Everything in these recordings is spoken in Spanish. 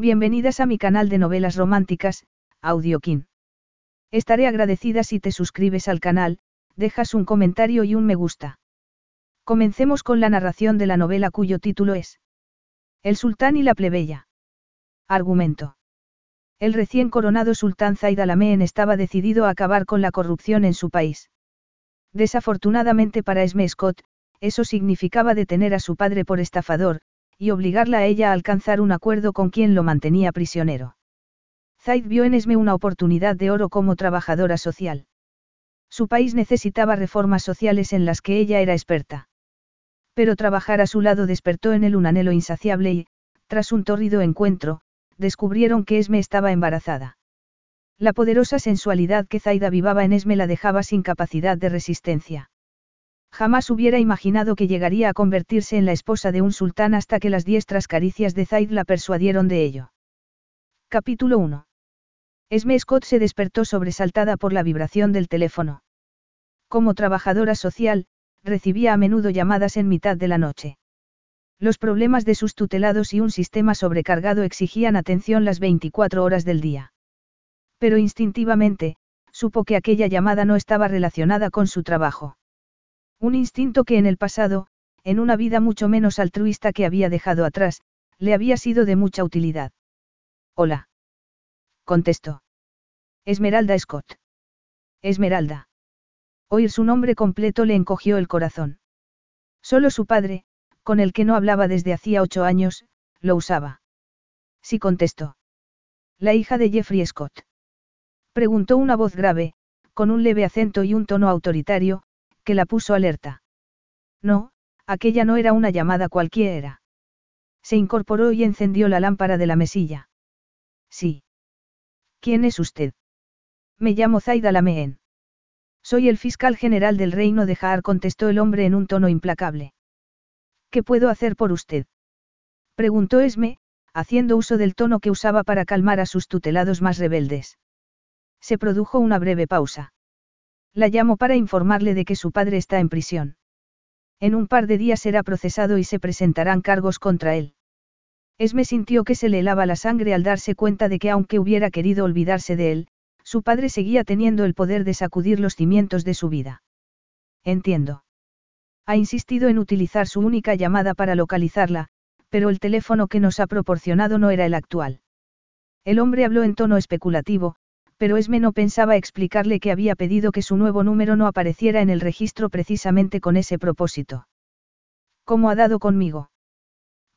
Bienvenidas a mi canal de novelas románticas, Audiokin. Estaré agradecida si te suscribes al canal, dejas un comentario y un me gusta. Comencemos con la narración de la novela cuyo título es El sultán y la plebeya. Argumento. El recién coronado sultán Zaid al-Ameén estaba decidido a acabar con la corrupción en su país. Desafortunadamente para Esme Scott, eso significaba detener a su padre por estafador, y obligarla a ella a alcanzar un acuerdo con quien lo mantenía prisionero. Zaid vio en Esme una oportunidad de oro como trabajadora social. Su país necesitaba reformas sociales en las que ella era experta. Pero trabajar a su lado despertó en él un anhelo insaciable y, tras un tórrido encuentro, descubrieron que Esme estaba embarazada. La poderosa sensualidad que Zaid avivaba en Esme la dejaba sin capacidad de resistencia. Jamás hubiera imaginado que llegaría a convertirse en la esposa de un sultán hasta que las diestras caricias de Zaid la persuadieron de ello. Capítulo 1. Esme Scott se despertó sobresaltada por la vibración del teléfono. Como trabajadora social, recibía a menudo llamadas en mitad de la noche. Los problemas de sus tutelados y un sistema sobrecargado exigían atención las 24 horas del día. Pero instintivamente, supo que aquella llamada no estaba relacionada con su trabajo. Un instinto que en el pasado, en una vida mucho menos altruista que había dejado atrás, le había sido de mucha utilidad. Hola. Contestó. Esmeralda Scott. Esmeralda. Oír su nombre completo le encogió el corazón. Solo su padre, con el que no hablaba desde hacía ocho años, lo usaba. Sí contestó. La hija de Jeffrey Scott. Preguntó una voz grave, con un leve acento y un tono autoritario, que la puso alerta. No, aquella no era una llamada cualquiera. Se incorporó y encendió la lámpara de la mesilla. Sí. ¿Quién es usted? Me llamo Zaida Lameen. Soy el fiscal general del reino de Jaar, contestó el hombre en un tono implacable. ¿Qué puedo hacer por usted? Preguntó Esme, haciendo uso del tono que usaba para calmar a sus tutelados más rebeldes. Se produjo una breve pausa. La llamo para informarle de que su padre está en prisión. En un par de días será procesado y se presentarán cargos contra él. Esme sintió que se le helaba la sangre al darse cuenta de que aunque hubiera querido olvidarse de él, su padre seguía teniendo el poder de sacudir los cimientos de su vida. Entiendo. Ha insistido en utilizar su única llamada para localizarla, pero el teléfono que nos ha proporcionado no era el actual. El hombre habló en tono especulativo, pero Esme no pensaba explicarle que había pedido que su nuevo número no apareciera en el registro precisamente con ese propósito. ¿Cómo ha dado conmigo?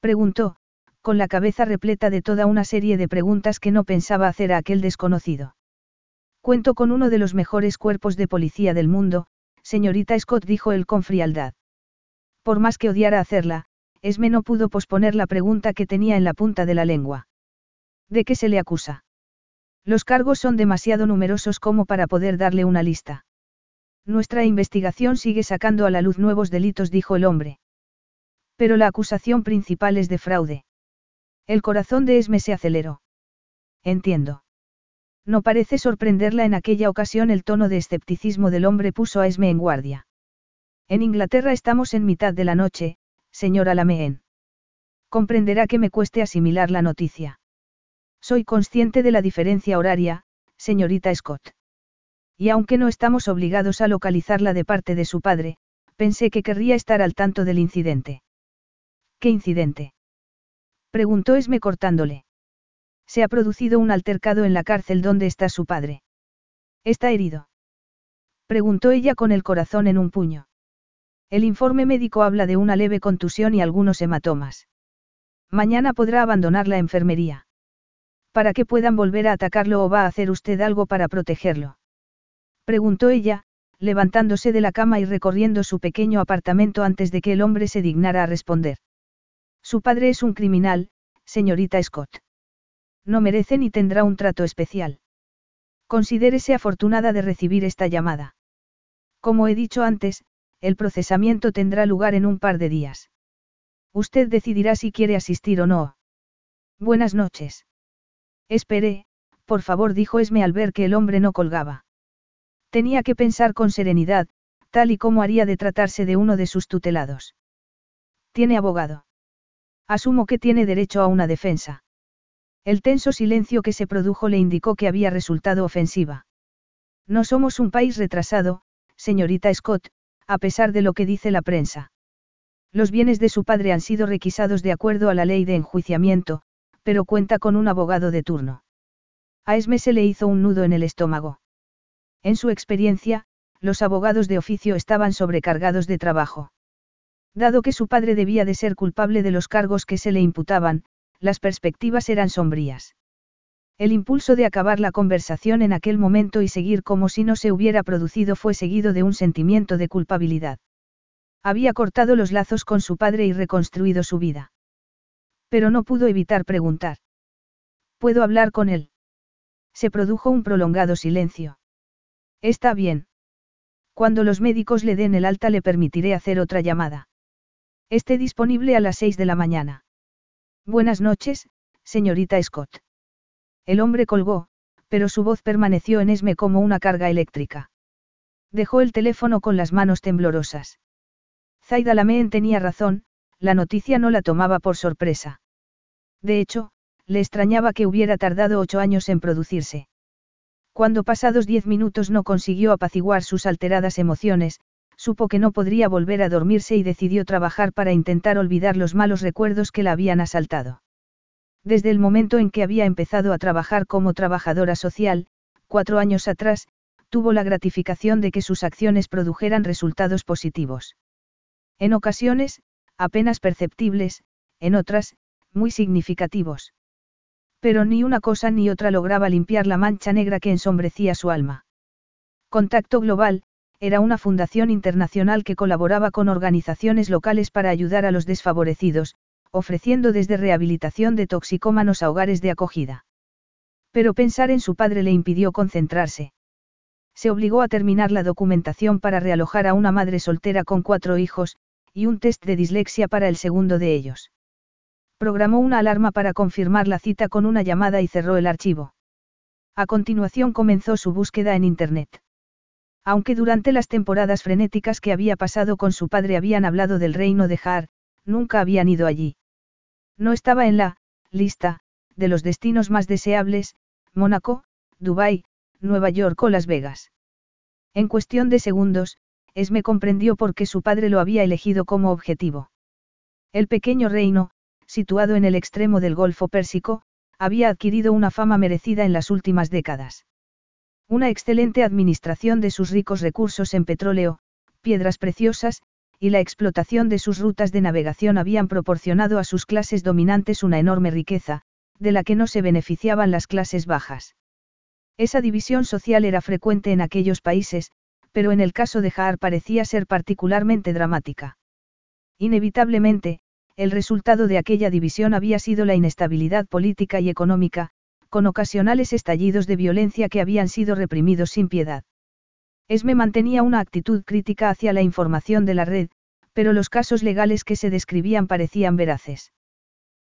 Preguntó, con la cabeza repleta de toda una serie de preguntas que no pensaba hacer a aquel desconocido. Cuento con uno de los mejores cuerpos de policía del mundo, señorita Scott dijo él con frialdad. Por más que odiara hacerla, Esme no pudo posponer la pregunta que tenía en la punta de la lengua. ¿De qué se le acusa? Los cargos son demasiado numerosos como para poder darle una lista. Nuestra investigación sigue sacando a la luz nuevos delitos, dijo el hombre. Pero la acusación principal es de fraude. El corazón de Esme se aceleró. Entiendo. No parece sorprenderla en aquella ocasión el tono de escepticismo del hombre puso a Esme en guardia. En Inglaterra estamos en mitad de la noche, señora Lameen. Comprenderá que me cueste asimilar la noticia. Soy consciente de la diferencia horaria, señorita Scott. Y aunque no estamos obligados a localizarla de parte de su padre, pensé que querría estar al tanto del incidente. ¿Qué incidente? Preguntó Esme cortándole. Se ha producido un altercado en la cárcel donde está su padre. ¿Está herido? Preguntó ella con el corazón en un puño. El informe médico habla de una leve contusión y algunos hematomas. Mañana podrá abandonar la enfermería. Para que puedan volver a atacarlo o va a hacer usted algo para protegerlo. Preguntó ella, levantándose de la cama y recorriendo su pequeño apartamento antes de que el hombre se dignara a responder. Su padre es un criminal, señorita Scott. No merece ni tendrá un trato especial. Considérese afortunada de recibir esta llamada. Como he dicho antes, el procesamiento tendrá lugar en un par de días. Usted decidirá si quiere asistir o no. Buenas noches. Espere, por favor, dijo Esme al ver que el hombre no colgaba. Tenía que pensar con serenidad, tal y como haría de tratarse de uno de sus tutelados. ¿Tiene abogado? Asumo que tiene derecho a una defensa. El tenso silencio que se produjo le indicó que había resultado ofensiva. No somos un país retrasado, señorita Scott, a pesar de lo que dice la prensa. Los bienes de su padre han sido requisados de acuerdo a la ley de enjuiciamiento, pero cuenta con un abogado de turno. A Esme se le hizo un nudo en el estómago. En su experiencia, los abogados de oficio estaban sobrecargados de trabajo. Dado que su padre debía de ser culpable de los cargos que se le imputaban, las perspectivas eran sombrías. El impulso de acabar la conversación en aquel momento y seguir como si no se hubiera producido fue seguido de un sentimiento de culpabilidad. Había cortado los lazos con su padre y reconstruido su vida. Pero no pudo evitar preguntar. ¿Puedo hablar con él? Se produjo un prolongado silencio. Está bien. Cuando los médicos le den el alta le permitiré hacer otra llamada. Esté disponible a las seis de la mañana. Buenas noches, señorita Scott. El hombre colgó, pero su voz permaneció en Esme como una carga eléctrica. Dejó el teléfono con las manos temblorosas. Zaida Lameen tenía razón, la noticia no la tomaba por sorpresa. De hecho, le extrañaba que hubiera tardado ocho años en producirse. Cuando pasados diez minutos no consiguió apaciguar sus alteradas emociones, supo que no podría volver a dormirse y decidió trabajar para intentar olvidar los malos recuerdos que la habían asaltado. Desde el momento en que había empezado a trabajar como trabajadora social, cuatro años atrás, tuvo la gratificación de que sus acciones produjeran resultados positivos. En ocasiones, apenas perceptibles, en otras, muy significativos. Pero ni una cosa ni otra lograba limpiar la mancha negra que ensombrecía su alma. Contacto Global, era una fundación internacional que colaboraba con organizaciones locales para ayudar a los desfavorecidos, ofreciendo desde rehabilitación de toxicómanos a hogares de acogida. Pero pensar en su padre le impidió concentrarse. Se obligó a terminar la documentación para realojar a una madre soltera con cuatro hijos, y un test de dislexia para el segundo de ellos. Programó una alarma para confirmar la cita con una llamada y cerró el archivo. A continuación comenzó su búsqueda en Internet. Aunque durante las temporadas frenéticas que había pasado con su padre habían hablado del reino de Har, nunca habían ido allí. No estaba en la lista de los destinos más deseables, Mónaco, Dubái, Nueva York o Las Vegas. En cuestión de segundos, Esme comprendió por qué su padre lo había elegido como objetivo. El pequeño reino, situado en el extremo del Golfo Pérsico, había adquirido una fama merecida en las últimas décadas. Una excelente administración de sus ricos recursos en petróleo, piedras preciosas, y la explotación de sus rutas de navegación habían proporcionado a sus clases dominantes una enorme riqueza, de la que no se beneficiaban las clases bajas. Esa división social era frecuente en aquellos países, pero en el caso de Jaar parecía ser particularmente dramática. Inevitablemente, el resultado de aquella división había sido la inestabilidad política y económica, con ocasionales estallidos de violencia que habían sido reprimidos sin piedad. Esme mantenía una actitud crítica hacia la información de la red, pero los casos legales que se describían parecían veraces.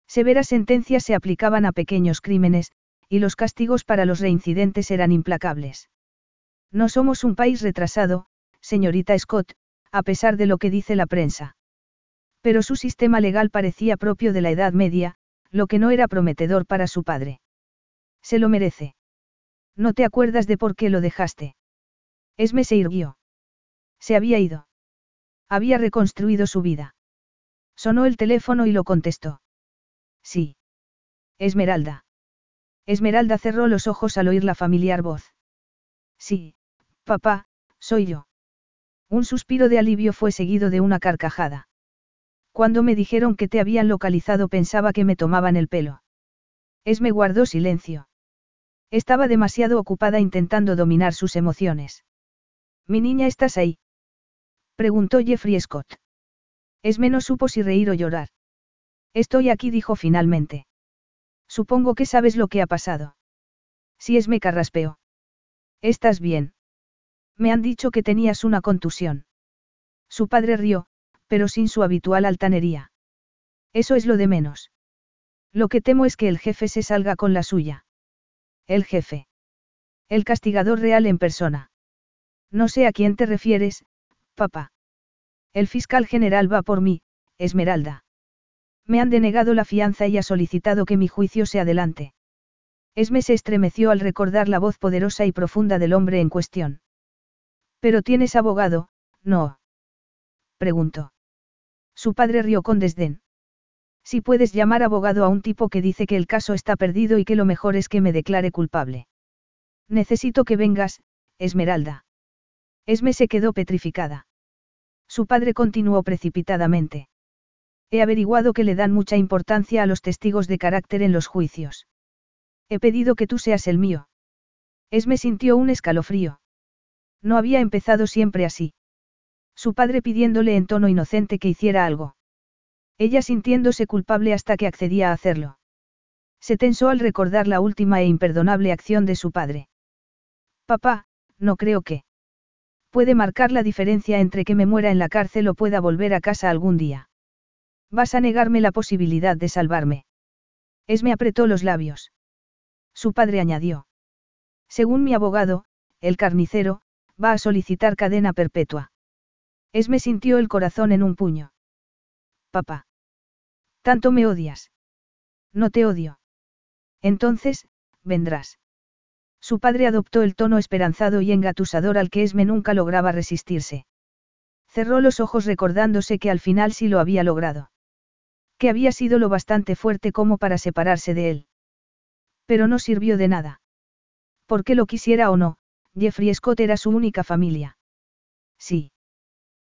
Severas sentencias se aplicaban a pequeños crímenes, y los castigos para los reincidentes eran implacables. No somos un país retrasado, señorita Scott, a pesar de lo que dice la prensa. Pero su sistema legal parecía propio de la Edad Media, lo que no era prometedor para su padre. Se lo merece. ¿No te acuerdas de por qué lo dejaste? Esme se irguió. Se había ido. Había reconstruido su vida. Sonó el teléfono y lo contestó. Sí. Esmeralda. Esmeralda cerró los ojos al oír la familiar voz. Sí, papá, soy yo. Un suspiro de alivio fue seguido de una carcajada. Cuando me dijeron que te habían localizado pensaba que me tomaban el pelo. Esme guardó silencio. Estaba demasiado ocupada intentando dominar sus emociones. Mi niña, ¿estás ahí? Preguntó Jeffrey Scott. Esme no supo si reír o llorar. Estoy aquí, dijo finalmente. Supongo que sabes lo que ha pasado. Si Esme carraspeó. ¿Estás bien? Me han dicho que tenías una contusión. Su padre rió, pero sin su habitual altanería. Eso es lo de menos. Lo que temo es que el jefe se salga con la suya. El jefe. El castigador real en persona. No sé a quién te refieres, papá. El fiscal general va por mí, Esmeralda. Me han denegado la fianza y ha solicitado que mi juicio se adelante. Esme se estremeció al recordar la voz poderosa y profunda del hombre en cuestión. Pero tienes abogado, ¿no? Preguntó. Su padre rió con desdén. Si puedes llamar abogado a un tipo que dice que el caso está perdido y que lo mejor es que me declare culpable. Necesito que vengas, Esmeralda. Esme se quedó petrificada. Su padre continuó precipitadamente. He averiguado que le dan mucha importancia a los testigos de carácter en los juicios. He pedido que tú seas el mío. Esme sintió un escalofrío. No había empezado siempre así. Su padre pidiéndole en tono inocente que hiciera algo. Ella sintiéndose culpable hasta que accedía a hacerlo. Se tensó al recordar la última e imperdonable acción de su padre. Papá, no creo que. Puede marcar la diferencia entre que me muera en la cárcel o pueda volver a casa algún día. Vas a negarme la posibilidad de salvarme. Esme apretó los labios. Su padre añadió. Según mi abogado, el carnicero, va a solicitar cadena perpetua. Esme sintió el corazón en un puño. Papá. ¿Tanto me odias? No te odio. Entonces, vendrás. Su padre adoptó el tono esperanzado y engatusador al que Esme nunca lograba resistirse. Cerró los ojos recordándose que al final sí lo había logrado. Que había sido lo bastante fuerte como para separarse de él. Pero no sirvió de nada. Porque lo quisiera o no, Jeffrey Scott era su única familia. Sí.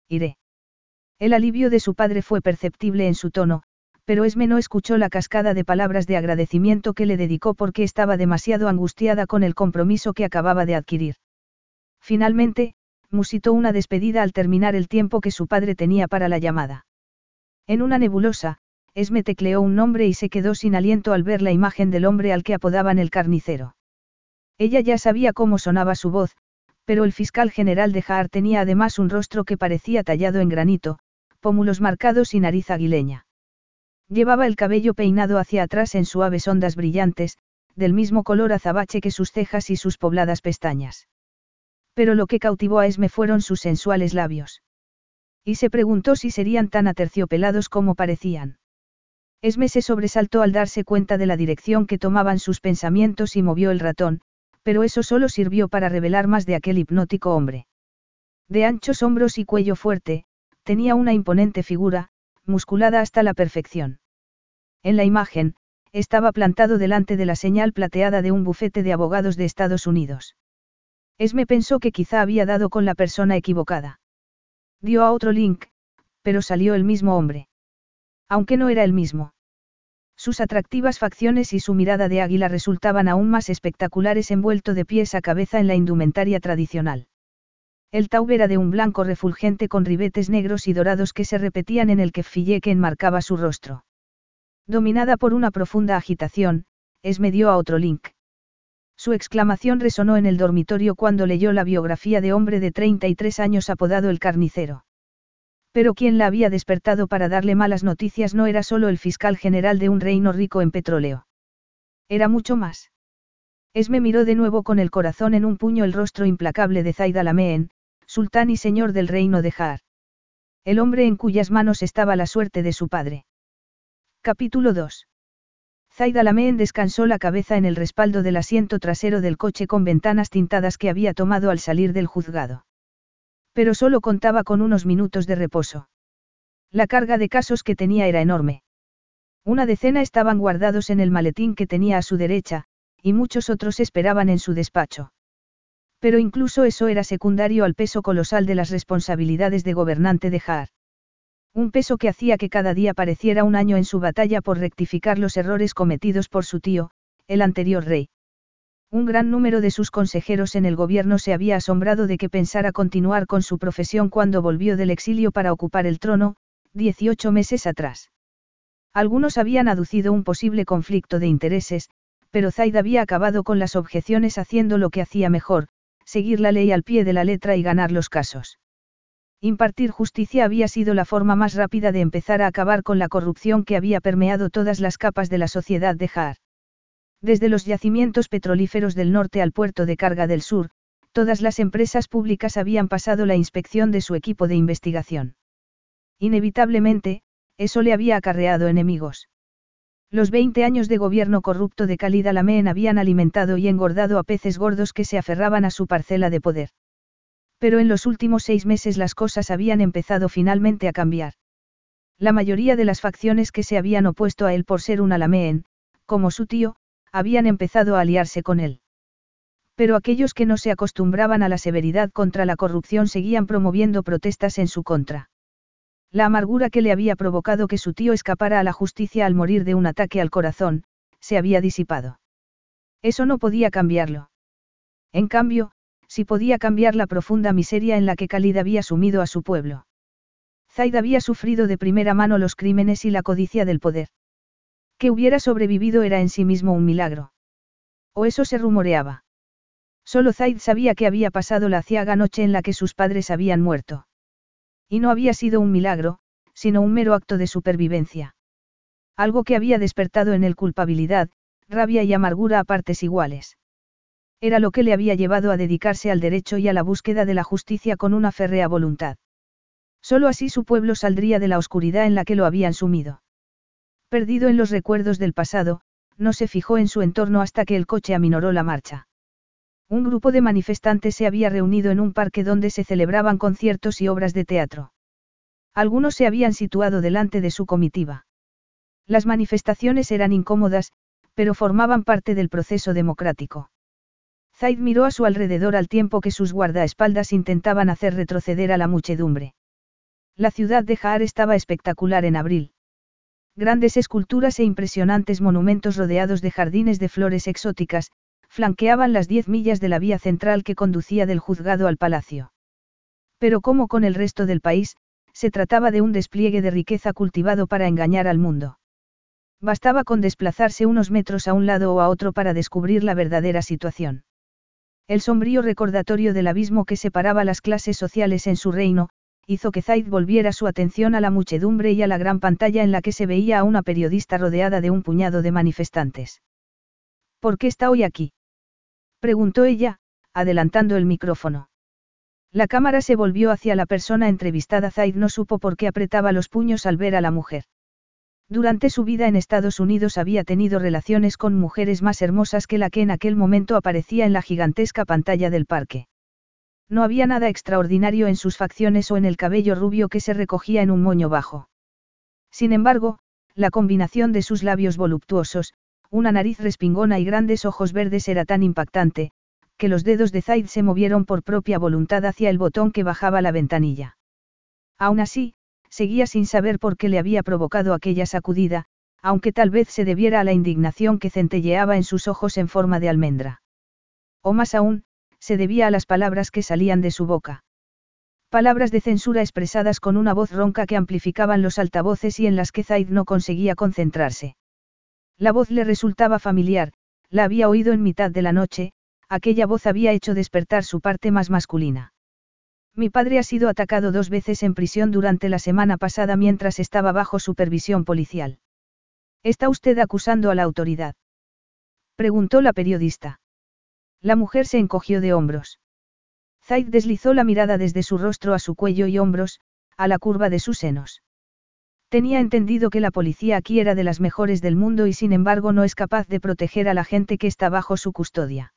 Iré. El alivio de su padre fue perceptible en su tono, pero Esme no escuchó la cascada de palabras de agradecimiento que le dedicó porque estaba demasiado angustiada con el compromiso que acababa de adquirir. Finalmente, musitó una despedida al terminar el tiempo que su padre tenía para la llamada. En una nebulosa, Esme tecleó un nombre y se quedó sin aliento al ver la imagen del hombre al que apodaban el carnicero. Ella ya sabía cómo sonaba su voz, pero el fiscal general de Jaar tenía además un rostro que parecía tallado en granito, pómulos marcados y nariz aguileña. Llevaba el cabello peinado hacia atrás en suaves ondas brillantes, del mismo color azabache que sus cejas y sus pobladas pestañas. Pero lo que cautivó a Esme fueron sus sensuales labios. Y se preguntó si serían tan aterciopelados como parecían. Esme se sobresaltó al darse cuenta de la dirección que tomaban sus pensamientos y movió el ratón, pero eso solo sirvió para revelar más de aquel hipnótico hombre. De anchos hombros y cuello fuerte, tenía una imponente figura, musculada hasta la perfección. En la imagen, estaba plantado delante de la señal plateada de un bufete de abogados de Estados Unidos. Esme pensó que quizá había dado con la persona equivocada. Dio a otro link, pero salió el mismo hombre. Aunque no era el mismo. Sus atractivas facciones y su mirada de águila resultaban aún más espectaculares envuelto de pies a cabeza en la indumentaria tradicional. El taub era de un blanco refulgente con ribetes negros y dorados que se repetían en el kefillé que enmarcaba su rostro. Dominada por una profunda agitación, Esme dio a otro link. Su exclamación resonó en el dormitorio cuando leyó la biografía de hombre de 33 años apodado el carnicero. Pero quien la había despertado para darle malas noticias no era solo el fiscal general de un reino rico en petróleo. Era mucho más. Esme miró de nuevo con el corazón en un puño el rostro implacable de Zaida Lameen, sultán y señor del reino de Jaar. El hombre en cuyas manos estaba la suerte de su padre. Capítulo 2. Zaida Lameen descansó la cabeza en el respaldo del asiento trasero del coche con ventanas tintadas que había tomado al salir del juzgado. Pero solo contaba con unos minutos de reposo. La carga de casos que tenía era enorme. Una decena estaban guardados en el maletín que tenía a su derecha, y muchos otros esperaban en su despacho. Pero incluso eso era secundario al peso colosal de las responsabilidades de gobernante de Jaar. Un peso que hacía que cada día pareciera un año en su batalla por rectificar los errores cometidos por su tío, el anterior rey. Un gran número de sus consejeros en el gobierno se había asombrado de que pensara continuar con su profesión cuando volvió del exilio para ocupar el trono, 18 meses atrás. Algunos habían aducido un posible conflicto de intereses, pero Zaid había acabado con las objeciones haciendo lo que hacía mejor, seguir la ley al pie de la letra y ganar los casos. Impartir justicia había sido la forma más rápida de empezar a acabar con la corrupción que había permeado todas las capas de la sociedad de Jaar. Desde los yacimientos petrolíferos del norte al puerto de carga del sur, todas las empresas públicas habían pasado la inspección de su equipo de investigación. Inevitablemente, eso le había acarreado enemigos. Los 20 años de gobierno corrupto de Khalid Alameen habían alimentado y engordado a peces gordos que se aferraban a su parcela de poder. Pero en los últimos seis meses las cosas habían empezado finalmente a cambiar. La mayoría de las facciones que se habían opuesto a él por ser un Alameen, como su tío, habían empezado a aliarse con él. Pero aquellos que no se acostumbraban a la severidad contra la corrupción seguían promoviendo protestas en su contra. La amargura que le había provocado que su tío escapara a la justicia al morir de un ataque al corazón, se había disipado. Eso no podía cambiarlo. En cambio, sí podía cambiar la profunda miseria en la que Khalid había sumido a su pueblo. Zaid había sufrido de primera mano los crímenes y la codicia del poder. Que hubiera sobrevivido era en sí mismo un milagro. O eso se rumoreaba. Solo Zaid sabía que había pasado la aciaga noche en la que sus padres habían muerto. Y no había sido un milagro, sino un mero acto de supervivencia. Algo que había despertado en él culpabilidad, rabia y amargura a partes iguales. Era lo que le había llevado a dedicarse al derecho y a la búsqueda de la justicia con una férrea voluntad. Solo así su pueblo saldría de la oscuridad en la que lo habían sumido. Perdido en los recuerdos del pasado, no se fijó en su entorno hasta que el coche aminoró la marcha. Un grupo de manifestantes se había reunido en un parque donde se celebraban conciertos y obras de teatro. Algunos se habían situado delante de su comitiva. Las manifestaciones eran incómodas, pero formaban parte del proceso democrático. Zaid miró a su alrededor al tiempo que sus guardaespaldas intentaban hacer retroceder a la muchedumbre. La ciudad de Jaar estaba espectacular en abril. Grandes esculturas e impresionantes monumentos rodeados de jardines de flores exóticas, flanqueaban las diez millas de la vía central que conducía del juzgado al palacio. Pero como con el resto del país, se trataba de un despliegue de riqueza cultivado para engañar al mundo. Bastaba con desplazarse unos metros a un lado o a otro para descubrir la verdadera situación. El sombrío recordatorio del abismo que separaba las clases sociales en su reino, hizo que Zaid volviera su atención a la muchedumbre y a la gran pantalla en la que se veía a una periodista rodeada de un puñado de manifestantes. ¿Por qué está hoy aquí? Preguntó ella, adelantando el micrófono. La cámara se volvió hacia la persona entrevistada. Zaid no supo por qué apretaba los puños al ver a la mujer. Durante su vida en Estados Unidos había tenido relaciones con mujeres más hermosas que la que en aquel momento aparecía en la gigantesca pantalla del parque. No había nada extraordinario en sus facciones o en el cabello rubio que se recogía en un moño bajo. Sin embargo, la combinación de sus labios voluptuosos, una nariz respingona y grandes ojos verdes era tan impactante, que los dedos de Zaid se movieron por propia voluntad hacia el botón que bajaba la ventanilla. Aún así, seguía sin saber por qué le había provocado aquella sacudida, aunque tal vez se debiera a la indignación que centelleaba en sus ojos en forma de almendra. O más aún, se debía a las palabras que salían de su boca. Palabras de censura expresadas con una voz ronca que amplificaban los altavoces y en las que Zaid no conseguía concentrarse. La voz le resultaba familiar, la había oído en mitad de la noche, aquella voz había hecho despertar su parte más masculina. Mi padre ha sido atacado dos veces en prisión durante la semana pasada mientras estaba bajo supervisión policial. ¿Está usted acusando a la autoridad? Preguntó la periodista. La mujer se encogió de hombros. Zaid deslizó la mirada desde su rostro a su cuello y hombros, a la curva de sus senos. Tenía entendido que la policía aquí era de las mejores del mundo y sin embargo no es capaz de proteger a la gente que está bajo su custodia.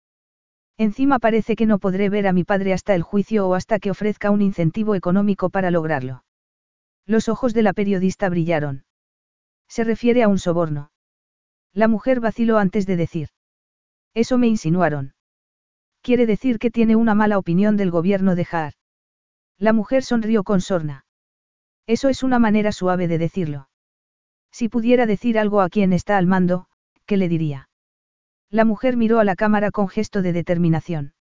Encima parece que no podré ver a mi padre hasta el juicio o hasta que ofrezca un incentivo económico para lograrlo. Los ojos de la periodista brillaron. Se refiere a un soborno. La mujer vaciló antes de decir. Eso me insinuaron. Quiere decir que tiene una mala opinión del gobierno de Haar. La mujer sonrió con sorna. Eso es una manera suave de decirlo. Si pudiera decir algo a quien está al mando, ¿qué le diría? La mujer miró a la cámara con gesto de determinación.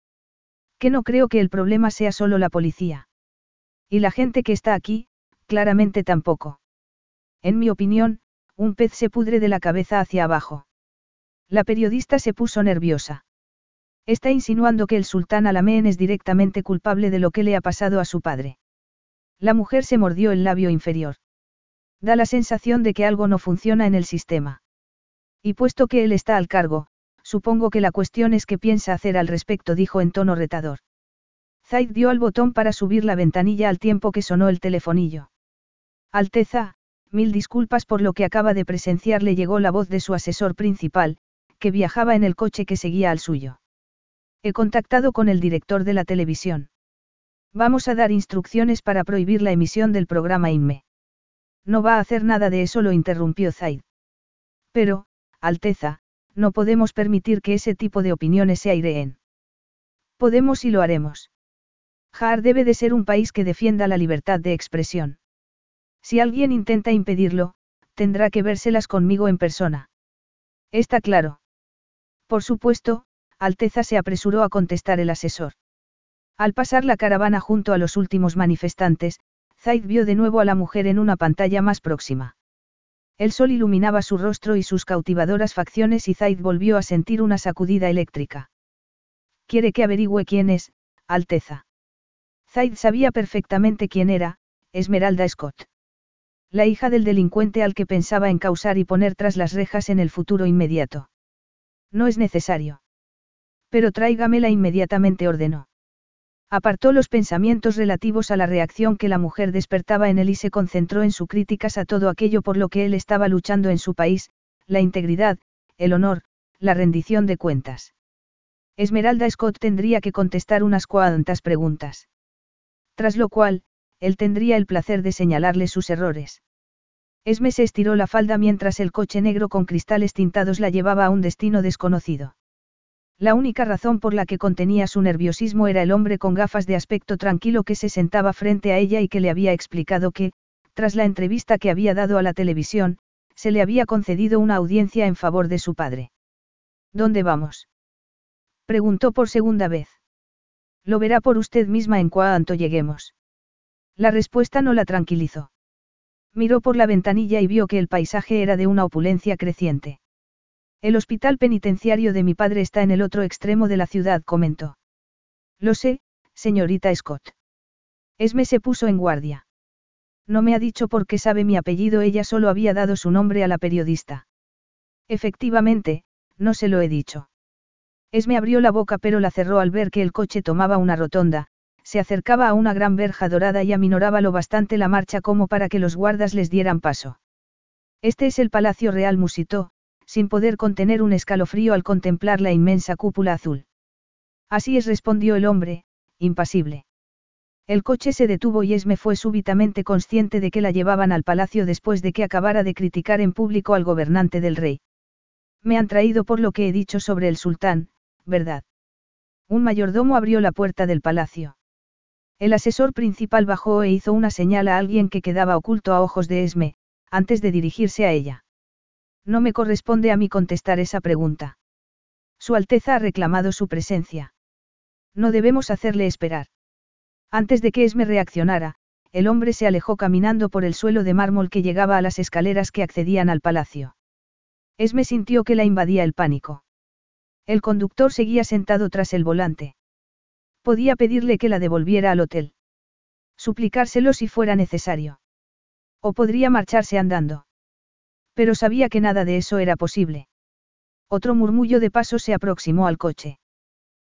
Que no creo que el problema sea solo la policía. Y la gente que está aquí, claramente tampoco. En mi opinión, un pez se pudre de la cabeza hacia abajo. La periodista se puso nerviosa. Está insinuando que el sultán Alameen es directamente culpable de lo que le ha pasado a su padre. La mujer se mordió el labio inferior. Da la sensación de que algo no funciona en el sistema. Y puesto que él está al cargo, supongo que la cuestión es qué piensa hacer al respecto, dijo en tono retador. Zaid dio al botón para subir la ventanilla al tiempo que sonó el telefonillo. Alteza, mil disculpas por lo que acaba de presenciar, le llegó la voz de su asesor principal, que viajaba en el coche que seguía al suyo. He contactado con el director de la televisión. Vamos a dar instrucciones para prohibir la emisión del programa INME. No va a hacer nada de eso, lo interrumpió Zaid. Pero, Alteza, no podemos permitir que ese tipo de opiniones se aireen. Podemos y lo haremos. Jaar debe de ser un país que defienda la libertad de expresión. Si alguien intenta impedirlo, tendrá que vérselas conmigo en persona. Está claro. Por supuesto, Alteza se apresuró a contestar el asesor. Al pasar la caravana junto a los últimos manifestantes, Zaid vio de nuevo a la mujer en una pantalla más próxima. El sol iluminaba su rostro y sus cautivadoras facciones y Zaid volvió a sentir una sacudida eléctrica. Quiere que averigüe quién es, Alteza. Zaid sabía perfectamente quién era, Esmeralda Scott. La hija del delincuente al que pensaba en causar y poner tras las rejas en el futuro inmediato. No es necesario. Pero tráigamela inmediatamente ordenó. Apartó los pensamientos relativos a la reacción que la mujer despertaba en él y se concentró en su críticas a todo aquello por lo que él estaba luchando en su país, la integridad, el honor, la rendición de cuentas. Esmeralda Scott tendría que contestar unas cuantas preguntas. Tras lo cual, él tendría el placer de señalarle sus errores. Esme se estiró la falda mientras el coche negro con cristales tintados la llevaba a un destino desconocido. La única razón por la que contenía su nerviosismo era el hombre con gafas de aspecto tranquilo que se sentaba frente a ella y que le había explicado que, tras la entrevista que había dado a la televisión, se le había concedido una audiencia en favor de su padre. ¿Dónde vamos? Preguntó por segunda vez. Lo verá por usted misma en cuanto lleguemos. La respuesta no la tranquilizó. Miró por la ventanilla y vio que el paisaje era de una opulencia creciente. El hospital penitenciario de mi padre está en el otro extremo de la ciudad, comentó. Lo sé, señorita Scott. Esme se puso en guardia. No me ha dicho por qué sabe mi apellido, ella solo había dado su nombre a la periodista. Efectivamente, no se lo he dicho. Esme abrió la boca pero la cerró al ver que el coche tomaba una rotonda, se acercaba a una gran verja dorada y aminoraba lo bastante la marcha como para que los guardas les dieran paso. Este es el Palacio Real musitó, sin poder contener un escalofrío al contemplar la inmensa cúpula azul. Así es, respondió el hombre, impasible. El coche se detuvo y Esme fue súbitamente consciente de que la llevaban al palacio después de que acabara de criticar en público al gobernante del rey. Me han traído por lo que he dicho sobre el sultán, ¿verdad? Un mayordomo abrió la puerta del palacio. El asesor principal bajó e hizo una señal a alguien que quedaba oculto a ojos de Esme, antes de dirigirse a ella. No me corresponde a mí contestar esa pregunta. Su Alteza ha reclamado su presencia. No debemos hacerle esperar. Antes de que Esme reaccionara, el hombre se alejó caminando por el suelo de mármol que llegaba a las escaleras que accedían al palacio. Esme sintió que la invadía el pánico. El conductor seguía sentado tras el volante. Podía pedirle que la devolviera al hotel. Suplicárselo si fuera necesario. O podría marcharse andando. Pero sabía que nada de eso era posible. Otro murmullo de paso se aproximó al coche.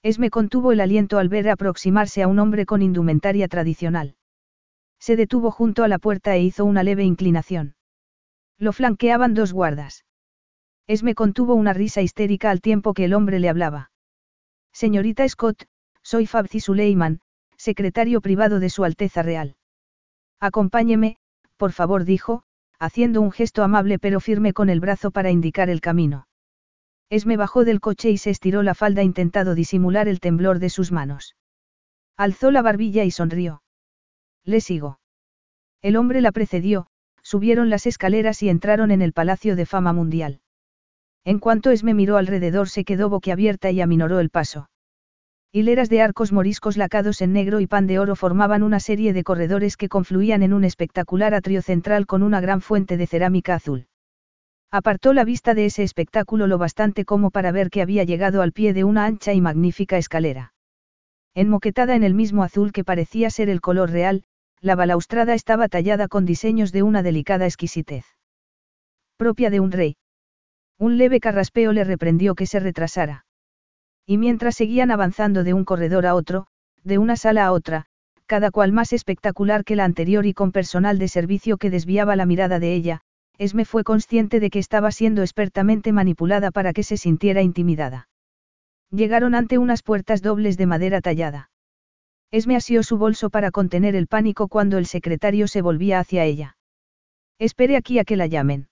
Esme contuvo el aliento al ver aproximarse a un hombre con indumentaria tradicional. Se detuvo junto a la puerta e hizo una leve inclinación. Lo flanqueaban dos guardas. Esme contuvo una risa histérica al tiempo que el hombre le hablaba. Señorita Scott, soy Fabzi Suleiman, secretario privado de Su Alteza Real. Acompáñeme, por favor, dijo, haciendo un gesto amable pero firme con el brazo para indicar el camino. Esme bajó del coche y se estiró la falda intentando disimular el temblor de sus manos. Alzó la barbilla y sonrió. Le sigo. El hombre la precedió, subieron las escaleras y entraron en el Palacio de Fama Mundial. En cuanto Esme miró alrededor se quedó boquiabierta y aminoró el paso. Hileras de arcos moriscos lacados en negro y pan de oro formaban una serie de corredores que confluían en un espectacular atrio central con una gran fuente de cerámica azul. Apartó la vista de ese espectáculo lo bastante como para ver que había llegado al pie de una ancha y magnífica escalera. Enmoquetada en el mismo azul que parecía ser el color real, la balaustrada estaba tallada con diseños de una delicada exquisitez. Propia de un rey. Un leve carraspeo le reprendió que se retrasara. Y mientras seguían avanzando de un corredor a otro, de una sala a otra, cada cual más espectacular que la anterior y con personal de servicio que desviaba la mirada de ella, Esme fue consciente de que estaba siendo expertamente manipulada para que se sintiera intimidada. Llegaron ante unas puertas dobles de madera tallada. Esme asió su bolso para contener el pánico cuando el secretario se volvía hacia ella. Espere aquí a que la llamen.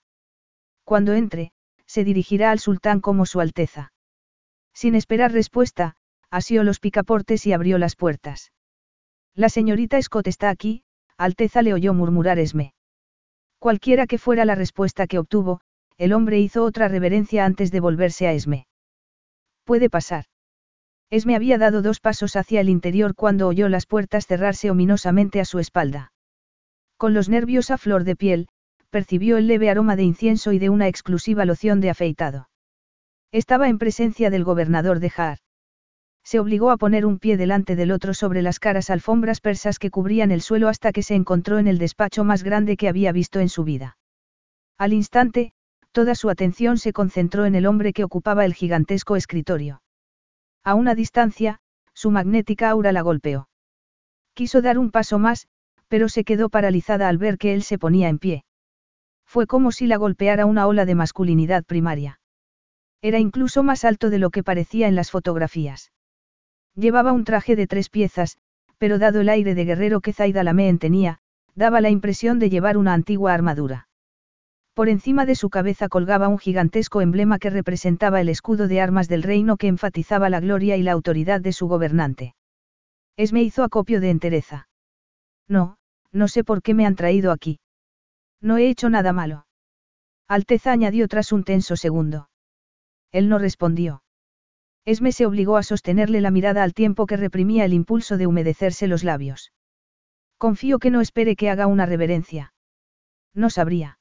Cuando entre, se dirigirá al sultán como su Alteza. Sin esperar respuesta, asió los picaportes y abrió las puertas. La señorita Scott está aquí, Alteza le oyó murmurar Esme. Cualquiera que fuera la respuesta que obtuvo, el hombre hizo otra reverencia antes de volverse a Esme. Puede pasar. Esme había dado dos pasos hacia el interior cuando oyó las puertas cerrarse ominosamente a su espalda. Con los nervios a flor de piel, percibió el leve aroma de incienso y de una exclusiva loción de afeitado. Estaba en presencia del gobernador de Jaar. Se obligó a poner un pie delante del otro sobre las caras alfombras persas que cubrían el suelo hasta que se encontró en el despacho más grande que había visto en su vida. Al instante, toda su atención se concentró en el hombre que ocupaba el gigantesco escritorio. A una distancia, su magnética aura la golpeó. Quiso dar un paso más, pero se quedó paralizada al ver que él se ponía en pie. Fue como si la golpeara una ola de masculinidad primaria. Era incluso más alto de lo que parecía en las fotografías. Llevaba un traje de tres piezas, pero dado el aire de guerrero que Zaida Lameen tenía, daba la impresión de llevar una antigua armadura. Por encima de su cabeza colgaba un gigantesco emblema que representaba el escudo de armas del reino que enfatizaba la gloria y la autoridad de su gobernante. Esme hizo acopio de entereza. No, no sé por qué me han traído aquí. No he hecho nada malo. Alteza añadió tras un tenso segundo. Él no respondió. Esme se obligó a sostenerle la mirada al tiempo que reprimía el impulso de humedecerse los labios. Confío que no espere que haga una reverencia. No sabría.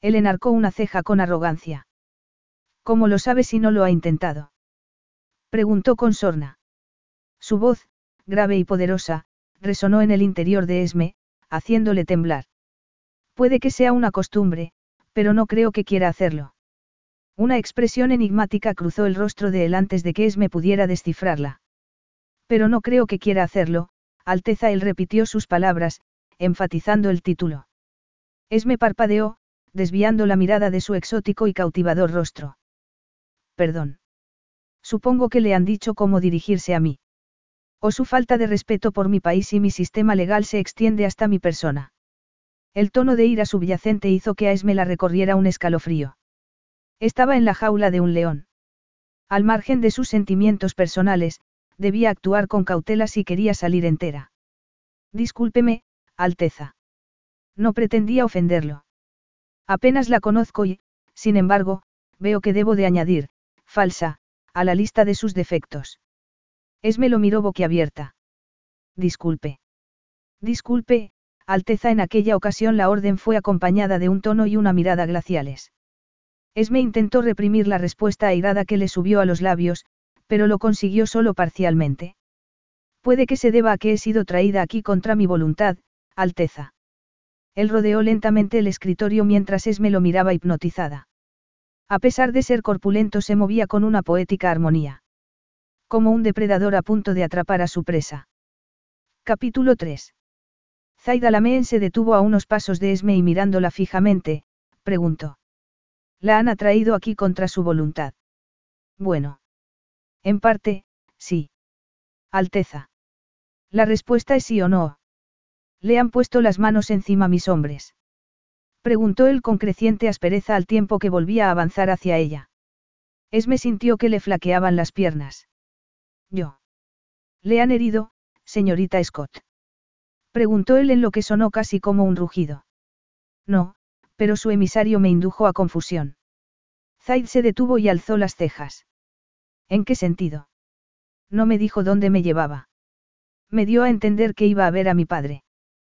Él enarcó una ceja con arrogancia. ¿Cómo lo sabe si no lo ha intentado? Preguntó con sorna. Su voz, grave y poderosa, resonó en el interior de Esme, haciéndole temblar. Puede que sea una costumbre, pero no creo que quiera hacerlo. Una expresión enigmática cruzó el rostro de él antes de que Esme pudiera descifrarla. Pero no creo que quiera hacerlo, Alteza él repitió sus palabras, enfatizando el título. Esme parpadeó, desviando la mirada de su exótico y cautivador rostro. Perdón. Supongo que le han dicho cómo dirigirse a mí. O su falta de respeto por mi país y mi sistema legal se extiende hasta mi persona. El tono de ira subyacente hizo que a Esme la recorriera un escalofrío. Estaba en la jaula de un león. Al margen de sus sentimientos personales, debía actuar con cautela si quería salir entera. Discúlpeme, Alteza. No pretendía ofenderlo. Apenas la conozco y, sin embargo, veo que debo de añadir, falsa, a la lista de sus defectos. Esme lo miró boquiabierta. Disculpe. Disculpe, Alteza en aquella ocasión la orden fue acompañada de un tono y una mirada glaciales. Esme intentó reprimir la respuesta airada que le subió a los labios, pero lo consiguió solo parcialmente. Puede que se deba a que he sido traída aquí contra mi voluntad, Alteza. Él rodeó lentamente el escritorio mientras Esme lo miraba hipnotizada. A pesar de ser corpulento se movía con una poética armonía. Como un depredador a punto de atrapar a su presa. Capítulo 3. Zaida Lameen se detuvo a unos pasos de Esme y mirándola fijamente, preguntó. La han atraído aquí contra su voluntad. Bueno. En parte, sí. Alteza. La respuesta es sí o no. Le han puesto las manos encima mis hombres. Preguntó él con creciente aspereza al tiempo que volvía a avanzar hacia ella. Esme sintió que le flaqueaban las piernas. Yo. ¿Le han herido, señorita Scott? Preguntó él en lo que sonó casi como un rugido. No, pero su emisario me indujo a confusión. Zaid se detuvo y alzó las cejas. ¿En qué sentido? No me dijo dónde me llevaba. Me dio a entender que iba a ver a mi padre.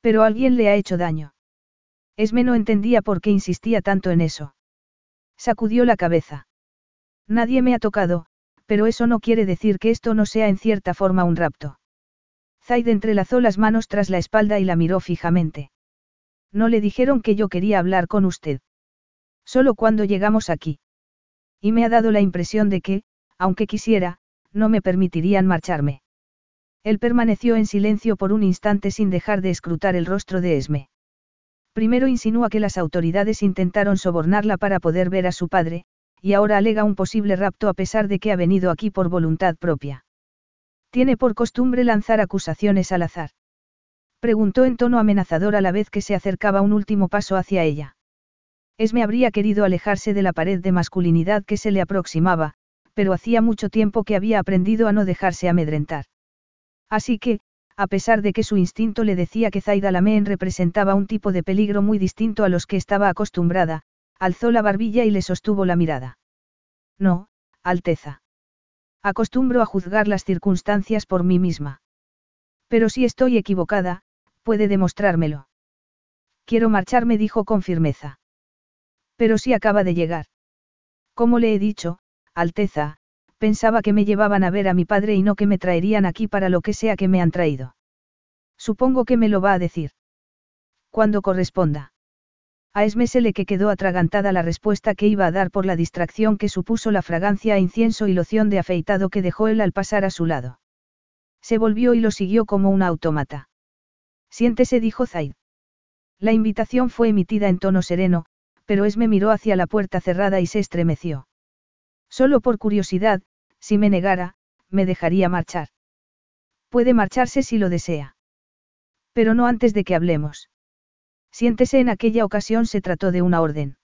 Pero alguien le ha hecho daño. Esme no entendía por qué insistía tanto en eso. Sacudió la cabeza. Nadie me ha tocado, pero eso no quiere decir que esto no sea en cierta forma un rapto. Zaid entrelazó las manos tras la espalda y la miró fijamente. No le dijeron que yo quería hablar con usted. Solo cuando llegamos aquí. Y me ha dado la impresión de que, aunque quisiera, no me permitirían marcharme. Él permaneció en silencio por un instante sin dejar de escrutar el rostro de Esme. Primero insinúa que las autoridades intentaron sobornarla para poder ver a su padre, y ahora alega un posible rapto a pesar de que ha venido aquí por voluntad propia. Tiene por costumbre lanzar acusaciones al azar. Preguntó en tono amenazador a la vez que se acercaba un último paso hacia ella. Esme habría querido alejarse de la pared de masculinidad que se le aproximaba, pero hacía mucho tiempo que había aprendido a no dejarse amedrentar. Así que, a pesar de que su instinto le decía que Zaida Lameen representaba un tipo de peligro muy distinto a los que estaba acostumbrada, alzó la barbilla y le sostuvo la mirada. No, Alteza. Acostumbro a juzgar las circunstancias por mí misma. Pero si estoy equivocada, puede demostrármelo. Quiero marcharme, dijo con firmeza. Pero si acaba de llegar. Como le he dicho, Alteza, pensaba que me llevaban a ver a mi padre y no que me traerían aquí para lo que sea que me han traído. Supongo que me lo va a decir. Cuando corresponda. A Esme se le que quedó atragantada la respuesta que iba a dar por la distracción que supuso la fragancia a incienso y loción de afeitado que dejó él al pasar a su lado. Se volvió y lo siguió como una autómata. Siéntese, dijo Zaid. La invitación fue emitida en tono sereno, pero Esme miró hacia la puerta cerrada y se estremeció. Solo por curiosidad, si me negara, me dejaría marchar. Puede marcharse si lo desea. Pero no antes de que hablemos. Siéntese en aquella ocasión se trató de una orden.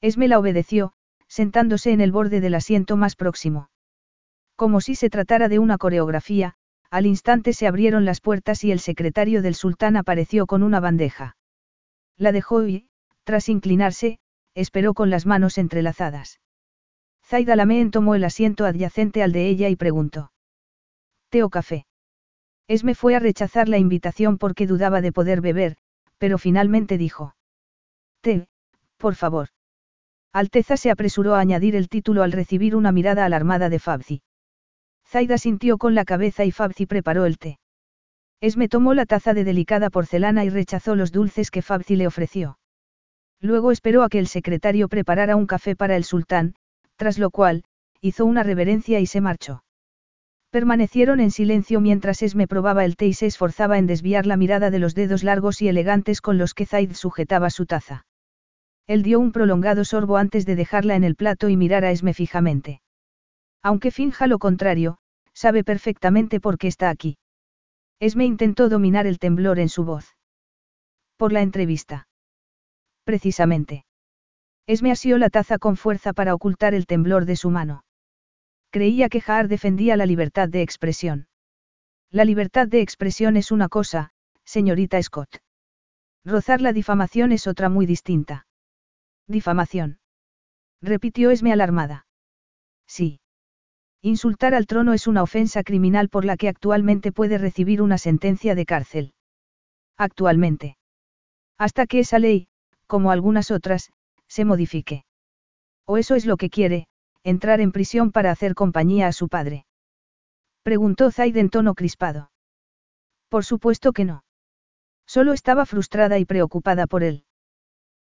Esme la obedeció, sentándose en el borde del asiento más próximo. Como si se tratara de una coreografía, al instante se abrieron las puertas y el secretario del sultán apareció con una bandeja. La dejó y, tras inclinarse, esperó con las manos entrelazadas. Zaida Lameen tomó el asiento adyacente al de ella y preguntó. ¿Té o café? Esme fue a rechazar la invitación porque dudaba de poder beber, pero finalmente dijo. Té, por favor. Alteza se apresuró a añadir el título al recibir una mirada alarmada de Fabzi. Zaida sintió con la cabeza y Fabzi preparó el té. Esme tomó la taza de delicada porcelana y rechazó los dulces que Fabzi le ofreció. Luego esperó a que el secretario preparara un café para el sultán, tras lo cual, hizo una reverencia y se marchó. Permanecieron en silencio mientras Esme probaba el té y se esforzaba en desviar la mirada de los dedos largos y elegantes con los que Zaid sujetaba su taza. Él dio un prolongado sorbo antes de dejarla en el plato y mirar a Esme fijamente. Aunque finja lo contrario, sabe perfectamente por qué está aquí. Esme intentó dominar el temblor en su voz. Por la entrevista. Precisamente. Esme asió la taza con fuerza para ocultar el temblor de su mano. Creía que Jaar defendía la libertad de expresión. La libertad de expresión es una cosa, señorita Scott. Rozar la difamación es otra muy distinta. Difamación. Repitió Esme alarmada. Sí. Insultar al trono es una ofensa criminal por la que actualmente puede recibir una sentencia de cárcel. Actualmente. Hasta que esa ley, como algunas otras, se modifique. ¿O eso es lo que quiere, entrar en prisión para hacer compañía a su padre? Preguntó Zaid en tono crispado. Por supuesto que no. Solo estaba frustrada y preocupada por él.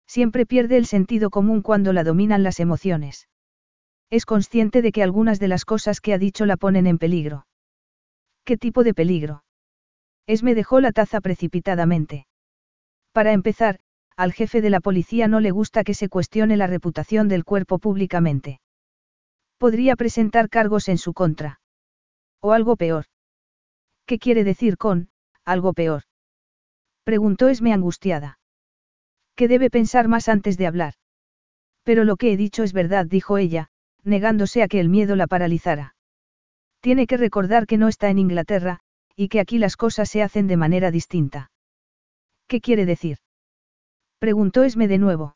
Siempre pierde el sentido común cuando la dominan las emociones. Es consciente de que algunas de las cosas que ha dicho la ponen en peligro. ¿Qué tipo de peligro? Esme dejó la taza precipitadamente. Para empezar, al jefe de la policía no le gusta que se cuestione la reputación del cuerpo públicamente. Podría presentar cargos en su contra. O algo peor. ¿Qué quiere decir con, algo peor? Preguntó Esme angustiada. ¿Qué debe pensar más antes de hablar? Pero lo que he dicho es verdad, dijo ella, negándose a que el miedo la paralizara. Tiene que recordar que no está en Inglaterra, y que aquí las cosas se hacen de manera distinta. ¿Qué quiere decir? Preguntó Esme de nuevo.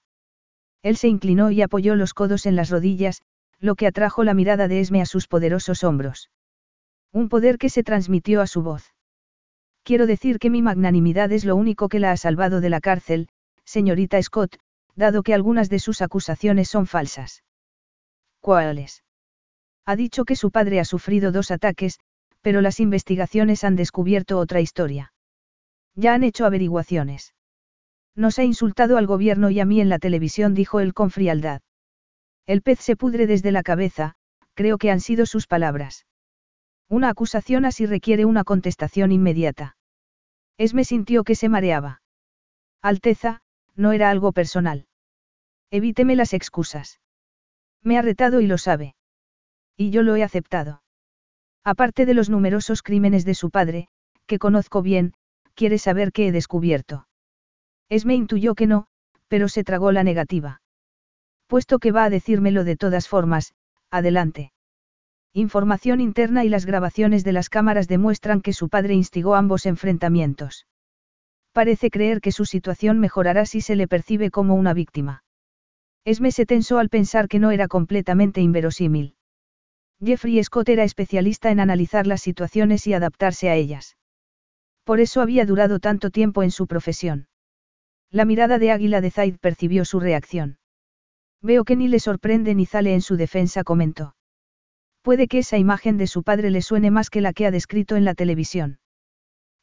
Él se inclinó y apoyó los codos en las rodillas, lo que atrajo la mirada de Esme a sus poderosos hombros. Un poder que se transmitió a su voz. Quiero decir que mi magnanimidad es lo único que la ha salvado de la cárcel, señorita Scott, dado que algunas de sus acusaciones son falsas. ¿Cuáles? Ha dicho que su padre ha sufrido dos ataques, pero las investigaciones han descubierto otra historia. Ya han hecho averiguaciones. Nos ha insultado al gobierno y a mí en la televisión, dijo él con frialdad. El pez se pudre desde la cabeza, creo que han sido sus palabras. Una acusación así requiere una contestación inmediata. Esme sintió que se mareaba. Alteza, no era algo personal. Evíteme las excusas. Me ha retado y lo sabe. Y yo lo he aceptado. Aparte de los numerosos crímenes de su padre, que conozco bien, quiere saber qué he descubierto. Esme intuyó que no, pero se tragó la negativa. Puesto que va a decírmelo de todas formas, adelante. Información interna y las grabaciones de las cámaras demuestran que su padre instigó ambos enfrentamientos. Parece creer que su situación mejorará si se le percibe como una víctima. Esme se tensó al pensar que no era completamente inverosímil. Jeffrey Scott era especialista en analizar las situaciones y adaptarse a ellas. Por eso había durado tanto tiempo en su profesión. La mirada de Águila de Zaid percibió su reacción. Veo que ni le sorprende ni sale en su defensa, comentó. Puede que esa imagen de su padre le suene más que la que ha descrito en la televisión.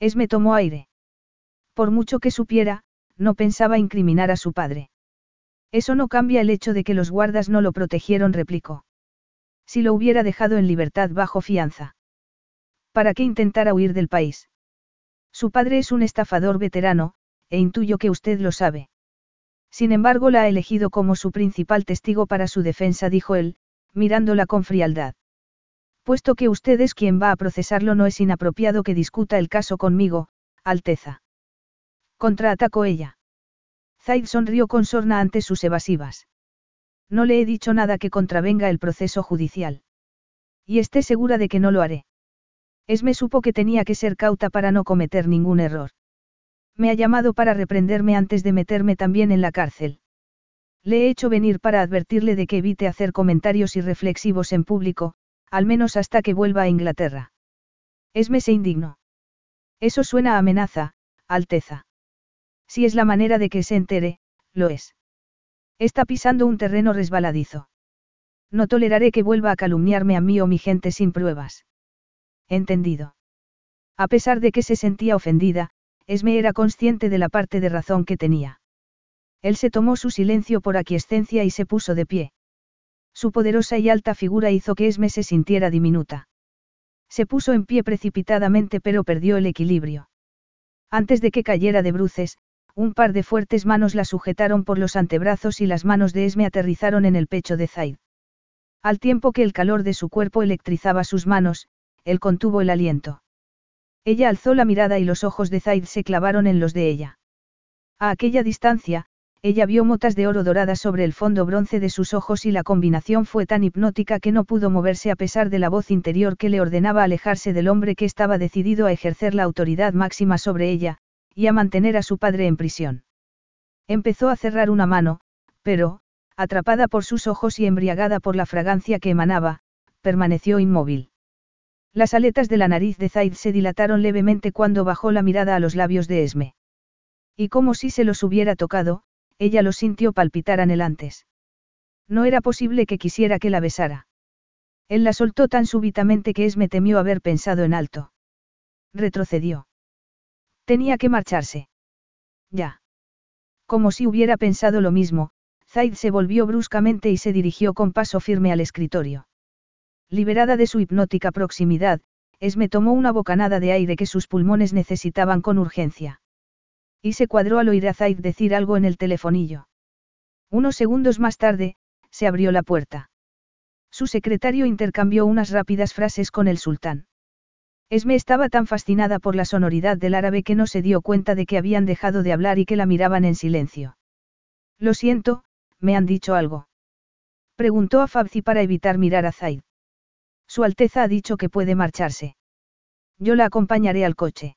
Esme tomó aire. Por mucho que supiera, no pensaba incriminar a su padre. Eso no cambia el hecho de que los guardas no lo protegieron, replicó. Si lo hubiera dejado en libertad bajo fianza. ¿Para qué intentara huir del país? Su padre es un estafador veterano, e intuyo que usted lo sabe. Sin embargo, la ha elegido como su principal testigo para su defensa, dijo él, mirándola con frialdad. Puesto que usted es quien va a procesarlo, no es inapropiado que discuta el caso conmigo, Alteza. Contraatacó ella. Zaid sonrió con sorna ante sus evasivas. No le he dicho nada que contravenga el proceso judicial. Y esté segura de que no lo haré. Esme supo que tenía que ser cauta para no cometer ningún error. Me ha llamado para reprenderme antes de meterme también en la cárcel. Le he hecho venir para advertirle de que evite hacer comentarios irreflexivos en público, al menos hasta que vuelva a Inglaterra. Esme se indignó. Eso suena a amenaza, Alteza. Si es la manera de que se entere, lo es. Está pisando un terreno resbaladizo. No toleraré que vuelva a calumniarme a mí o mi gente sin pruebas. Entendido. A pesar de que se sentía ofendida, Esme era consciente de la parte de razón que tenía. Él se tomó su silencio por aquiescencia y se puso de pie. Su poderosa y alta figura hizo que Esme se sintiera diminuta. Se puso en pie precipitadamente pero perdió el equilibrio. Antes de que cayera de bruces, un par de fuertes manos la sujetaron por los antebrazos y las manos de Esme aterrizaron en el pecho de Zaid. Al tiempo que el calor de su cuerpo electrizaba sus manos, él contuvo el aliento. Ella alzó la mirada y los ojos de Zaid se clavaron en los de ella. A aquella distancia, ella vio motas de oro doradas sobre el fondo bronce de sus ojos y la combinación fue tan hipnótica que no pudo moverse a pesar de la voz interior que le ordenaba alejarse del hombre que estaba decidido a ejercer la autoridad máxima sobre ella, y a mantener a su padre en prisión. Empezó a cerrar una mano, pero, atrapada por sus ojos y embriagada por la fragancia que emanaba, permaneció inmóvil. Las aletas de la nariz de Zaid se dilataron levemente cuando bajó la mirada a los labios de Esme. Y como si se los hubiera tocado, ella los sintió palpitar anhelantes. No era posible que quisiera que la besara. Él la soltó tan súbitamente que Esme temió haber pensado en alto. Retrocedió. Tenía que marcharse. Ya. Como si hubiera pensado lo mismo, Zaid se volvió bruscamente y se dirigió con paso firme al escritorio. Liberada de su hipnótica proximidad, Esme tomó una bocanada de aire que sus pulmones necesitaban con urgencia. Y se cuadró al oír a Zaid decir algo en el telefonillo. Unos segundos más tarde, se abrió la puerta. Su secretario intercambió unas rápidas frases con el sultán. Esme estaba tan fascinada por la sonoridad del árabe que no se dio cuenta de que habían dejado de hablar y que la miraban en silencio. Lo siento, ¿me han dicho algo? Preguntó a Fabzi para evitar mirar a Zaid. Su Alteza ha dicho que puede marcharse. Yo la acompañaré al coche.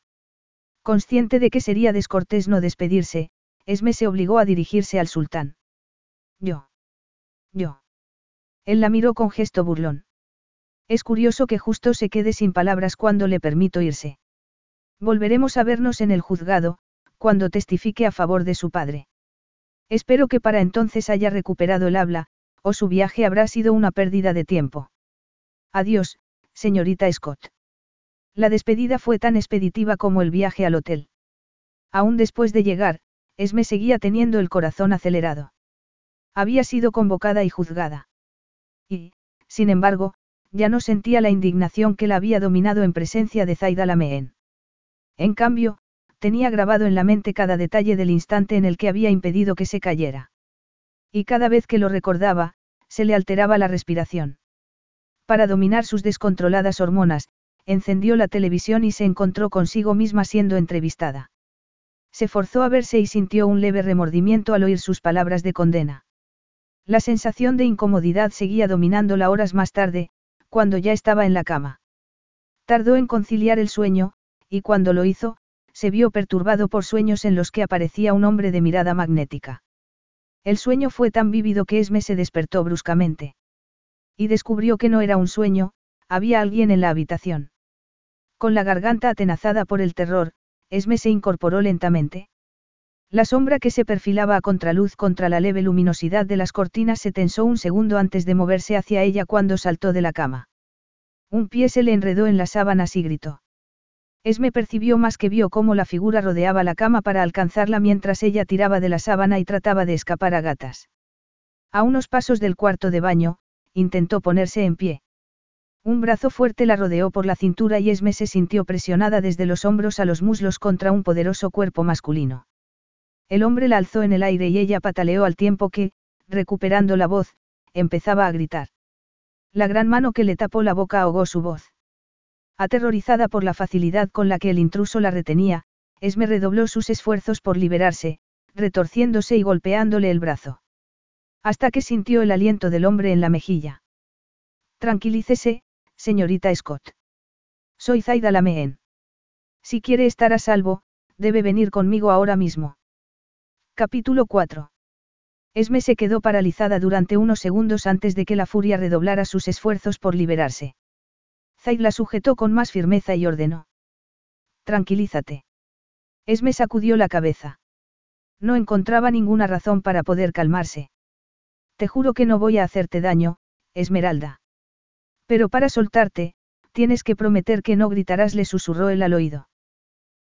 Consciente de que sería descortés no despedirse, Esme se obligó a dirigirse al sultán. Yo. Yo. Él la miró con gesto burlón. Es curioso que justo se quede sin palabras cuando le permito irse. Volveremos a vernos en el juzgado, cuando testifique a favor de su padre. Espero que para entonces haya recuperado el habla, o su viaje habrá sido una pérdida de tiempo. Adiós, señorita Scott. La despedida fue tan expeditiva como el viaje al hotel. Aún después de llegar, Esme seguía teniendo el corazón acelerado. Había sido convocada y juzgada. Y, sin embargo, ya no sentía la indignación que la había dominado en presencia de Zaida Lameen. En cambio, tenía grabado en la mente cada detalle del instante en el que había impedido que se cayera. Y cada vez que lo recordaba, se le alteraba la respiración. Para dominar sus descontroladas hormonas, encendió la televisión y se encontró consigo misma siendo entrevistada. Se forzó a verse y sintió un leve remordimiento al oír sus palabras de condena. La sensación de incomodidad seguía dominándola horas más tarde, cuando ya estaba en la cama. Tardó en conciliar el sueño, y cuando lo hizo, se vio perturbado por sueños en los que aparecía un hombre de mirada magnética. El sueño fue tan vívido que Esme se despertó bruscamente. Y descubrió que no era un sueño, había alguien en la habitación. Con la garganta atenazada por el terror, Esme se incorporó lentamente. La sombra que se perfilaba a contraluz contra la leve luminosidad de las cortinas se tensó un segundo antes de moverse hacia ella cuando saltó de la cama. Un pie se le enredó en las sábanas y gritó. Esme percibió más que vio cómo la figura rodeaba la cama para alcanzarla mientras ella tiraba de la sábana y trataba de escapar a gatas. A unos pasos del cuarto de baño, intentó ponerse en pie. Un brazo fuerte la rodeó por la cintura y Esme se sintió presionada desde los hombros a los muslos contra un poderoso cuerpo masculino. El hombre la alzó en el aire y ella pataleó al tiempo que, recuperando la voz, empezaba a gritar. La gran mano que le tapó la boca ahogó su voz. Aterrorizada por la facilidad con la que el intruso la retenía, Esme redobló sus esfuerzos por liberarse, retorciéndose y golpeándole el brazo. Hasta que sintió el aliento del hombre en la mejilla. Tranquilícese, señorita Scott. Soy Zaida Lameen. Si quiere estar a salvo, debe venir conmigo ahora mismo. Capítulo 4. Esme se quedó paralizada durante unos segundos antes de que la furia redoblara sus esfuerzos por liberarse. Zaid la sujetó con más firmeza y ordenó. Tranquilízate. Esme sacudió la cabeza. No encontraba ninguna razón para poder calmarse. Te juro que no voy a hacerte daño, Esmeralda. Pero para soltarte, tienes que prometer que no gritarás, le susurró él al oído.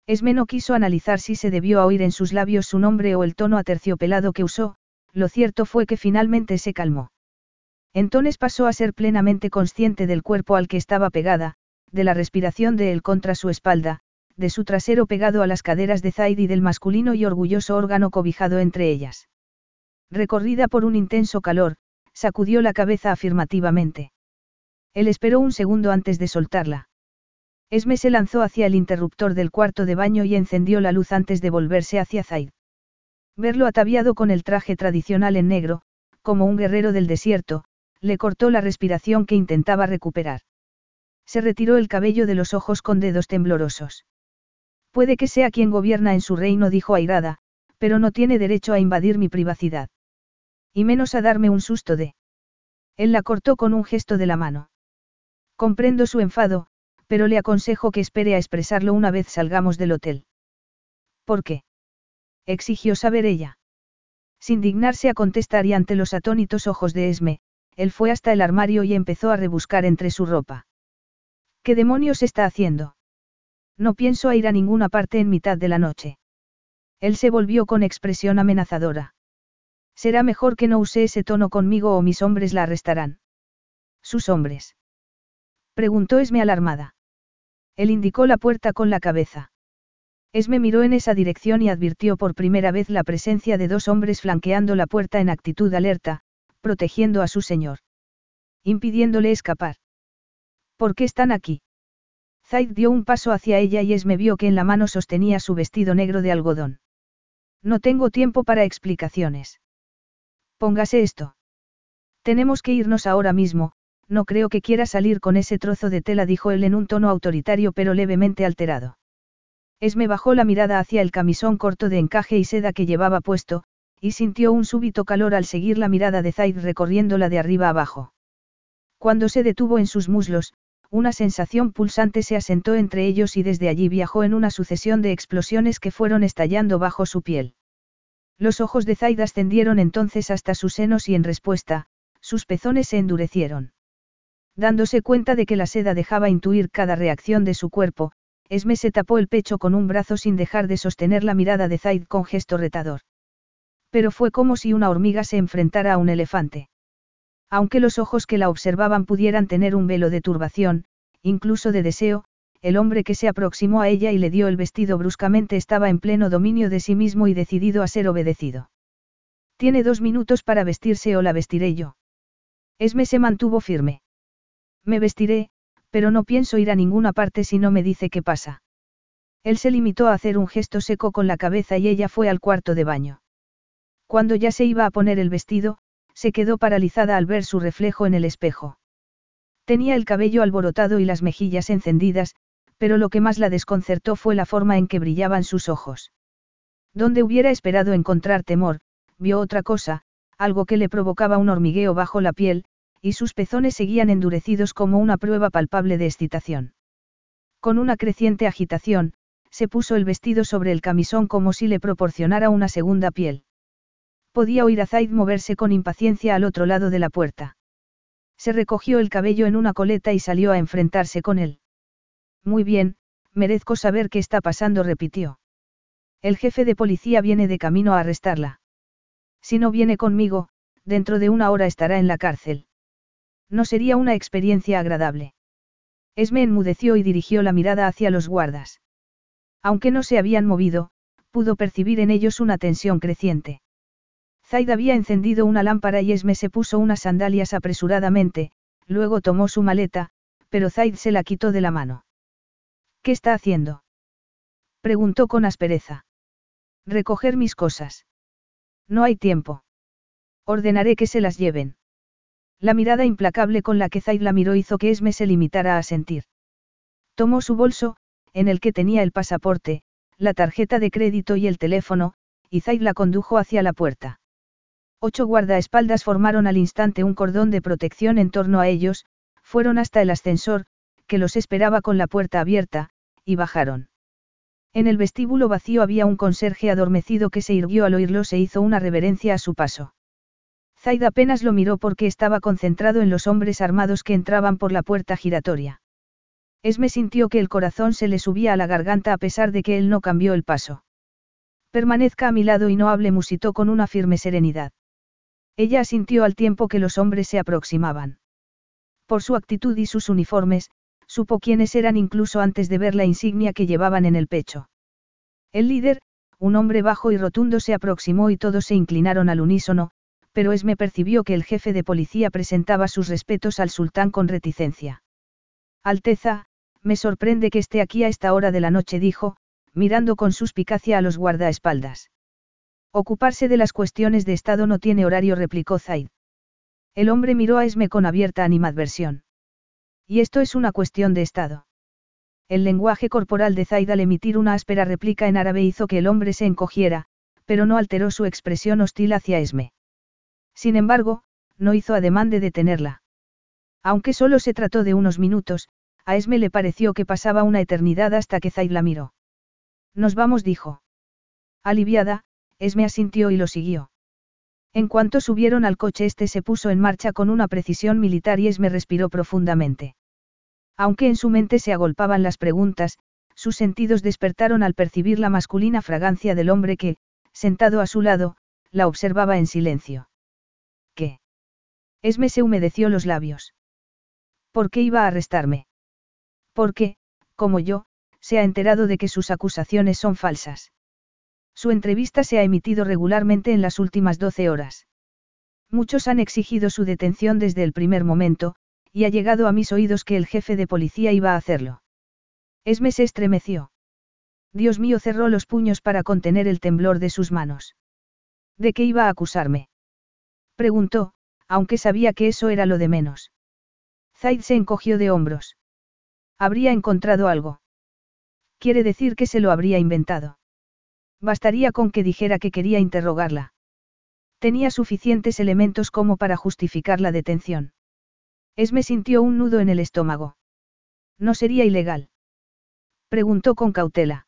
Esme no quiso analizar si se debió a oír en sus labios su nombre o el tono aterciopelado que usó, lo cierto fue que finalmente se calmó. Entonces pasó a ser plenamente consciente del cuerpo al que estaba pegada, de la respiración de él contra su espalda, de su trasero pegado a las caderas de Zaid y del masculino y orgulloso órgano cobijado entre ellas. Recorrida por un intenso calor, sacudió la cabeza afirmativamente. Él esperó un segundo antes de soltarla. Esme se lanzó hacia el interruptor del cuarto de baño y encendió la luz antes de volverse hacia Zaid. Verlo ataviado con el traje tradicional en negro, como un guerrero del desierto, le cortó la respiración que intentaba recuperar. Se retiró el cabello de los ojos con dedos temblorosos. Puede que sea quien gobierna en su reino, dijo airada, pero no tiene derecho a invadir mi privacidad. Y menos a darme un susto de. Él la cortó con un gesto de la mano. Comprendo su enfado, pero le aconsejo que espere a expresarlo una vez salgamos del hotel. ¿Por qué? exigió saber ella. Sin dignarse a contestar y ante los atónitos ojos de Esme, él fue hasta el armario y empezó a rebuscar entre su ropa. ¿Qué demonios está haciendo? No pienso ir a ninguna parte en mitad de la noche. Él se volvió con expresión amenazadora. Será mejor que no use ese tono conmigo o mis hombres la arrestarán. ¿Sus hombres? Preguntó Esme alarmada. Él indicó la puerta con la cabeza. Esme miró en esa dirección y advirtió por primera vez la presencia de dos hombres flanqueando la puerta en actitud alerta, protegiendo a su señor. Impidiéndole escapar. ¿Por qué están aquí? Zaid dio un paso hacia ella y Esme vio que en la mano sostenía su vestido negro de algodón. No tengo tiempo para explicaciones. Póngase esto. Tenemos que irnos ahora mismo, no creo que quiera salir con ese trozo de tela, dijo él en un tono autoritario pero levemente alterado. Esme bajó la mirada hacia el camisón corto de encaje y seda que llevaba puesto, y sintió un súbito calor al seguir la mirada de Zaid recorriéndola de arriba abajo. Cuando se detuvo en sus muslos, una sensación pulsante se asentó entre ellos y desde allí viajó en una sucesión de explosiones que fueron estallando bajo su piel. Los ojos de Zaid ascendieron entonces hasta sus senos y en respuesta, sus pezones se endurecieron. Dándose cuenta de que la seda dejaba intuir cada reacción de su cuerpo, Esme se tapó el pecho con un brazo sin dejar de sostener la mirada de Zaid con gesto retador. Pero fue como si una hormiga se enfrentara a un elefante. Aunque los ojos que la observaban pudieran tener un velo de turbación, incluso de deseo, el hombre que se aproximó a ella y le dio el vestido bruscamente estaba en pleno dominio de sí mismo y decidido a ser obedecido. Tiene dos minutos para vestirse o la vestiré yo. Esme se mantuvo firme. Me vestiré, pero no pienso ir a ninguna parte si no me dice qué pasa. Él se limitó a hacer un gesto seco con la cabeza y ella fue al cuarto de baño. Cuando ya se iba a poner el vestido, se quedó paralizada al ver su reflejo en el espejo. Tenía el cabello alborotado y las mejillas encendidas, pero lo que más la desconcertó fue la forma en que brillaban sus ojos. Donde hubiera esperado encontrar temor, vio otra cosa, algo que le provocaba un hormigueo bajo la piel, y sus pezones seguían endurecidos como una prueba palpable de excitación. Con una creciente agitación, se puso el vestido sobre el camisón como si le proporcionara una segunda piel. Podía oír a Zaid moverse con impaciencia al otro lado de la puerta. Se recogió el cabello en una coleta y salió a enfrentarse con él. Muy bien, merezco saber qué está pasando, repitió. El jefe de policía viene de camino a arrestarla. Si no viene conmigo, dentro de una hora estará en la cárcel. No sería una experiencia agradable. Esme enmudeció y dirigió la mirada hacia los guardas. Aunque no se habían movido, pudo percibir en ellos una tensión creciente. Zaid había encendido una lámpara y Esme se puso unas sandalias apresuradamente, luego tomó su maleta, pero Zaid se la quitó de la mano. ¿Qué está haciendo? Preguntó con aspereza. Recoger mis cosas. No hay tiempo. Ordenaré que se las lleven. La mirada implacable con la que Zaid la miró hizo que Esme se limitara a sentir. Tomó su bolso, en el que tenía el pasaporte, la tarjeta de crédito y el teléfono, y Zaid la condujo hacia la puerta. Ocho guardaespaldas formaron al instante un cordón de protección en torno a ellos, fueron hasta el ascensor, que los esperaba con la puerta abierta, y bajaron. En el vestíbulo vacío había un conserje adormecido que se irguió al oírlos e hizo una reverencia a su paso. Zaid apenas lo miró porque estaba concentrado en los hombres armados que entraban por la puerta giratoria. Esme sintió que el corazón se le subía a la garganta a pesar de que él no cambió el paso. Permanezca a mi lado y no hable, musitó con una firme serenidad. Ella asintió al tiempo que los hombres se aproximaban. Por su actitud y sus uniformes, supo quiénes eran incluso antes de ver la insignia que llevaban en el pecho. El líder, un hombre bajo y rotundo, se aproximó y todos se inclinaron al unísono, pero Esme percibió que el jefe de policía presentaba sus respetos al sultán con reticencia. Alteza, me sorprende que esté aquí a esta hora de la noche, dijo, mirando con suspicacia a los guardaespaldas. Ocuparse de las cuestiones de Estado no tiene horario, replicó Zaid. El hombre miró a Esme con abierta animadversión. Y esto es una cuestión de Estado. El lenguaje corporal de Zaid al emitir una áspera réplica en árabe hizo que el hombre se encogiera, pero no alteró su expresión hostil hacia Esme. Sin embargo, no hizo ademán de detenerla. Aunque solo se trató de unos minutos, a Esme le pareció que pasaba una eternidad hasta que Zaid la miró. Nos vamos, dijo. Aliviada, Esme asintió y lo siguió. En cuanto subieron al coche, este se puso en marcha con una precisión militar y Esme respiró profundamente. Aunque en su mente se agolpaban las preguntas, sus sentidos despertaron al percibir la masculina fragancia del hombre que, sentado a su lado, la observaba en silencio. ¿Qué? Esme se humedeció los labios. ¿Por qué iba a arrestarme? Porque, como yo, se ha enterado de que sus acusaciones son falsas. Su entrevista se ha emitido regularmente en las últimas 12 horas. Muchos han exigido su detención desde el primer momento, y ha llegado a mis oídos que el jefe de policía iba a hacerlo. Esme se estremeció. Dios mío cerró los puños para contener el temblor de sus manos. ¿De qué iba a acusarme? Preguntó, aunque sabía que eso era lo de menos. Zaid se encogió de hombros. Habría encontrado algo. Quiere decir que se lo habría inventado. Bastaría con que dijera que quería interrogarla. Tenía suficientes elementos como para justificar la detención. Esme sintió un nudo en el estómago. ¿No sería ilegal? Preguntó con cautela.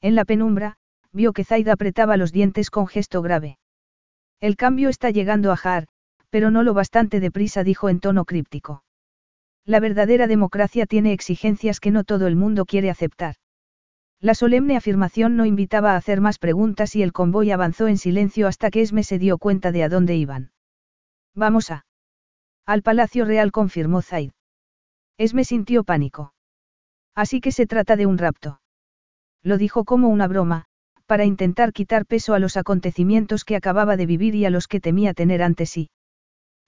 En la penumbra, vio que Zaid apretaba los dientes con gesto grave. El cambio está llegando a Jaar, pero no lo bastante deprisa, dijo en tono críptico. La verdadera democracia tiene exigencias que no todo el mundo quiere aceptar. La solemne afirmación no invitaba a hacer más preguntas y el convoy avanzó en silencio hasta que Esme se dio cuenta de a dónde iban. Vamos a. Al Palacio Real confirmó Zaid. Esme sintió pánico. Así que se trata de un rapto. Lo dijo como una broma, para intentar quitar peso a los acontecimientos que acababa de vivir y a los que temía tener ante sí.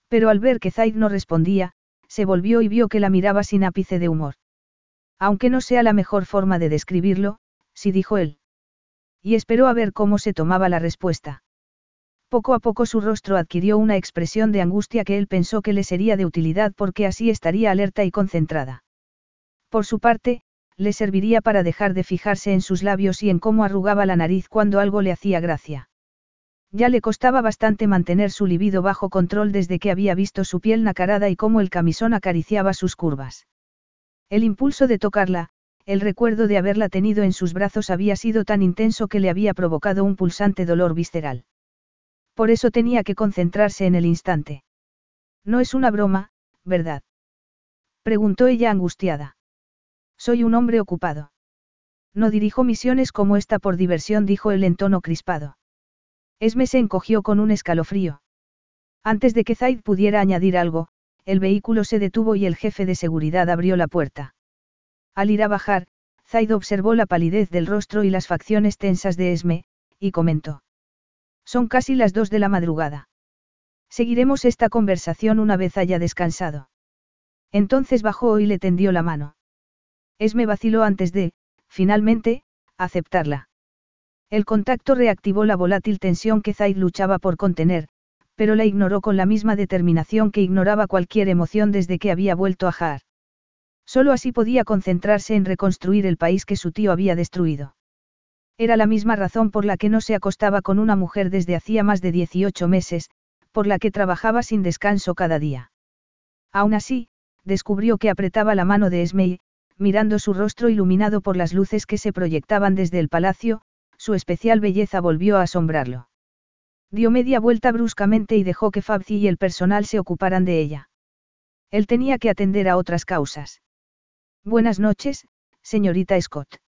Pero al ver que Zaid no respondía, se volvió y vio que la miraba sin ápice de humor. Aunque no sea la mejor forma de describirlo, sí dijo él. Y esperó a ver cómo se tomaba la respuesta. Poco a poco su rostro adquirió una expresión de angustia que él pensó que le sería de utilidad porque así estaría alerta y concentrada. Por su parte, le serviría para dejar de fijarse en sus labios y en cómo arrugaba la nariz cuando algo le hacía gracia. Ya le costaba bastante mantener su libido bajo control desde que había visto su piel nacarada y cómo el camisón acariciaba sus curvas. El impulso de tocarla, el recuerdo de haberla tenido en sus brazos había sido tan intenso que le había provocado un pulsante dolor visceral. Por eso tenía que concentrarse en el instante. No es una broma, ¿verdad? Preguntó ella angustiada. Soy un hombre ocupado. No dirijo misiones como esta por diversión, dijo él en tono crispado. Esme se encogió con un escalofrío. Antes de que Zaid pudiera añadir algo, el vehículo se detuvo y el jefe de seguridad abrió la puerta. Al ir a bajar, Zaid observó la palidez del rostro y las facciones tensas de Esme, y comentó. Son casi las dos de la madrugada. Seguiremos esta conversación una vez haya descansado. Entonces bajó y le tendió la mano. Esme vaciló antes de, finalmente, aceptarla. El contacto reactivó la volátil tensión que Zaid luchaba por contener, pero la ignoró con la misma determinación que ignoraba cualquier emoción desde que había vuelto a Jaar. Solo así podía concentrarse en reconstruir el país que su tío había destruido. Era la misma razón por la que no se acostaba con una mujer desde hacía más de 18 meses, por la que trabajaba sin descanso cada día. Aún así, descubrió que apretaba la mano de Esme mirando su rostro iluminado por las luces que se proyectaban desde el palacio, su especial belleza volvió a asombrarlo. Dio media vuelta bruscamente y dejó que Fabzi y el personal se ocuparan de ella. Él tenía que atender a otras causas. Buenas noches, señorita Scott.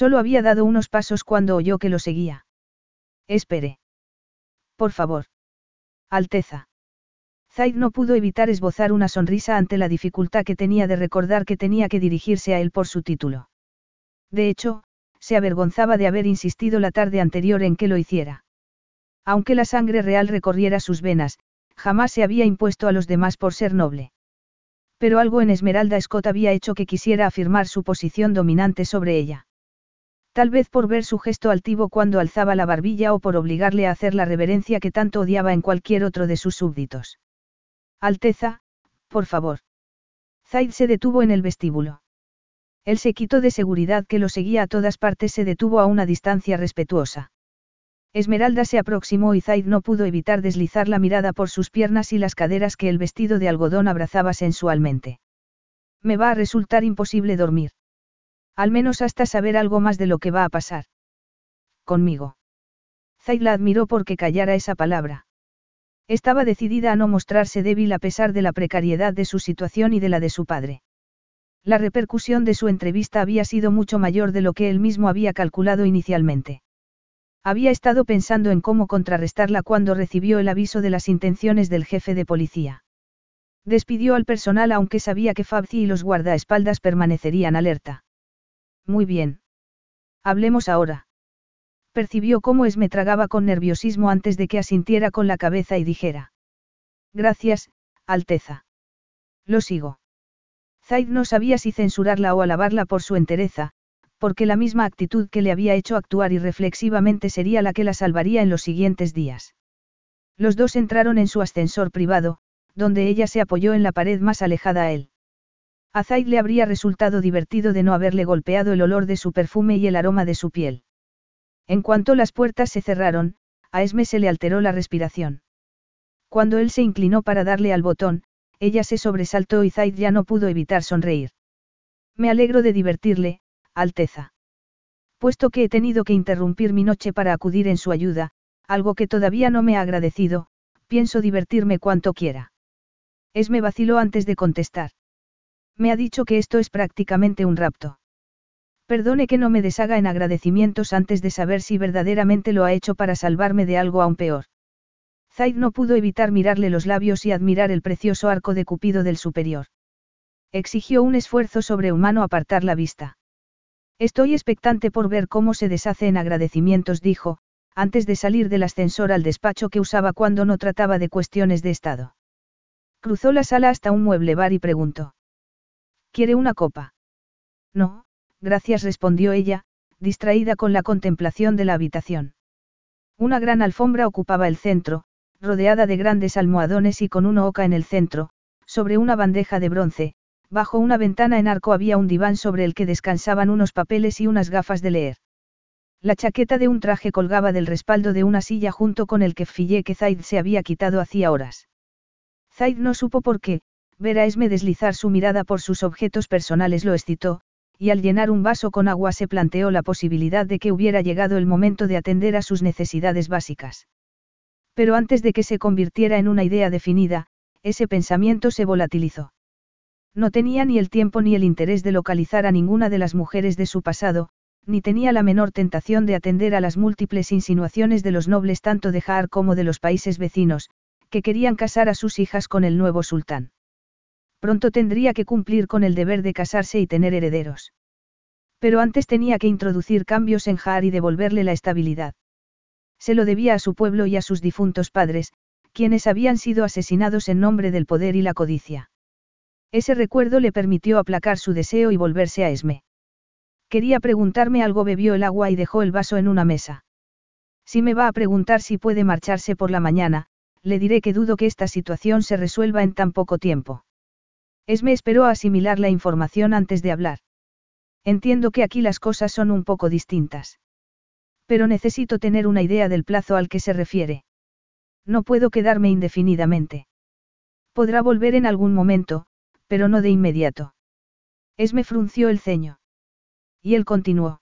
Solo había dado unos pasos cuando oyó que lo seguía. Espere. Por favor. Alteza. Zaid no pudo evitar esbozar una sonrisa ante la dificultad que tenía de recordar que tenía que dirigirse a él por su título. De hecho, se avergonzaba de haber insistido la tarde anterior en que lo hiciera. Aunque la sangre real recorriera sus venas, jamás se había impuesto a los demás por ser noble. Pero algo en Esmeralda Scott había hecho que quisiera afirmar su posición dominante sobre ella. Tal vez por ver su gesto altivo cuando alzaba la barbilla o por obligarle a hacer la reverencia que tanto odiaba en cualquier otro de sus súbditos. Alteza, por favor. Zaid se detuvo en el vestíbulo. El séquito de seguridad que lo seguía a todas partes se detuvo a una distancia respetuosa. Esmeralda se aproximó y Zaid no pudo evitar deslizar la mirada por sus piernas y las caderas que el vestido de algodón abrazaba sensualmente. Me va a resultar imposible dormir. Al menos hasta saber algo más de lo que va a pasar. Conmigo. Zaid la admiró porque callara esa palabra. Estaba decidida a no mostrarse débil a pesar de la precariedad de su situación y de la de su padre. La repercusión de su entrevista había sido mucho mayor de lo que él mismo había calculado inicialmente. Había estado pensando en cómo contrarrestarla cuando recibió el aviso de las intenciones del jefe de policía. Despidió al personal aunque sabía que Fabzi y los guardaespaldas permanecerían alerta. Muy bien. Hablemos ahora. Percibió cómo Esme tragaba con nerviosismo antes de que asintiera con la cabeza y dijera. Gracias, Alteza. Lo sigo. Zaid no sabía si censurarla o alabarla por su entereza, porque la misma actitud que le había hecho actuar irreflexivamente sería la que la salvaría en los siguientes días. Los dos entraron en su ascensor privado, donde ella se apoyó en la pared más alejada a él. A Zaid le habría resultado divertido de no haberle golpeado el olor de su perfume y el aroma de su piel. En cuanto las puertas se cerraron, a Esme se le alteró la respiración. Cuando él se inclinó para darle al botón, ella se sobresaltó y Zaid ya no pudo evitar sonreír. Me alegro de divertirle, Alteza. Puesto que he tenido que interrumpir mi noche para acudir en su ayuda, algo que todavía no me ha agradecido, pienso divertirme cuanto quiera. Esme vaciló antes de contestar. Me ha dicho que esto es prácticamente un rapto. Perdone que no me deshaga en agradecimientos antes de saber si verdaderamente lo ha hecho para salvarme de algo aún peor. Zaid no pudo evitar mirarle los labios y admirar el precioso arco de Cupido del superior. Exigió un esfuerzo sobrehumano apartar la vista. Estoy expectante por ver cómo se deshace en agradecimientos, dijo, antes de salir del ascensor al despacho que usaba cuando no trataba de cuestiones de Estado. Cruzó la sala hasta un mueble bar y preguntó. ¿Quiere una copa? No, gracias, respondió ella, distraída con la contemplación de la habitación. Una gran alfombra ocupaba el centro, rodeada de grandes almohadones y con una oca en el centro, sobre una bandeja de bronce, Bajo una ventana en arco había un diván sobre el que descansaban unos papeles y unas gafas de leer. La chaqueta de un traje colgaba del respaldo de una silla junto con el que fillé que Zaid se había quitado hacía horas. Zaid no supo por qué, ver a Esme deslizar su mirada por sus objetos personales lo excitó, y al llenar un vaso con agua se planteó la posibilidad de que hubiera llegado el momento de atender a sus necesidades básicas. Pero antes de que se convirtiera en una idea definida, ese pensamiento se volatilizó. No tenía ni el tiempo ni el interés de localizar a ninguna de las mujeres de su pasado, ni tenía la menor tentación de atender a las múltiples insinuaciones de los nobles tanto de Jaar como de los países vecinos, que querían casar a sus hijas con el nuevo sultán. Pronto tendría que cumplir con el deber de casarse y tener herederos. Pero antes tenía que introducir cambios en Jaar y devolverle la estabilidad. Se lo debía a su pueblo y a sus difuntos padres, quienes habían sido asesinados en nombre del poder y la codicia. Ese recuerdo le permitió aplacar su deseo y volverse a Esme. Quería preguntarme algo, bebió el agua y dejó el vaso en una mesa. Si me va a preguntar si puede marcharse por la mañana, le diré que dudo que esta situación se resuelva en tan poco tiempo. Esme esperó a asimilar la información antes de hablar. Entiendo que aquí las cosas son un poco distintas. Pero necesito tener una idea del plazo al que se refiere. No puedo quedarme indefinidamente. Podrá volver en algún momento, pero no de inmediato. Esme frunció el ceño. Y él continuó.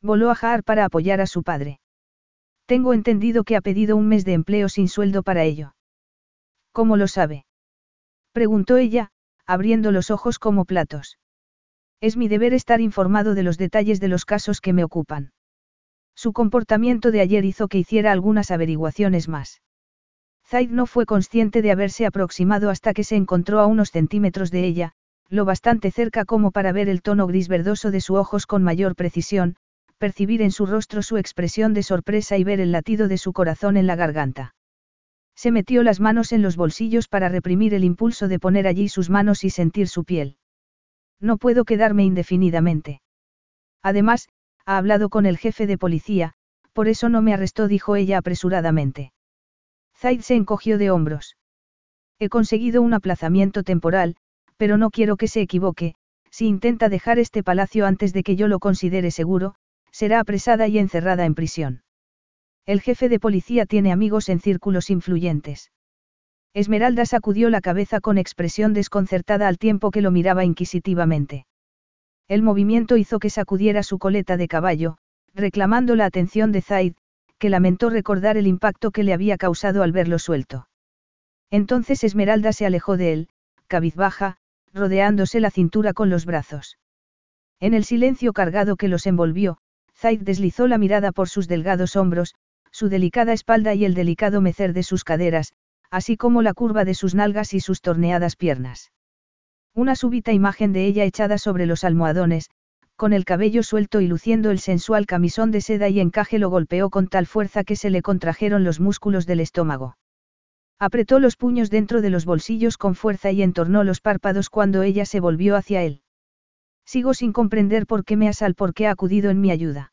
Voló a Jaar para apoyar a su padre. Tengo entendido que ha pedido un mes de empleo sin sueldo para ello. ¿Cómo lo sabe? Preguntó ella, abriendo los ojos como platos. Es mi deber estar informado de los detalles de los casos que me ocupan. Su comportamiento de ayer hizo que hiciera algunas averiguaciones más. Zaid no fue consciente de haberse aproximado hasta que se encontró a unos centímetros de ella, lo bastante cerca como para ver el tono gris verdoso de sus ojos con mayor precisión, percibir en su rostro su expresión de sorpresa y ver el latido de su corazón en la garganta. Se metió las manos en los bolsillos para reprimir el impulso de poner allí sus manos y sentir su piel. No puedo quedarme indefinidamente. Además, ha hablado con el jefe de policía, por eso no me arrestó, dijo ella apresuradamente. Zaid se encogió de hombros. He conseguido un aplazamiento temporal, pero no quiero que se equivoque, si intenta dejar este palacio antes de que yo lo considere seguro, será apresada y encerrada en prisión. El jefe de policía tiene amigos en círculos influyentes. Esmeralda sacudió la cabeza con expresión desconcertada al tiempo que lo miraba inquisitivamente. El movimiento hizo que sacudiera su coleta de caballo, reclamando la atención de Zaid, que lamentó recordar el impacto que le había causado al verlo suelto. Entonces Esmeralda se alejó de él, cabizbaja, rodeándose la cintura con los brazos. En el silencio cargado que los envolvió, Zaid deslizó la mirada por sus delgados hombros, su delicada espalda y el delicado mecer de sus caderas, así como la curva de sus nalgas y sus torneadas piernas. Una súbita imagen de ella echada sobre los almohadones, con el cabello suelto y luciendo el sensual camisón de seda y encaje lo golpeó con tal fuerza que se le contrajeron los músculos del estómago. Apretó los puños dentro de los bolsillos con fuerza y entornó los párpados cuando ella se volvió hacia él. Sigo sin comprender por qué me asal por qué ha acudido en mi ayuda.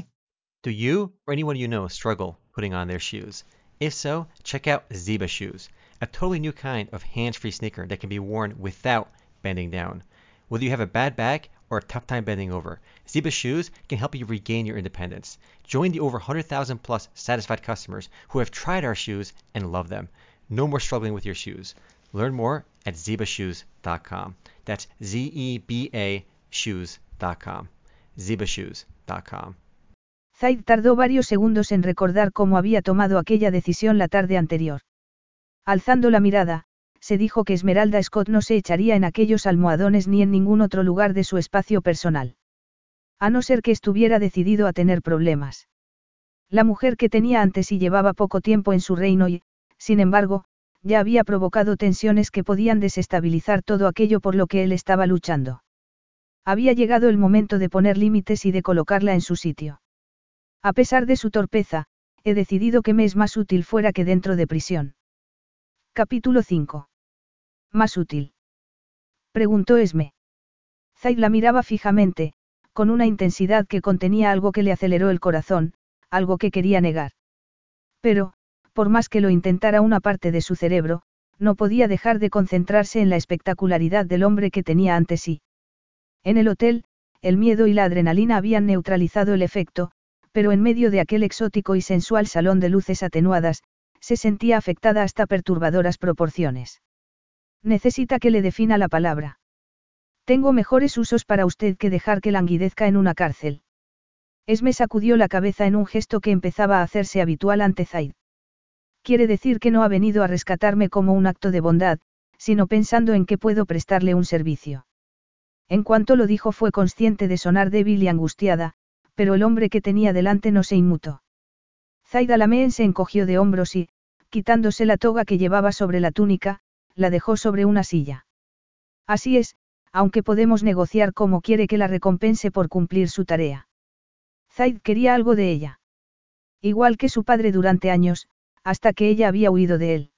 Do you or anyone you know struggle putting on their shoes? If so, check out Ziba Shoes, a totally new kind of hands free sneaker that can be worn without bending down. Whether you have a bad back or a tough time bending over, Ziba Shoes can help you regain your independence. Join the over 100,000 plus satisfied customers who have tried our shoes and love them. No more struggling with your shoes. Learn more at zebashoes.com. That's Z E B A shoes.com. zebashoes.com. Zaid tardó varios segundos en recordar cómo había tomado aquella decisión la tarde anterior. Alzando la mirada, se dijo que Esmeralda Scott no se echaría en aquellos almohadones ni en ningún otro lugar de su espacio personal. A no ser que estuviera decidido a tener problemas. La mujer que tenía antes y llevaba poco tiempo en su reino y, sin embargo, ya había provocado tensiones que podían desestabilizar todo aquello por lo que él estaba luchando. Había llegado el momento de poner límites y de colocarla en su sitio. A pesar de su torpeza, he decidido que me es más útil fuera que dentro de prisión. Capítulo 5. Más útil. Preguntó Esme. Zaid la miraba fijamente, con una intensidad que contenía algo que le aceleró el corazón, algo que quería negar. Pero, por más que lo intentara una parte de su cerebro, no podía dejar de concentrarse en la espectacularidad del hombre que tenía ante sí. En el hotel, el miedo y la adrenalina habían neutralizado el efecto, pero en medio de aquel exótico y sensual salón de luces atenuadas, se sentía afectada hasta perturbadoras proporciones. Necesita que le defina la palabra. Tengo mejores usos para usted que dejar que languidezca en una cárcel. Esme sacudió la cabeza en un gesto que empezaba a hacerse habitual ante Zaid. Quiere decir que no ha venido a rescatarme como un acto de bondad, sino pensando en que puedo prestarle un servicio. En cuanto lo dijo fue consciente de sonar débil y angustiada, pero el hombre que tenía delante no se inmutó. Zaida Lameen se encogió de hombros y, quitándose la toga que llevaba sobre la túnica, la dejó sobre una silla. Así es, aunque podemos negociar cómo quiere que la recompense por cumplir su tarea. Zaid quería algo de ella. Igual que su padre durante años, hasta que ella había huido de él.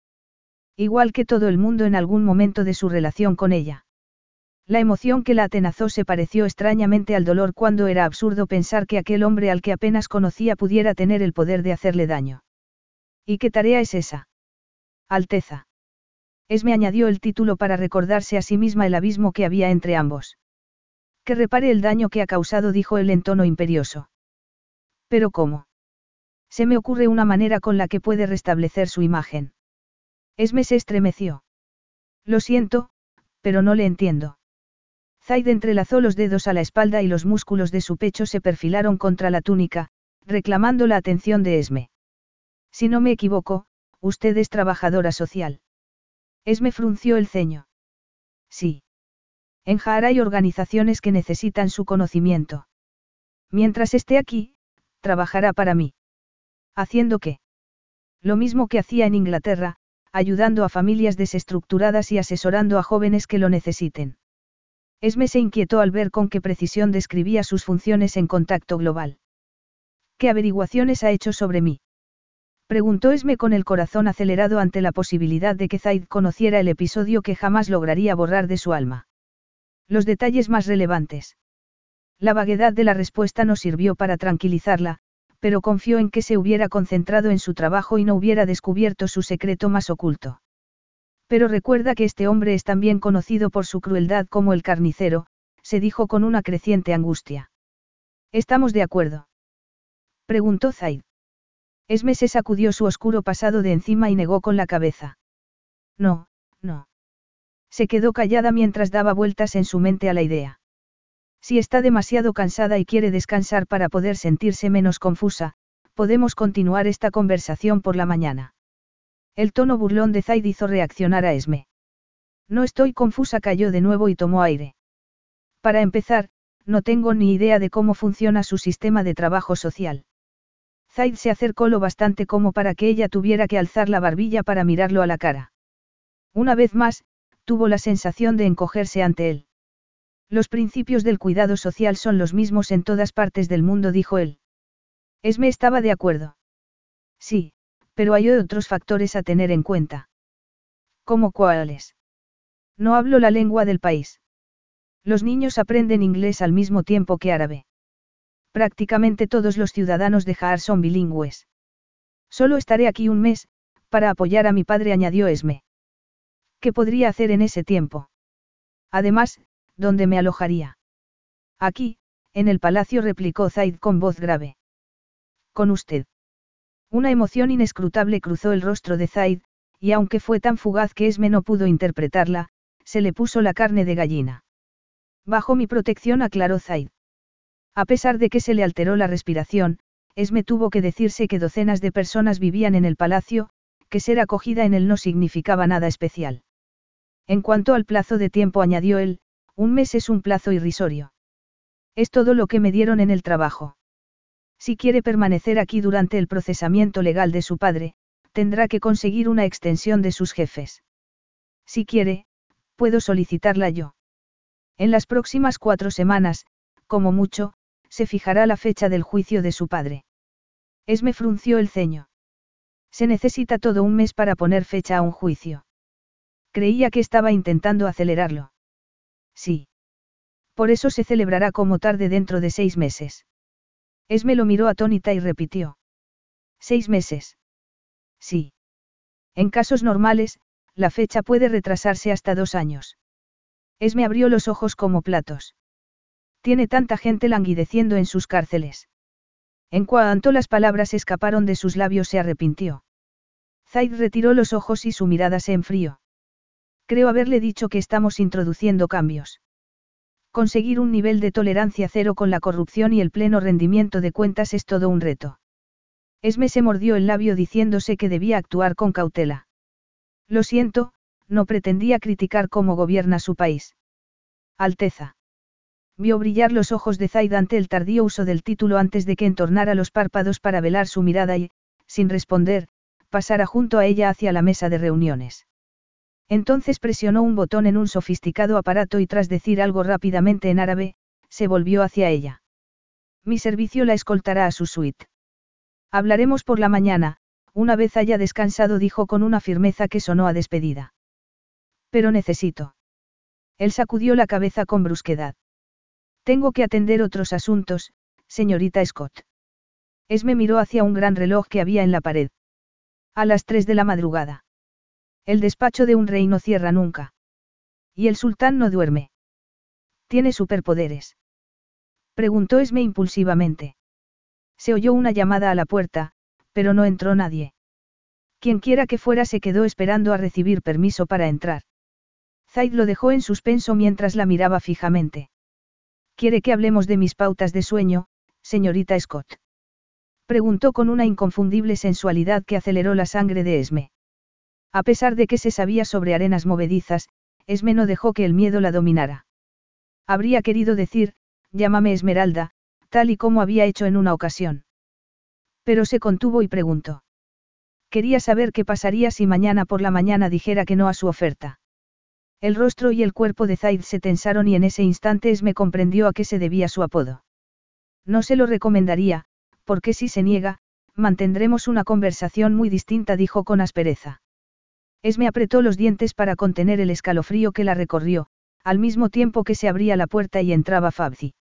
Igual que todo el mundo en algún momento de su relación con ella. La emoción que la atenazó se pareció extrañamente al dolor cuando era absurdo pensar que aquel hombre al que apenas conocía pudiera tener el poder de hacerle daño. ¿Y qué tarea es esa? Alteza. Esme añadió el título para recordarse a sí misma el abismo que había entre ambos. Que repare el daño que ha causado, dijo él en tono imperioso. ¿Pero cómo? Se me ocurre una manera con la que puede restablecer su imagen. Esme se estremeció. Lo siento, pero no le entiendo. Zaid entrelazó los dedos a la espalda y los músculos de su pecho se perfilaron contra la túnica, reclamando la atención de Esme. Si no me equivoco, usted es trabajadora social. Esme frunció el ceño. Sí. En Jara hay organizaciones que necesitan su conocimiento. Mientras esté aquí, trabajará para mí. ¿Haciendo qué? Lo mismo que hacía en Inglaterra, ayudando a familias desestructuradas y asesorando a jóvenes que lo necesiten. Esme se inquietó al ver con qué precisión describía sus funciones en contacto global. ¿Qué averiguaciones ha hecho sobre mí? Preguntó Esme con el corazón acelerado ante la posibilidad de que Zaid conociera el episodio que jamás lograría borrar de su alma. Los detalles más relevantes. La vaguedad de la respuesta no sirvió para tranquilizarla, pero confió en que se hubiera concentrado en su trabajo y no hubiera descubierto su secreto más oculto. Pero recuerda que este hombre es también conocido por su crueldad como el carnicero, se dijo con una creciente angustia. ¿Estamos de acuerdo? Preguntó Zaid. Esme se sacudió su oscuro pasado de encima y negó con la cabeza. No, no. Se quedó callada mientras daba vueltas en su mente a la idea. Si está demasiado cansada y quiere descansar para poder sentirse menos confusa, podemos continuar esta conversación por la mañana. El tono burlón de Zaid hizo reaccionar a Esme. No estoy confusa, cayó de nuevo y tomó aire. Para empezar, no tengo ni idea de cómo funciona su sistema de trabajo social. Zaid se acercó lo bastante como para que ella tuviera que alzar la barbilla para mirarlo a la cara. Una vez más, tuvo la sensación de encogerse ante él. Los principios del cuidado social son los mismos en todas partes del mundo, dijo él. Esme estaba de acuerdo. Sí, pero hay otros factores a tener en cuenta. ¿Cómo cuáles? No hablo la lengua del país. Los niños aprenden inglés al mismo tiempo que árabe. Prácticamente todos los ciudadanos de Jaar son bilingües. Solo estaré aquí un mes, para apoyar a mi padre, añadió Esme. ¿Qué podría hacer en ese tiempo? Además, ¿dónde me alojaría? Aquí, en el palacio replicó Zaid con voz grave. Con usted. Una emoción inescrutable cruzó el rostro de Zaid, y aunque fue tan fugaz que Esme no pudo interpretarla, se le puso la carne de gallina. Bajo mi protección aclaró Zaid. A pesar de que se le alteró la respiración, Esme tuvo que decirse que docenas de personas vivían en el palacio, que ser acogida en él no significaba nada especial. En cuanto al plazo de tiempo añadió él, un mes es un plazo irrisorio. Es todo lo que me dieron en el trabajo. Si quiere permanecer aquí durante el procesamiento legal de su padre, tendrá que conseguir una extensión de sus jefes. Si quiere, puedo solicitarla yo. En las próximas cuatro semanas, como mucho, se fijará la fecha del juicio de su padre. Esme frunció el ceño. Se necesita todo un mes para poner fecha a un juicio. Creía que estaba intentando acelerarlo. Sí. Por eso se celebrará como tarde dentro de seis meses. Esme lo miró atónita y repitió. ¿Seis meses? Sí. En casos normales, la fecha puede retrasarse hasta dos años. Esme abrió los ojos como platos. Tiene tanta gente languideciendo en sus cárceles. En cuanto las palabras escaparon de sus labios se arrepintió. Zaid retiró los ojos y su mirada se enfrió. Creo haberle dicho que estamos introduciendo cambios. Conseguir un nivel de tolerancia cero con la corrupción y el pleno rendimiento de cuentas es todo un reto. Esme se mordió el labio diciéndose que debía actuar con cautela. Lo siento, no pretendía criticar cómo gobierna su país. Alteza. Vio brillar los ojos de Zaid ante el tardío uso del título antes de que entornara los párpados para velar su mirada y, sin responder, pasara junto a ella hacia la mesa de reuniones. Entonces presionó un botón en un sofisticado aparato y tras decir algo rápidamente en árabe, se volvió hacia ella. Mi servicio la escoltará a su suite. Hablaremos por la mañana, una vez haya descansado, dijo con una firmeza que sonó a despedida. Pero necesito. Él sacudió la cabeza con brusquedad. Tengo que atender otros asuntos, señorita Scott. Esme miró hacia un gran reloj que había en la pared. A las tres de la madrugada. El despacho de un rey no cierra nunca. Y el sultán no duerme. ¿Tiene superpoderes? Preguntó Esme impulsivamente. Se oyó una llamada a la puerta, pero no entró nadie. Quienquiera que fuera se quedó esperando a recibir permiso para entrar. Zaid lo dejó en suspenso mientras la miraba fijamente. ¿Quiere que hablemos de mis pautas de sueño, señorita Scott? Preguntó con una inconfundible sensualidad que aceleró la sangre de Esme. A pesar de que se sabía sobre arenas movedizas, Esme no dejó que el miedo la dominara. Habría querido decir, llámame Esmeralda, tal y como había hecho en una ocasión. Pero se contuvo y preguntó. Quería saber qué pasaría si mañana por la mañana dijera que no a su oferta. El rostro y el cuerpo de Zaid se tensaron y en ese instante Esme comprendió a qué se debía su apodo. No se lo recomendaría, porque si se niega, mantendremos una conversación muy distinta, dijo con aspereza. Esme apretó los dientes para contener el escalofrío que la recorrió, al mismo tiempo que se abría la puerta y entraba Fabzi.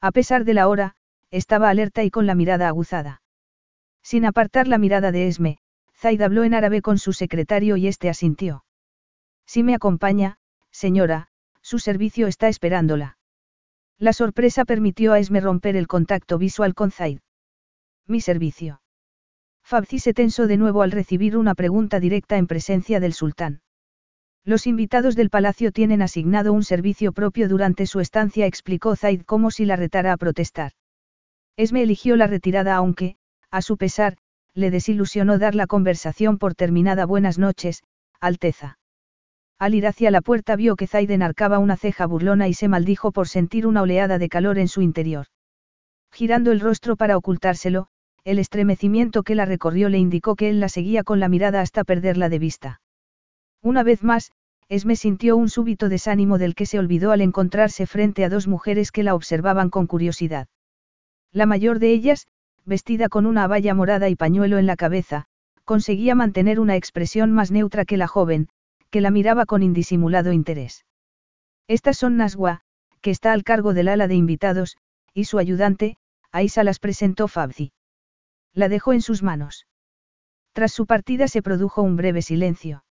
A pesar de la hora, estaba alerta y con la mirada aguzada. Sin apartar la mirada de Esme, Zaid habló en árabe con su secretario y este asintió. Si me acompaña, señora, su servicio está esperándola. La sorpresa permitió a Esme romper el contacto visual con Zaid. Mi servicio. Fabzi se tensó de nuevo al recibir una pregunta directa en presencia del sultán. Los invitados del palacio tienen asignado un servicio propio durante su estancia, explicó Zaid como si la retara a protestar. Esme eligió la retirada aunque, a su pesar, le desilusionó dar la conversación por terminada buenas noches, Alteza. Al ir hacia la puerta vio que Zaid enarcaba una ceja burlona y se maldijo por sentir una oleada de calor en su interior. Girando el rostro para ocultárselo, el estremecimiento que la recorrió le indicó que él la seguía con la mirada hasta perderla de vista. Una vez más, Esme sintió un súbito desánimo del que se olvidó al encontrarse frente a dos mujeres que la observaban con curiosidad. La mayor de ellas, vestida con una abaya morada y pañuelo en la cabeza, conseguía mantener una expresión más neutra que la joven, que la miraba con indisimulado interés. Estas son Naswa, que está al cargo del ala de invitados, y su ayudante, Aisa las presentó Fabzi. La dejó en sus manos. Tras su partida se produjo un breve silencio.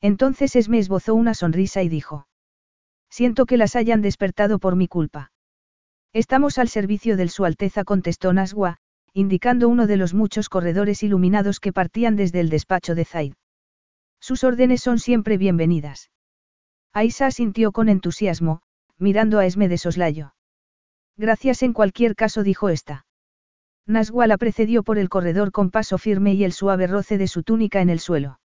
Entonces Esme esbozó una sonrisa y dijo. Siento que las hayan despertado por mi culpa. Estamos al servicio del Su Alteza, contestó Naswa, indicando uno de los muchos corredores iluminados que partían desde el despacho de Zaid. Sus órdenes son siempre bienvenidas. Aisa asintió con entusiasmo, mirando a Esme de soslayo. Gracias en cualquier caso, dijo esta. Naswa la precedió por el corredor con paso firme y el suave roce de su túnica en el suelo.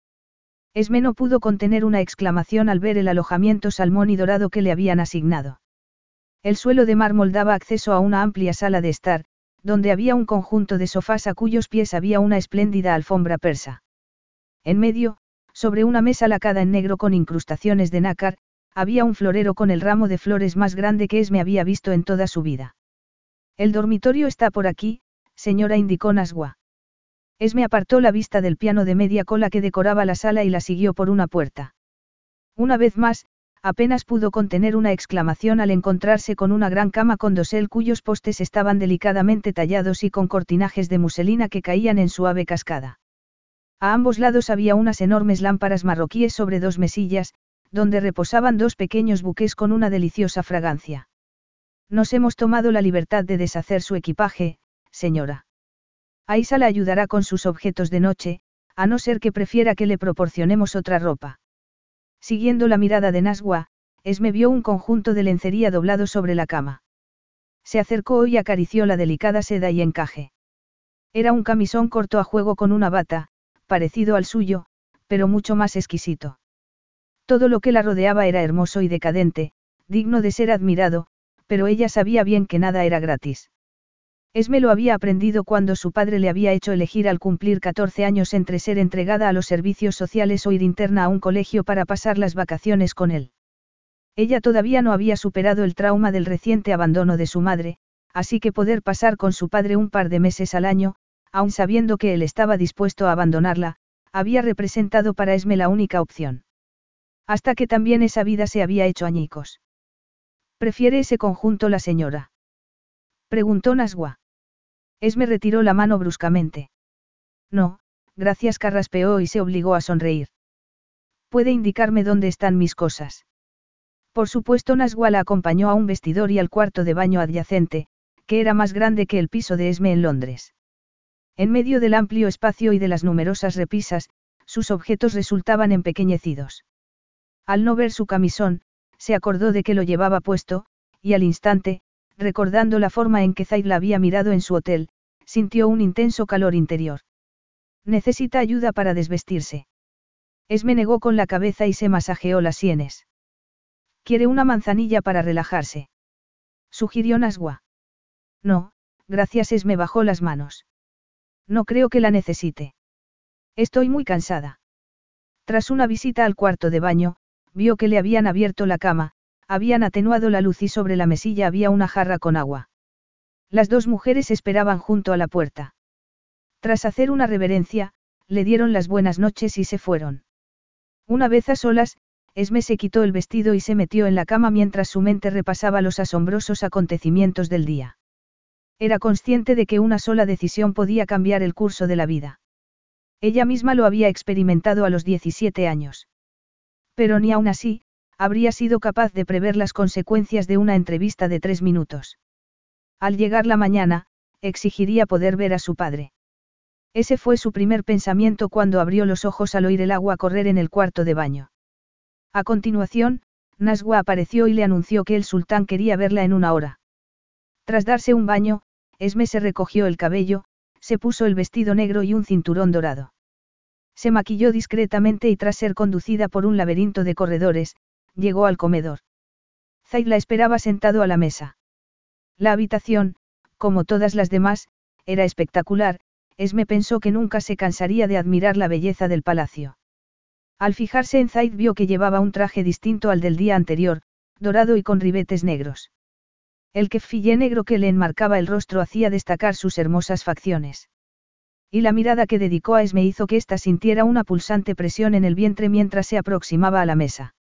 Esme no pudo contener una exclamación al ver el alojamiento salmón y dorado que le habían asignado. El suelo de mármol daba acceso a una amplia sala de estar, donde había un conjunto de sofás a cuyos pies había una espléndida alfombra persa. En medio, sobre una mesa lacada en negro con incrustaciones de nácar, había un florero con el ramo de flores más grande que Esme había visto en toda su vida. El dormitorio está por aquí, señora indicó Naswa. Esme apartó la vista del piano de media cola que decoraba la sala y la siguió por una puerta. Una vez más, apenas pudo contener una exclamación al encontrarse con una gran cama con dosel cuyos postes estaban delicadamente tallados y con cortinajes de muselina que caían en suave cascada. A ambos lados había unas enormes lámparas marroquíes sobre dos mesillas, donde reposaban dos pequeños buques con una deliciosa fragancia. Nos hemos tomado la libertad de deshacer su equipaje, señora. Aisa la ayudará con sus objetos de noche, a no ser que prefiera que le proporcionemos otra ropa. Siguiendo la mirada de Naswa, Esme vio un conjunto de lencería doblado sobre la cama. Se acercó y acarició la delicada seda y encaje. Era un camisón corto a juego con una bata, parecido al suyo, pero mucho más exquisito. Todo lo que la rodeaba era hermoso y decadente, digno de ser admirado, pero ella sabía bien que nada era gratis. Esme lo había aprendido cuando su padre le había hecho elegir al cumplir 14 años entre ser entregada a los servicios sociales o ir interna a un colegio para pasar las vacaciones con él. Ella todavía no había superado el trauma del reciente abandono de su madre, así que poder pasar con su padre un par de meses al año, aun sabiendo que él estaba dispuesto a abandonarla, había representado para Esme la única opción. Hasta que también esa vida se había hecho añicos. ¿Prefiere ese conjunto la señora? Preguntó Naswa. Esme retiró la mano bruscamente. No, gracias carraspeó y se obligó a sonreír. ¿Puede indicarme dónde están mis cosas? Por supuesto Naswa la acompañó a un vestidor y al cuarto de baño adyacente, que era más grande que el piso de Esme en Londres. En medio del amplio espacio y de las numerosas repisas, sus objetos resultaban empequeñecidos. Al no ver su camisón, se acordó de que lo llevaba puesto, y al instante, recordando la forma en que Zaid la había mirado en su hotel, sintió un intenso calor interior. Necesita ayuda para desvestirse. Esme negó con la cabeza y se masajeó las sienes. Quiere una manzanilla para relajarse. Sugirió Naswa. No, gracias Esme bajó las manos. No creo que la necesite. Estoy muy cansada. Tras una visita al cuarto de baño, vio que le habían abierto la cama, habían atenuado la luz y sobre la mesilla había una jarra con agua. Las dos mujeres esperaban junto a la puerta. Tras hacer una reverencia, le dieron las buenas noches y se fueron. Una vez a solas, Esme se quitó el vestido y se metió en la cama mientras su mente repasaba los asombrosos acontecimientos del día. Era consciente de que una sola decisión podía cambiar el curso de la vida. Ella misma lo había experimentado a los 17 años. Pero ni aún así, habría sido capaz de prever las consecuencias de una entrevista de tres minutos. Al llegar la mañana, exigiría poder ver a su padre. Ese fue su primer pensamiento cuando abrió los ojos al oír el agua correr en el cuarto de baño. A continuación, Naswa apareció y le anunció que el sultán quería verla en una hora. Tras darse un baño, Esme se recogió el cabello, se puso el vestido negro y un cinturón dorado. Se maquilló discretamente y tras ser conducida por un laberinto de corredores, llegó al comedor. Zaid la esperaba sentado a la mesa. La habitación, como todas las demás, era espectacular, Esme pensó que nunca se cansaría de admirar la belleza del palacio. Al fijarse en Zaid vio que llevaba un traje distinto al del día anterior, dorado y con ribetes negros. El kefillé negro que le enmarcaba el rostro hacía destacar sus hermosas facciones. Y la mirada que dedicó a Esme hizo que ésta sintiera una pulsante presión en el vientre mientras se aproximaba a la mesa.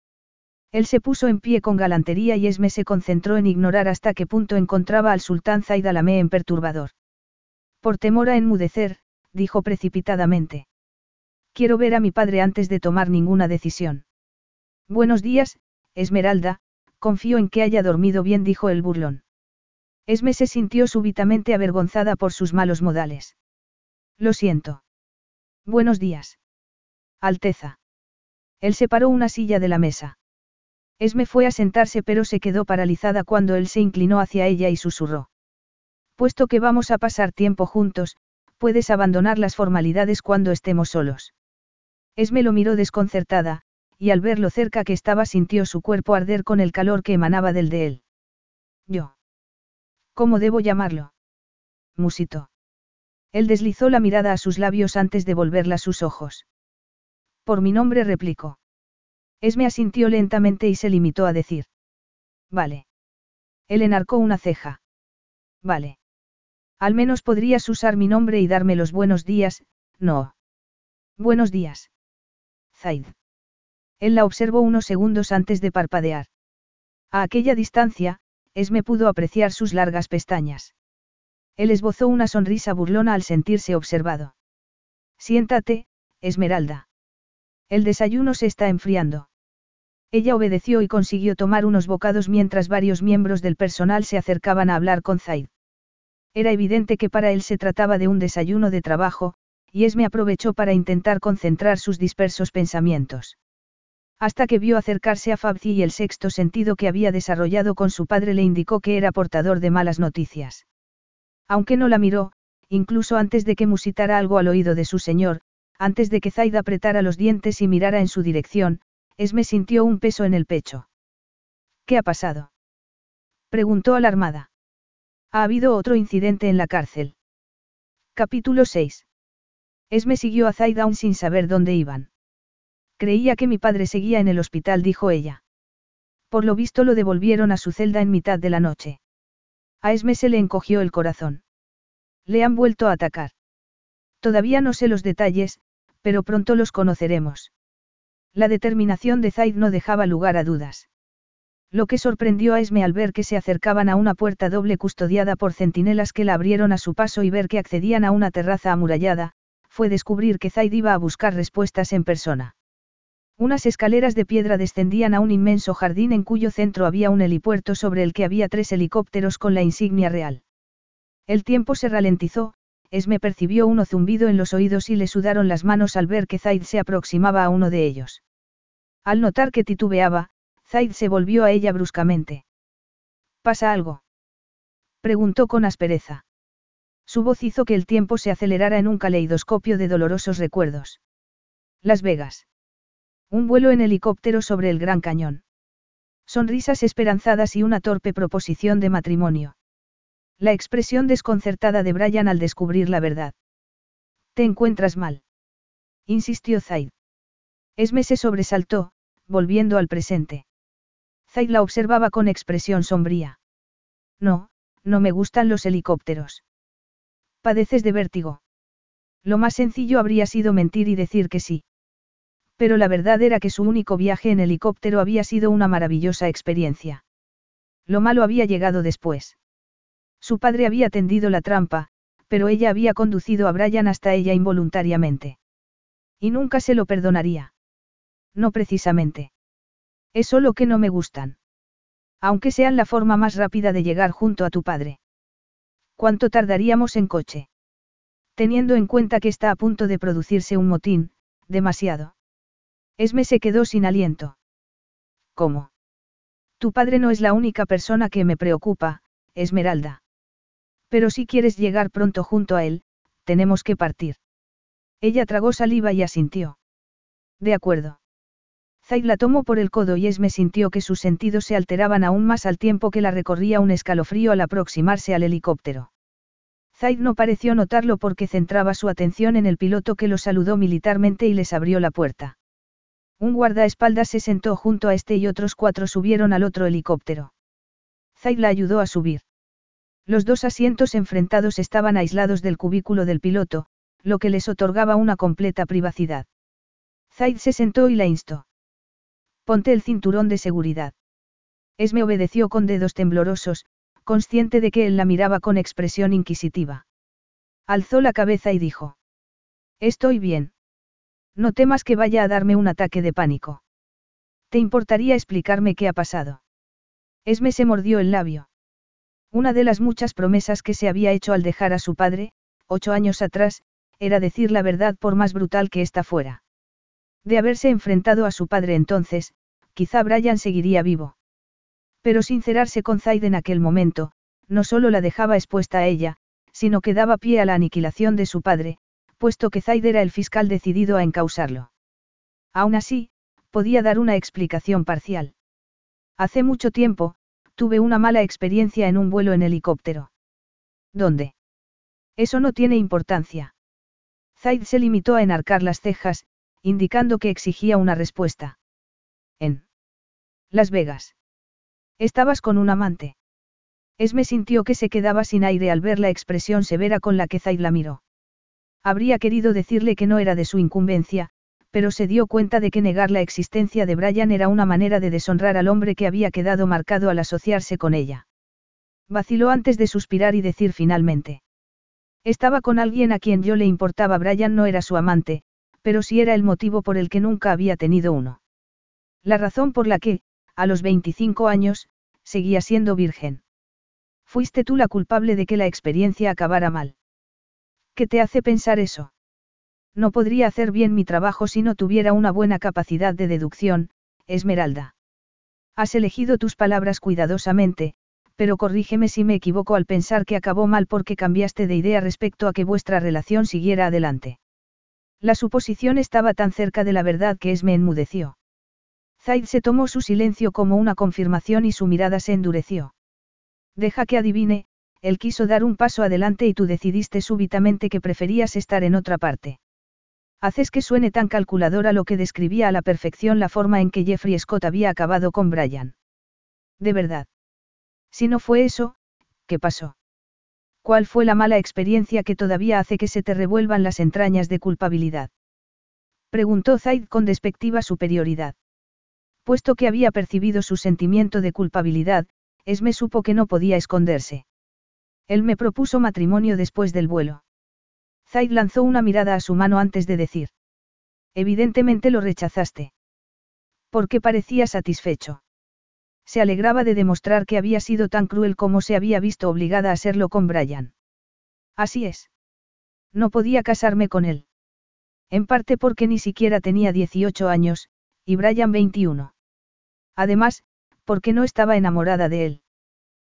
Él se puso en pie con galantería y Esme se concentró en ignorar hasta qué punto encontraba al sultán Zaid Alamé en perturbador. Por temor a enmudecer, dijo precipitadamente. Quiero ver a mi padre antes de tomar ninguna decisión. Buenos días, Esmeralda, confío en que haya dormido bien, dijo el burlón. Esme se sintió súbitamente avergonzada por sus malos modales. Lo siento. Buenos días. Alteza. Él separó una silla de la mesa. Esme fue a sentarse pero se quedó paralizada cuando él se inclinó hacia ella y susurró. Puesto que vamos a pasar tiempo juntos, puedes abandonar las formalidades cuando estemos solos. Esme lo miró desconcertada, y al ver lo cerca que estaba sintió su cuerpo arder con el calor que emanaba del de él. Yo. ¿Cómo debo llamarlo? Musito. Él deslizó la mirada a sus labios antes de volverla a sus ojos. Por mi nombre replicó. Esme asintió lentamente y se limitó a decir. Vale. Él enarcó una ceja. Vale. Al menos podrías usar mi nombre y darme los buenos días, no. Buenos días. Zaid. Él la observó unos segundos antes de parpadear. A aquella distancia, Esme pudo apreciar sus largas pestañas. Él esbozó una sonrisa burlona al sentirse observado. Siéntate, Esmeralda. El desayuno se está enfriando. Ella obedeció y consiguió tomar unos bocados mientras varios miembros del personal se acercaban a hablar con Zaid. Era evidente que para él se trataba de un desayuno de trabajo, y Esme aprovechó para intentar concentrar sus dispersos pensamientos. Hasta que vio acercarse a Fabzi y el sexto sentido que había desarrollado con su padre le indicó que era portador de malas noticias. Aunque no la miró, incluso antes de que musitara algo al oído de su señor, antes de que Zaid apretara los dientes y mirara en su dirección, Esme sintió un peso en el pecho. ¿Qué ha pasado? Preguntó alarmada. Ha habido otro incidente en la cárcel. Capítulo 6. Esme siguió a Zaid aún sin saber dónde iban. Creía que mi padre seguía en el hospital, dijo ella. Por lo visto lo devolvieron a su celda en mitad de la noche. A Esme se le encogió el corazón. Le han vuelto a atacar. Todavía no sé los detalles, pero pronto los conoceremos. La determinación de Zaid no dejaba lugar a dudas. Lo que sorprendió a Esme al ver que se acercaban a una puerta doble custodiada por centinelas que la abrieron a su paso y ver que accedían a una terraza amurallada, fue descubrir que Zaid iba a buscar respuestas en persona. Unas escaleras de piedra descendían a un inmenso jardín en cuyo centro había un helipuerto sobre el que había tres helicópteros con la insignia real. El tiempo se ralentizó, Esme percibió uno zumbido en los oídos y le sudaron las manos al ver que Zaid se aproximaba a uno de ellos. Al notar que titubeaba, Zaid se volvió a ella bruscamente. ¿Pasa algo? Preguntó con aspereza. Su voz hizo que el tiempo se acelerara en un caleidoscopio de dolorosos recuerdos. Las Vegas. Un vuelo en helicóptero sobre el Gran Cañón. Sonrisas esperanzadas y una torpe proposición de matrimonio. La expresión desconcertada de Brian al descubrir la verdad. ¿Te encuentras mal? insistió Zaid. Esme se sobresaltó, volviendo al presente. Zaid la observaba con expresión sombría. No, no me gustan los helicópteros. ¿Padeces de vértigo? Lo más sencillo habría sido mentir y decir que sí. Pero la verdad era que su único viaje en helicóptero había sido una maravillosa experiencia. Lo malo había llegado después. Su padre había tendido la trampa, pero ella había conducido a Brian hasta ella involuntariamente. Y nunca se lo perdonaría. No precisamente. Es solo que no me gustan. Aunque sean la forma más rápida de llegar junto a tu padre. ¿Cuánto tardaríamos en coche? Teniendo en cuenta que está a punto de producirse un motín, demasiado. Esme se quedó sin aliento. ¿Cómo? Tu padre no es la única persona que me preocupa, Esmeralda. Pero si quieres llegar pronto junto a él, tenemos que partir. Ella tragó saliva y asintió. De acuerdo. Zaid la tomó por el codo y Esme sintió que sus sentidos se alteraban aún más al tiempo que la recorría un escalofrío al aproximarse al helicóptero. Zaid no pareció notarlo porque centraba su atención en el piloto que lo saludó militarmente y les abrió la puerta. Un guardaespaldas se sentó junto a este y otros cuatro subieron al otro helicóptero. Zaid la ayudó a subir. Los dos asientos enfrentados estaban aislados del cubículo del piloto, lo que les otorgaba una completa privacidad. Zaid se sentó y la instó. Ponte el cinturón de seguridad. Esme obedeció con dedos temblorosos, consciente de que él la miraba con expresión inquisitiva. Alzó la cabeza y dijo. Estoy bien. No temas que vaya a darme un ataque de pánico. ¿Te importaría explicarme qué ha pasado? Esme se mordió el labio. Una de las muchas promesas que se había hecho al dejar a su padre, ocho años atrás, era decir la verdad por más brutal que ésta fuera. De haberse enfrentado a su padre entonces, quizá Brian seguiría vivo. Pero sincerarse con Zaid en aquel momento, no solo la dejaba expuesta a ella, sino que daba pie a la aniquilación de su padre, puesto que Zaid era el fiscal decidido a encausarlo. Aún así, podía dar una explicación parcial. Hace mucho tiempo, tuve una mala experiencia en un vuelo en helicóptero. ¿Dónde? Eso no tiene importancia. Zaid se limitó a enarcar las cejas, indicando que exigía una respuesta. En Las Vegas. Estabas con un amante. Esme sintió que se quedaba sin aire al ver la expresión severa con la que Zaid la miró. Habría querido decirle que no era de su incumbencia, pero se dio cuenta de que negar la existencia de Brian era una manera de deshonrar al hombre que había quedado marcado al asociarse con ella. Vaciló antes de suspirar y decir finalmente. Estaba con alguien a quien yo le importaba. Brian no era su amante, pero sí era el motivo por el que nunca había tenido uno. La razón por la que, a los 25 años, seguía siendo virgen. Fuiste tú la culpable de que la experiencia acabara mal. ¿Qué te hace pensar eso? No podría hacer bien mi trabajo si no tuviera una buena capacidad de deducción, Esmeralda. Has elegido tus palabras cuidadosamente, pero corrígeme si me equivoco al pensar que acabó mal porque cambiaste de idea respecto a que vuestra relación siguiera adelante. La suposición estaba tan cerca de la verdad que Esme enmudeció. Zaid se tomó su silencio como una confirmación y su mirada se endureció. Deja que adivine, él quiso dar un paso adelante y tú decidiste súbitamente que preferías estar en otra parte. Haces que suene tan calculadora lo que describía a la perfección la forma en que Jeffrey Scott había acabado con Brian. De verdad. Si no fue eso, ¿qué pasó? ¿Cuál fue la mala experiencia que todavía hace que se te revuelvan las entrañas de culpabilidad? Preguntó Zaid con despectiva superioridad. Puesto que había percibido su sentimiento de culpabilidad, Esme supo que no podía esconderse. Él me propuso matrimonio después del vuelo. Zaid lanzó una mirada a su mano antes de decir. Evidentemente lo rechazaste. ¿Por qué parecía satisfecho? Se alegraba de demostrar que había sido tan cruel como se había visto obligada a serlo con Brian. Así es. No podía casarme con él. En parte porque ni siquiera tenía 18 años, y Brian 21. Además, porque no estaba enamorada de él.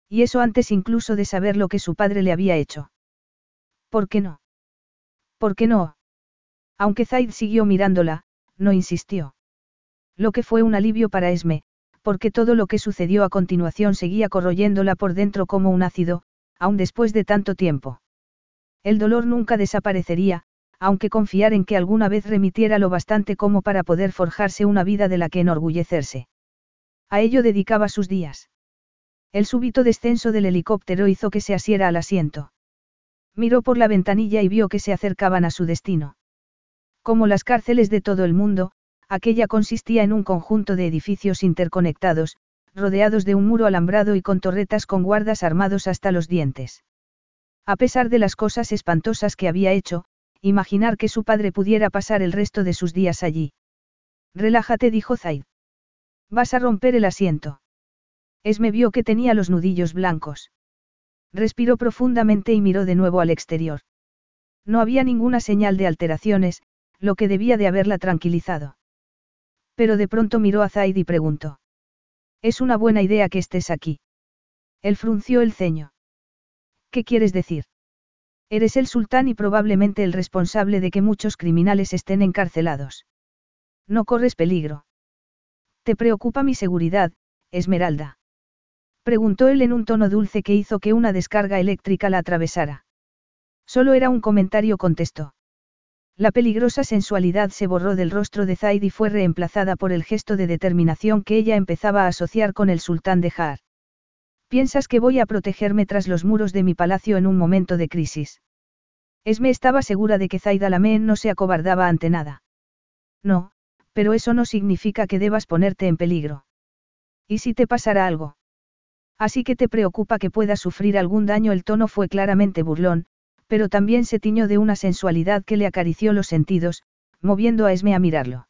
Y eso antes incluso de saber lo que su padre le había hecho. ¿Por qué no? ¿Por qué no? Aunque Zaid siguió mirándola, no insistió. Lo que fue un alivio para Esme, porque todo lo que sucedió a continuación seguía corroyéndola por dentro como un ácido, aun después de tanto tiempo. El dolor nunca desaparecería, aunque confiar en que alguna vez remitiera lo bastante como para poder forjarse una vida de la que enorgullecerse. A ello dedicaba sus días. El súbito descenso del helicóptero hizo que se asiera al asiento. Miró por la ventanilla y vio que se acercaban a su destino. Como las cárceles de todo el mundo, aquella consistía en un conjunto de edificios interconectados, rodeados de un muro alambrado y con torretas con guardas armados hasta los dientes. A pesar de las cosas espantosas que había hecho, imaginar que su padre pudiera pasar el resto de sus días allí. Relájate, dijo Zaid. Vas a romper el asiento. Esme vio que tenía los nudillos blancos. Respiró profundamente y miró de nuevo al exterior. No había ninguna señal de alteraciones, lo que debía de haberla tranquilizado. Pero de pronto miró a Zaid y preguntó. Es una buena idea que estés aquí. Él frunció el ceño. ¿Qué quieres decir? Eres el sultán y probablemente el responsable de que muchos criminales estén encarcelados. No corres peligro. ¿Te preocupa mi seguridad, Esmeralda? Preguntó él en un tono dulce que hizo que una descarga eléctrica la atravesara. Solo era un comentario, contestó. La peligrosa sensualidad se borró del rostro de Zaid y fue reemplazada por el gesto de determinación que ella empezaba a asociar con el sultán de Jaar. ¿Piensas que voy a protegerme tras los muros de mi palacio en un momento de crisis? Esme estaba segura de que Zaid Alamein no se acobardaba ante nada. No, pero eso no significa que debas ponerte en peligro. ¿Y si te pasara algo? Así que te preocupa que pueda sufrir algún daño. El tono fue claramente burlón, pero también se tiñó de una sensualidad que le acarició los sentidos, moviendo a Esme a mirarlo.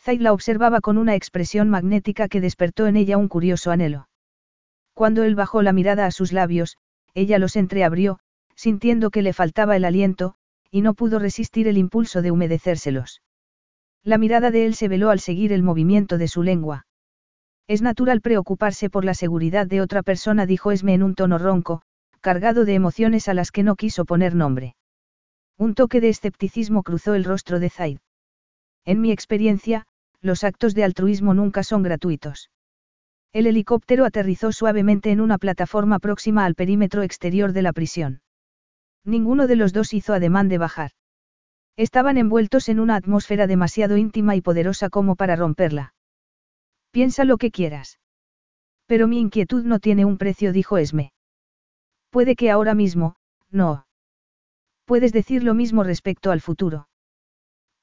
Zaid la observaba con una expresión magnética que despertó en ella un curioso anhelo. Cuando él bajó la mirada a sus labios, ella los entreabrió, sintiendo que le faltaba el aliento, y no pudo resistir el impulso de humedecérselos. La mirada de él se veló al seguir el movimiento de su lengua. Es natural preocuparse por la seguridad de otra persona, dijo Esme en un tono ronco, cargado de emociones a las que no quiso poner nombre. Un toque de escepticismo cruzó el rostro de Zaid. En mi experiencia, los actos de altruismo nunca son gratuitos. El helicóptero aterrizó suavemente en una plataforma próxima al perímetro exterior de la prisión. Ninguno de los dos hizo ademán de bajar. Estaban envueltos en una atmósfera demasiado íntima y poderosa como para romperla. Piensa lo que quieras. Pero mi inquietud no tiene un precio, dijo Esme. Puede que ahora mismo, no. ¿Puedes decir lo mismo respecto al futuro?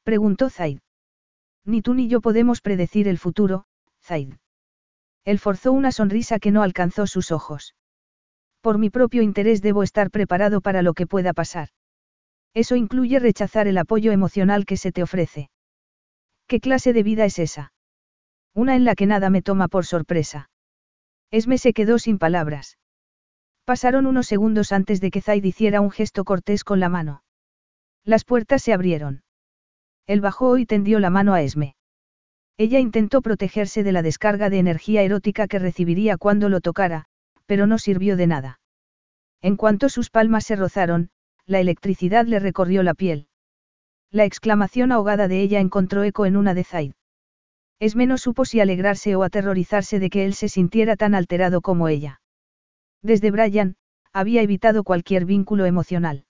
Preguntó Zaid. Ni tú ni yo podemos predecir el futuro, Zaid. Él forzó una sonrisa que no alcanzó sus ojos. Por mi propio interés debo estar preparado para lo que pueda pasar. Eso incluye rechazar el apoyo emocional que se te ofrece. ¿Qué clase de vida es esa? Una en la que nada me toma por sorpresa. Esme se quedó sin palabras. Pasaron unos segundos antes de que Zaid hiciera un gesto cortés con la mano. Las puertas se abrieron. Él bajó y tendió la mano a Esme. Ella intentó protegerse de la descarga de energía erótica que recibiría cuando lo tocara, pero no sirvió de nada. En cuanto sus palmas se rozaron, la electricidad le recorrió la piel. La exclamación ahogada de ella encontró eco en una de Zaid. Es menos supo si alegrarse o aterrorizarse de que él se sintiera tan alterado como ella. Desde Brian, había evitado cualquier vínculo emocional.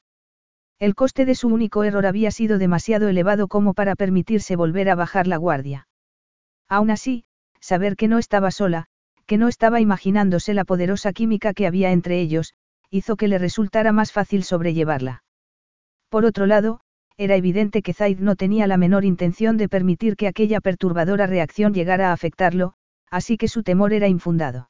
El coste de su único error había sido demasiado elevado como para permitirse volver a bajar la guardia. Aún así, saber que no estaba sola, que no estaba imaginándose la poderosa química que había entre ellos, hizo que le resultara más fácil sobrellevarla. Por otro lado, era evidente que Zaid no tenía la menor intención de permitir que aquella perturbadora reacción llegara a afectarlo, así que su temor era infundado.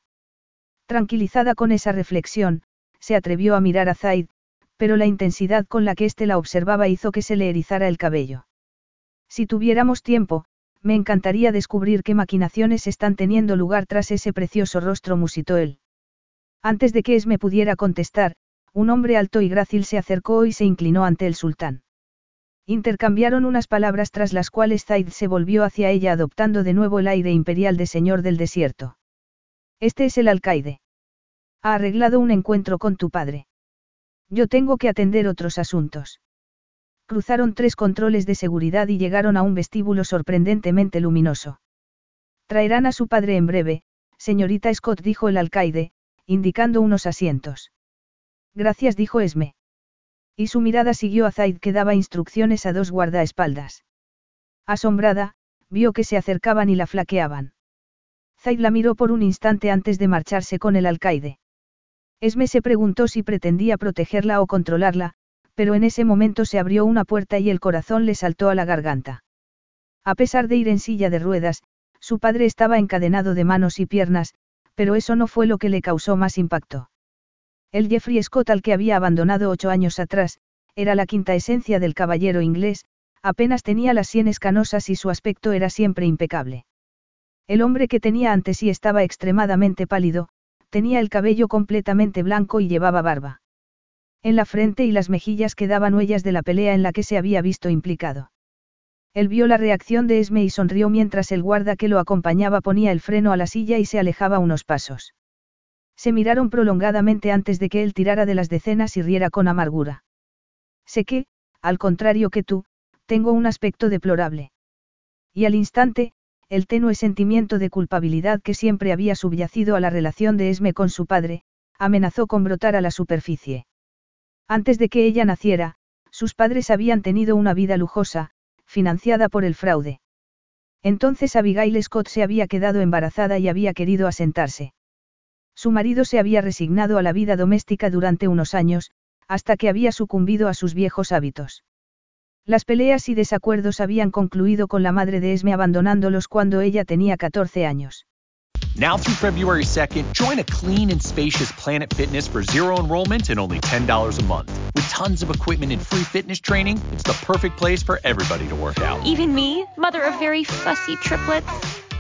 Tranquilizada con esa reflexión, se atrevió a mirar a Zaid, pero la intensidad con la que éste la observaba hizo que se le erizara el cabello. Si tuviéramos tiempo, me encantaría descubrir qué maquinaciones están teniendo lugar tras ese precioso rostro, musitó él. Antes de que Esme pudiera contestar, un hombre alto y grácil se acercó y se inclinó ante el sultán. Intercambiaron unas palabras tras las cuales Zaid se volvió hacia ella adoptando de nuevo el aire imperial de señor del desierto. Este es el alcaide. Ha arreglado un encuentro con tu padre. Yo tengo que atender otros asuntos. Cruzaron tres controles de seguridad y llegaron a un vestíbulo sorprendentemente luminoso. Traerán a su padre en breve, señorita Scott dijo el alcaide, indicando unos asientos. Gracias dijo Esme. Y su mirada siguió a Zaid que daba instrucciones a dos guardaespaldas. Asombrada, vio que se acercaban y la flaqueaban. Zaid la miró por un instante antes de marcharse con el alcaide. Esme se preguntó si pretendía protegerla o controlarla, pero en ese momento se abrió una puerta y el corazón le saltó a la garganta. A pesar de ir en silla de ruedas, su padre estaba encadenado de manos y piernas, pero eso no fue lo que le causó más impacto. El Jeffrey Scott al que había abandonado ocho años atrás, era la quinta esencia del caballero inglés, apenas tenía las sienes canosas y su aspecto era siempre impecable. El hombre que tenía ante sí estaba extremadamente pálido, tenía el cabello completamente blanco y llevaba barba. En la frente y las mejillas quedaban huellas de la pelea en la que se había visto implicado. Él vio la reacción de Esme y sonrió mientras el guarda que lo acompañaba ponía el freno a la silla y se alejaba unos pasos. Se miraron prolongadamente antes de que él tirara de las decenas y riera con amargura. Sé que, al contrario que tú, tengo un aspecto deplorable. Y al instante, el tenue sentimiento de culpabilidad que siempre había subyacido a la relación de Esme con su padre, amenazó con brotar a la superficie. Antes de que ella naciera, sus padres habían tenido una vida lujosa, financiada por el fraude. Entonces Abigail Scott se había quedado embarazada y había querido asentarse. Su marido se había resignado a la vida doméstica durante unos años, hasta que había sucumbido a sus viejos hábitos. Las peleas y desacuerdos habían concluido con la madre de Esme abandonándolos cuando ella tenía 14 años. Now through February 2nd, join a clean and spacious Planet Fitness for zero enrollment and only $10 a month. With tons of equipment and free fitness training, it's the perfect place for everybody to work out. Even me, mother of very fussy triplets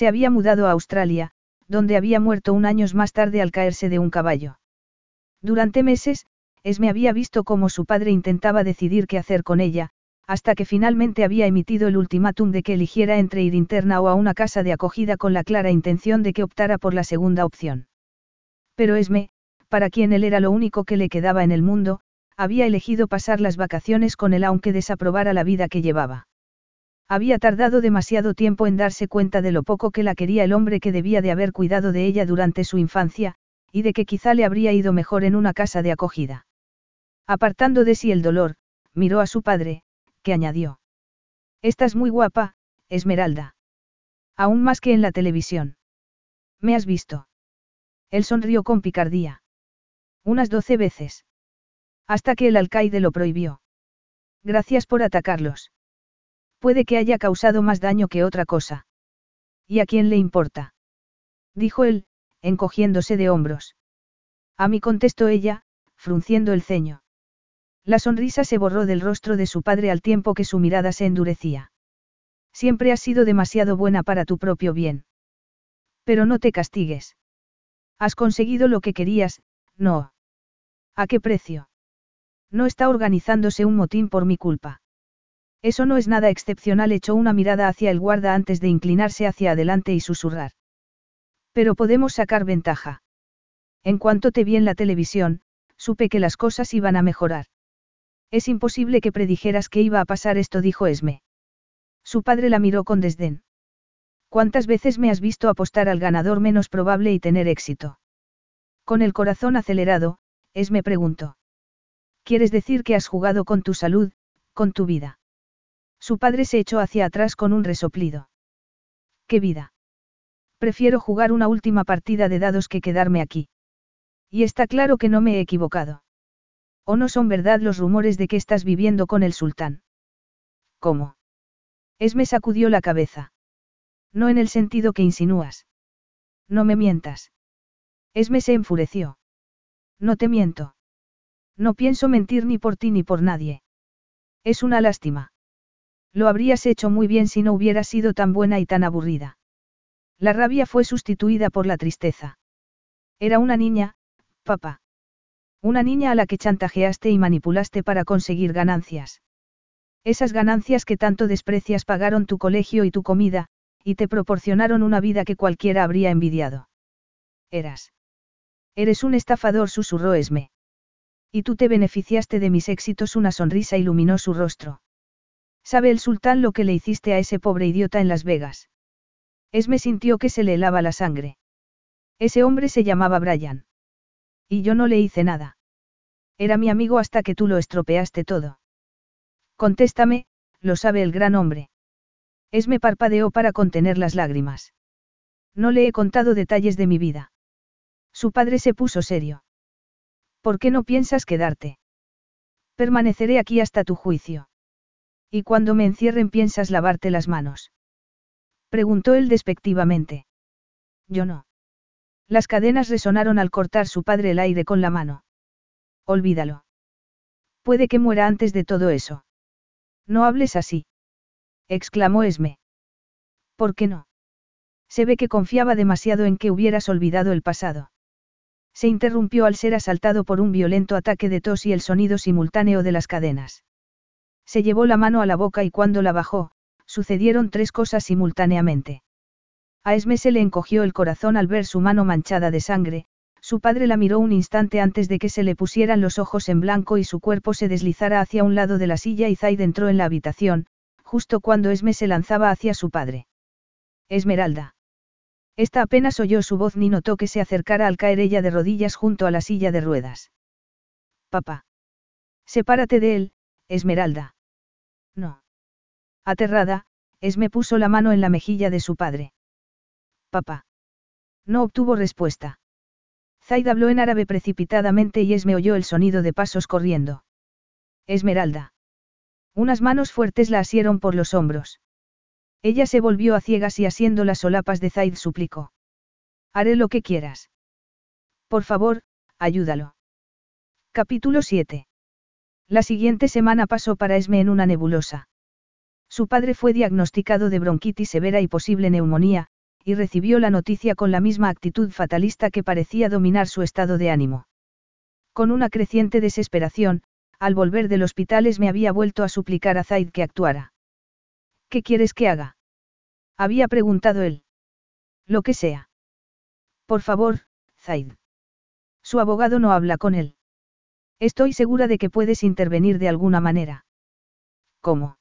Se había mudado a Australia, donde había muerto un año más tarde al caerse de un caballo. Durante meses, Esme había visto cómo su padre intentaba decidir qué hacer con ella, hasta que finalmente había emitido el ultimátum de que eligiera entre ir interna o a una casa de acogida con la clara intención de que optara por la segunda opción. Pero Esme, para quien él era lo único que le quedaba en el mundo, había elegido pasar las vacaciones con él aunque desaprobara la vida que llevaba. Había tardado demasiado tiempo en darse cuenta de lo poco que la quería el hombre que debía de haber cuidado de ella durante su infancia, y de que quizá le habría ido mejor en una casa de acogida. Apartando de sí el dolor, miró a su padre, que añadió. Estás muy guapa, Esmeralda. Aún más que en la televisión. ¿Me has visto? Él sonrió con picardía. Unas doce veces. Hasta que el alcaide lo prohibió. Gracias por atacarlos. Puede que haya causado más daño que otra cosa. ¿Y a quién le importa? Dijo él, encogiéndose de hombros. A mí contestó ella, frunciendo el ceño. La sonrisa se borró del rostro de su padre al tiempo que su mirada se endurecía. Siempre has sido demasiado buena para tu propio bien. Pero no te castigues. Has conseguido lo que querías, no. ¿A qué precio? No está organizándose un motín por mi culpa. Eso no es nada excepcional, echó una mirada hacia el guarda antes de inclinarse hacia adelante y susurrar. Pero podemos sacar ventaja. En cuanto te vi en la televisión, supe que las cosas iban a mejorar. Es imposible que predijeras que iba a pasar esto, dijo Esme. Su padre la miró con desdén. ¿Cuántas veces me has visto apostar al ganador menos probable y tener éxito? Con el corazón acelerado, Esme preguntó. ¿Quieres decir que has jugado con tu salud, con tu vida? Su padre se echó hacia atrás con un resoplido. ¡Qué vida! Prefiero jugar una última partida de dados que quedarme aquí. Y está claro que no me he equivocado. ¿O no son verdad los rumores de que estás viviendo con el sultán? ¿Cómo? Esme sacudió la cabeza. No en el sentido que insinúas. No me mientas. Esme se enfureció. No te miento. No pienso mentir ni por ti ni por nadie. Es una lástima. Lo habrías hecho muy bien si no hubieras sido tan buena y tan aburrida. La rabia fue sustituida por la tristeza. Era una niña, papá. Una niña a la que chantajeaste y manipulaste para conseguir ganancias. Esas ganancias que tanto desprecias pagaron tu colegio y tu comida, y te proporcionaron una vida que cualquiera habría envidiado. Eras. Eres un estafador, susurró Esme. Y tú te beneficiaste de mis éxitos, una sonrisa iluminó su rostro. ¿Sabe el sultán lo que le hiciste a ese pobre idiota en Las Vegas? Esme sintió que se le helaba la sangre. Ese hombre se llamaba Brian. Y yo no le hice nada. Era mi amigo hasta que tú lo estropeaste todo. Contéstame, lo sabe el gran hombre. Esme parpadeó para contener las lágrimas. No le he contado detalles de mi vida. Su padre se puso serio. ¿Por qué no piensas quedarte? Permaneceré aquí hasta tu juicio. ¿Y cuando me encierren piensas lavarte las manos? Preguntó él despectivamente. Yo no. Las cadenas resonaron al cortar su padre el aire con la mano. Olvídalo. Puede que muera antes de todo eso. No hables así. exclamó Esme. ¿Por qué no? Se ve que confiaba demasiado en que hubieras olvidado el pasado. Se interrumpió al ser asaltado por un violento ataque de tos y el sonido simultáneo de las cadenas. Se llevó la mano a la boca y cuando la bajó, sucedieron tres cosas simultáneamente. A Esme se le encogió el corazón al ver su mano manchada de sangre, su padre la miró un instante antes de que se le pusieran los ojos en blanco y su cuerpo se deslizara hacia un lado de la silla y Zaid entró en la habitación, justo cuando Esme se lanzaba hacia su padre. Esmeralda. Esta apenas oyó su voz ni notó que se acercara al caer ella de rodillas junto a la silla de ruedas. Papá. Sepárate de él, Esmeralda. No. Aterrada, Esme puso la mano en la mejilla de su padre. Papá. No obtuvo respuesta. Zaid habló en árabe precipitadamente y Esme oyó el sonido de pasos corriendo. Esmeralda. Unas manos fuertes la asieron por los hombros. Ella se volvió a ciegas y asiendo las solapas de Zaid suplicó. Haré lo que quieras. Por favor, ayúdalo. Capítulo 7. La siguiente semana pasó para Esme en una nebulosa. Su padre fue diagnosticado de bronquitis severa y posible neumonía, y recibió la noticia con la misma actitud fatalista que parecía dominar su estado de ánimo. Con una creciente desesperación, al volver del hospital me había vuelto a suplicar a Zaid que actuara. ¿Qué quieres que haga? Había preguntado él. Lo que sea. Por favor, Zaid. Su abogado no habla con él. Estoy segura de que puedes intervenir de alguna manera. ¿Cómo?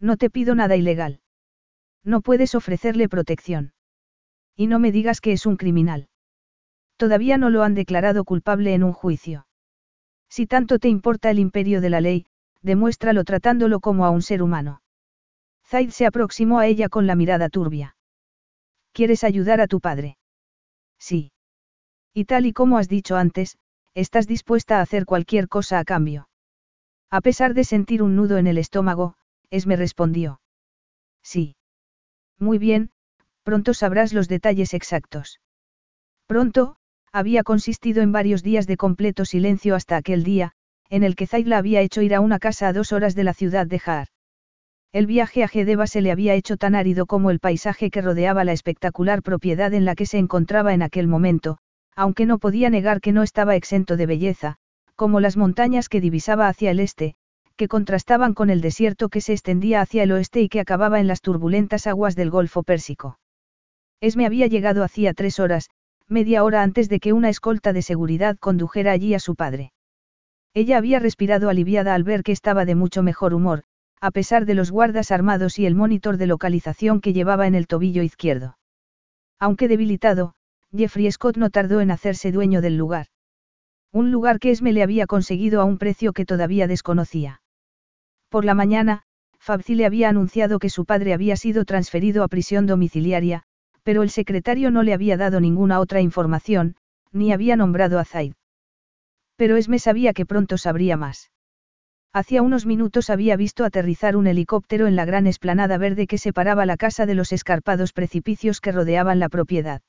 No te pido nada ilegal. No puedes ofrecerle protección. Y no me digas que es un criminal. Todavía no lo han declarado culpable en un juicio. Si tanto te importa el imperio de la ley, demuéstralo tratándolo como a un ser humano. Zaid se aproximó a ella con la mirada turbia. ¿Quieres ayudar a tu padre? Sí. Y tal y como has dicho antes, estás dispuesta a hacer cualquier cosa a cambio. A pesar de sentir un nudo en el estómago, Esme respondió. Sí. Muy bien, pronto sabrás los detalles exactos. Pronto, había consistido en varios días de completo silencio hasta aquel día, en el que Zaid la había hecho ir a una casa a dos horas de la ciudad de Jaar. El viaje a Gedeba se le había hecho tan árido como el paisaje que rodeaba la espectacular propiedad en la que se encontraba en aquel momento, aunque no podía negar que no estaba exento de belleza, como las montañas que divisaba hacia el este, que contrastaban con el desierto que se extendía hacia el oeste y que acababa en las turbulentas aguas del Golfo Pérsico. Esme había llegado hacía tres horas, media hora antes de que una escolta de seguridad condujera allí a su padre. Ella había respirado aliviada al ver que estaba de mucho mejor humor, a pesar de los guardas armados y el monitor de localización que llevaba en el tobillo izquierdo. Aunque debilitado, Jeffrey Scott no tardó en hacerse dueño del lugar. Un lugar que Esme le había conseguido a un precio que todavía desconocía. Por la mañana, Fabzi le había anunciado que su padre había sido transferido a prisión domiciliaria, pero el secretario no le había dado ninguna otra información, ni había nombrado a Zaid. Pero Esme sabía que pronto sabría más. Hacía unos minutos había visto aterrizar un helicóptero en la gran esplanada verde que separaba la casa de los escarpados precipicios que rodeaban la propiedad.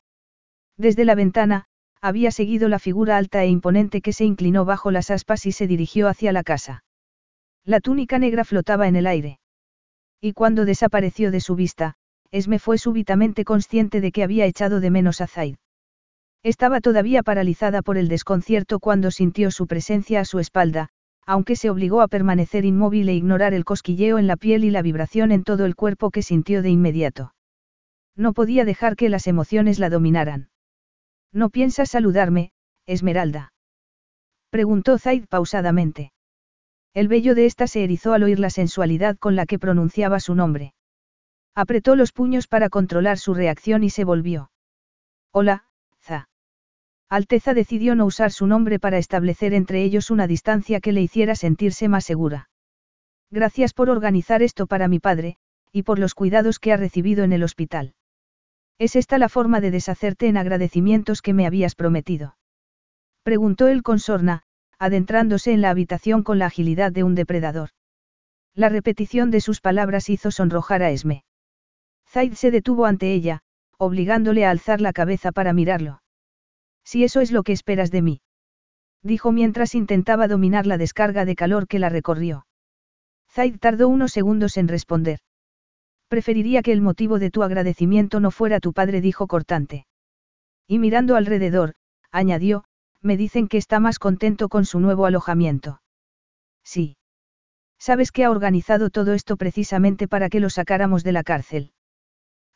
Desde la ventana, había seguido la figura alta e imponente que se inclinó bajo las aspas y se dirigió hacia la casa. La túnica negra flotaba en el aire. Y cuando desapareció de su vista, Esme fue súbitamente consciente de que había echado de menos a Zaid. Estaba todavía paralizada por el desconcierto cuando sintió su presencia a su espalda, aunque se obligó a permanecer inmóvil e ignorar el cosquilleo en la piel y la vibración en todo el cuerpo que sintió de inmediato. No podía dejar que las emociones la dominaran. ¿No piensas saludarme, Esmeralda? Preguntó Zaid pausadamente. El vello de ésta se erizó al oír la sensualidad con la que pronunciaba su nombre. Apretó los puños para controlar su reacción y se volvió. Hola, Za. Alteza decidió no usar su nombre para establecer entre ellos una distancia que le hiciera sentirse más segura. Gracias por organizar esto para mi padre, y por los cuidados que ha recibido en el hospital. ¿Es esta la forma de deshacerte en agradecimientos que me habías prometido? Preguntó él con sorna, adentrándose en la habitación con la agilidad de un depredador. La repetición de sus palabras hizo sonrojar a Esme. Zaid se detuvo ante ella, obligándole a alzar la cabeza para mirarlo. Si eso es lo que esperas de mí. Dijo mientras intentaba dominar la descarga de calor que la recorrió. Zaid tardó unos segundos en responder. Preferiría que el motivo de tu agradecimiento no fuera tu padre, dijo cortante. Y mirando alrededor, añadió, me dicen que está más contento con su nuevo alojamiento. Sí. Sabes que ha organizado todo esto precisamente para que lo sacáramos de la cárcel.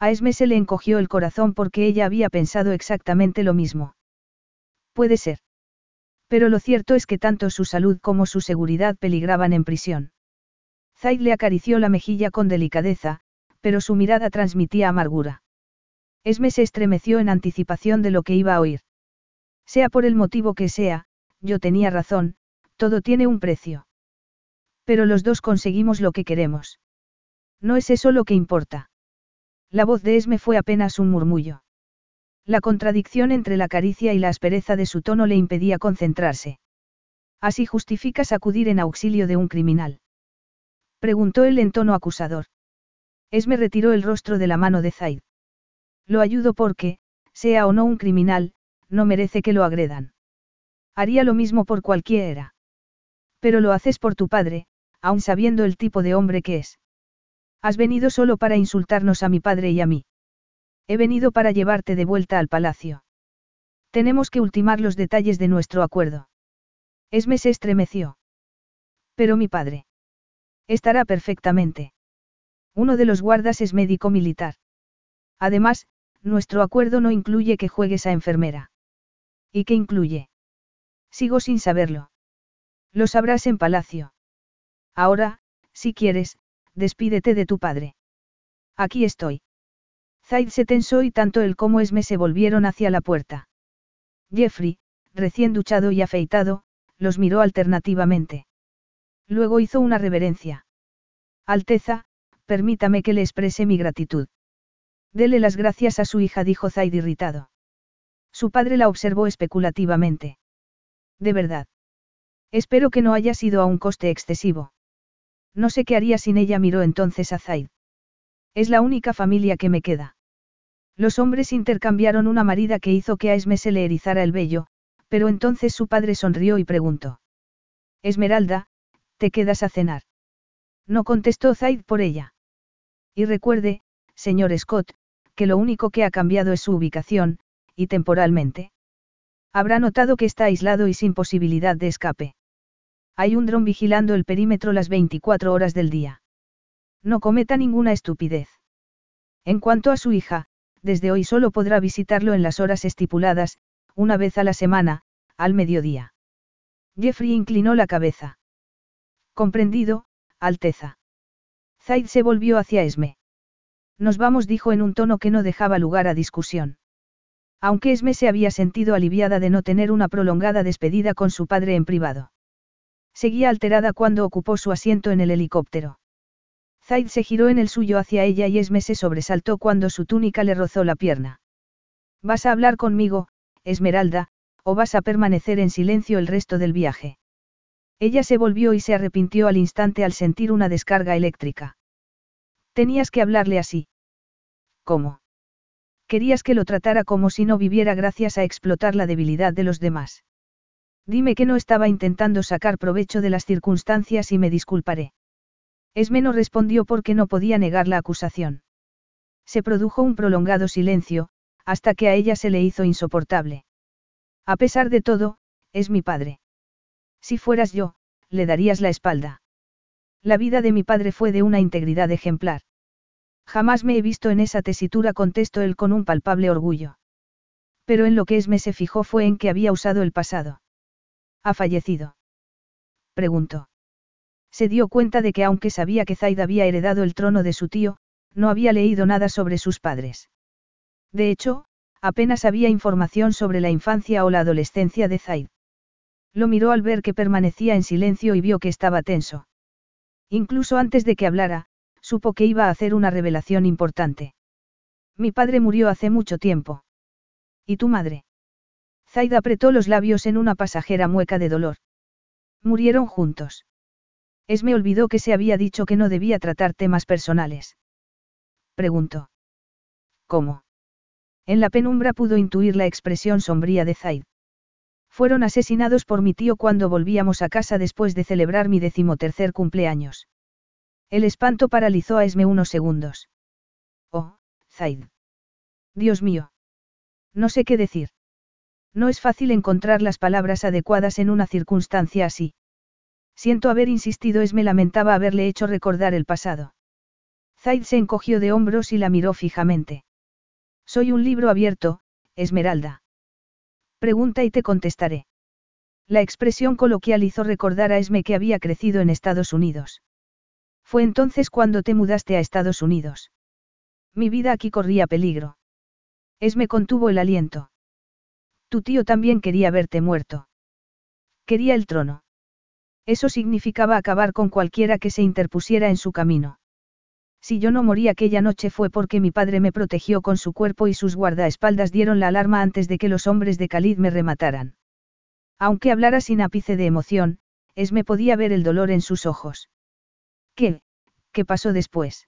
A Esme se le encogió el corazón porque ella había pensado exactamente lo mismo. Puede ser. Pero lo cierto es que tanto su salud como su seguridad peligraban en prisión. Zaid le acarició la mejilla con delicadeza, pero su mirada transmitía amargura. Esme se estremeció en anticipación de lo que iba a oír. Sea por el motivo que sea, yo tenía razón, todo tiene un precio. Pero los dos conseguimos lo que queremos. No es eso lo que importa. La voz de Esme fue apenas un murmullo. La contradicción entre la caricia y la aspereza de su tono le impedía concentrarse. Así justificas acudir en auxilio de un criminal. Preguntó él en tono acusador. Esme retiró el rostro de la mano de Zaid. Lo ayudo porque, sea o no un criminal, no merece que lo agredan. Haría lo mismo por cualquiera. Pero lo haces por tu padre, aun sabiendo el tipo de hombre que es. Has venido solo para insultarnos a mi padre y a mí. He venido para llevarte de vuelta al palacio. Tenemos que ultimar los detalles de nuestro acuerdo. Esme se estremeció. Pero mi padre. Estará perfectamente. Uno de los guardas es médico militar. Además, nuestro acuerdo no incluye que juegues a enfermera. ¿Y qué incluye? Sigo sin saberlo. Lo sabrás en palacio. Ahora, si quieres, despídete de tu padre. Aquí estoy. Zaid se tensó y tanto él como Esme se volvieron hacia la puerta. Jeffrey, recién duchado y afeitado, los miró alternativamente. Luego hizo una reverencia. Alteza, permítame que le exprese mi gratitud. Dele las gracias a su hija, dijo Zaid irritado. Su padre la observó especulativamente. De verdad. Espero que no haya sido a un coste excesivo. No sé qué haría sin ella, miró entonces a Zaid. Es la única familia que me queda. Los hombres intercambiaron una marida que hizo que a Esme se le erizara el vello, pero entonces su padre sonrió y preguntó. Esmeralda, ¿te quedas a cenar? No contestó Zaid por ella. Y recuerde, señor Scott, que lo único que ha cambiado es su ubicación, y temporalmente. Habrá notado que está aislado y sin posibilidad de escape. Hay un dron vigilando el perímetro las 24 horas del día. No cometa ninguna estupidez. En cuanto a su hija, desde hoy solo podrá visitarlo en las horas estipuladas, una vez a la semana, al mediodía. Jeffrey inclinó la cabeza. Comprendido, Alteza. Zaid se volvió hacia Esme. Nos vamos, dijo en un tono que no dejaba lugar a discusión. Aunque Esme se había sentido aliviada de no tener una prolongada despedida con su padre en privado. Seguía alterada cuando ocupó su asiento en el helicóptero. Zaid se giró en el suyo hacia ella y Esme se sobresaltó cuando su túnica le rozó la pierna. ¿Vas a hablar conmigo, Esmeralda, o vas a permanecer en silencio el resto del viaje? Ella se volvió y se arrepintió al instante al sentir una descarga eléctrica. Tenías que hablarle así. ¿Cómo? Querías que lo tratara como si no viviera gracias a explotar la debilidad de los demás. Dime que no estaba intentando sacar provecho de las circunstancias y me disculparé. Esme no respondió porque no podía negar la acusación. Se produjo un prolongado silencio, hasta que a ella se le hizo insoportable. A pesar de todo, es mi padre. Si fueras yo, le darías la espalda. La vida de mi padre fue de una integridad ejemplar. Jamás me he visto en esa tesitura, contestó él con un palpable orgullo. Pero en lo que Esme se fijó fue en que había usado el pasado. ¿Ha fallecido? Preguntó. Se dio cuenta de que aunque sabía que Zaid había heredado el trono de su tío, no había leído nada sobre sus padres. De hecho, apenas había información sobre la infancia o la adolescencia de Zaid. Lo miró al ver que permanecía en silencio y vio que estaba tenso. Incluso antes de que hablara, supo que iba a hacer una revelación importante. Mi padre murió hace mucho tiempo. ¿Y tu madre? Zaid apretó los labios en una pasajera mueca de dolor. Murieron juntos. Esme olvidó que se había dicho que no debía tratar temas personales. Preguntó. ¿Cómo? En la penumbra pudo intuir la expresión sombría de Zaid. Fueron asesinados por mi tío cuando volvíamos a casa después de celebrar mi decimotercer cumpleaños. El espanto paralizó a Esme unos segundos. Oh, Zaid. Dios mío. No sé qué decir. No es fácil encontrar las palabras adecuadas en una circunstancia así. Siento haber insistido, Esme lamentaba haberle hecho recordar el pasado. Zaid se encogió de hombros y la miró fijamente. Soy un libro abierto, Esmeralda. Pregunta y te contestaré. La expresión coloquial hizo recordar a Esme que había crecido en Estados Unidos. Fue entonces cuando te mudaste a Estados Unidos. Mi vida aquí corría peligro. Esme contuvo el aliento. Tu tío también quería verte muerto. Quería el trono. Eso significaba acabar con cualquiera que se interpusiera en su camino. Si yo no morí aquella noche fue porque mi padre me protegió con su cuerpo y sus guardaespaldas dieron la alarma antes de que los hombres de Khalid me remataran. Aunque hablara sin ápice de emoción, Esme podía ver el dolor en sus ojos. ¿Qué? ¿Qué pasó después?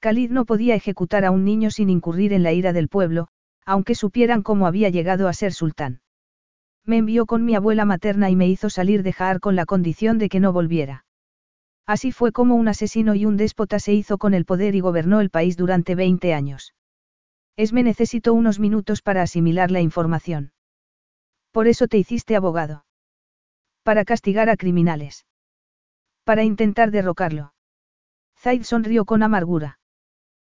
Khalid no podía ejecutar a un niño sin incurrir en la ira del pueblo, aunque supieran cómo había llegado a ser sultán. Me envió con mi abuela materna y me hizo salir de Jaar con la condición de que no volviera. Así fue como un asesino y un déspota se hizo con el poder y gobernó el país durante 20 años. Esme necesitó unos minutos para asimilar la información. Por eso te hiciste abogado. Para castigar a criminales. Para intentar derrocarlo. Zaid sonrió con amargura.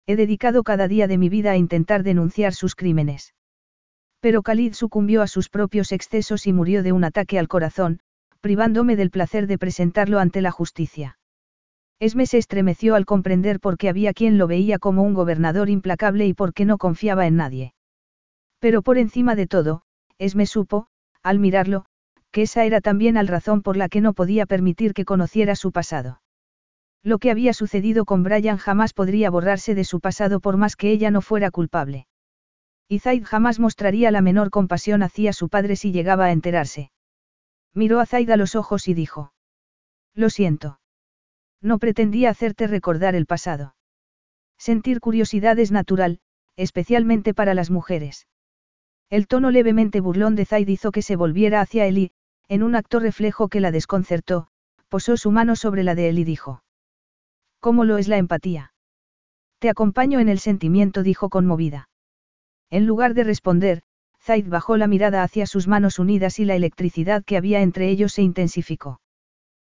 He dedicado cada día de mi vida a intentar denunciar sus crímenes. Pero Khalid sucumbió a sus propios excesos y murió de un ataque al corazón, privándome del placer de presentarlo ante la justicia. Esme se estremeció al comprender por qué había quien lo veía como un gobernador implacable y por qué no confiaba en nadie. Pero por encima de todo, Esme supo, al mirarlo, que esa era también la razón por la que no podía permitir que conociera su pasado. Lo que había sucedido con Brian jamás podría borrarse de su pasado por más que ella no fuera culpable. Y Zaid jamás mostraría la menor compasión hacia su padre si llegaba a enterarse. Miró a Zaid a los ojos y dijo. Lo siento. No pretendía hacerte recordar el pasado. Sentir curiosidad es natural, especialmente para las mujeres. El tono levemente burlón de Zaid hizo que se volviera hacia él y, en un acto reflejo que la desconcertó, posó su mano sobre la de él y dijo. ¿Cómo lo es la empatía? Te acompaño en el sentimiento, dijo conmovida. En lugar de responder, Zaid bajó la mirada hacia sus manos unidas y la electricidad que había entre ellos se intensificó.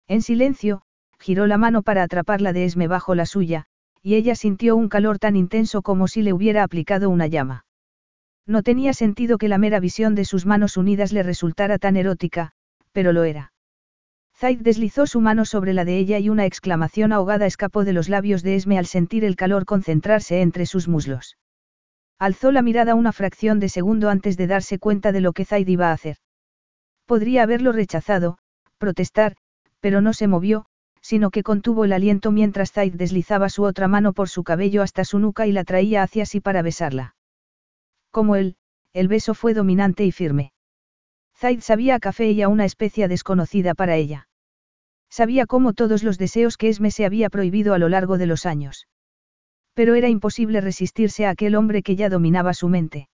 En silencio, giró la mano para atraparla de Esme bajo la suya, y ella sintió un calor tan intenso como si le hubiera aplicado una llama. No tenía sentido que la mera visión de sus manos unidas le resultara tan erótica, pero lo era. Zaid deslizó su mano sobre la de ella y una exclamación ahogada escapó de los labios de Esme al sentir el calor concentrarse entre sus muslos. Alzó la mirada una fracción de segundo antes de darse cuenta de lo que Zaid iba a hacer. Podría haberlo rechazado, protestar, pero no se movió, sino que contuvo el aliento mientras Zaid deslizaba su otra mano por su cabello hasta su nuca y la traía hacia sí para besarla. Como él, el beso fue dominante y firme. Zaid sabía a café y a una especia desconocida para ella. Sabía cómo todos los deseos que Esme se había prohibido a lo largo de los años. Pero era imposible resistirse a aquel hombre que ya dominaba su mente.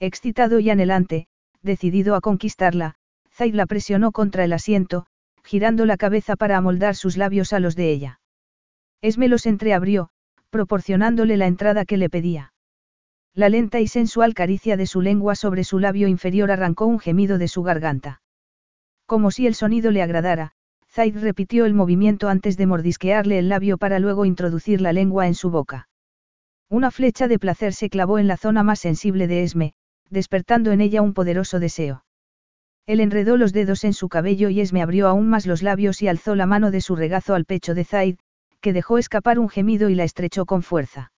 Excitado y anhelante, decidido a conquistarla, Zaid la presionó contra el asiento, girando la cabeza para amoldar sus labios a los de ella. Esme los entreabrió, proporcionándole la entrada que le pedía. La lenta y sensual caricia de su lengua sobre su labio inferior arrancó un gemido de su garganta. Como si el sonido le agradara, Zaid repitió el movimiento antes de mordisquearle el labio para luego introducir la lengua en su boca. Una flecha de placer se clavó en la zona más sensible de Esme, despertando en ella un poderoso deseo. Él enredó los dedos en su cabello y Esme abrió aún más los labios y alzó la mano de su regazo al pecho de Zaid, que dejó escapar un gemido y la estrechó con fuerza.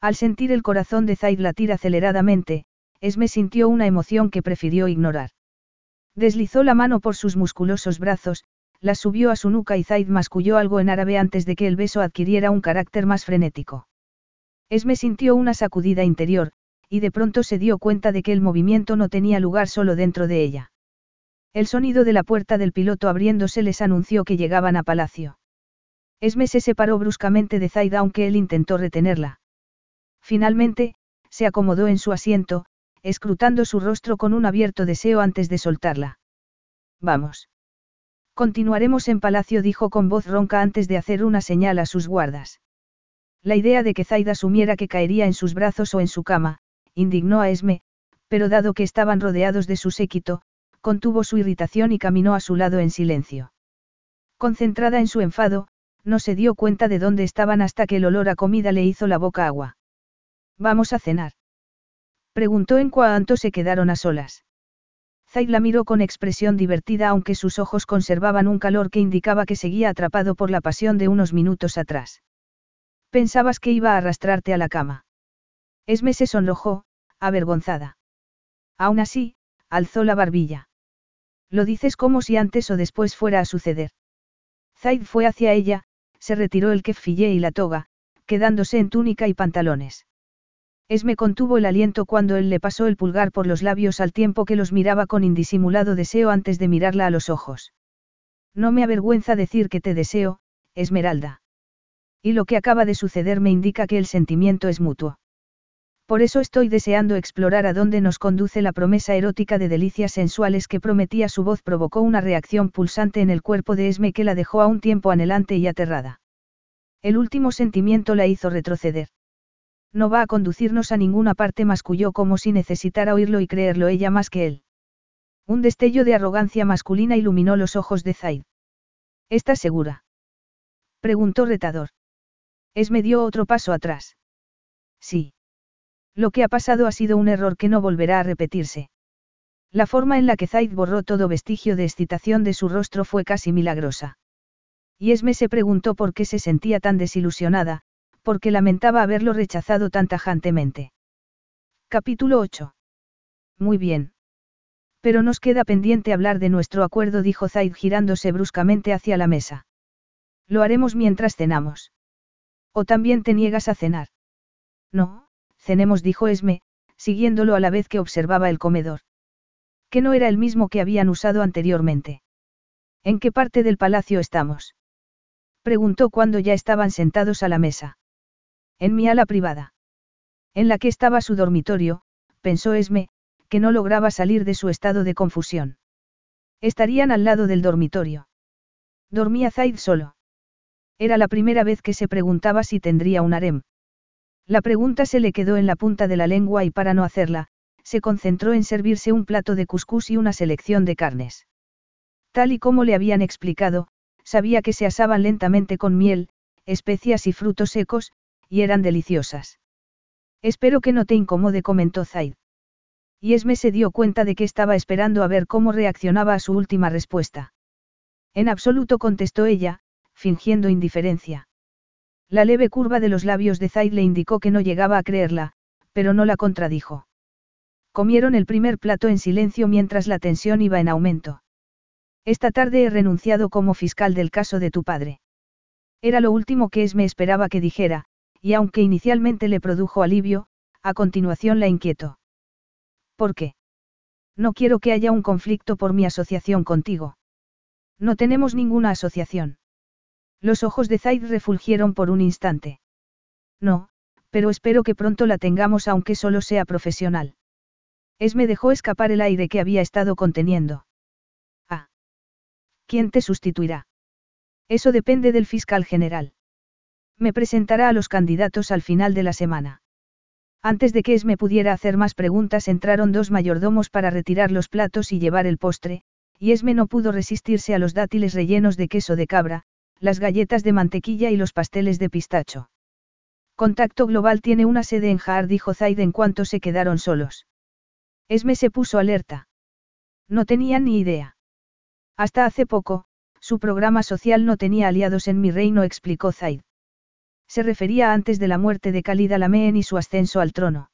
Al sentir el corazón de Zaid latir aceleradamente, Esme sintió una emoción que prefirió ignorar. Deslizó la mano por sus musculosos brazos, la subió a su nuca y Zaid masculló algo en árabe antes de que el beso adquiriera un carácter más frenético. Esme sintió una sacudida interior, y de pronto se dio cuenta de que el movimiento no tenía lugar solo dentro de ella. El sonido de la puerta del piloto abriéndose les anunció que llegaban a palacio. Esme se separó bruscamente de Zaid aunque él intentó retenerla. Finalmente, se acomodó en su asiento, escrutando su rostro con un abierto deseo antes de soltarla. Vamos. Continuaremos en palacio, dijo con voz ronca antes de hacer una señal a sus guardas. La idea de que Zaida asumiera que caería en sus brazos o en su cama, indignó a Esme, pero dado que estaban rodeados de su séquito, contuvo su irritación y caminó a su lado en silencio. Concentrada en su enfado, no se dio cuenta de dónde estaban hasta que el olor a comida le hizo la boca agua. ¿Vamos a cenar? Preguntó en cuanto se quedaron a solas. Zaid la miró con expresión divertida aunque sus ojos conservaban un calor que indicaba que seguía atrapado por la pasión de unos minutos atrás. Pensabas que iba a arrastrarte a la cama. Esme se sonrojó, avergonzada. Aún así, alzó la barbilla. Lo dices como si antes o después fuera a suceder. Zaid fue hacia ella, se retiró el kefillé y la toga, quedándose en túnica y pantalones. Esme contuvo el aliento cuando él le pasó el pulgar por los labios al tiempo que los miraba con indisimulado deseo antes de mirarla a los ojos. No me avergüenza decir que te deseo, Esmeralda. Y lo que acaba de suceder me indica que el sentimiento es mutuo. Por eso estoy deseando explorar a dónde nos conduce la promesa erótica de delicias sensuales que prometía su voz provocó una reacción pulsante en el cuerpo de Esme que la dejó a un tiempo anhelante y aterrada. El último sentimiento la hizo retroceder. No va a conducirnos a ninguna parte, masculló como si necesitara oírlo y creerlo ella más que él. Un destello de arrogancia masculina iluminó los ojos de Zaid. ¿Estás segura? Preguntó retador. Esme dio otro paso atrás. Sí. Lo que ha pasado ha sido un error que no volverá a repetirse. La forma en la que Zaid borró todo vestigio de excitación de su rostro fue casi milagrosa. Y Esme se preguntó por qué se sentía tan desilusionada, porque lamentaba haberlo rechazado tan tajantemente. Capítulo 8. Muy bien. Pero nos queda pendiente hablar de nuestro acuerdo, dijo Zaid girándose bruscamente hacia la mesa. Lo haremos mientras cenamos. ¿O también te niegas a cenar? No, cenemos, dijo Esme, siguiéndolo a la vez que observaba el comedor. Que no era el mismo que habían usado anteriormente. ¿En qué parte del palacio estamos? Preguntó cuando ya estaban sentados a la mesa. En mi ala privada. En la que estaba su dormitorio, pensó Esme, que no lograba salir de su estado de confusión. Estarían al lado del dormitorio. Dormía Zaid solo. Era la primera vez que se preguntaba si tendría un harem. La pregunta se le quedó en la punta de la lengua y para no hacerla, se concentró en servirse un plato de cuscús y una selección de carnes. Tal y como le habían explicado, sabía que se asaban lentamente con miel, especias y frutos secos, y eran deliciosas. Espero que no te incomode, comentó Zaid. Y Esme se dio cuenta de que estaba esperando a ver cómo reaccionaba a su última respuesta. En absoluto contestó ella, fingiendo indiferencia. La leve curva de los labios de Zaid le indicó que no llegaba a creerla, pero no la contradijo. Comieron el primer plato en silencio mientras la tensión iba en aumento. Esta tarde he renunciado como fiscal del caso de tu padre. Era lo último que Esme esperaba que dijera, y aunque inicialmente le produjo alivio, a continuación la inquietó. ¿Por qué? No quiero que haya un conflicto por mi asociación contigo. No tenemos ninguna asociación. Los ojos de Zaid refulgieron por un instante. No, pero espero que pronto la tengamos aunque solo sea profesional. Esme dejó escapar el aire que había estado conteniendo. Ah. ¿Quién te sustituirá? Eso depende del fiscal general. Me presentará a los candidatos al final de la semana. Antes de que Esme pudiera hacer más preguntas entraron dos mayordomos para retirar los platos y llevar el postre, y Esme no pudo resistirse a los dátiles rellenos de queso de cabra, las galletas de mantequilla y los pasteles de pistacho. Contacto Global tiene una sede en Jaar, dijo Zaid en cuanto se quedaron solos. Esme se puso alerta. No tenía ni idea. Hasta hace poco, su programa social no tenía aliados en mi reino, explicó Zaid. Se refería antes de la muerte de Khalid Alameen y su ascenso al trono.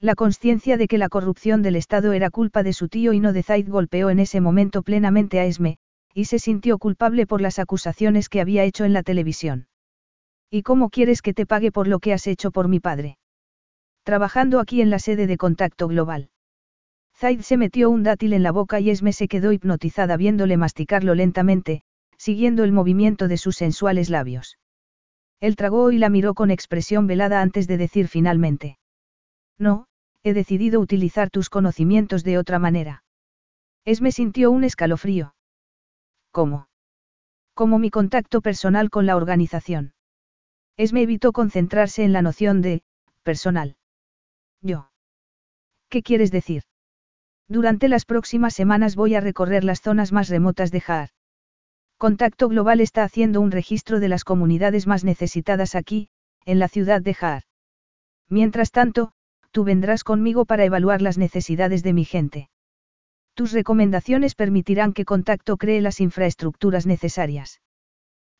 La conciencia de que la corrupción del Estado era culpa de su tío y no de Zaid golpeó en ese momento plenamente a Esme, y se sintió culpable por las acusaciones que había hecho en la televisión. ¿Y cómo quieres que te pague por lo que has hecho por mi padre? Trabajando aquí en la sede de Contacto Global. Zaid se metió un dátil en la boca y Esme se quedó hipnotizada viéndole masticarlo lentamente, siguiendo el movimiento de sus sensuales labios. Él tragó y la miró con expresión velada antes de decir finalmente. No, he decidido utilizar tus conocimientos de otra manera. Esme sintió un escalofrío. ¿Cómo? Como mi contacto personal con la organización. Esme evitó concentrarse en la noción de, personal. Yo. ¿Qué quieres decir? Durante las próximas semanas voy a recorrer las zonas más remotas de Jaar. Contacto Global está haciendo un registro de las comunidades más necesitadas aquí, en la ciudad de Jaar. Mientras tanto, tú vendrás conmigo para evaluar las necesidades de mi gente. Tus recomendaciones permitirán que Contacto cree las infraestructuras necesarias.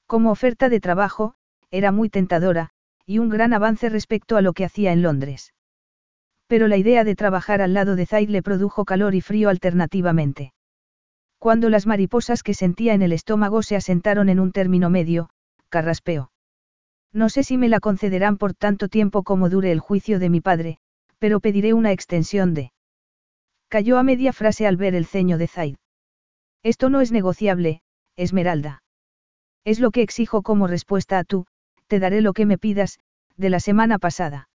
Como oferta de trabajo, era muy tentadora, y un gran avance respecto a lo que hacía en Londres. Pero la idea de trabajar al lado de Zaid le produjo calor y frío alternativamente. Cuando las mariposas que sentía en el estómago se asentaron en un término medio, carraspeó. No sé si me la concederán por tanto tiempo como dure el juicio de mi padre, pero pediré una extensión de... Cayó a media frase al ver el ceño de Zaid. Esto no es negociable, Esmeralda. Es lo que exijo como respuesta a tú, te daré lo que me pidas, de la semana pasada.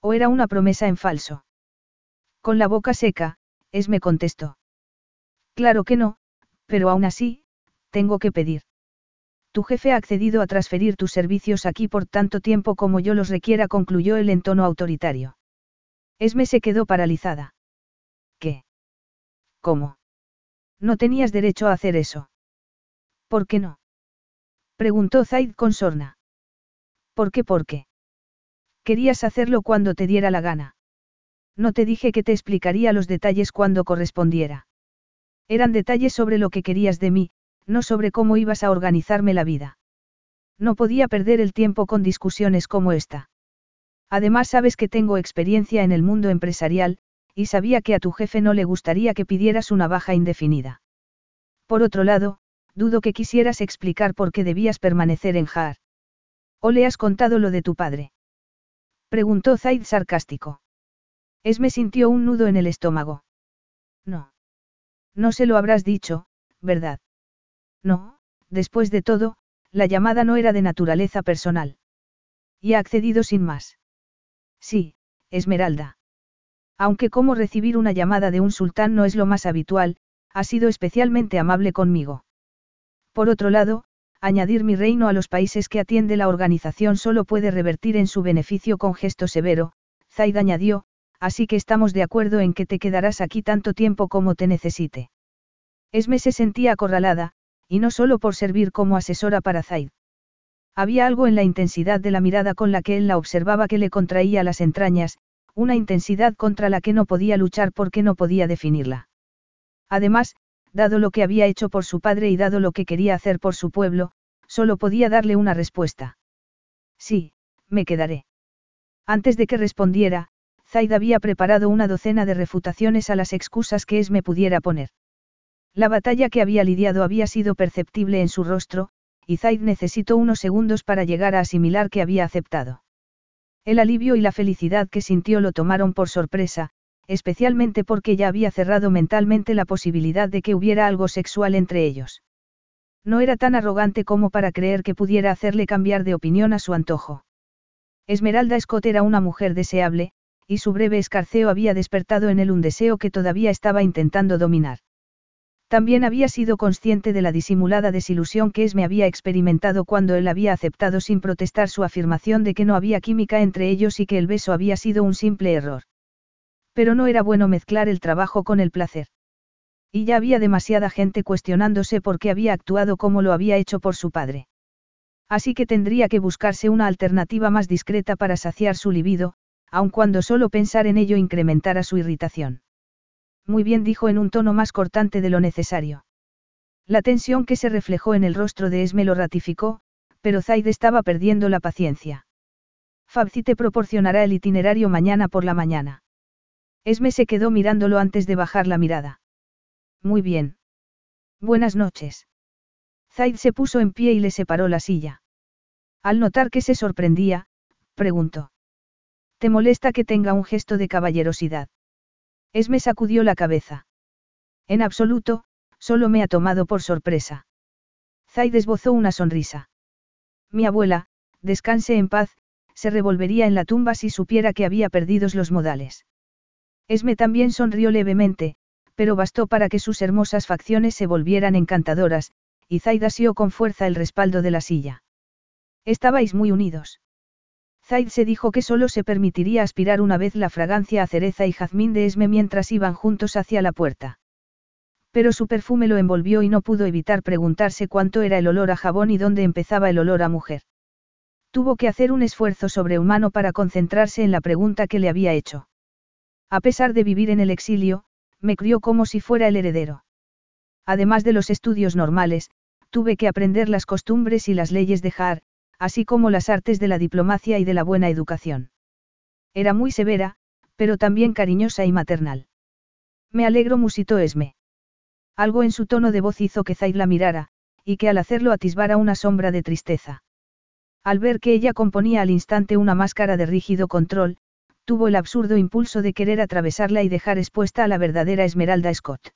¿O era una promesa en falso? Con la boca seca, Esme contestó. Claro que no, pero aún así, tengo que pedir. Tu jefe ha accedido a transferir tus servicios aquí por tanto tiempo como yo los requiera, concluyó él en tono autoritario. Esme se quedó paralizada. ¿Qué? ¿Cómo? No tenías derecho a hacer eso. ¿Por qué no? Preguntó Zaid con sorna. ¿Por qué? ¿Por qué? Querías hacerlo cuando te diera la gana. No te dije que te explicaría los detalles cuando correspondiera. Eran detalles sobre lo que querías de mí, no sobre cómo ibas a organizarme la vida. No podía perder el tiempo con discusiones como esta. Además sabes que tengo experiencia en el mundo empresarial, y sabía que a tu jefe no le gustaría que pidieras una baja indefinida. Por otro lado, dudo que quisieras explicar por qué debías permanecer en Jaar. ¿O le has contado lo de tu padre? Preguntó Zaid sarcástico. Esme sintió un nudo en el estómago. No. No se lo habrás dicho, ¿verdad? No, después de todo, la llamada no era de naturaleza personal. Y ha accedido sin más. Sí, Esmeralda. Aunque como recibir una llamada de un sultán no es lo más habitual, ha sido especialmente amable conmigo. Por otro lado, añadir mi reino a los países que atiende la organización solo puede revertir en su beneficio con gesto severo, Zaid añadió, así que estamos de acuerdo en que te quedarás aquí tanto tiempo como te necesite. Esme se sentía acorralada, y no solo por servir como asesora para Zaid. Había algo en la intensidad de la mirada con la que él la observaba que le contraía las entrañas, una intensidad contra la que no podía luchar porque no podía definirla. Además, dado lo que había hecho por su padre y dado lo que quería hacer por su pueblo, solo podía darle una respuesta. Sí, me quedaré. Antes de que respondiera, Zaid había preparado una docena de refutaciones a las excusas que Esme pudiera poner. La batalla que había lidiado había sido perceptible en su rostro, y Zaid necesitó unos segundos para llegar a asimilar que había aceptado. El alivio y la felicidad que sintió lo tomaron por sorpresa, especialmente porque ya había cerrado mentalmente la posibilidad de que hubiera algo sexual entre ellos. No era tan arrogante como para creer que pudiera hacerle cambiar de opinión a su antojo. Esmeralda Scott era una mujer deseable, y su breve escarceo había despertado en él un deseo que todavía estaba intentando dominar. También había sido consciente de la disimulada desilusión que Esme había experimentado cuando él había aceptado sin protestar su afirmación de que no había química entre ellos y que el beso había sido un simple error. Pero no era bueno mezclar el trabajo con el placer. Y ya había demasiada gente cuestionándose por qué había actuado como lo había hecho por su padre. Así que tendría que buscarse una alternativa más discreta para saciar su libido, aun cuando solo pensar en ello incrementara su irritación. Muy bien dijo en un tono más cortante de lo necesario. La tensión que se reflejó en el rostro de Esme lo ratificó, pero Zaid estaba perdiendo la paciencia. Fabci te proporcionará el itinerario mañana por la mañana. Esme se quedó mirándolo antes de bajar la mirada. Muy bien. Buenas noches. Zaid se puso en pie y le separó la silla. Al notar que se sorprendía, preguntó. ¿Te molesta que tenga un gesto de caballerosidad? Esme sacudió la cabeza. En absoluto, solo me ha tomado por sorpresa. Zaid esbozó una sonrisa. Mi abuela, descanse en paz, se revolvería en la tumba si supiera que había perdido los modales. Esme también sonrió levemente, pero bastó para que sus hermosas facciones se volvieran encantadoras, y Zaid asió con fuerza el respaldo de la silla. Estabais muy unidos. Zaid se dijo que solo se permitiría aspirar una vez la fragancia a cereza y jazmín de Esme mientras iban juntos hacia la puerta. Pero su perfume lo envolvió y no pudo evitar preguntarse cuánto era el olor a jabón y dónde empezaba el olor a mujer. Tuvo que hacer un esfuerzo sobrehumano para concentrarse en la pregunta que le había hecho. A pesar de vivir en el exilio, me crió como si fuera el heredero. Además de los estudios normales, tuve que aprender las costumbres y las leyes de Har, así como las artes de la diplomacia y de la buena educación. Era muy severa, pero también cariñosa y maternal. Me alegro, musitó Esme. Algo en su tono de voz hizo que Zaid la mirara, y que al hacerlo atisbara una sombra de tristeza. Al ver que ella componía al instante una máscara de rígido control, tuvo el absurdo impulso de querer atravesarla y dejar expuesta a la verdadera Esmeralda Scott.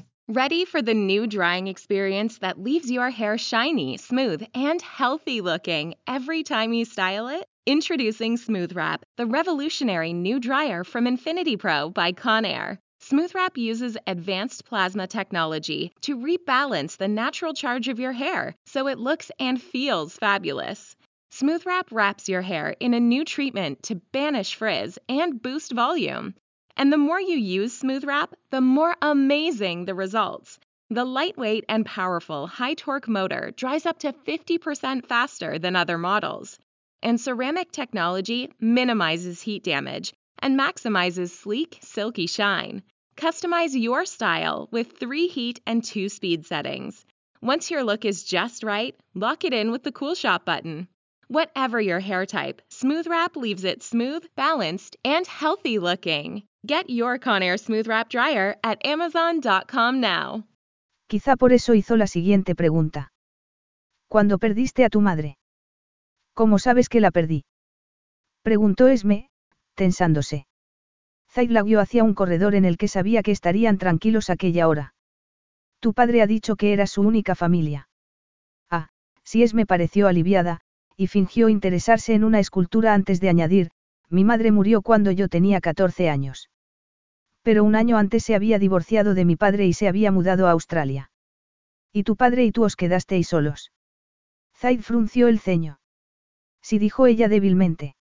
Ready for the new drying experience that leaves your hair shiny, smooth, and healthy looking every time you style it? Introducing Smooth Wrap, the revolutionary new dryer from Infinity Pro by Conair. Smooth Wrap uses advanced plasma technology to rebalance the natural charge of your hair so it looks and feels fabulous. Smooth Wrap wraps your hair in a new treatment to banish frizz and boost volume. And the more you use Smooth Wrap, the more amazing the results. The lightweight and powerful high torque motor dries up to 50% faster than other models. And ceramic technology minimizes heat damage and maximizes sleek, silky shine. Customize your style with three heat and two speed settings. Once your look is just right, lock it in with the Cool Shop button. Whatever your hair type, Smooth Wrap leaves it smooth, balanced, and healthy looking. Get your Conair Smooth Wrap Dryer at Amazon.com now. Quizá por eso hizo la siguiente pregunta. ¿Cuándo perdiste a tu madre? ¿Cómo sabes que la perdí? Preguntó Esme, tensándose. Zaid guió hacia un corredor en el que sabía que estarían tranquilos aquella hora. Tu padre ha dicho que era su única familia. Ah, si Esme pareció aliviada, y fingió interesarse en una escultura antes de añadir, mi madre murió cuando yo tenía 14 años. Pero un año antes se había divorciado de mi padre y se había mudado a Australia. Y tu padre y tú os quedasteis solos. Zaid frunció el ceño. Sí dijo ella débilmente.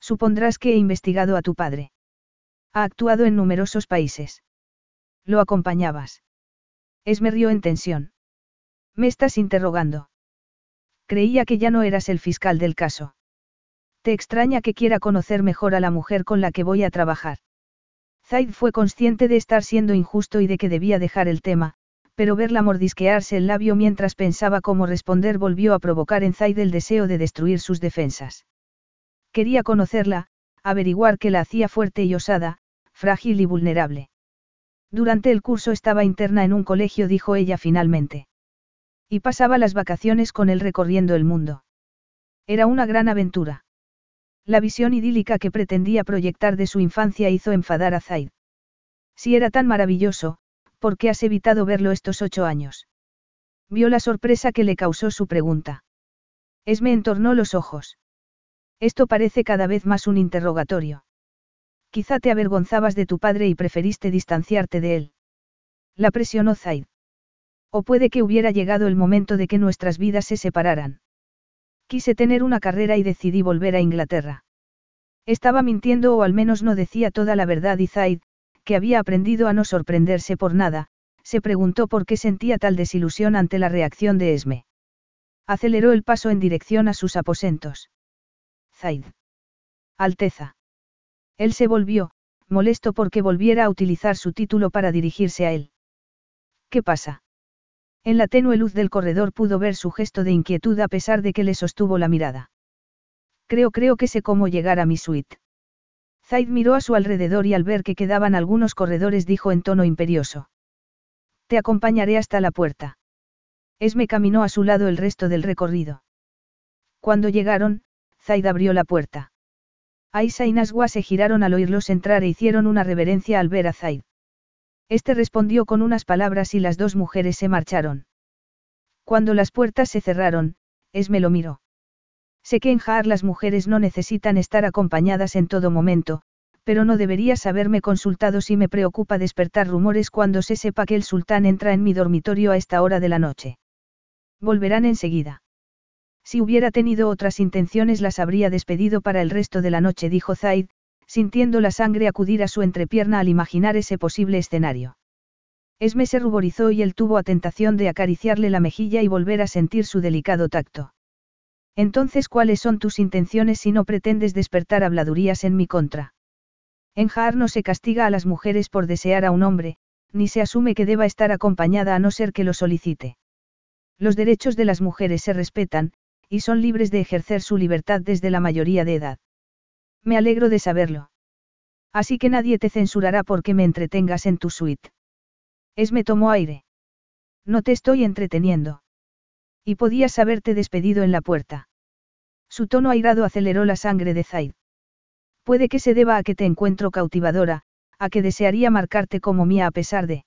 Supondrás que he investigado a tu padre. Ha actuado en numerosos países. Lo acompañabas. Esme rió en tensión. Me estás interrogando. Creía que ya no eras el fiscal del caso. Te extraña que quiera conocer mejor a la mujer con la que voy a trabajar. Zaid fue consciente de estar siendo injusto y de que debía dejar el tema, pero verla mordisquearse el labio mientras pensaba cómo responder volvió a provocar en Zaid el deseo de destruir sus defensas. Quería conocerla, averiguar qué la hacía fuerte y osada, frágil y vulnerable. Durante el curso estaba interna en un colegio, dijo ella finalmente. Y pasaba las vacaciones con él recorriendo el mundo. Era una gran aventura. La visión idílica que pretendía proyectar de su infancia hizo enfadar a Zaid. Si era tan maravilloso, ¿por qué has evitado verlo estos ocho años? Vio la sorpresa que le causó su pregunta. Esme entornó los ojos. Esto parece cada vez más un interrogatorio. Quizá te avergonzabas de tu padre y preferiste distanciarte de él. La presionó Zaid. O puede que hubiera llegado el momento de que nuestras vidas se separaran. Quise tener una carrera y decidí volver a Inglaterra. Estaba mintiendo o al menos no decía toda la verdad y Zaid, que había aprendido a no sorprenderse por nada, se preguntó por qué sentía tal desilusión ante la reacción de Esme. Aceleró el paso en dirección a sus aposentos. Zaid. Alteza. Él se volvió, molesto porque volviera a utilizar su título para dirigirse a él. ¿Qué pasa? En la tenue luz del corredor pudo ver su gesto de inquietud a pesar de que le sostuvo la mirada. Creo, creo que sé cómo llegar a mi suite. Zaid miró a su alrededor y al ver que quedaban algunos corredores dijo en tono imperioso. Te acompañaré hasta la puerta. Esme caminó a su lado el resto del recorrido. Cuando llegaron, Zaid abrió la puerta. Aisa y Naswa se giraron al oírlos entrar e hicieron una reverencia al ver a Zaid. Este respondió con unas palabras y las dos mujeres se marcharon. Cuando las puertas se cerraron, Esme lo miró. Sé que en Jaar las mujeres no necesitan estar acompañadas en todo momento, pero no deberías haberme consultado si me preocupa despertar rumores cuando se sepa que el sultán entra en mi dormitorio a esta hora de la noche. Volverán enseguida. Si hubiera tenido otras intenciones las habría despedido para el resto de la noche, dijo Zaid, sintiendo la sangre acudir a su entrepierna al imaginar ese posible escenario. Esme se ruborizó y él tuvo a tentación de acariciarle la mejilla y volver a sentir su delicado tacto. Entonces, ¿cuáles son tus intenciones si no pretendes despertar habladurías en mi contra? En Jaar no se castiga a las mujeres por desear a un hombre, ni se asume que deba estar acompañada a no ser que lo solicite. Los derechos de las mujeres se respetan, y son libres de ejercer su libertad desde la mayoría de edad. Me alegro de saberlo. Así que nadie te censurará porque me entretengas en tu suite. Es me tomó aire. No te estoy entreteniendo. Y podías haberte despedido en la puerta. Su tono airado aceleró la sangre de Zaid. Puede que se deba a que te encuentro cautivadora, a que desearía marcarte como mía a pesar de...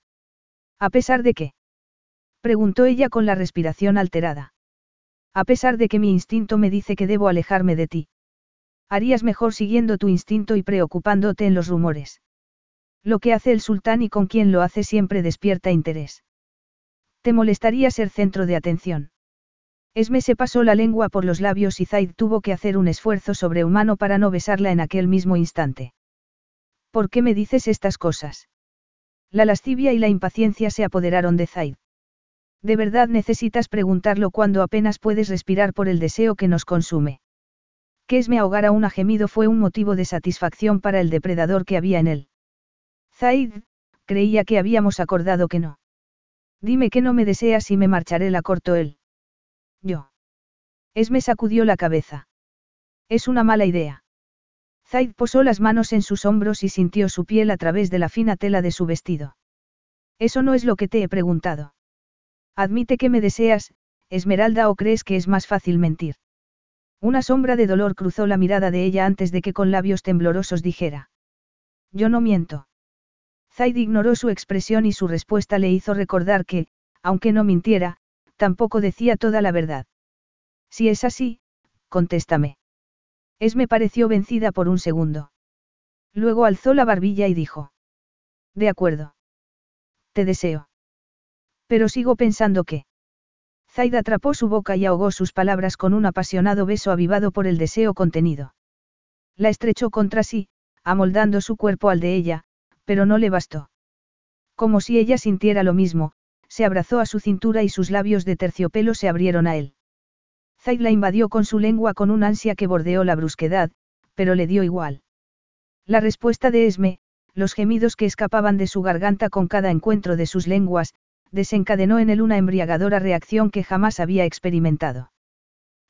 ¿A pesar de qué? Preguntó ella con la respiración alterada. A pesar de que mi instinto me dice que debo alejarme de ti. Harías mejor siguiendo tu instinto y preocupándote en los rumores. Lo que hace el sultán y con quien lo hace siempre despierta interés. Te molestaría ser centro de atención. Esme se pasó la lengua por los labios y Zaid tuvo que hacer un esfuerzo sobrehumano para no besarla en aquel mismo instante. ¿Por qué me dices estas cosas? La lascivia y la impaciencia se apoderaron de Zaid. ¿De verdad necesitas preguntarlo cuando apenas puedes respirar por el deseo que nos consume? Que Esme ahogara un gemido fue un motivo de satisfacción para el depredador que había en él. Zaid, creía que habíamos acordado que no. Dime que no me deseas y me marcharé, la cortó él. Yo. Esme sacudió la cabeza. Es una mala idea. Zaid posó las manos en sus hombros y sintió su piel a través de la fina tela de su vestido. Eso no es lo que te he preguntado. Admite que me deseas, Esmeralda, o crees que es más fácil mentir. Una sombra de dolor cruzó la mirada de ella antes de que con labios temblorosos dijera. Yo no miento. Zaid ignoró su expresión y su respuesta le hizo recordar que, aunque no mintiera, tampoco decía toda la verdad. Si es así, contéstame. Esme pareció vencida por un segundo. Luego alzó la barbilla y dijo. De acuerdo. Te deseo. Pero sigo pensando que. Zaid atrapó su boca y ahogó sus palabras con un apasionado beso avivado por el deseo contenido. La estrechó contra sí, amoldando su cuerpo al de ella, pero no le bastó. Como si ella sintiera lo mismo, se abrazó a su cintura y sus labios de terciopelo se abrieron a él. Zaid la invadió con su lengua con un ansia que bordeó la brusquedad, pero le dio igual. La respuesta de Esme, los gemidos que escapaban de su garganta con cada encuentro de sus lenguas, desencadenó en él una embriagadora reacción que jamás había experimentado.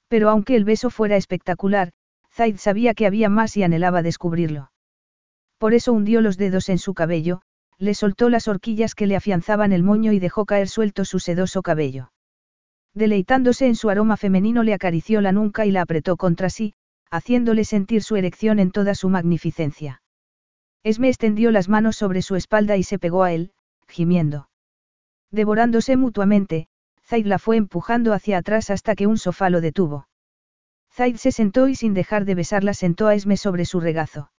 Pero aunque el beso fuera espectacular, Zaid sabía que había más y anhelaba descubrirlo. Por eso hundió los dedos en su cabello, le soltó las horquillas que le afianzaban el moño y dejó caer suelto su sedoso cabello. Deleitándose en su aroma femenino le acarició la nuca y la apretó contra sí, haciéndole sentir su erección en toda su magnificencia. Esme extendió las manos sobre su espalda y se pegó a él, gimiendo. Devorándose mutuamente, Zaid la fue empujando hacia atrás hasta que un sofá lo detuvo. Zaid se sentó y sin dejar de besarla sentó a Esme sobre su regazo.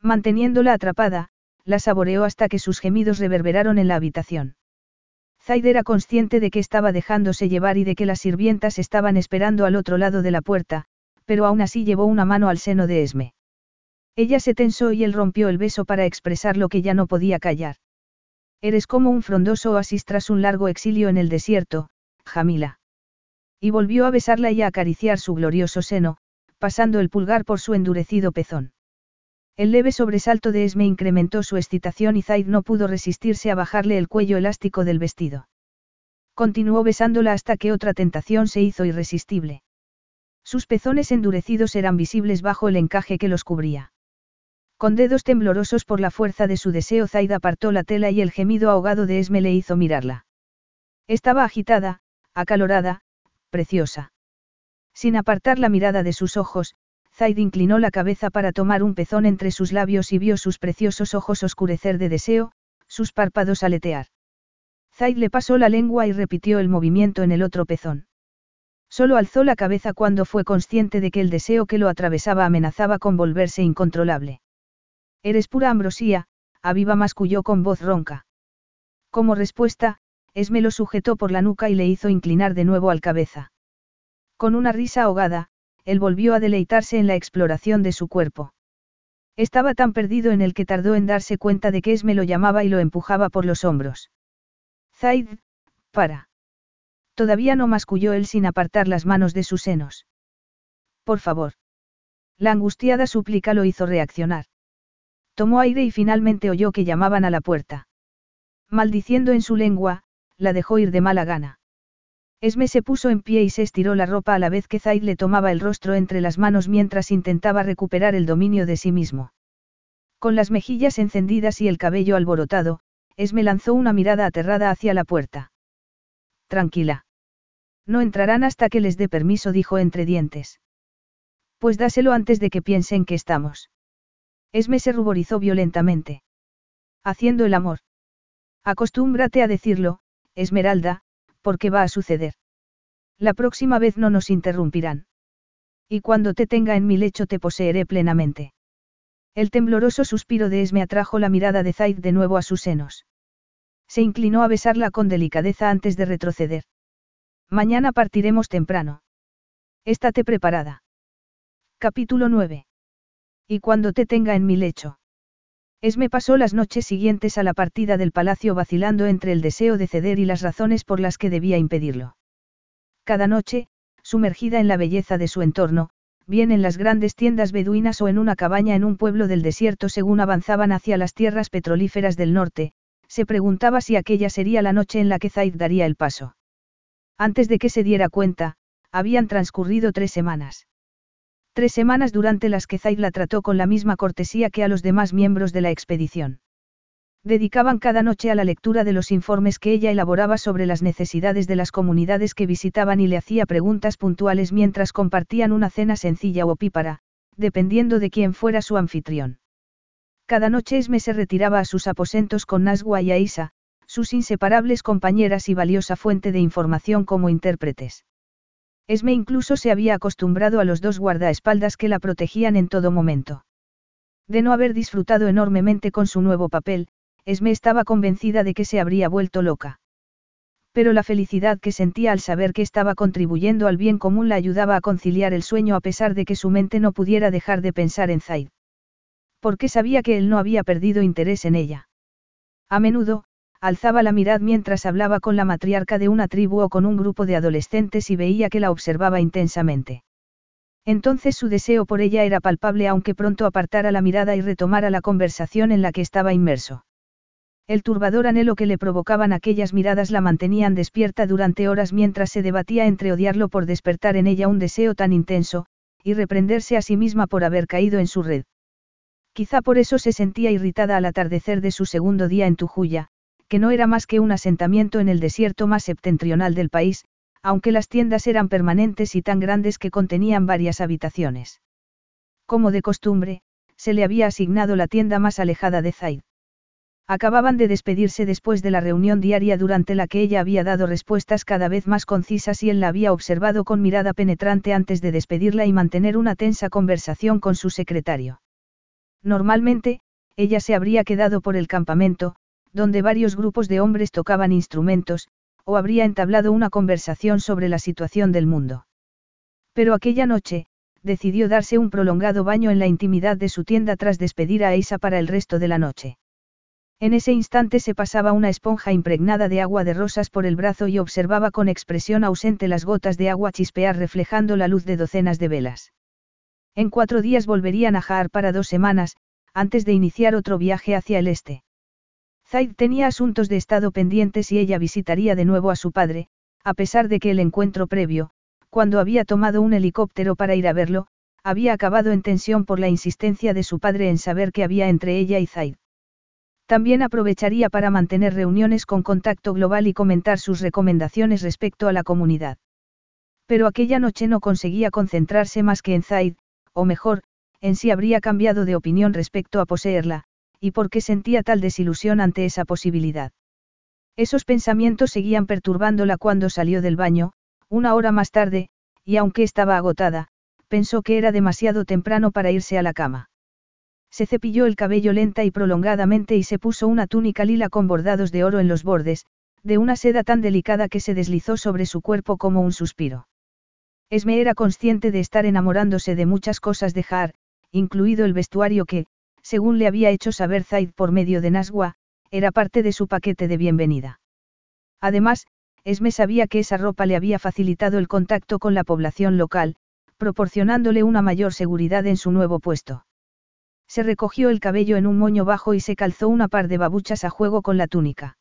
Manteniéndola atrapada, la saboreó hasta que sus gemidos reverberaron en la habitación. Zaid era consciente de que estaba dejándose llevar y de que las sirvientas estaban esperando al otro lado de la puerta, pero aún así llevó una mano al seno de Esme. Ella se tensó y él rompió el beso para expresar lo que ya no podía callar. Eres como un frondoso oasis tras un largo exilio en el desierto, Jamila. Y volvió a besarla y a acariciar su glorioso seno, pasando el pulgar por su endurecido pezón. El leve sobresalto de Esme incrementó su excitación y Zaid no pudo resistirse a bajarle el cuello elástico del vestido. Continuó besándola hasta que otra tentación se hizo irresistible. Sus pezones endurecidos eran visibles bajo el encaje que los cubría. Con dedos temblorosos por la fuerza de su deseo, Zaid apartó la tela y el gemido ahogado de Esme le hizo mirarla. Estaba agitada, acalorada, preciosa. Sin apartar la mirada de sus ojos, Zaid inclinó la cabeza para tomar un pezón entre sus labios y vio sus preciosos ojos oscurecer de deseo, sus párpados aletear. Zaid le pasó la lengua y repitió el movimiento en el otro pezón. Solo alzó la cabeza cuando fue consciente de que el deseo que lo atravesaba amenazaba con volverse incontrolable. Eres pura ambrosía, Aviva masculló con voz ronca. Como respuesta, Esme lo sujetó por la nuca y le hizo inclinar de nuevo al cabeza. Con una risa ahogada, él volvió a deleitarse en la exploración de su cuerpo. Estaba tan perdido en el que tardó en darse cuenta de que Esme lo llamaba y lo empujaba por los hombros. Zaid, para. Todavía no masculló él sin apartar las manos de sus senos. Por favor. La angustiada súplica lo hizo reaccionar. Tomó aire y finalmente oyó que llamaban a la puerta. Maldiciendo en su lengua, la dejó ir de mala gana. Esme se puso en pie y se estiró la ropa a la vez que Zaid le tomaba el rostro entre las manos mientras intentaba recuperar el dominio de sí mismo. Con las mejillas encendidas y el cabello alborotado, Esme lanzó una mirada aterrada hacia la puerta. Tranquila. No entrarán hasta que les dé permiso, dijo entre dientes. Pues dáselo antes de que piensen que estamos. Esme se ruborizó violentamente. Haciendo el amor. Acostúmbrate a decirlo, Esmeralda, porque va a suceder. La próxima vez no nos interrumpirán. Y cuando te tenga en mi lecho te poseeré plenamente. El tembloroso suspiro de Esme atrajo la mirada de Zaid de nuevo a sus senos. Se inclinó a besarla con delicadeza antes de retroceder. Mañana partiremos temprano. Estate preparada. Capítulo 9. Y cuando te tenga en mi lecho. Esme pasó las noches siguientes a la partida del palacio vacilando entre el deseo de ceder y las razones por las que debía impedirlo. Cada noche, sumergida en la belleza de su entorno, bien en las grandes tiendas beduinas o en una cabaña en un pueblo del desierto según avanzaban hacia las tierras petrolíferas del norte, se preguntaba si aquella sería la noche en la que Zaid daría el paso. Antes de que se diera cuenta, habían transcurrido tres semanas. Tres semanas durante las que Zaid la trató con la misma cortesía que a los demás miembros de la expedición. Dedicaban cada noche a la lectura de los informes que ella elaboraba sobre las necesidades de las comunidades que visitaban y le hacía preguntas puntuales mientras compartían una cena sencilla o opípara, dependiendo de quién fuera su anfitrión. Cada noche Esme se retiraba a sus aposentos con Naswa y Aisa, sus inseparables compañeras y valiosa fuente de información como intérpretes. Esme incluso se había acostumbrado a los dos guardaespaldas que la protegían en todo momento. De no haber disfrutado enormemente con su nuevo papel, Esme estaba convencida de que se habría vuelto loca. Pero la felicidad que sentía al saber que estaba contribuyendo al bien común la ayudaba a conciliar el sueño a pesar de que su mente no pudiera dejar de pensar en Zaid. Porque sabía que él no había perdido interés en ella. A menudo, alzaba la mirada mientras hablaba con la matriarca de una tribu o con un grupo de adolescentes y veía que la observaba intensamente. Entonces su deseo por ella era palpable aunque pronto apartara la mirada y retomara la conversación en la que estaba inmerso. El turbador anhelo que le provocaban aquellas miradas la mantenían despierta durante horas mientras se debatía entre odiarlo por despertar en ella un deseo tan intenso, y reprenderse a sí misma por haber caído en su red. Quizá por eso se sentía irritada al atardecer de su segundo día en Tujuya, que no era más que un asentamiento en el desierto más septentrional del país, aunque las tiendas eran permanentes y tan grandes que contenían varias habitaciones. Como de costumbre, se le había asignado la tienda más alejada de Zaid. Acababan de despedirse después de la reunión diaria durante la que ella había dado respuestas cada vez más concisas y él la había observado con mirada penetrante antes de despedirla y mantener una tensa conversación con su secretario. Normalmente, ella se habría quedado por el campamento, donde varios grupos de hombres tocaban instrumentos, o habría entablado una conversación sobre la situación del mundo. Pero aquella noche, decidió darse un prolongado baño en la intimidad de su tienda tras despedir a Isa para el resto de la noche. En ese instante se pasaba una esponja impregnada de agua de rosas por el brazo y observaba con expresión ausente las gotas de agua chispear reflejando la luz de docenas de velas. En cuatro días volverían a Jaar para dos semanas, antes de iniciar otro viaje hacia el este. Zaid tenía asuntos de estado pendientes y ella visitaría de nuevo a su padre, a pesar de que el encuentro previo, cuando había tomado un helicóptero para ir a verlo, había acabado en tensión por la insistencia de su padre en saber qué había entre ella y Zaid. También aprovecharía para mantener reuniones con contacto global y comentar sus recomendaciones respecto a la comunidad. Pero aquella noche no conseguía concentrarse más que en Zaid, o mejor, en si habría cambiado de opinión respecto a poseerla, y por qué sentía tal desilusión ante esa posibilidad. Esos pensamientos seguían perturbándola cuando salió del baño, una hora más tarde, y aunque estaba agotada, pensó que era demasiado temprano para irse a la cama. Se cepilló el cabello lenta y prolongadamente y se puso una túnica lila con bordados de oro en los bordes, de una seda tan delicada que se deslizó sobre su cuerpo como un suspiro. Esme era consciente de estar enamorándose de muchas cosas de Har, incluido el vestuario que, según le había hecho saber Zaid por medio de Naswa, era parte de su paquete de bienvenida. Además, Esme sabía que esa ropa le había facilitado el contacto con la población local, proporcionándole una mayor seguridad en su nuevo puesto. Se recogió el cabello en un moño bajo y se calzó una par de babuchas a juego con la túnica.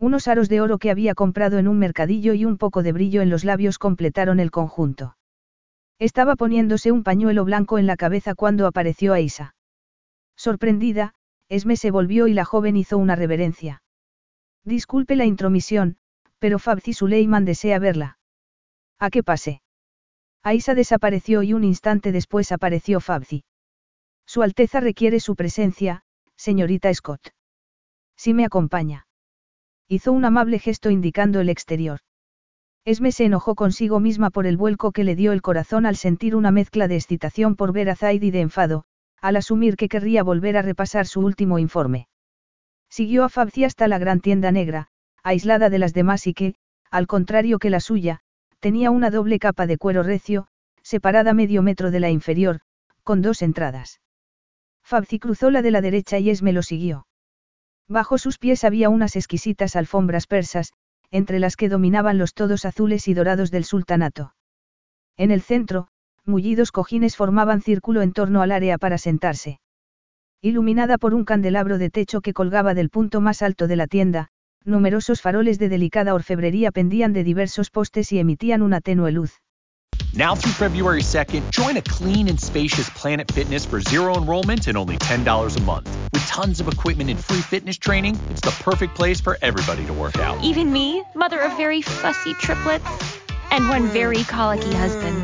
Unos aros de oro que había comprado en un mercadillo y un poco de brillo en los labios completaron el conjunto. Estaba poniéndose un pañuelo blanco en la cabeza cuando apareció Aisa. Sorprendida, Esme se volvió y la joven hizo una reverencia. Disculpe la intromisión, pero Fabzi Suleiman desea verla. ¿A qué pase? Aisa desapareció y un instante después apareció Fabzi. Su Alteza requiere su presencia, señorita Scott. Si me acompaña. Hizo un amable gesto indicando el exterior. Esme se enojó consigo misma por el vuelco que le dio el corazón al sentir una mezcla de excitación por ver a Zaid y de enfado, al asumir que querría volver a repasar su último informe. Siguió a Fabci hasta la gran tienda negra, aislada de las demás y que, al contrario que la suya, tenía una doble capa de cuero recio, separada medio metro de la inferior, con dos entradas. Fabci cruzó la de la derecha y Esme lo siguió. Bajo sus pies había unas exquisitas alfombras persas, entre las que dominaban los todos azules y dorados del sultanato. En el centro, mullidos cojines formaban círculo en torno al área para sentarse. Iluminada por un candelabro de techo que colgaba del punto más alto de la tienda, numerosos faroles de delicada orfebrería pendían de diversos postes y emitían una tenue luz. Now through February 2nd, join a clean and spacious Planet Fitness for zero enrollment and only $10 a month. With tons of equipment and free fitness training, it's the perfect place for everybody to work out. Even me, mother of very fussy triplets and one very colicky husband.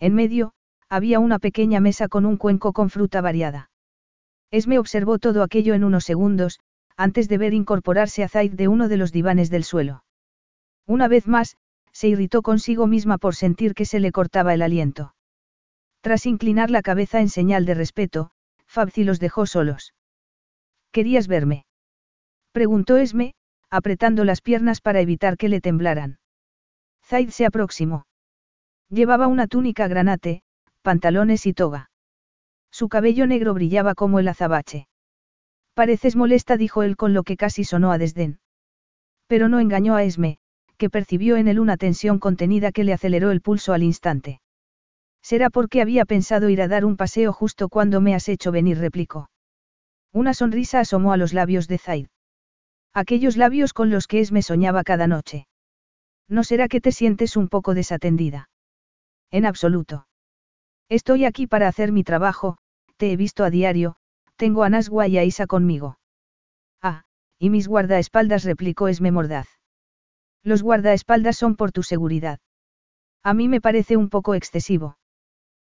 En medio, había una pequeña mesa con un cuenco con fruta variada. Esme observó todo aquello en unos segundos, antes de ver incorporarse a Zaid de uno de los divanes del suelo. Una vez más, se irritó consigo misma por sentir que se le cortaba el aliento. Tras inclinar la cabeza en señal de respeto, Fabzi los dejó solos. ¿Querías verme? Preguntó Esme, apretando las piernas para evitar que le temblaran. Zaid se aproximó. Llevaba una túnica granate, pantalones y toga. Su cabello negro brillaba como el azabache. Pareces molesta, dijo él con lo que casi sonó a desdén. Pero no engañó a Esme, que percibió en él una tensión contenida que le aceleró el pulso al instante. Será porque había pensado ir a dar un paseo justo cuando me has hecho venir, replicó. Una sonrisa asomó a los labios de Zaid. Aquellos labios con los que Esme soñaba cada noche. ¿No será que te sientes un poco desatendida? En absoluto. Estoy aquí para hacer mi trabajo, te he visto a diario, tengo a Naswa y a Isa conmigo. Ah, y mis guardaespaldas replicó Esme mordaz. Los guardaespaldas son por tu seguridad. A mí me parece un poco excesivo.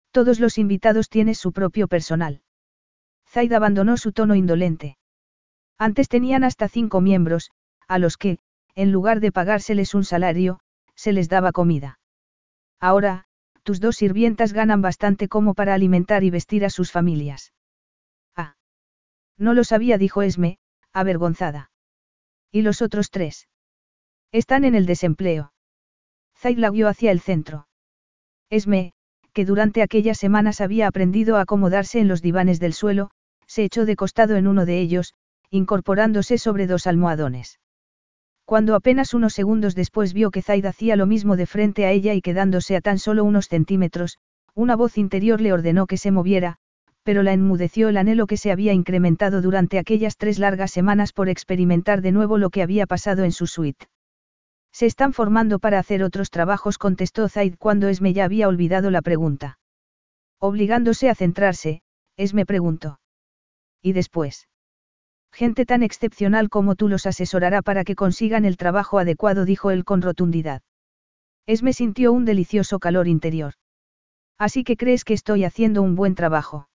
Todos los invitados tienen su propio personal. Zaid abandonó su tono indolente. Antes tenían hasta cinco miembros, a los que, en lugar de pagárseles un salario, se les daba comida. Ahora, tus dos sirvientas ganan bastante como para alimentar y vestir a sus familias. Ah. No lo sabía, dijo Esme, avergonzada. ¿Y los otros tres? Están en el desempleo. Zaid la guió hacia el centro. Esme, que durante aquellas semanas había aprendido a acomodarse en los divanes del suelo, se echó de costado en uno de ellos, incorporándose sobre dos almohadones. Cuando apenas unos segundos después vio que Zaid hacía lo mismo de frente a ella y quedándose a tan solo unos centímetros, una voz interior le ordenó que se moviera, pero la enmudeció el anhelo que se había incrementado durante aquellas tres largas semanas por experimentar de nuevo lo que había pasado en su suite. Se están formando para hacer otros trabajos, contestó Zaid cuando Esme ya había olvidado la pregunta. Obligándose a centrarse, Esme preguntó. ¿Y después? Gente tan excepcional como tú los asesorará para que consigan el trabajo adecuado, dijo él con rotundidad. Esme sintió un delicioso calor interior. Así que crees que estoy haciendo un buen trabajo.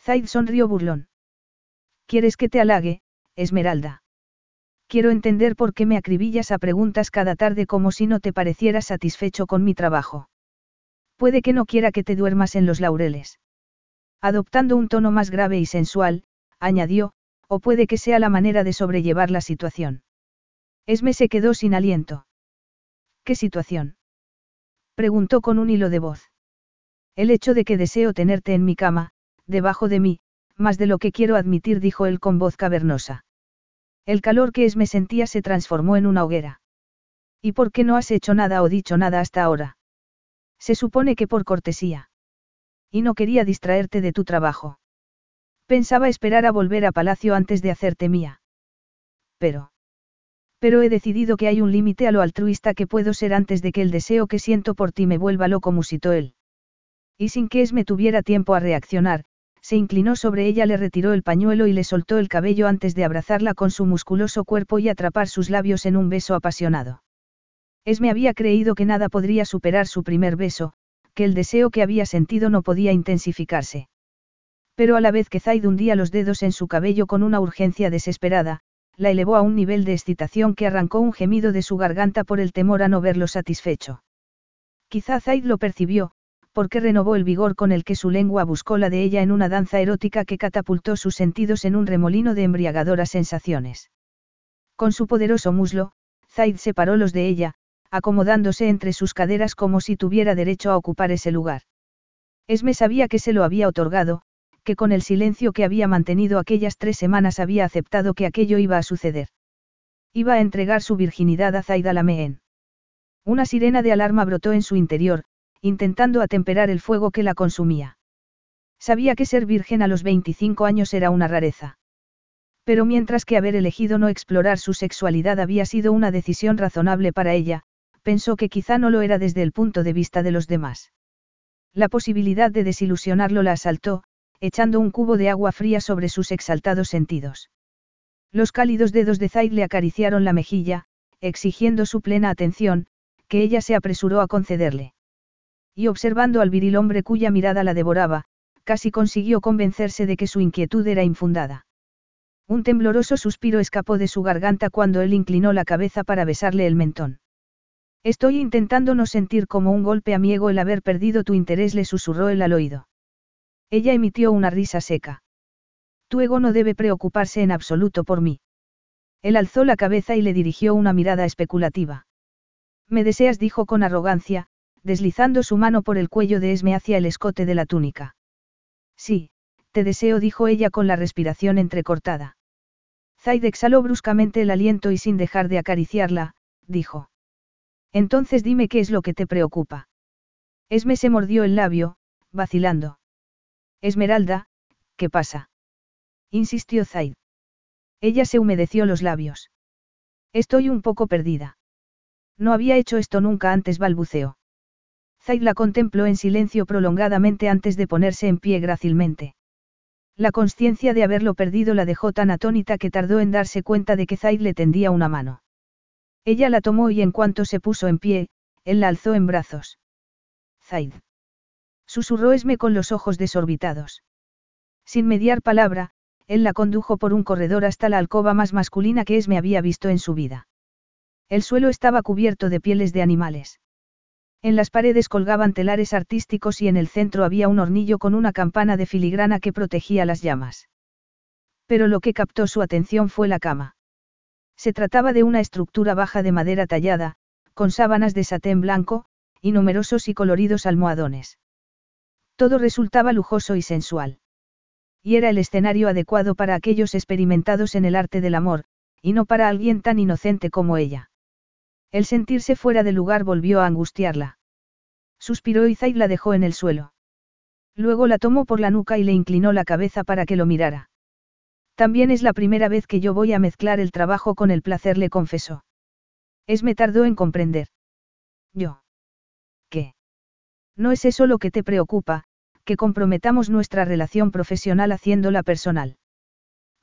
Zaid sonrió burlón. ¿Quieres que te halague, Esmeralda? Quiero entender por qué me acribillas a preguntas cada tarde como si no te parecieras satisfecho con mi trabajo. Puede que no quiera que te duermas en los laureles. Adoptando un tono más grave y sensual, añadió, o puede que sea la manera de sobrellevar la situación. Esme se quedó sin aliento. ¿Qué situación? Preguntó con un hilo de voz. El hecho de que deseo tenerte en mi cama, debajo de mí, más de lo que quiero admitir, dijo él con voz cavernosa. El calor que Esme sentía se transformó en una hoguera. ¿Y por qué no has hecho nada o dicho nada hasta ahora? Se supone que por cortesía. Y no quería distraerte de tu trabajo. Pensaba esperar a volver a palacio antes de hacerte mía. Pero. Pero he decidido que hay un límite a lo altruista que puedo ser antes de que el deseo que siento por ti me vuelva loco, musitó él. Y sin que Esme tuviera tiempo a reaccionar, se inclinó sobre ella, le retiró el pañuelo y le soltó el cabello antes de abrazarla con su musculoso cuerpo y atrapar sus labios en un beso apasionado. Esme había creído que nada podría superar su primer beso, que el deseo que había sentido no podía intensificarse. Pero a la vez que Zaid hundía los dedos en su cabello con una urgencia desesperada, la elevó a un nivel de excitación que arrancó un gemido de su garganta por el temor a no verlo satisfecho. Quizá Zaid lo percibió, porque renovó el vigor con el que su lengua buscó la de ella en una danza erótica que catapultó sus sentidos en un remolino de embriagadoras sensaciones. Con su poderoso muslo, Zaid separó los de ella, acomodándose entre sus caderas como si tuviera derecho a ocupar ese lugar. Esme sabía que se lo había otorgado, que con el silencio que había mantenido aquellas tres semanas había aceptado que aquello iba a suceder. Iba a entregar su virginidad a Zaida Lameen. Una sirena de alarma brotó en su interior, intentando atemperar el fuego que la consumía. Sabía que ser virgen a los 25 años era una rareza. Pero mientras que haber elegido no explorar su sexualidad había sido una decisión razonable para ella, pensó que quizá no lo era desde el punto de vista de los demás. La posibilidad de desilusionarlo la asaltó, echando un cubo de agua fría sobre sus exaltados sentidos. Los cálidos dedos de Zaid le acariciaron la mejilla, exigiendo su plena atención, que ella se apresuró a concederle. Y observando al viril hombre cuya mirada la devoraba, casi consiguió convencerse de que su inquietud era infundada. Un tembloroso suspiro escapó de su garganta cuando él inclinó la cabeza para besarle el mentón. Estoy intentando no sentir como un golpe amigo el haber perdido tu interés, le susurró él al oído. Ella emitió una risa seca. Tu ego no debe preocuparse en absoluto por mí. Él alzó la cabeza y le dirigió una mirada especulativa. Me deseas, dijo con arrogancia, deslizando su mano por el cuello de Esme hacia el escote de la túnica. Sí, te deseo, dijo ella con la respiración entrecortada. Zaid exhaló bruscamente el aliento y sin dejar de acariciarla, dijo. Entonces dime qué es lo que te preocupa. Esme se mordió el labio, vacilando. Esmeralda, ¿qué pasa? insistió Zaid. Ella se humedeció los labios. Estoy un poco perdida. No había hecho esto nunca antes, balbuceó. Zaid la contempló en silencio prolongadamente antes de ponerse en pie grácilmente. La conciencia de haberlo perdido la dejó tan atónita que tardó en darse cuenta de que Zaid le tendía una mano. Ella la tomó y en cuanto se puso en pie, él la alzó en brazos. Zaid. Susurró Esme con los ojos desorbitados. Sin mediar palabra, él la condujo por un corredor hasta la alcoba más masculina que Esme había visto en su vida. El suelo estaba cubierto de pieles de animales. En las paredes colgaban telares artísticos y en el centro había un hornillo con una campana de filigrana que protegía las llamas. Pero lo que captó su atención fue la cama. Se trataba de una estructura baja de madera tallada, con sábanas de satén blanco, y numerosos y coloridos almohadones. Todo resultaba lujoso y sensual. Y era el escenario adecuado para aquellos experimentados en el arte del amor, y no para alguien tan inocente como ella. El sentirse fuera de lugar volvió a angustiarla. Suspiró y Zaid la dejó en el suelo. Luego la tomó por la nuca y le inclinó la cabeza para que lo mirara. También es la primera vez que yo voy a mezclar el trabajo con el placer, le confesó. Es me tardó en comprender. Yo. ¿Qué? No es eso lo que te preocupa, que comprometamos nuestra relación profesional haciéndola personal.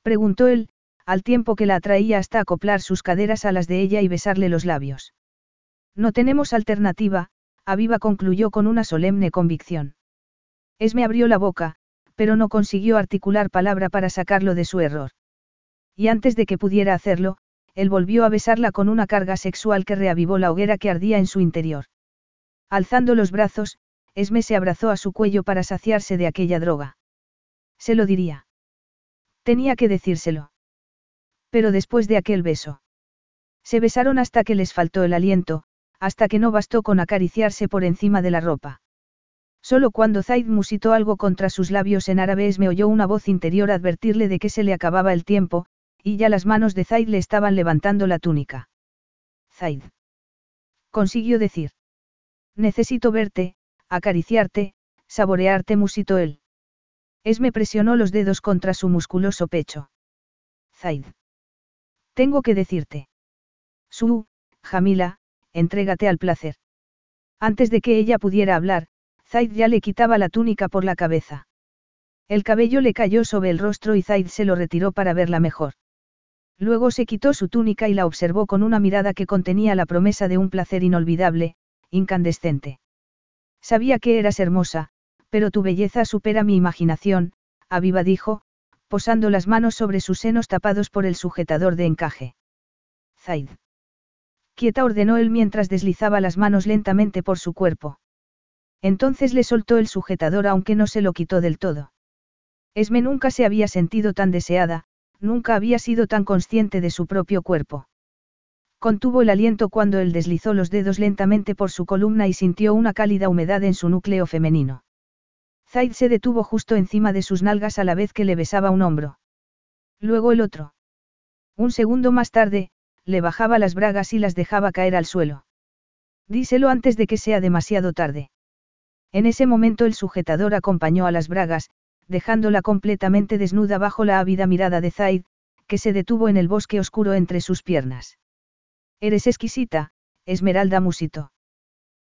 Preguntó él, al tiempo que la atraía hasta acoplar sus caderas a las de ella y besarle los labios. No tenemos alternativa, Aviva concluyó con una solemne convicción. Esme abrió la boca, pero no consiguió articular palabra para sacarlo de su error. Y antes de que pudiera hacerlo, él volvió a besarla con una carga sexual que reavivó la hoguera que ardía en su interior. Alzando los brazos, Esme se abrazó a su cuello para saciarse de aquella droga. Se lo diría. Tenía que decírselo. Pero después de aquel beso. Se besaron hasta que les faltó el aliento, hasta que no bastó con acariciarse por encima de la ropa. Solo cuando Zaid musitó algo contra sus labios en árabe me oyó una voz interior advertirle de que se le acababa el tiempo, y ya las manos de Zaid le estaban levantando la túnica. Zaid. Consiguió decir. Necesito verte, acariciarte, saborearte, musitó él. Esme presionó los dedos contra su musculoso pecho. Zaid. Tengo que decirte. Su, Jamila, entrégate al placer. Antes de que ella pudiera hablar, Zaid ya le quitaba la túnica por la cabeza. El cabello le cayó sobre el rostro y Zaid se lo retiró para verla mejor. Luego se quitó su túnica y la observó con una mirada que contenía la promesa de un placer inolvidable, incandescente. Sabía que eras hermosa, pero tu belleza supera mi imaginación, Aviva dijo, posando las manos sobre sus senos tapados por el sujetador de encaje. Zaid. Quieta ordenó él mientras deslizaba las manos lentamente por su cuerpo. Entonces le soltó el sujetador aunque no se lo quitó del todo. Esme nunca se había sentido tan deseada, nunca había sido tan consciente de su propio cuerpo. Contuvo el aliento cuando él deslizó los dedos lentamente por su columna y sintió una cálida humedad en su núcleo femenino. Zaid se detuvo justo encima de sus nalgas a la vez que le besaba un hombro. Luego el otro. Un segundo más tarde, le bajaba las bragas y las dejaba caer al suelo. Díselo antes de que sea demasiado tarde. En ese momento el sujetador acompañó a las bragas, dejándola completamente desnuda bajo la ávida mirada de Zaid, que se detuvo en el bosque oscuro entre sus piernas. Eres exquisita, Esmeralda musito.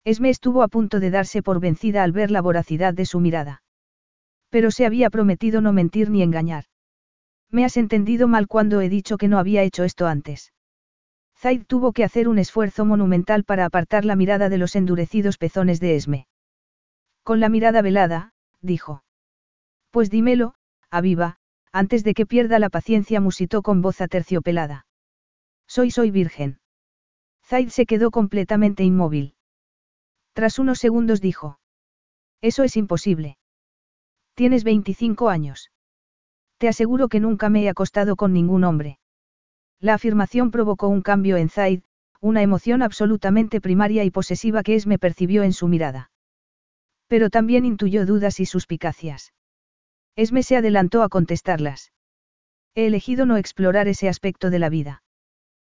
Esme estuvo a punto de darse por vencida al ver la voracidad de su mirada. Pero se había prometido no mentir ni engañar. Me has entendido mal cuando he dicho que no había hecho esto antes. Zaid tuvo que hacer un esfuerzo monumental para apartar la mirada de los endurecidos pezones de Esme. Con la mirada velada, dijo. Pues dímelo, aviva, antes de que pierda la paciencia musitó con voz aterciopelada. Soy soy virgen. Zaid se quedó completamente inmóvil. Tras unos segundos dijo. Eso es imposible. Tienes 25 años. Te aseguro que nunca me he acostado con ningún hombre. La afirmación provocó un cambio en Zaid, una emoción absolutamente primaria y posesiva que Esme percibió en su mirada. Pero también intuyó dudas y suspicacias. Esme se adelantó a contestarlas. He elegido no explorar ese aspecto de la vida.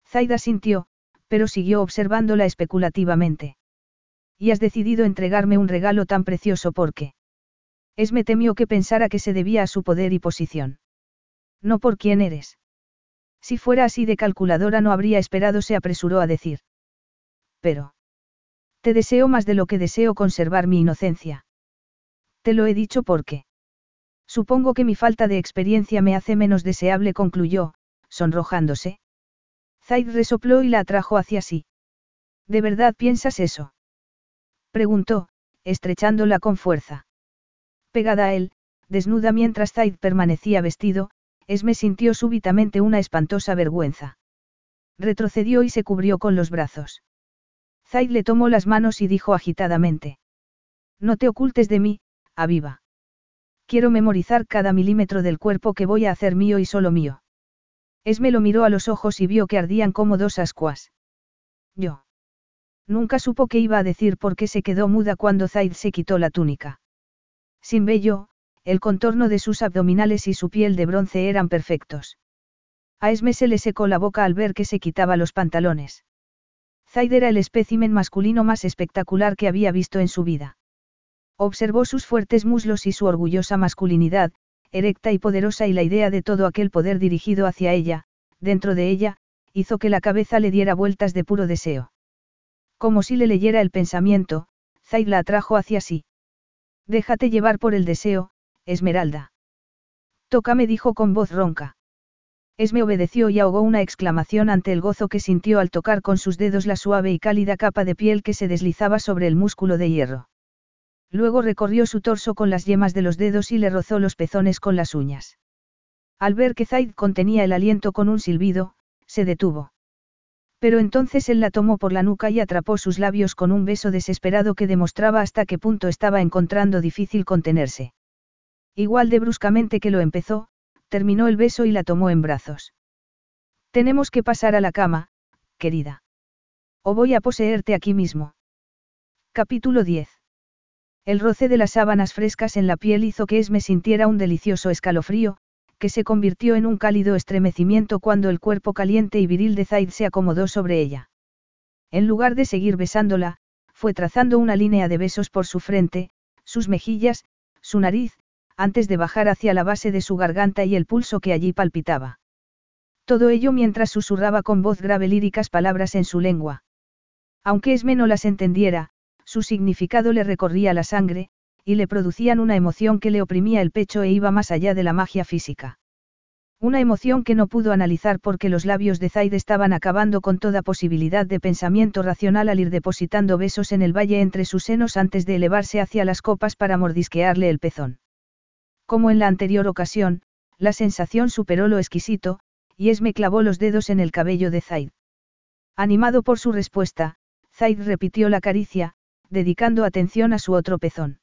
Zaida sintió, pero siguió observándola especulativamente. Y has decidido entregarme un regalo tan precioso porque. Esme temió que pensara que se debía a su poder y posición. No por quién eres. Si fuera así de calculadora no habría esperado, se apresuró a decir. Pero. Te deseo más de lo que deseo conservar mi inocencia. Te lo he dicho porque. Supongo que mi falta de experiencia me hace menos deseable, concluyó, sonrojándose. Zaid resopló y la atrajo hacia sí. ¿De verdad piensas eso? Preguntó, estrechándola con fuerza. Pegada a él, desnuda mientras Zaid permanecía vestido, Esme sintió súbitamente una espantosa vergüenza. Retrocedió y se cubrió con los brazos. Zaid le tomó las manos y dijo agitadamente. No te ocultes de mí, aviva. Quiero memorizar cada milímetro del cuerpo que voy a hacer mío y solo mío. Esme lo miró a los ojos y vio que ardían como dos ascuas. Yo. Nunca supo qué iba a decir porque se quedó muda cuando Zaid se quitó la túnica. Sin vello, el contorno de sus abdominales y su piel de bronce eran perfectos. A Esme se le secó la boca al ver que se quitaba los pantalones. Zaid era el espécimen masculino más espectacular que había visto en su vida. Observó sus fuertes muslos y su orgullosa masculinidad, erecta y poderosa y la idea de todo aquel poder dirigido hacia ella, dentro de ella, hizo que la cabeza le diera vueltas de puro deseo. Como si le leyera el pensamiento, Zaid la atrajo hacia sí. Déjate llevar por el deseo, Esmeralda. Tócame dijo con voz ronca. Esme obedeció y ahogó una exclamación ante el gozo que sintió al tocar con sus dedos la suave y cálida capa de piel que se deslizaba sobre el músculo de hierro. Luego recorrió su torso con las yemas de los dedos y le rozó los pezones con las uñas. Al ver que Zaid contenía el aliento con un silbido, se detuvo. Pero entonces él la tomó por la nuca y atrapó sus labios con un beso desesperado que demostraba hasta qué punto estaba encontrando difícil contenerse. Igual de bruscamente que lo empezó, terminó el beso y la tomó en brazos. Tenemos que pasar a la cama, querida. O voy a poseerte aquí mismo. Capítulo 10. El roce de las sábanas frescas en la piel hizo que Esme sintiera un delicioso escalofrío, que se convirtió en un cálido estremecimiento cuando el cuerpo caliente y viril de Zaid se acomodó sobre ella. En lugar de seguir besándola, fue trazando una línea de besos por su frente, sus mejillas, su nariz, antes de bajar hacia la base de su garganta y el pulso que allí palpitaba. Todo ello mientras susurraba con voz grave líricas palabras en su lengua. Aunque Esme no las entendiera, su significado le recorría la sangre, y le producían una emoción que le oprimía el pecho e iba más allá de la magia física. Una emoción que no pudo analizar porque los labios de Zaid estaban acabando con toda posibilidad de pensamiento racional al ir depositando besos en el valle entre sus senos antes de elevarse hacia las copas para mordisquearle el pezón. Como en la anterior ocasión, la sensación superó lo exquisito, y Esme clavó los dedos en el cabello de Zaid. Animado por su respuesta, Zaid repitió la caricia, dedicando atención a su otro pezón.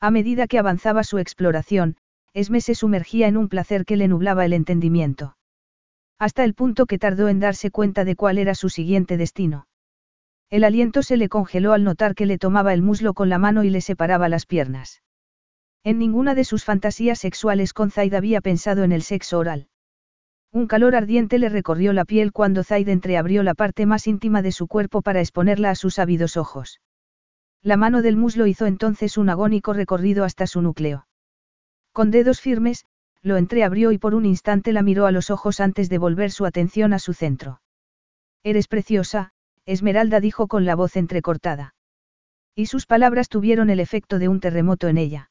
A medida que avanzaba su exploración, Esme se sumergía en un placer que le nublaba el entendimiento. Hasta el punto que tardó en darse cuenta de cuál era su siguiente destino. El aliento se le congeló al notar que le tomaba el muslo con la mano y le separaba las piernas. En ninguna de sus fantasías sexuales con Zaid había pensado en el sexo oral. Un calor ardiente le recorrió la piel cuando Zaid entreabrió la parte más íntima de su cuerpo para exponerla a sus ávidos ojos. La mano del muslo hizo entonces un agónico recorrido hasta su núcleo. Con dedos firmes, lo entreabrió y por un instante la miró a los ojos antes de volver su atención a su centro. Eres preciosa, Esmeralda dijo con la voz entrecortada. Y sus palabras tuvieron el efecto de un terremoto en ella.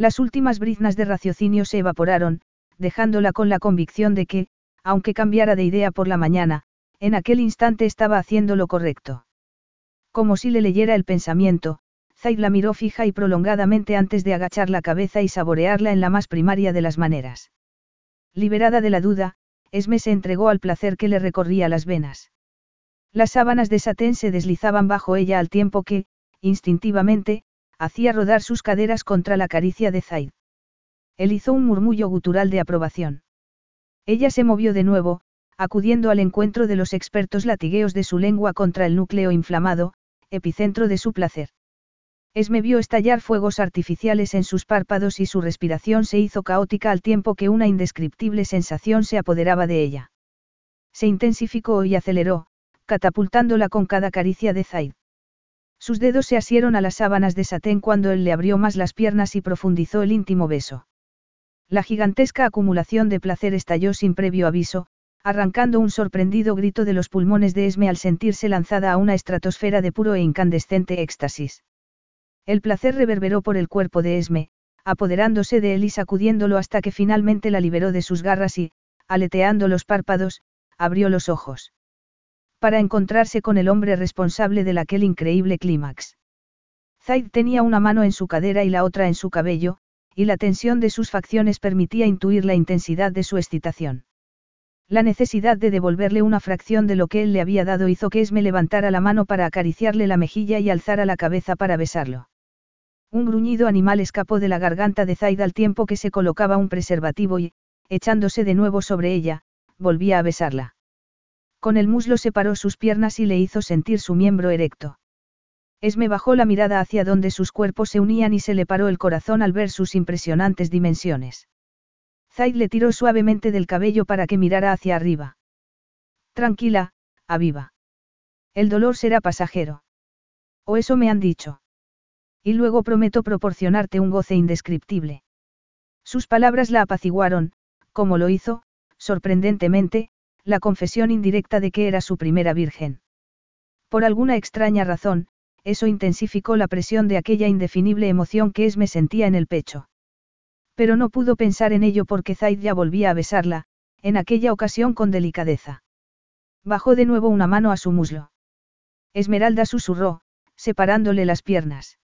Las últimas briznas de raciocinio se evaporaron, dejándola con la convicción de que, aunque cambiara de idea por la mañana, en aquel instante estaba haciendo lo correcto. Como si le leyera el pensamiento, Zaid la miró fija y prolongadamente antes de agachar la cabeza y saborearla en la más primaria de las maneras. Liberada de la duda, Esme se entregó al placer que le recorría las venas. Las sábanas de satén se deslizaban bajo ella al tiempo que, instintivamente, hacía rodar sus caderas contra la caricia de Zaid. Él hizo un murmullo gutural de aprobación. Ella se movió de nuevo, acudiendo al encuentro de los expertos latigueos de su lengua contra el núcleo inflamado, epicentro de su placer. Esme vio estallar fuegos artificiales en sus párpados y su respiración se hizo caótica al tiempo que una indescriptible sensación se apoderaba de ella. Se intensificó y aceleró, catapultándola con cada caricia de Zaid. Sus dedos se asieron a las sábanas de satén cuando él le abrió más las piernas y profundizó el íntimo beso. La gigantesca acumulación de placer estalló sin previo aviso, arrancando un sorprendido grito de los pulmones de Esme al sentirse lanzada a una estratosfera de puro e incandescente éxtasis. El placer reverberó por el cuerpo de Esme, apoderándose de él y sacudiéndolo hasta que finalmente la liberó de sus garras y, aleteando los párpados, abrió los ojos para encontrarse con el hombre responsable del aquel increíble clímax. Zaid tenía una mano en su cadera y la otra en su cabello, y la tensión de sus facciones permitía intuir la intensidad de su excitación. La necesidad de devolverle una fracción de lo que él le había dado hizo que Esme levantara la mano para acariciarle la mejilla y alzara la cabeza para besarlo. Un gruñido animal escapó de la garganta de Zaid al tiempo que se colocaba un preservativo y, echándose de nuevo sobre ella, volvía a besarla. Con el muslo separó sus piernas y le hizo sentir su miembro erecto. Esme bajó la mirada hacia donde sus cuerpos se unían y se le paró el corazón al ver sus impresionantes dimensiones. Zaid le tiró suavemente del cabello para que mirara hacia arriba. Tranquila, aviva. El dolor será pasajero. O eso me han dicho. Y luego prometo proporcionarte un goce indescriptible. Sus palabras la apaciguaron, como lo hizo, sorprendentemente, la confesión indirecta de que era su primera virgen. Por alguna extraña razón, eso intensificó la presión de aquella indefinible emoción que Esme sentía en el pecho. Pero no pudo pensar en ello porque Zaid ya volvía a besarla, en aquella ocasión con delicadeza. Bajó de nuevo una mano a su muslo. Esmeralda susurró, separándole las piernas.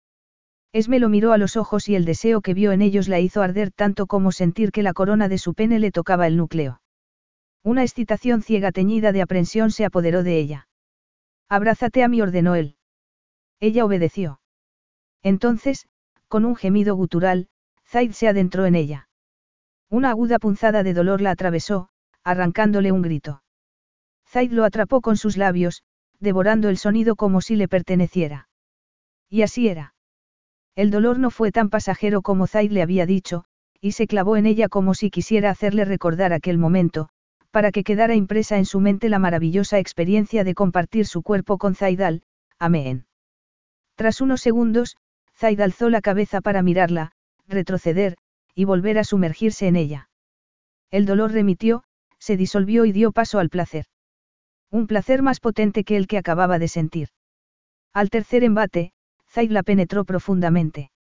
Esme lo miró a los ojos y el deseo que vio en ellos la hizo arder tanto como sentir que la corona de su pene le tocaba el núcleo. Una excitación ciega teñida de aprensión se apoderó de ella. Abrázate a mí, ordenó él. Ella obedeció. Entonces, con un gemido gutural, Zaid se adentró en ella. Una aguda punzada de dolor la atravesó, arrancándole un grito. Zaid lo atrapó con sus labios, devorando el sonido como si le perteneciera. Y así era. El dolor no fue tan pasajero como Zaid le había dicho, y se clavó en ella como si quisiera hacerle recordar aquel momento, para que quedara impresa en su mente la maravillosa experiencia de compartir su cuerpo con Zaidal, amén. Tras unos segundos, Zaid alzó la cabeza para mirarla, retroceder, y volver a sumergirse en ella. El dolor remitió, se disolvió y dio paso al placer. Un placer más potente que el que acababa de sentir. Al tercer embate, Zaid la penetró profundamente.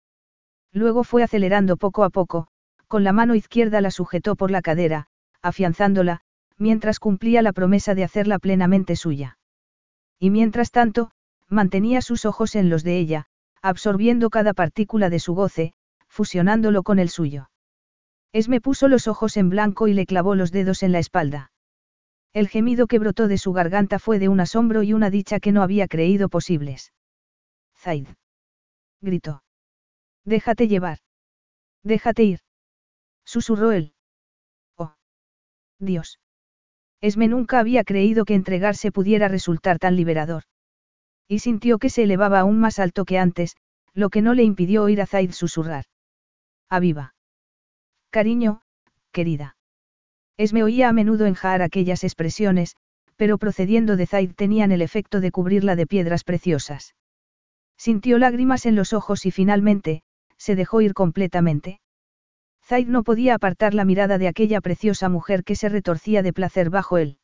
Luego fue acelerando poco a poco, con la mano izquierda la sujetó por la cadera, afianzándola, mientras cumplía la promesa de hacerla plenamente suya. Y mientras tanto, mantenía sus ojos en los de ella, absorbiendo cada partícula de su goce, fusionándolo con el suyo. Esme puso los ojos en blanco y le clavó los dedos en la espalda. El gemido que brotó de su garganta fue de un asombro y una dicha que no había creído posibles. Zaid. Gritó. Déjate llevar. Déjate ir. Susurró él. Oh. Dios. Esme nunca había creído que entregarse pudiera resultar tan liberador. Y sintió que se elevaba aún más alto que antes, lo que no le impidió oír a Zaid susurrar. Aviva. Cariño, querida. Esme oía a menudo en Jaar aquellas expresiones, pero procediendo de Zaid tenían el efecto de cubrirla de piedras preciosas. Sintió lágrimas en los ojos y finalmente, se dejó ir completamente. Zaid no podía apartar la mirada de aquella preciosa mujer que se retorcía de placer bajo él.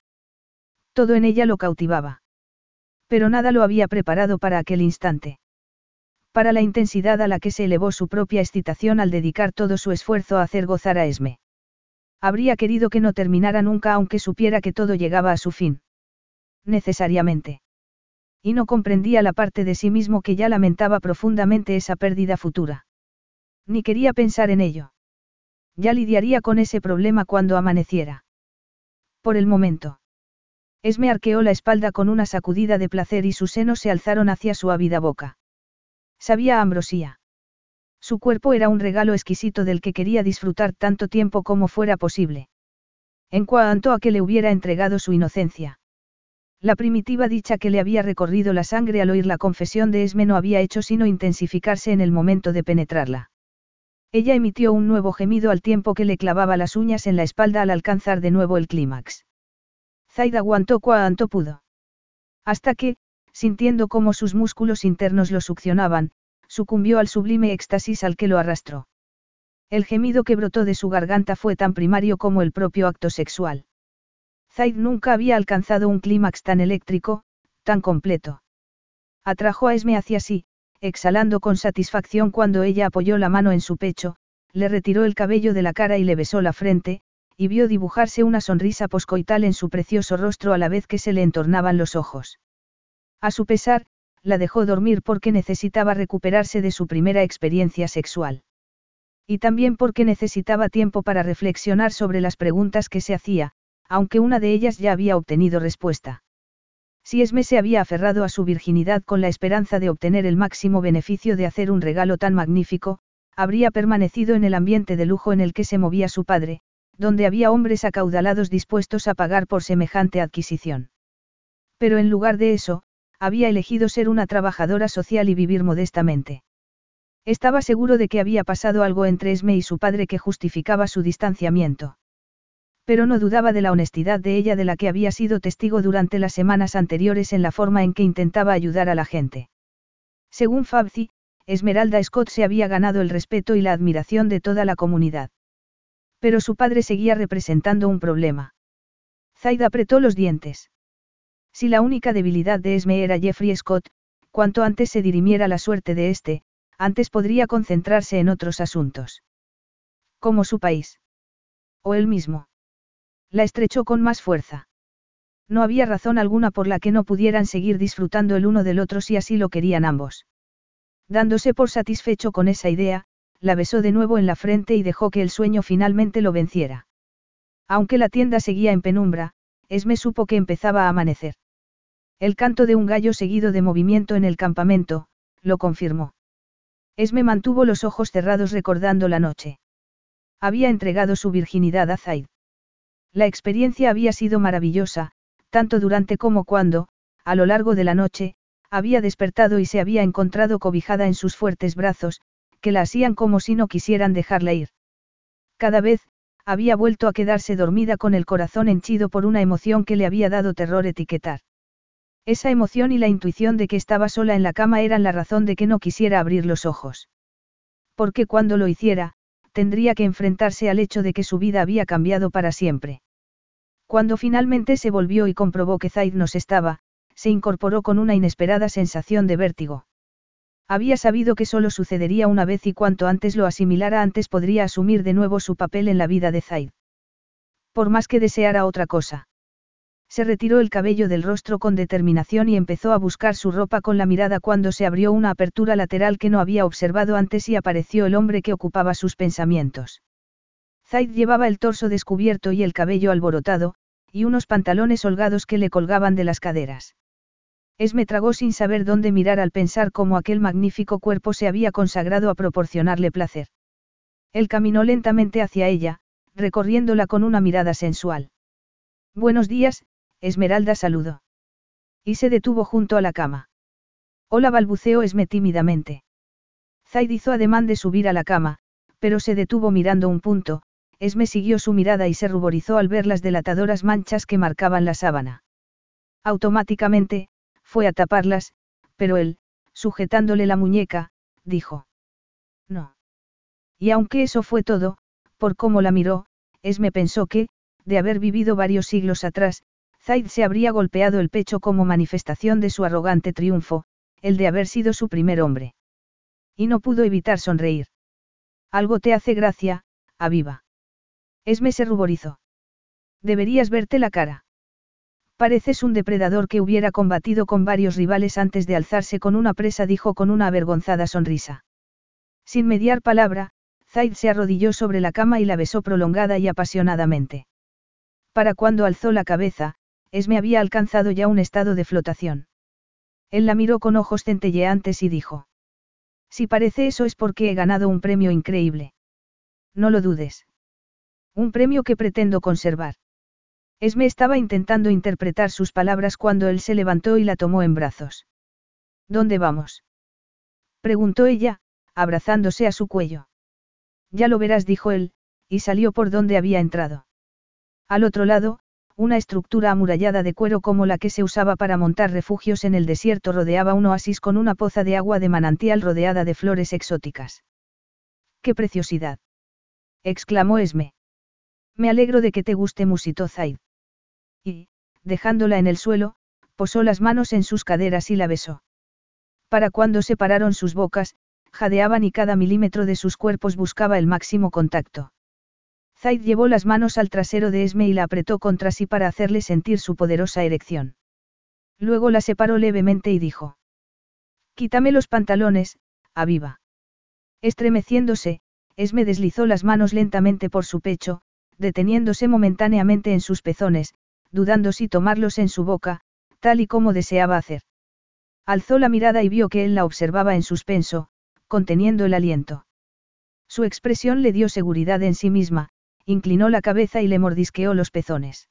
Todo en ella lo cautivaba. Pero nada lo había preparado para aquel instante. Para la intensidad a la que se elevó su propia excitación al dedicar todo su esfuerzo a hacer gozar a Esme. Habría querido que no terminara nunca aunque supiera que todo llegaba a su fin. Necesariamente. Y no comprendía la parte de sí mismo que ya lamentaba profundamente esa pérdida futura. Ni quería pensar en ello. Ya lidiaría con ese problema cuando amaneciera. Por el momento. Esme arqueó la espalda con una sacudida de placer y sus senos se alzaron hacia su ávida boca. Sabía ambrosía. Su cuerpo era un regalo exquisito del que quería disfrutar tanto tiempo como fuera posible. En cuanto a que le hubiera entregado su inocencia. La primitiva dicha que le había recorrido la sangre al oír la confesión de Esme no había hecho sino intensificarse en el momento de penetrarla. Ella emitió un nuevo gemido al tiempo que le clavaba las uñas en la espalda al alcanzar de nuevo el clímax. Zaid aguantó cuanto pudo. Hasta que, sintiendo cómo sus músculos internos lo succionaban, sucumbió al sublime éxtasis al que lo arrastró. El gemido que brotó de su garganta fue tan primario como el propio acto sexual. Zaid nunca había alcanzado un clímax tan eléctrico, tan completo. Atrajo a Esme hacia sí, exhalando con satisfacción cuando ella apoyó la mano en su pecho, le retiró el cabello de la cara y le besó la frente, y vio dibujarse una sonrisa poscoital en su precioso rostro a la vez que se le entornaban los ojos. A su pesar, la dejó dormir porque necesitaba recuperarse de su primera experiencia sexual. Y también porque necesitaba tiempo para reflexionar sobre las preguntas que se hacía, aunque una de ellas ya había obtenido respuesta. Si Esme se había aferrado a su virginidad con la esperanza de obtener el máximo beneficio de hacer un regalo tan magnífico, habría permanecido en el ambiente de lujo en el que se movía su padre, donde había hombres acaudalados dispuestos a pagar por semejante adquisición. Pero en lugar de eso, había elegido ser una trabajadora social y vivir modestamente. Estaba seguro de que había pasado algo entre Esme y su padre que justificaba su distanciamiento pero no dudaba de la honestidad de ella de la que había sido testigo durante las semanas anteriores en la forma en que intentaba ayudar a la gente. Según Fabzi, Esmeralda Scott se había ganado el respeto y la admiración de toda la comunidad. Pero su padre seguía representando un problema. Zaid apretó los dientes. Si la única debilidad de Esme era Jeffrey Scott, cuanto antes se dirimiera la suerte de este, antes podría concentrarse en otros asuntos. Como su país. O él mismo. La estrechó con más fuerza. No había razón alguna por la que no pudieran seguir disfrutando el uno del otro si así lo querían ambos. Dándose por satisfecho con esa idea, la besó de nuevo en la frente y dejó que el sueño finalmente lo venciera. Aunque la tienda seguía en penumbra, Esme supo que empezaba a amanecer. El canto de un gallo seguido de movimiento en el campamento, lo confirmó. Esme mantuvo los ojos cerrados recordando la noche. Había entregado su virginidad a Zaid. La experiencia había sido maravillosa, tanto durante como cuando, a lo largo de la noche, había despertado y se había encontrado cobijada en sus fuertes brazos, que la hacían como si no quisieran dejarla ir. Cada vez, había vuelto a quedarse dormida con el corazón henchido por una emoción que le había dado terror etiquetar. Esa emoción y la intuición de que estaba sola en la cama eran la razón de que no quisiera abrir los ojos. Porque cuando lo hiciera, tendría que enfrentarse al hecho de que su vida había cambiado para siempre. Cuando finalmente se volvió y comprobó que Zaid nos estaba, se incorporó con una inesperada sensación de vértigo. Había sabido que solo sucedería una vez y cuanto antes lo asimilara antes podría asumir de nuevo su papel en la vida de Zaid. Por más que deseara otra cosa. Se retiró el cabello del rostro con determinación y empezó a buscar su ropa con la mirada cuando se abrió una apertura lateral que no había observado antes y apareció el hombre que ocupaba sus pensamientos. Zaid llevaba el torso descubierto y el cabello alborotado, y unos pantalones holgados que le colgaban de las caderas. Esme tragó sin saber dónde mirar al pensar cómo aquel magnífico cuerpo se había consagrado a proporcionarle placer. Él caminó lentamente hacia ella, recorriéndola con una mirada sensual. Buenos días, Esmeralda saludó. Y se detuvo junto a la cama. Hola balbuceó Esme tímidamente. Zaid hizo ademán de subir a la cama, pero se detuvo mirando un punto, Esme siguió su mirada y se ruborizó al ver las delatadoras manchas que marcaban la sábana. Automáticamente, fue a taparlas, pero él, sujetándole la muñeca, dijo. No. Y aunque eso fue todo, por cómo la miró, Esme pensó que, de haber vivido varios siglos atrás, Zaid se habría golpeado el pecho como manifestación de su arrogante triunfo, el de haber sido su primer hombre. Y no pudo evitar sonreír. Algo te hace gracia, aviva. Esme se ruborizó. Deberías verte la cara. Pareces un depredador que hubiera combatido con varios rivales antes de alzarse con una presa, dijo con una avergonzada sonrisa. Sin mediar palabra, Zaid se arrodilló sobre la cama y la besó prolongada y apasionadamente. Para cuando alzó la cabeza, Esme había alcanzado ya un estado de flotación. Él la miró con ojos centelleantes y dijo. Si parece eso es porque he ganado un premio increíble. No lo dudes. Un premio que pretendo conservar. Esme estaba intentando interpretar sus palabras cuando él se levantó y la tomó en brazos. ¿Dónde vamos? preguntó ella, abrazándose a su cuello. Ya lo verás, dijo él, y salió por donde había entrado. Al otro lado, una estructura amurallada de cuero como la que se usaba para montar refugios en el desierto rodeaba un oasis con una poza de agua de manantial rodeada de flores exóticas. ¡Qué preciosidad! exclamó Esme. Me alegro de que te guste, musitó Zaid y, dejándola en el suelo, posó las manos en sus caderas y la besó. Para cuando separaron sus bocas, jadeaban y cada milímetro de sus cuerpos buscaba el máximo contacto. Zaid llevó las manos al trasero de Esme y la apretó contra sí para hacerle sentir su poderosa erección. Luego la separó levemente y dijo. Quítame los pantalones, aviva. Estremeciéndose, Esme deslizó las manos lentamente por su pecho, deteniéndose momentáneamente en sus pezones, dudando si tomarlos en su boca, tal y como deseaba hacer. Alzó la mirada y vio que él la observaba en suspenso, conteniendo el aliento. Su expresión le dio seguridad en sí misma, inclinó la cabeza y le mordisqueó los pezones.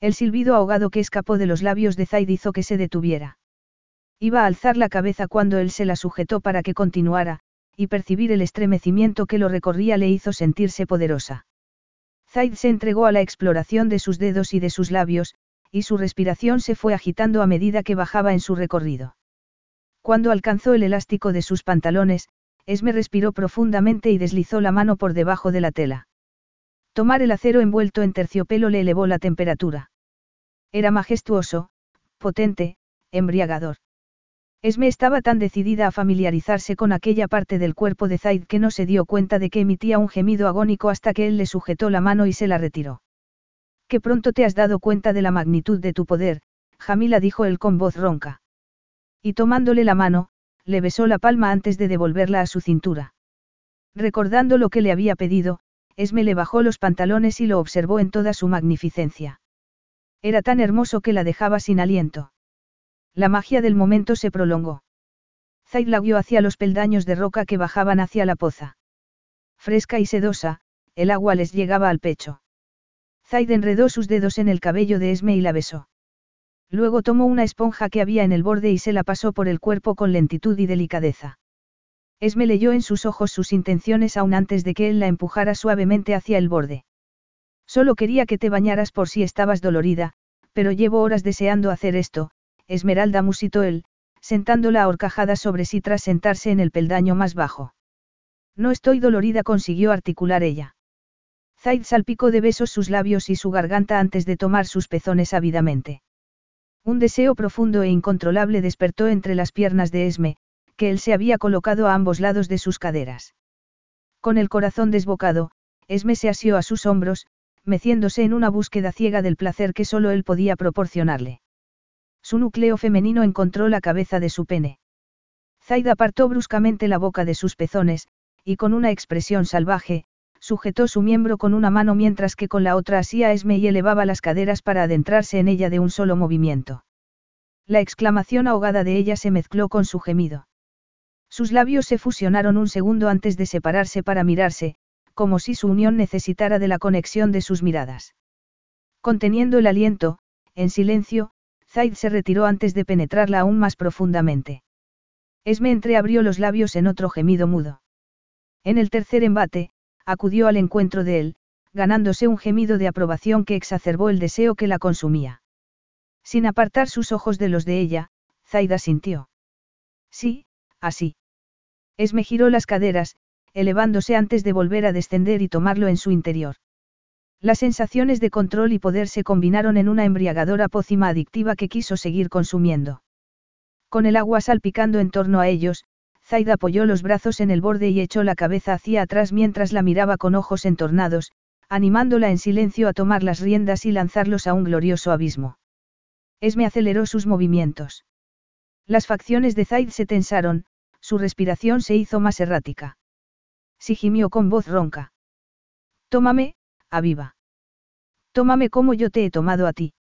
El silbido ahogado que escapó de los labios de Zaid hizo que se detuviera. Iba a alzar la cabeza cuando él se la sujetó para que continuara, y percibir el estremecimiento que lo recorría le hizo sentirse poderosa. Zaid se entregó a la exploración de sus dedos y de sus labios, y su respiración se fue agitando a medida que bajaba en su recorrido. Cuando alcanzó el elástico de sus pantalones, Esme respiró profundamente y deslizó la mano por debajo de la tela. Tomar el acero envuelto en terciopelo le elevó la temperatura. Era majestuoso, potente, embriagador. Esme estaba tan decidida a familiarizarse con aquella parte del cuerpo de Zaid que no se dio cuenta de que emitía un gemido agónico hasta que él le sujetó la mano y se la retiró. Que pronto te has dado cuenta de la magnitud de tu poder, Jamila dijo él con voz ronca. Y tomándole la mano, le besó la palma antes de devolverla a su cintura. Recordando lo que le había pedido, Esme le bajó los pantalones y lo observó en toda su magnificencia. Era tan hermoso que la dejaba sin aliento. La magia del momento se prolongó. Zaid la guió hacia los peldaños de roca que bajaban hacia la poza. Fresca y sedosa, el agua les llegaba al pecho. Zaid enredó sus dedos en el cabello de Esme y la besó. Luego tomó una esponja que había en el borde y se la pasó por el cuerpo con lentitud y delicadeza. Esme leyó en sus ojos sus intenciones aún antes de que él la empujara suavemente hacia el borde. Solo quería que te bañaras por si estabas dolorida, pero llevo horas deseando hacer esto, Esmeralda musitó él, sentándola a horcajadas sobre sí tras sentarse en el peldaño más bajo. No estoy dolorida, consiguió articular ella. Zaid salpicó de besos sus labios y su garganta antes de tomar sus pezones ávidamente. Un deseo profundo e incontrolable despertó entre las piernas de Esme, que él se había colocado a ambos lados de sus caderas. Con el corazón desbocado, Esme se asió a sus hombros, meciéndose en una búsqueda ciega del placer que solo él podía proporcionarle. Su núcleo femenino encontró la cabeza de su pene. Zaid apartó bruscamente la boca de sus pezones, y con una expresión salvaje, sujetó su miembro con una mano mientras que con la otra asía Esme y elevaba las caderas para adentrarse en ella de un solo movimiento. La exclamación ahogada de ella se mezcló con su gemido. Sus labios se fusionaron un segundo antes de separarse para mirarse, como si su unión necesitara de la conexión de sus miradas. Conteniendo el aliento, en silencio, Zaid se retiró antes de penetrarla aún más profundamente. Esme entreabrió los labios en otro gemido mudo. En el tercer embate, acudió al encuentro de él, ganándose un gemido de aprobación que exacerbó el deseo que la consumía. Sin apartar sus ojos de los de ella, Zaida sintió. Sí, así. Esme giró las caderas, elevándose antes de volver a descender y tomarlo en su interior. Las sensaciones de control y poder se combinaron en una embriagadora pócima adictiva que quiso seguir consumiendo. Con el agua salpicando en torno a ellos, Zaida apoyó los brazos en el borde y echó la cabeza hacia atrás mientras la miraba con ojos entornados, animándola en silencio a tomar las riendas y lanzarlos a un glorioso abismo. Esme aceleró sus movimientos. Las facciones de Zaid se tensaron, su respiración se hizo más errática. Si gimió con voz ronca. Tómame, aviva. Tómame como yo te he tomado a ti.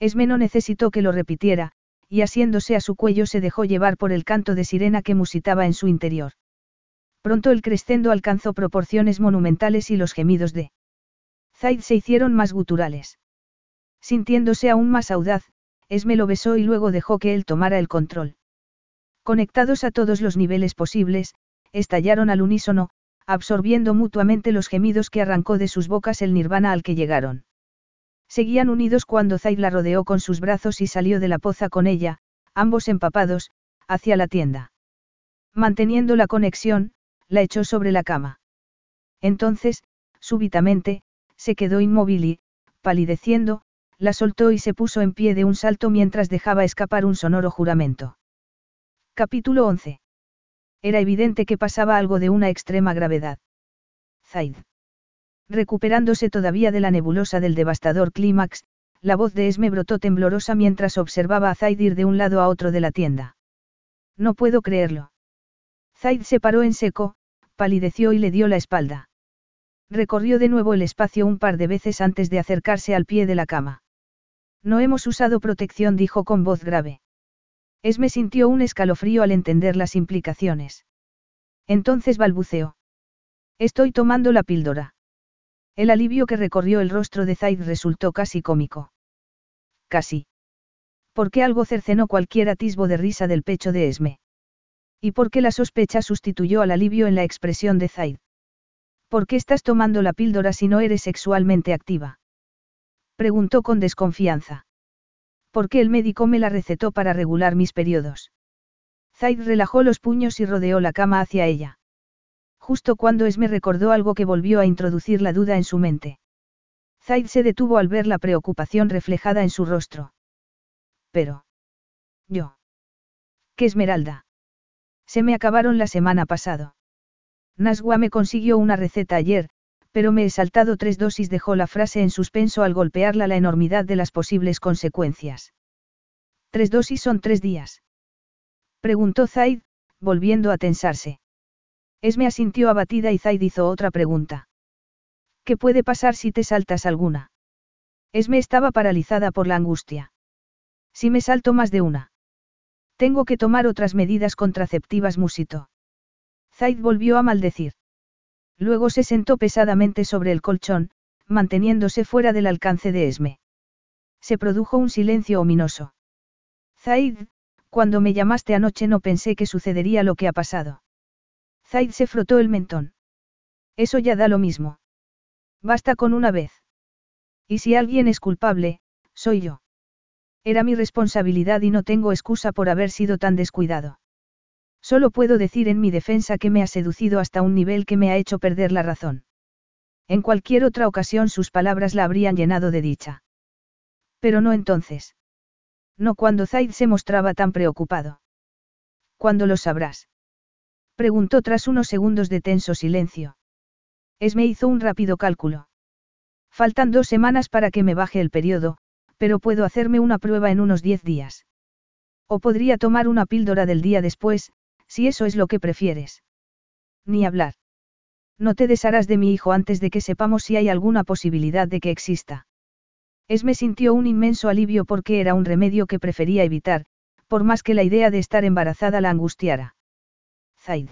Esme no necesitó que lo repitiera, y asiéndose a su cuello se dejó llevar por el canto de sirena que musitaba en su interior. Pronto el crescendo alcanzó proporciones monumentales y los gemidos de Zaid se hicieron más guturales. Sintiéndose aún más audaz, Esme lo besó y luego dejó que él tomara el control. Conectados a todos los niveles posibles, estallaron al unísono, absorbiendo mutuamente los gemidos que arrancó de sus bocas el nirvana al que llegaron. Seguían unidos cuando Zaid la rodeó con sus brazos y salió de la poza con ella, ambos empapados, hacia la tienda. Manteniendo la conexión, la echó sobre la cama. Entonces, súbitamente, se quedó inmóvil y, palideciendo, la soltó y se puso en pie de un salto mientras dejaba escapar un sonoro juramento. Capítulo 11. Era evidente que pasaba algo de una extrema gravedad. Zaid. Recuperándose todavía de la nebulosa del devastador clímax, la voz de Esme brotó temblorosa mientras observaba a Zaid ir de un lado a otro de la tienda. No puedo creerlo. Zaid se paró en seco, palideció y le dio la espalda. Recorrió de nuevo el espacio un par de veces antes de acercarse al pie de la cama. No hemos usado protección, dijo con voz grave. Esme sintió un escalofrío al entender las implicaciones. Entonces balbuceó. Estoy tomando la píldora. El alivio que recorrió el rostro de Zaid resultó casi cómico. Casi. qué algo cercenó cualquier atisbo de risa del pecho de Esme. ¿Y por qué la sospecha sustituyó al alivio en la expresión de Zaid? ¿Por qué estás tomando la píldora si no eres sexualmente activa? Preguntó con desconfianza. ¿Por qué el médico me la recetó para regular mis periodos? Zaid relajó los puños y rodeó la cama hacia ella. Justo cuando Esme recordó algo que volvió a introducir la duda en su mente. Zaid se detuvo al ver la preocupación reflejada en su rostro. Pero. Yo. ¿Qué Esmeralda? Se me acabaron la semana pasado. Naswa me consiguió una receta ayer, pero me he saltado tres dosis, dejó la frase en suspenso al golpearla la enormidad de las posibles consecuencias. ¿Tres dosis son tres días? Preguntó Zaid, volviendo a tensarse. Esme asintió abatida y Zaid hizo otra pregunta. ¿Qué puede pasar si te saltas alguna? Esme estaba paralizada por la angustia. Si me salto más de una. Tengo que tomar otras medidas contraceptivas, musito. Zaid volvió a maldecir. Luego se sentó pesadamente sobre el colchón, manteniéndose fuera del alcance de Esme. Se produjo un silencio ominoso. Zaid, cuando me llamaste anoche no pensé que sucedería lo que ha pasado. Zaid se frotó el mentón. Eso ya da lo mismo. Basta con una vez. Y si alguien es culpable, soy yo. Era mi responsabilidad y no tengo excusa por haber sido tan descuidado. Solo puedo decir en mi defensa que me ha seducido hasta un nivel que me ha hecho perder la razón. En cualquier otra ocasión sus palabras la habrían llenado de dicha. Pero no entonces. No cuando Zaid se mostraba tan preocupado. ¿Cuándo lo sabrás? Preguntó tras unos segundos de tenso silencio. Esme hizo un rápido cálculo. Faltan dos semanas para que me baje el periodo, pero puedo hacerme una prueba en unos diez días. O podría tomar una píldora del día después, si eso es lo que prefieres. Ni hablar. No te desharás de mi hijo antes de que sepamos si hay alguna posibilidad de que exista. Esme sintió un inmenso alivio porque era un remedio que prefería evitar, por más que la idea de estar embarazada la angustiara. Zaid.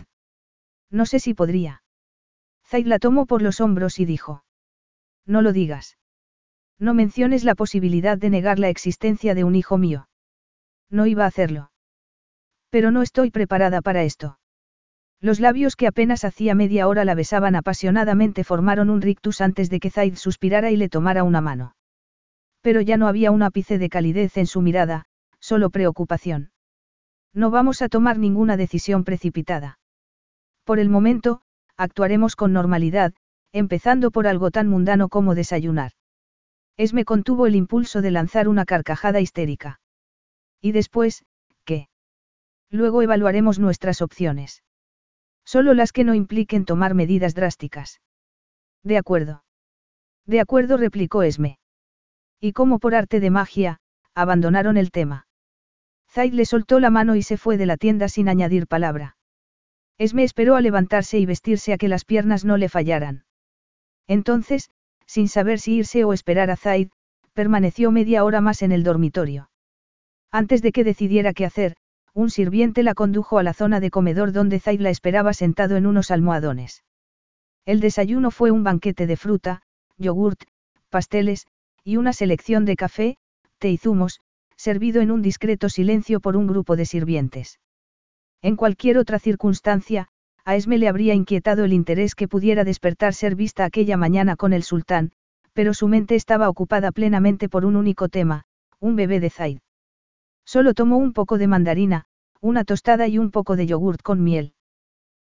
No sé si podría. Zaid la tomó por los hombros y dijo. No lo digas. No menciones la posibilidad de negar la existencia de un hijo mío. No iba a hacerlo. Pero no estoy preparada para esto. Los labios que apenas hacía media hora la besaban apasionadamente formaron un rictus antes de que Zaid suspirara y le tomara una mano. Pero ya no había un ápice de calidez en su mirada, solo preocupación. No vamos a tomar ninguna decisión precipitada. Por el momento, actuaremos con normalidad, empezando por algo tan mundano como desayunar. Esme contuvo el impulso de lanzar una carcajada histérica. Y después. Luego evaluaremos nuestras opciones. Solo las que no impliquen tomar medidas drásticas. De acuerdo. De acuerdo, replicó Esme. Y como por arte de magia, abandonaron el tema. Zaid le soltó la mano y se fue de la tienda sin añadir palabra. Esme esperó a levantarse y vestirse a que las piernas no le fallaran. Entonces, sin saber si irse o esperar a Zaid, permaneció media hora más en el dormitorio. Antes de que decidiera qué hacer, un sirviente la condujo a la zona de comedor donde Zaid la esperaba sentado en unos almohadones. El desayuno fue un banquete de fruta, yogurt, pasteles, y una selección de café, té y zumos, servido en un discreto silencio por un grupo de sirvientes. En cualquier otra circunstancia, a Esme le habría inquietado el interés que pudiera despertar ser vista aquella mañana con el sultán, pero su mente estaba ocupada plenamente por un único tema, un bebé de Zaid. Solo tomó un poco de mandarina, una tostada y un poco de yogurt con miel.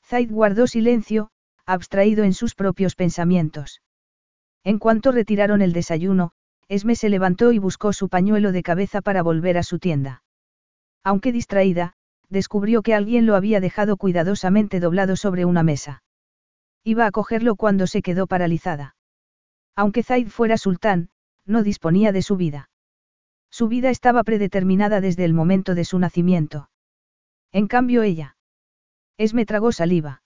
Zaid guardó silencio, abstraído en sus propios pensamientos. En cuanto retiraron el desayuno, Esme se levantó y buscó su pañuelo de cabeza para volver a su tienda. Aunque distraída, descubrió que alguien lo había dejado cuidadosamente doblado sobre una mesa. Iba a cogerlo cuando se quedó paralizada. Aunque Zaid fuera sultán, no disponía de su vida. Su vida estaba predeterminada desde el momento de su nacimiento. En cambio ella. Esme tragó saliva.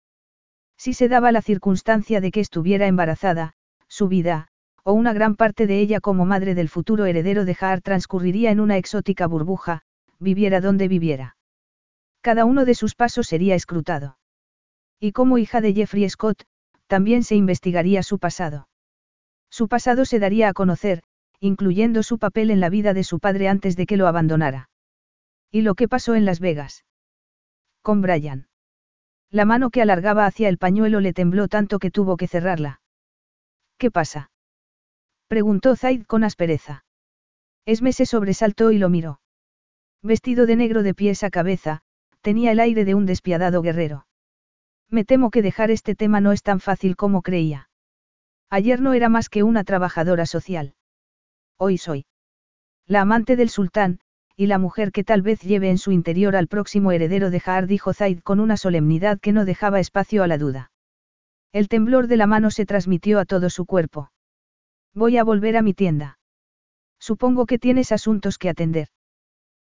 Si se daba la circunstancia de que estuviera embarazada, su vida, o una gran parte de ella como madre del futuro heredero de Haar transcurriría en una exótica burbuja, viviera donde viviera. Cada uno de sus pasos sería escrutado. Y como hija de Jeffrey Scott, también se investigaría su pasado. Su pasado se daría a conocer, incluyendo su papel en la vida de su padre antes de que lo abandonara. ¿Y lo que pasó en Las Vegas? Con Brian. La mano que alargaba hacia el pañuelo le tembló tanto que tuvo que cerrarla. ¿Qué pasa? Preguntó Zaid con aspereza. Esme se sobresaltó y lo miró. Vestido de negro de pies a cabeza, tenía el aire de un despiadado guerrero. Me temo que dejar este tema no es tan fácil como creía. Ayer no era más que una trabajadora social. Hoy soy. La amante del sultán, y la mujer que tal vez lleve en su interior al próximo heredero de Jaar, dijo Zaid con una solemnidad que no dejaba espacio a la duda. El temblor de la mano se transmitió a todo su cuerpo. Voy a volver a mi tienda. Supongo que tienes asuntos que atender.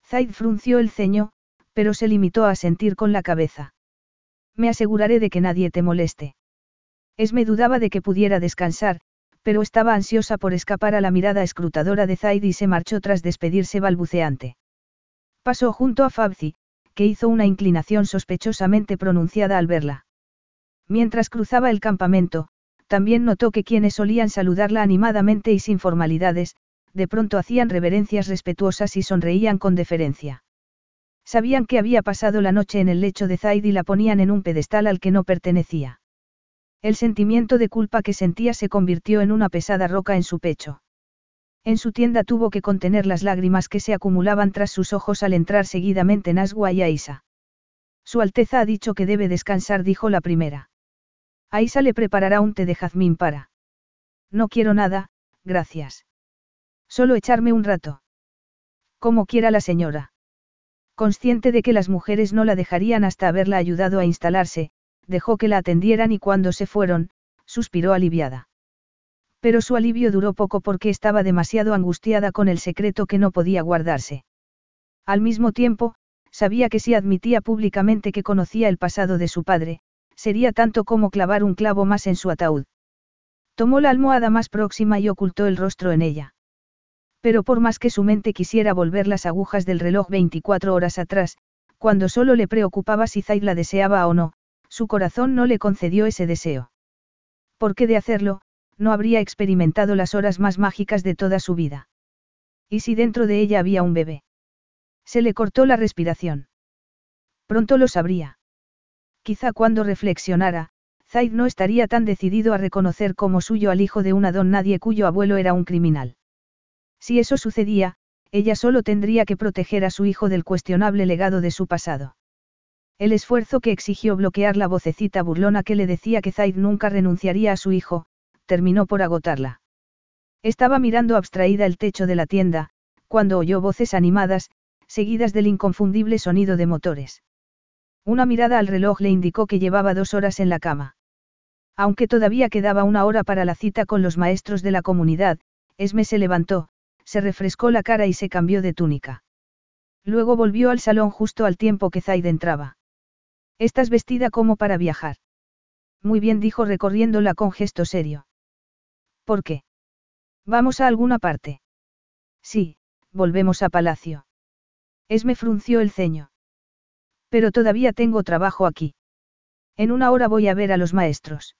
Zaid frunció el ceño, pero se limitó a sentir con la cabeza. Me aseguraré de que nadie te moleste. Esme dudaba de que pudiera descansar, pero estaba ansiosa por escapar a la mirada escrutadora de Zaid y se marchó tras despedirse balbuceante. Pasó junto a Fabzi, que hizo una inclinación sospechosamente pronunciada al verla. Mientras cruzaba el campamento, también notó que quienes solían saludarla animadamente y sin formalidades, de pronto hacían reverencias respetuosas y sonreían con deferencia. Sabían que había pasado la noche en el lecho de Zaid y la ponían en un pedestal al que no pertenecía. El sentimiento de culpa que sentía se convirtió en una pesada roca en su pecho. En su tienda tuvo que contener las lágrimas que se acumulaban tras sus ojos al entrar seguidamente Naswa y Aisa. Su Alteza ha dicho que debe descansar, dijo la primera. Aisa le preparará un té de jazmín para. No quiero nada, gracias. Solo echarme un rato. Como quiera la señora. Consciente de que las mujeres no la dejarían hasta haberla ayudado a instalarse, dejó que la atendieran y cuando se fueron, suspiró aliviada. Pero su alivio duró poco porque estaba demasiado angustiada con el secreto que no podía guardarse. Al mismo tiempo, sabía que si admitía públicamente que conocía el pasado de su padre, sería tanto como clavar un clavo más en su ataúd. Tomó la almohada más próxima y ocultó el rostro en ella. Pero por más que su mente quisiera volver las agujas del reloj 24 horas atrás, cuando solo le preocupaba si Zaid la deseaba o no, su corazón no le concedió ese deseo. Porque de hacerlo, no habría experimentado las horas más mágicas de toda su vida. ¿Y si dentro de ella había un bebé? Se le cortó la respiración. Pronto lo sabría. Quizá cuando reflexionara, Zaid no estaría tan decidido a reconocer como suyo al hijo de una don nadie cuyo abuelo era un criminal. Si eso sucedía, ella solo tendría que proteger a su hijo del cuestionable legado de su pasado. El esfuerzo que exigió bloquear la vocecita burlona que le decía que Zaid nunca renunciaría a su hijo, terminó por agotarla. Estaba mirando abstraída el techo de la tienda, cuando oyó voces animadas, seguidas del inconfundible sonido de motores. Una mirada al reloj le indicó que llevaba dos horas en la cama. Aunque todavía quedaba una hora para la cita con los maestros de la comunidad, Esme se levantó, se refrescó la cara y se cambió de túnica. Luego volvió al salón justo al tiempo que Zaid entraba. Estás vestida como para viajar. Muy bien dijo recorriéndola con gesto serio. ¿Por qué? ¿Vamos a alguna parte? Sí, volvemos a palacio. Esme frunció el ceño. Pero todavía tengo trabajo aquí. En una hora voy a ver a los maestros.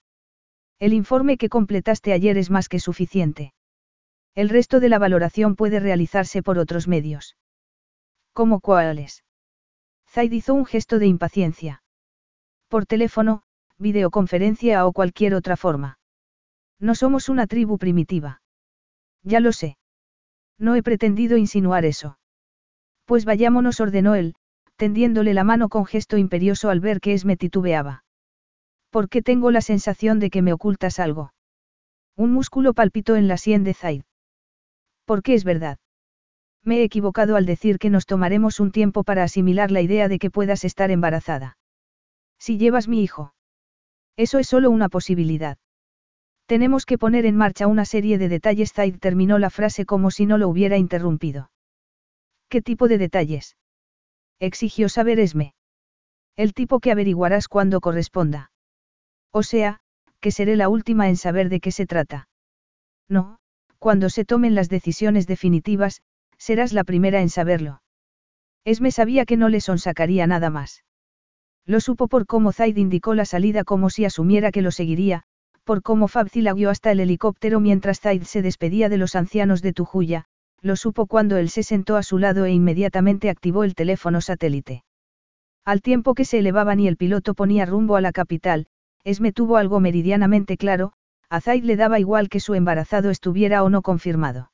El informe que completaste ayer es más que suficiente. El resto de la valoración puede realizarse por otros medios. ¿Cómo cuáles? Zaid hizo un gesto de impaciencia. Por teléfono, videoconferencia o cualquier otra forma. No somos una tribu primitiva. Ya lo sé. No he pretendido insinuar eso. Pues vayámonos, ordenó él, tendiéndole la mano con gesto imperioso al ver que Esme titubeaba. ¿Por qué tengo la sensación de que me ocultas algo? Un músculo palpitó en la sien de Zaid. ¿Por qué es verdad? Me he equivocado al decir que nos tomaremos un tiempo para asimilar la idea de que puedas estar embarazada. Si llevas mi hijo. Eso es solo una posibilidad. Tenemos que poner en marcha una serie de detalles. Zaid terminó la frase como si no lo hubiera interrumpido. ¿Qué tipo de detalles? Exigió saber Esme. El tipo que averiguarás cuando corresponda. O sea, que seré la última en saber de qué se trata. No, cuando se tomen las decisiones definitivas, serás la primera en saberlo. Esme sabía que no le sonsacaría nada más. Lo supo por cómo Zaid indicó la salida como si asumiera que lo seguiría, por cómo la guió hasta el helicóptero mientras Zaid se despedía de los ancianos de Tujuya, lo supo cuando él se sentó a su lado e inmediatamente activó el teléfono satélite. Al tiempo que se elevaban y el piloto ponía rumbo a la capital, Esme tuvo algo meridianamente claro, a Zaid le daba igual que su embarazado estuviera o no confirmado.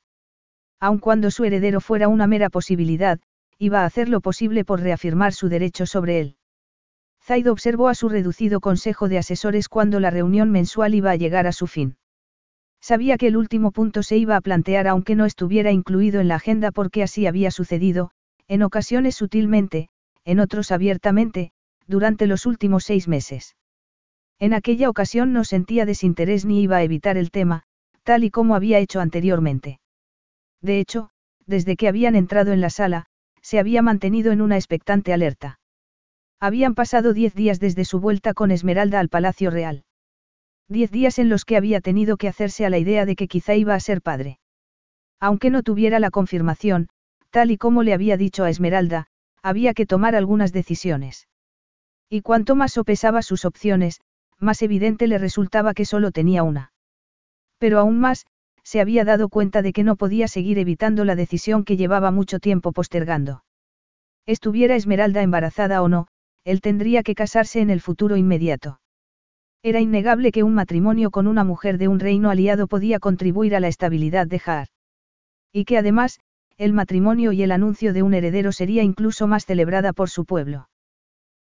Aun cuando su heredero fuera una mera posibilidad, iba a hacer lo posible por reafirmar su derecho sobre él. Zaid observó a su reducido consejo de asesores cuando la reunión mensual iba a llegar a su fin. Sabía que el último punto se iba a plantear aunque no estuviera incluido en la agenda porque así había sucedido, en ocasiones sutilmente, en otros abiertamente, durante los últimos seis meses. En aquella ocasión no sentía desinterés ni iba a evitar el tema, tal y como había hecho anteriormente. De hecho, desde que habían entrado en la sala, se había mantenido en una expectante alerta. Habían pasado diez días desde su vuelta con Esmeralda al Palacio Real. Diez días en los que había tenido que hacerse a la idea de que quizá iba a ser padre. Aunque no tuviera la confirmación, tal y como le había dicho a Esmeralda, había que tomar algunas decisiones. Y cuanto más sopesaba sus opciones, más evidente le resultaba que solo tenía una. Pero aún más, se había dado cuenta de que no podía seguir evitando la decisión que llevaba mucho tiempo postergando. Estuviera Esmeralda embarazada o no, él tendría que casarse en el futuro inmediato. Era innegable que un matrimonio con una mujer de un reino aliado podía contribuir a la estabilidad de Jaar. Y que además, el matrimonio y el anuncio de un heredero sería incluso más celebrada por su pueblo.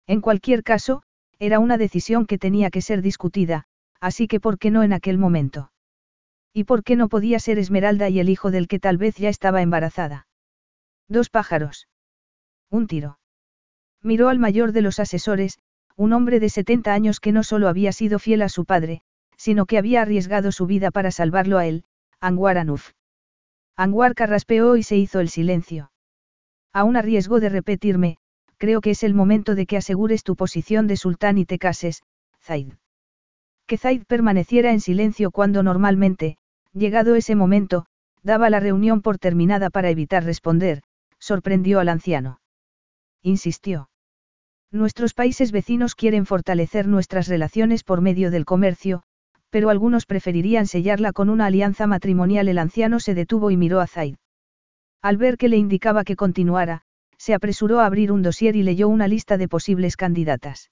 En cualquier caso, era una decisión que tenía que ser discutida, así que ¿por qué no en aquel momento? ¿Y por qué no podía ser Esmeralda y el hijo del que tal vez ya estaba embarazada? Dos pájaros. Un tiro. Miró al mayor de los asesores, un hombre de 70 años que no solo había sido fiel a su padre, sino que había arriesgado su vida para salvarlo a él, Anwar Anuf. Anwar carraspeó y se hizo el silencio. Aún a riesgo de repetirme, creo que es el momento de que asegures tu posición de sultán y te cases, Zaid. Que Zaid permaneciera en silencio cuando normalmente, llegado ese momento, daba la reunión por terminada para evitar responder, sorprendió al anciano. Insistió. Nuestros países vecinos quieren fortalecer nuestras relaciones por medio del comercio, pero algunos preferirían sellarla con una alianza matrimonial. El anciano se detuvo y miró a Zaid. Al ver que le indicaba que continuara, se apresuró a abrir un dossier y leyó una lista de posibles candidatas.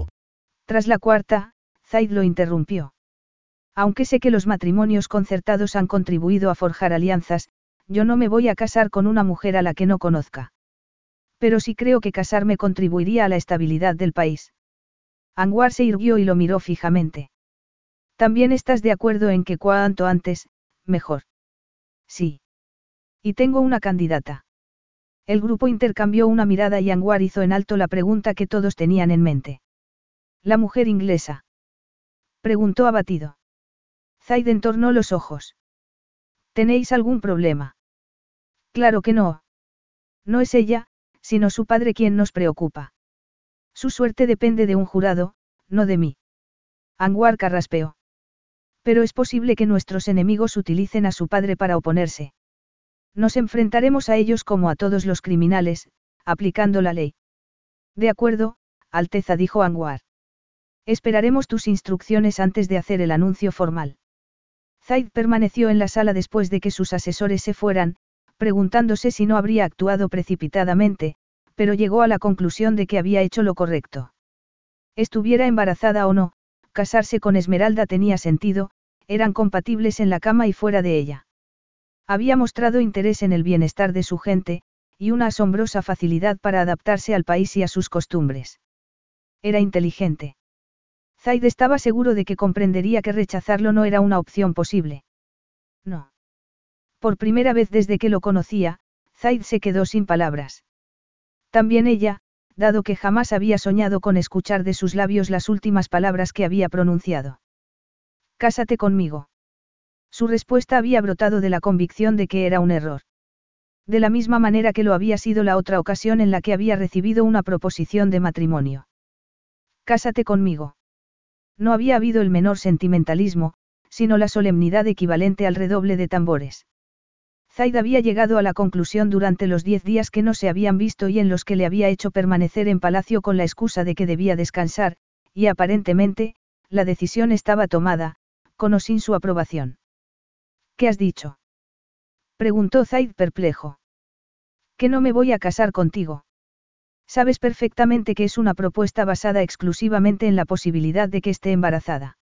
Tras la cuarta, Zaid lo interrumpió. Aunque sé que los matrimonios concertados han contribuido a forjar alianzas, yo no me voy a casar con una mujer a la que no conozca. Pero sí creo que casarme contribuiría a la estabilidad del país. Anwar se irguió y lo miró fijamente. También estás de acuerdo en que cuanto antes, mejor. Sí. Y tengo una candidata. El grupo intercambió una mirada y Anwar hizo en alto la pregunta que todos tenían en mente. La mujer inglesa. Preguntó abatido. Zaid entornó los ojos. ¿Tenéis algún problema? Claro que no. No es ella, sino su padre quien nos preocupa. Su suerte depende de un jurado, no de mí. Anguar carraspeó. Pero es posible que nuestros enemigos utilicen a su padre para oponerse. Nos enfrentaremos a ellos como a todos los criminales, aplicando la ley. De acuerdo, Alteza dijo Anguar. Esperaremos tus instrucciones antes de hacer el anuncio formal. Zaid permaneció en la sala después de que sus asesores se fueran, preguntándose si no habría actuado precipitadamente, pero llegó a la conclusión de que había hecho lo correcto. Estuviera embarazada o no, casarse con Esmeralda tenía sentido, eran compatibles en la cama y fuera de ella. Había mostrado interés en el bienestar de su gente, y una asombrosa facilidad para adaptarse al país y a sus costumbres. Era inteligente. Zaid estaba seguro de que comprendería que rechazarlo no era una opción posible. No. Por primera vez desde que lo conocía, Zaid se quedó sin palabras. También ella, dado que jamás había soñado con escuchar de sus labios las últimas palabras que había pronunciado. Cásate conmigo. Su respuesta había brotado de la convicción de que era un error. De la misma manera que lo había sido la otra ocasión en la que había recibido una proposición de matrimonio. Cásate conmigo. No había habido el menor sentimentalismo, sino la solemnidad equivalente al redoble de tambores. Zaid había llegado a la conclusión durante los diez días que no se habían visto y en los que le había hecho permanecer en palacio con la excusa de que debía descansar, y aparentemente, la decisión estaba tomada, con o sin su aprobación. ¿Qué has dicho? preguntó Zaid perplejo. Que no me voy a casar contigo. Sabes perfectamente que es una propuesta basada exclusivamente en la posibilidad de que esté embarazada.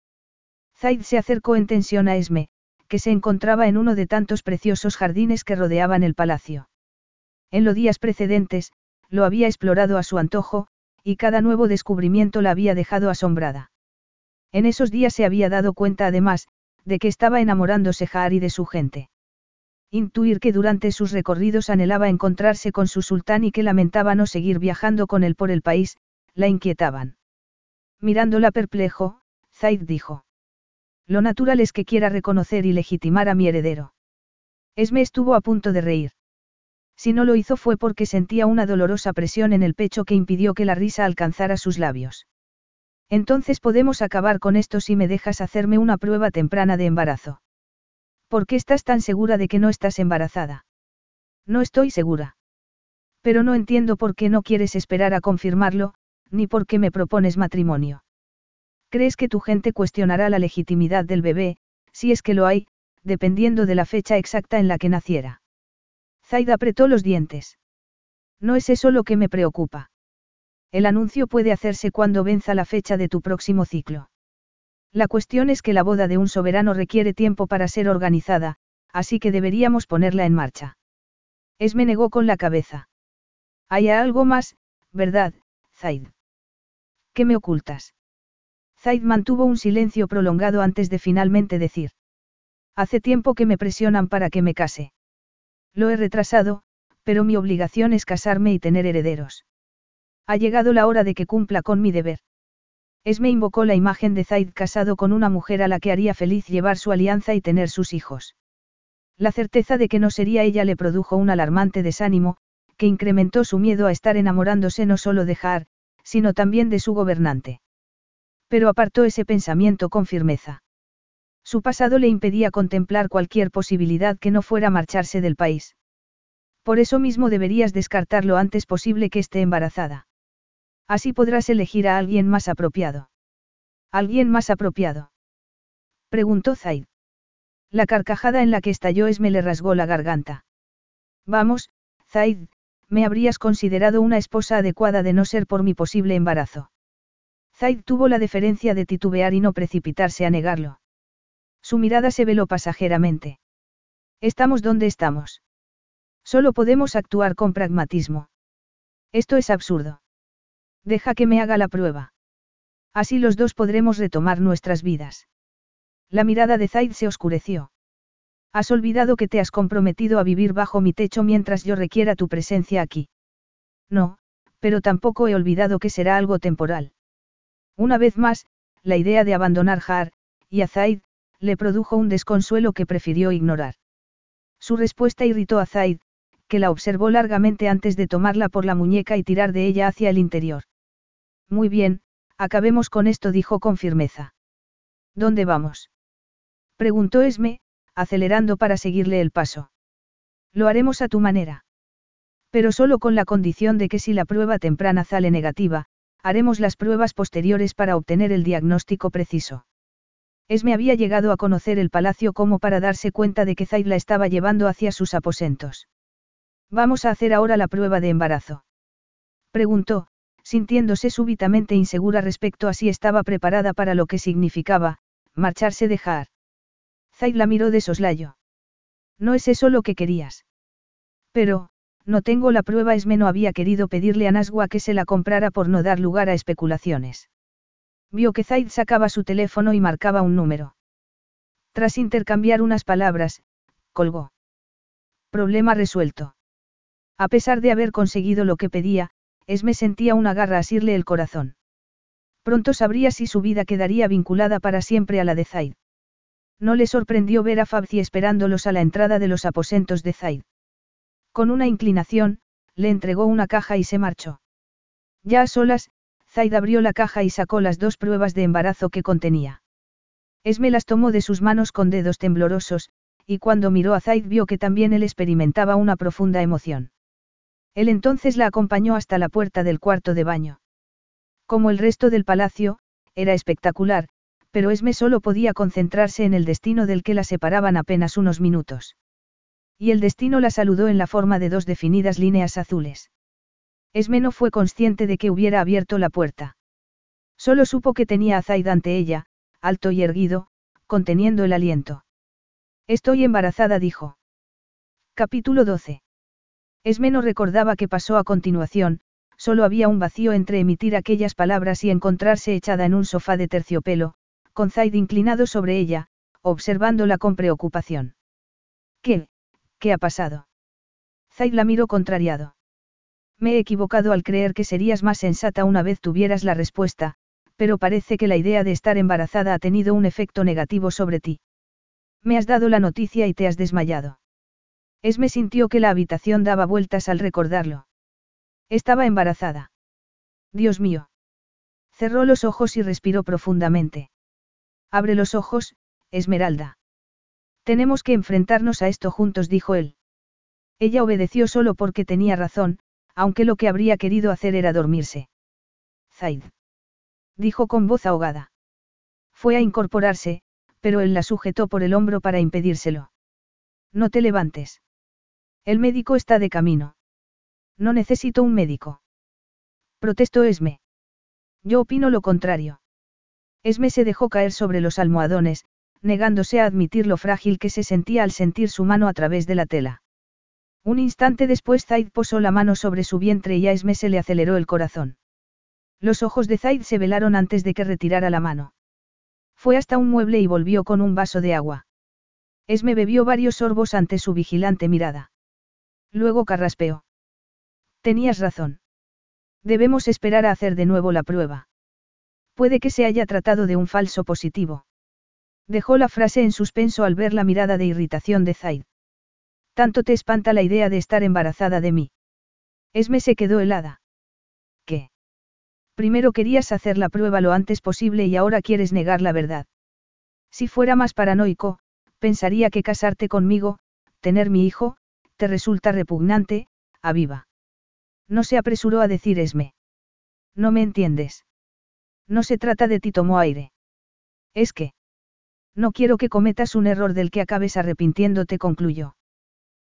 Zaid se acercó en tensión a Esme, que se encontraba en uno de tantos preciosos jardines que rodeaban el palacio. En los días precedentes, lo había explorado a su antojo, y cada nuevo descubrimiento la había dejado asombrada. En esos días se había dado cuenta además, de que estaba enamorándose Jari de su gente. Intuir que durante sus recorridos anhelaba encontrarse con su sultán y que lamentaba no seguir viajando con él por el país, la inquietaban. Mirándola perplejo, Zaid dijo. Lo natural es que quiera reconocer y legitimar a mi heredero. Esme estuvo a punto de reír. Si no lo hizo fue porque sentía una dolorosa presión en el pecho que impidió que la risa alcanzara sus labios. Entonces podemos acabar con esto si me dejas hacerme una prueba temprana de embarazo. ¿Por qué estás tan segura de que no estás embarazada? No estoy segura. Pero no entiendo por qué no quieres esperar a confirmarlo, ni por qué me propones matrimonio. ¿Crees que tu gente cuestionará la legitimidad del bebé, si es que lo hay, dependiendo de la fecha exacta en la que naciera? Zaid apretó los dientes. No es eso lo que me preocupa. El anuncio puede hacerse cuando venza la fecha de tu próximo ciclo. La cuestión es que la boda de un soberano requiere tiempo para ser organizada, así que deberíamos ponerla en marcha. Esme negó con la cabeza. Hay algo más, ¿verdad, Zaid? ¿Qué me ocultas? Zaid mantuvo un silencio prolongado antes de finalmente decir. Hace tiempo que me presionan para que me case. Lo he retrasado, pero mi obligación es casarme y tener herederos. Ha llegado la hora de que cumpla con mi deber. Esme invocó la imagen de Zaid casado con una mujer a la que haría feliz llevar su alianza y tener sus hijos. La certeza de que no sería ella le produjo un alarmante desánimo, que incrementó su miedo a estar enamorándose no solo de Har, sino también de su gobernante. Pero apartó ese pensamiento con firmeza. Su pasado le impedía contemplar cualquier posibilidad que no fuera marcharse del país. Por eso mismo deberías descartarlo antes posible que esté embarazada. Así podrás elegir a alguien más apropiado. ¿Alguien más apropiado? Preguntó Zaid. La carcajada en la que estalló Esme le rasgó la garganta. Vamos, Zaid, me habrías considerado una esposa adecuada de no ser por mi posible embarazo. Zaid tuvo la deferencia de titubear y no precipitarse a negarlo. Su mirada se veló pasajeramente. Estamos donde estamos. Solo podemos actuar con pragmatismo. Esto es absurdo. Deja que me haga la prueba. Así los dos podremos retomar nuestras vidas. La mirada de Zaid se oscureció. Has olvidado que te has comprometido a vivir bajo mi techo mientras yo requiera tu presencia aquí. No, pero tampoco he olvidado que será algo temporal. Una vez más, la idea de abandonar Har, y a Zaid, le produjo un desconsuelo que prefirió ignorar. Su respuesta irritó a Zaid, que la observó largamente antes de tomarla por la muñeca y tirar de ella hacia el interior. Muy bien, acabemos con esto, dijo con firmeza. ¿Dónde vamos? Preguntó Esme, acelerando para seguirle el paso. Lo haremos a tu manera. Pero solo con la condición de que si la prueba temprana sale negativa, haremos las pruebas posteriores para obtener el diagnóstico preciso. Esme había llegado a conocer el palacio como para darse cuenta de que Zaid la estaba llevando hacia sus aposentos. Vamos a hacer ahora la prueba de embarazo. Preguntó, sintiéndose súbitamente insegura respecto a si estaba preparada para lo que significaba, marcharse de Jaar. Zaid la miró de soslayo. No es eso lo que querías. Pero, no tengo la prueba. Esme no había querido pedirle a Naswa que se la comprara por no dar lugar a especulaciones. Vio que Zaid sacaba su teléfono y marcaba un número. Tras intercambiar unas palabras, colgó. Problema resuelto. A pesar de haber conseguido lo que pedía, Esme sentía una garra asirle el corazón. Pronto sabría si su vida quedaría vinculada para siempre a la de Zaid. No le sorprendió ver a Fabzi esperándolos a la entrada de los aposentos de Zaid. Con una inclinación, le entregó una caja y se marchó. Ya a solas, Zaid abrió la caja y sacó las dos pruebas de embarazo que contenía. Esme las tomó de sus manos con dedos temblorosos, y cuando miró a Zaid vio que también él experimentaba una profunda emoción. Él entonces la acompañó hasta la puerta del cuarto de baño. Como el resto del palacio, era espectacular, pero Esme solo podía concentrarse en el destino del que la separaban apenas unos minutos. Y el destino la saludó en la forma de dos definidas líneas azules. Esme no fue consciente de que hubiera abierto la puerta. Solo supo que tenía a Zaid ante ella, alto y erguido, conteniendo el aliento. Estoy embarazada, dijo. Capítulo 12. Esme no recordaba qué pasó a continuación, solo había un vacío entre emitir aquellas palabras y encontrarse echada en un sofá de terciopelo, con Zaid inclinado sobre ella, observándola con preocupación. ¿Qué? ¿Qué ha pasado? Zaid la miró contrariado. Me he equivocado al creer que serías más sensata una vez tuvieras la respuesta, pero parece que la idea de estar embarazada ha tenido un efecto negativo sobre ti. Me has dado la noticia y te has desmayado. Esme sintió que la habitación daba vueltas al recordarlo. Estaba embarazada. Dios mío. Cerró los ojos y respiró profundamente. Abre los ojos, Esmeralda. Tenemos que enfrentarnos a esto juntos, dijo él. Ella obedeció solo porque tenía razón, aunque lo que habría querido hacer era dormirse. Zaid. Dijo con voz ahogada. Fue a incorporarse, pero él la sujetó por el hombro para impedírselo. No te levantes. El médico está de camino. No necesito un médico. Protestó Esme. Yo opino lo contrario. Esme se dejó caer sobre los almohadones, negándose a admitir lo frágil que se sentía al sentir su mano a través de la tela. Un instante después Zaid posó la mano sobre su vientre y a Esme se le aceleró el corazón. Los ojos de Zaid se velaron antes de que retirara la mano. Fue hasta un mueble y volvió con un vaso de agua. Esme bebió varios sorbos ante su vigilante mirada. Luego carraspeó. Tenías razón. Debemos esperar a hacer de nuevo la prueba. Puede que se haya tratado de un falso positivo. Dejó la frase en suspenso al ver la mirada de irritación de Zaid. Tanto te espanta la idea de estar embarazada de mí. Esme se quedó helada. ¿Qué? Primero querías hacer la prueba lo antes posible y ahora quieres negar la verdad. Si fuera más paranoico, pensaría que casarte conmigo, tener mi hijo, te resulta repugnante, aviva. No se apresuró a decir Esme. No me entiendes. No se trata de ti, tomó aire. Es que. No quiero que cometas un error del que acabes arrepintiéndote, concluyó.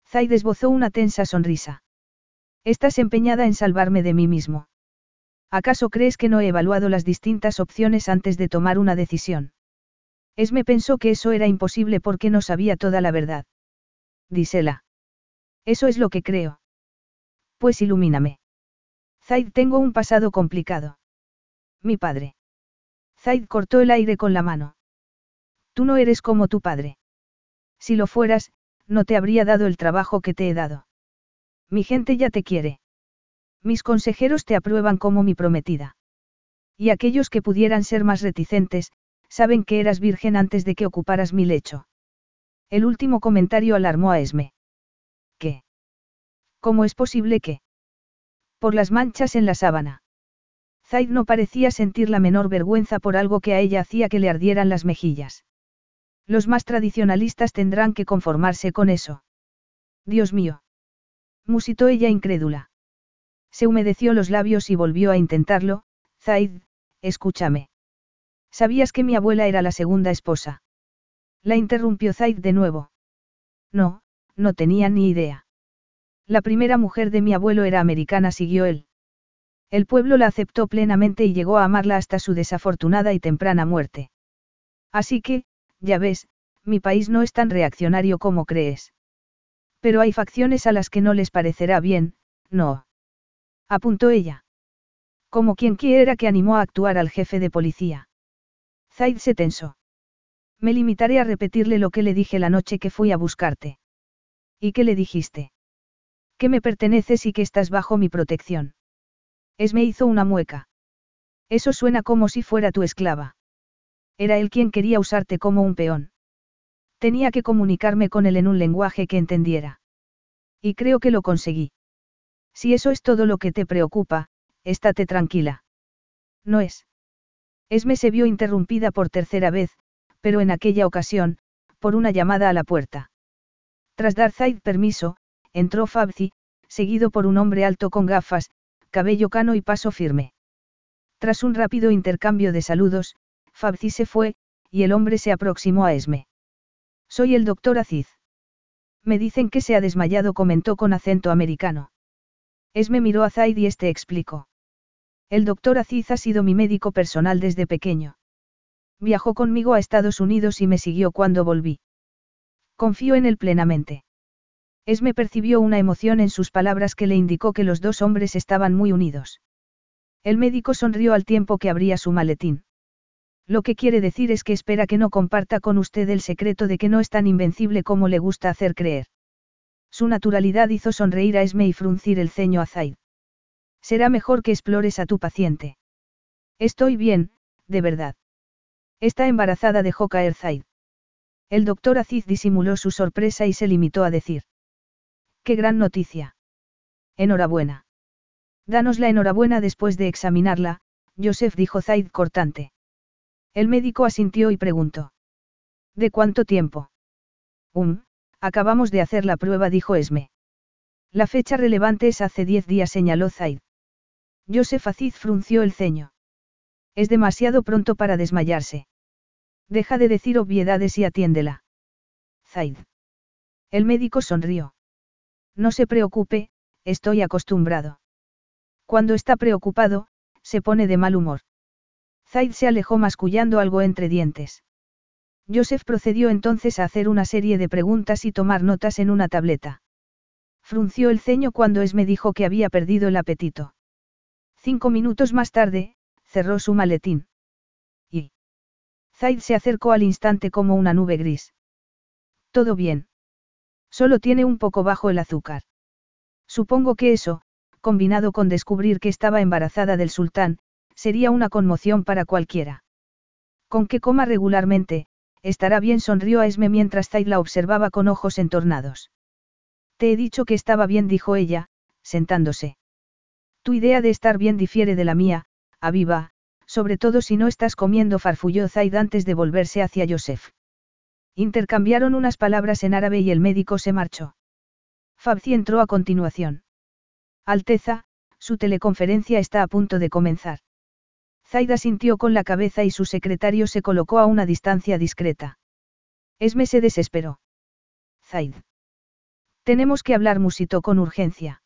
Zaid esbozó una tensa sonrisa. Estás empeñada en salvarme de mí mismo. ¿Acaso crees que no he evaluado las distintas opciones antes de tomar una decisión? Esme pensó que eso era imposible porque no sabía toda la verdad. Dísela. Eso es lo que creo. Pues ilumíname. Zaid tengo un pasado complicado. Mi padre. Zaid cortó el aire con la mano. Tú no eres como tu padre. Si lo fueras, no te habría dado el trabajo que te he dado. Mi gente ya te quiere. Mis consejeros te aprueban como mi prometida. Y aquellos que pudieran ser más reticentes, saben que eras virgen antes de que ocuparas mi lecho. El último comentario alarmó a Esme. ¿Cómo es posible que? Por las manchas en la sábana. Zaid no parecía sentir la menor vergüenza por algo que a ella hacía que le ardieran las mejillas. Los más tradicionalistas tendrán que conformarse con eso. Dios mío. Musitó ella incrédula. Se humedeció los labios y volvió a intentarlo, Zaid, escúchame. ¿Sabías que mi abuela era la segunda esposa? La interrumpió Zaid de nuevo. No, no tenía ni idea. La primera mujer de mi abuelo era americana, siguió él. El pueblo la aceptó plenamente y llegó a amarla hasta su desafortunada y temprana muerte. Así que, ya ves, mi país no es tan reaccionario como crees. Pero hay facciones a las que no les parecerá bien, no. Apuntó ella. Como quien quiera que animó a actuar al jefe de policía. Zaid se tensó. Me limitaré a repetirle lo que le dije la noche que fui a buscarte. ¿Y qué le dijiste? Que me perteneces y que estás bajo mi protección. Es me hizo una mueca. Eso suena como si fuera tu esclava. Era él quien quería usarte como un peón. Tenía que comunicarme con él en un lenguaje que entendiera. Y creo que lo conseguí. Si eso es todo lo que te preocupa, estate tranquila. No es. Esme se vio interrumpida por tercera vez, pero en aquella ocasión, por una llamada a la puerta. Tras dar Zaid permiso, entró Fabzi, seguido por un hombre alto con gafas, cabello cano y paso firme. Tras un rápido intercambio de saludos, Fabzi se fue, y el hombre se aproximó a Esme. Soy el doctor Aziz. Me dicen que se ha desmayado, comentó con acento americano. Esme miró a Zaid y este explicó. El doctor Aziz ha sido mi médico personal desde pequeño. Viajó conmigo a Estados Unidos y me siguió cuando volví. Confío en él plenamente. Esme percibió una emoción en sus palabras que le indicó que los dos hombres estaban muy unidos. El médico sonrió al tiempo que abría su maletín. Lo que quiere decir es que espera que no comparta con usted el secreto de que no es tan invencible como le gusta hacer creer. Su naturalidad hizo sonreír a Esme y fruncir el ceño a Zaid. Será mejor que explores a tu paciente. Estoy bien, de verdad. Está embarazada, dejó caer Zaid. El doctor Aziz disimuló su sorpresa y se limitó a decir. ¡Qué gran noticia! Enhorabuena. Danos la enhorabuena después de examinarla, Joseph dijo Zaid cortante. El médico asintió y preguntó. ¿De cuánto tiempo? Um, acabamos de hacer la prueba, dijo Esme. La fecha relevante es hace diez días, señaló Zaid. Joseph Aziz frunció el ceño. Es demasiado pronto para desmayarse. Deja de decir obviedades y atiéndela. Zaid. El médico sonrió. No se preocupe, estoy acostumbrado. Cuando está preocupado, se pone de mal humor. Zaid se alejó mascullando algo entre dientes. Joseph procedió entonces a hacer una serie de preguntas y tomar notas en una tableta. Frunció el ceño cuando Esme dijo que había perdido el apetito. Cinco minutos más tarde, cerró su maletín. Y. Zaid se acercó al instante como una nube gris. Todo bien. Solo tiene un poco bajo el azúcar. Supongo que eso, combinado con descubrir que estaba embarazada del sultán, sería una conmoción para cualquiera. Con que coma regularmente, estará bien, sonrió a Esme mientras Zaid la observaba con ojos entornados. Te he dicho que estaba bien, dijo ella, sentándose. Tu idea de estar bien difiere de la mía, Aviva, sobre todo si no estás comiendo, farfulló Zaid antes de volverse hacia Joseph. Intercambiaron unas palabras en árabe y el médico se marchó. Fabzi entró a continuación. Alteza, su teleconferencia está a punto de comenzar. Zaida sintió con la cabeza y su secretario se colocó a una distancia discreta. Esme se desesperó. Zaid. Tenemos que hablar, musitó con urgencia.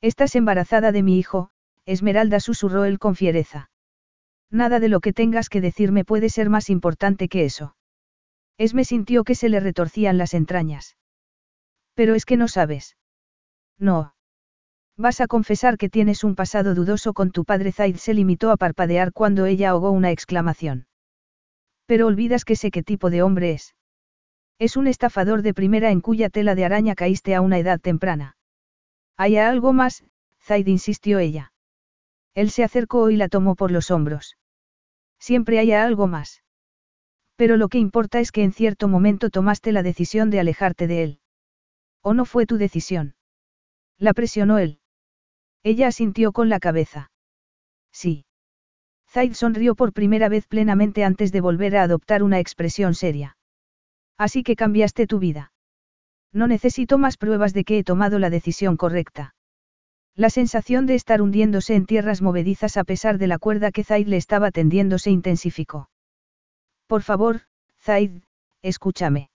Estás embarazada de mi hijo, Esmeralda susurró él con fiereza. Nada de lo que tengas que decirme puede ser más importante que eso. Esme sintió que se le retorcían las entrañas. Pero es que no sabes. No. Vas a confesar que tienes un pasado dudoso con tu padre Zaid se limitó a parpadear cuando ella ahogó una exclamación. Pero olvidas que sé qué tipo de hombre es. Es un estafador de primera en cuya tela de araña caíste a una edad temprana. ¿Hay algo más? Zaid insistió ella. Él se acercó y la tomó por los hombros. Siempre hay algo más. Pero lo que importa es que en cierto momento tomaste la decisión de alejarte de él. ¿O no fue tu decisión? La presionó él. Ella asintió con la cabeza. Sí. Zaid sonrió por primera vez plenamente antes de volver a adoptar una expresión seria. Así que cambiaste tu vida. No necesito más pruebas de que he tomado la decisión correcta. La sensación de estar hundiéndose en tierras movedizas a pesar de la cuerda que Zaid le estaba tendiendo se intensificó. Por favor, Zaid, escúchame.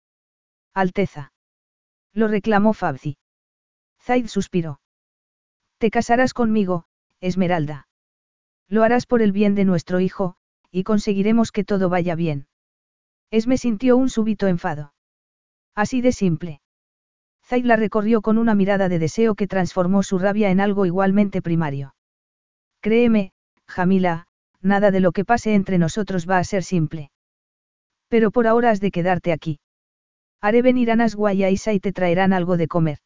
Alteza. Lo reclamó Fabzi. Zaid suspiró. Te casarás conmigo, Esmeralda. Lo harás por el bien de nuestro hijo, y conseguiremos que todo vaya bien. Esme sintió un súbito enfado. Así de simple. Zaid la recorrió con una mirada de deseo que transformó su rabia en algo igualmente primario. Créeme, Jamila, nada de lo que pase entre nosotros va a ser simple. Pero por ahora has de quedarte aquí. Haré venir a Nasgua y a y te traerán algo de comer.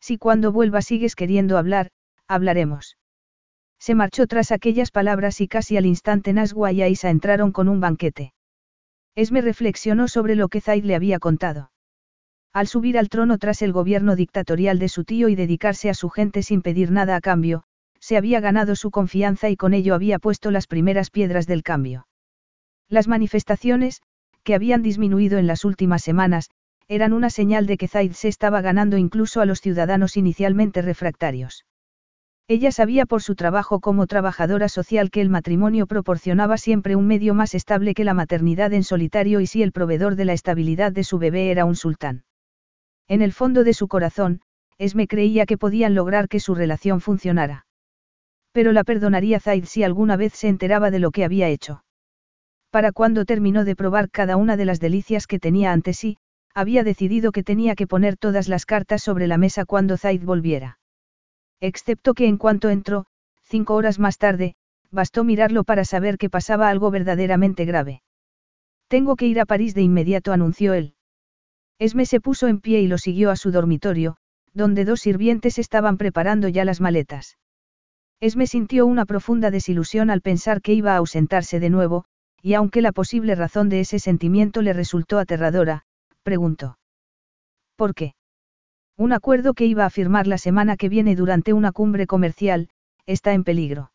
Si cuando vuelva sigues queriendo hablar, hablaremos. Se marchó tras aquellas palabras y casi al instante Nasgua y Aisa entraron con un banquete. Esme reflexionó sobre lo que Zaid le había contado. Al subir al trono tras el gobierno dictatorial de su tío y dedicarse a su gente sin pedir nada a cambio, se había ganado su confianza y con ello había puesto las primeras piedras del cambio. Las manifestaciones, que habían disminuido en las últimas semanas, eran una señal de que Zaid se estaba ganando incluso a los ciudadanos inicialmente refractarios. Ella sabía por su trabajo como trabajadora social que el matrimonio proporcionaba siempre un medio más estable que la maternidad en solitario y si el proveedor de la estabilidad de su bebé era un sultán. En el fondo de su corazón, Esme creía que podían lograr que su relación funcionara. Pero la perdonaría Zaid si alguna vez se enteraba de lo que había hecho. Para cuando terminó de probar cada una de las delicias que tenía ante sí, había decidido que tenía que poner todas las cartas sobre la mesa cuando Zaid volviera. Excepto que en cuanto entró, cinco horas más tarde, bastó mirarlo para saber que pasaba algo verdaderamente grave. Tengo que ir a París de inmediato, anunció él. Esme se puso en pie y lo siguió a su dormitorio, donde dos sirvientes estaban preparando ya las maletas. Esme sintió una profunda desilusión al pensar que iba a ausentarse de nuevo, y aunque la posible razón de ese sentimiento le resultó aterradora, preguntó. ¿Por qué? Un acuerdo que iba a firmar la semana que viene durante una cumbre comercial, está en peligro.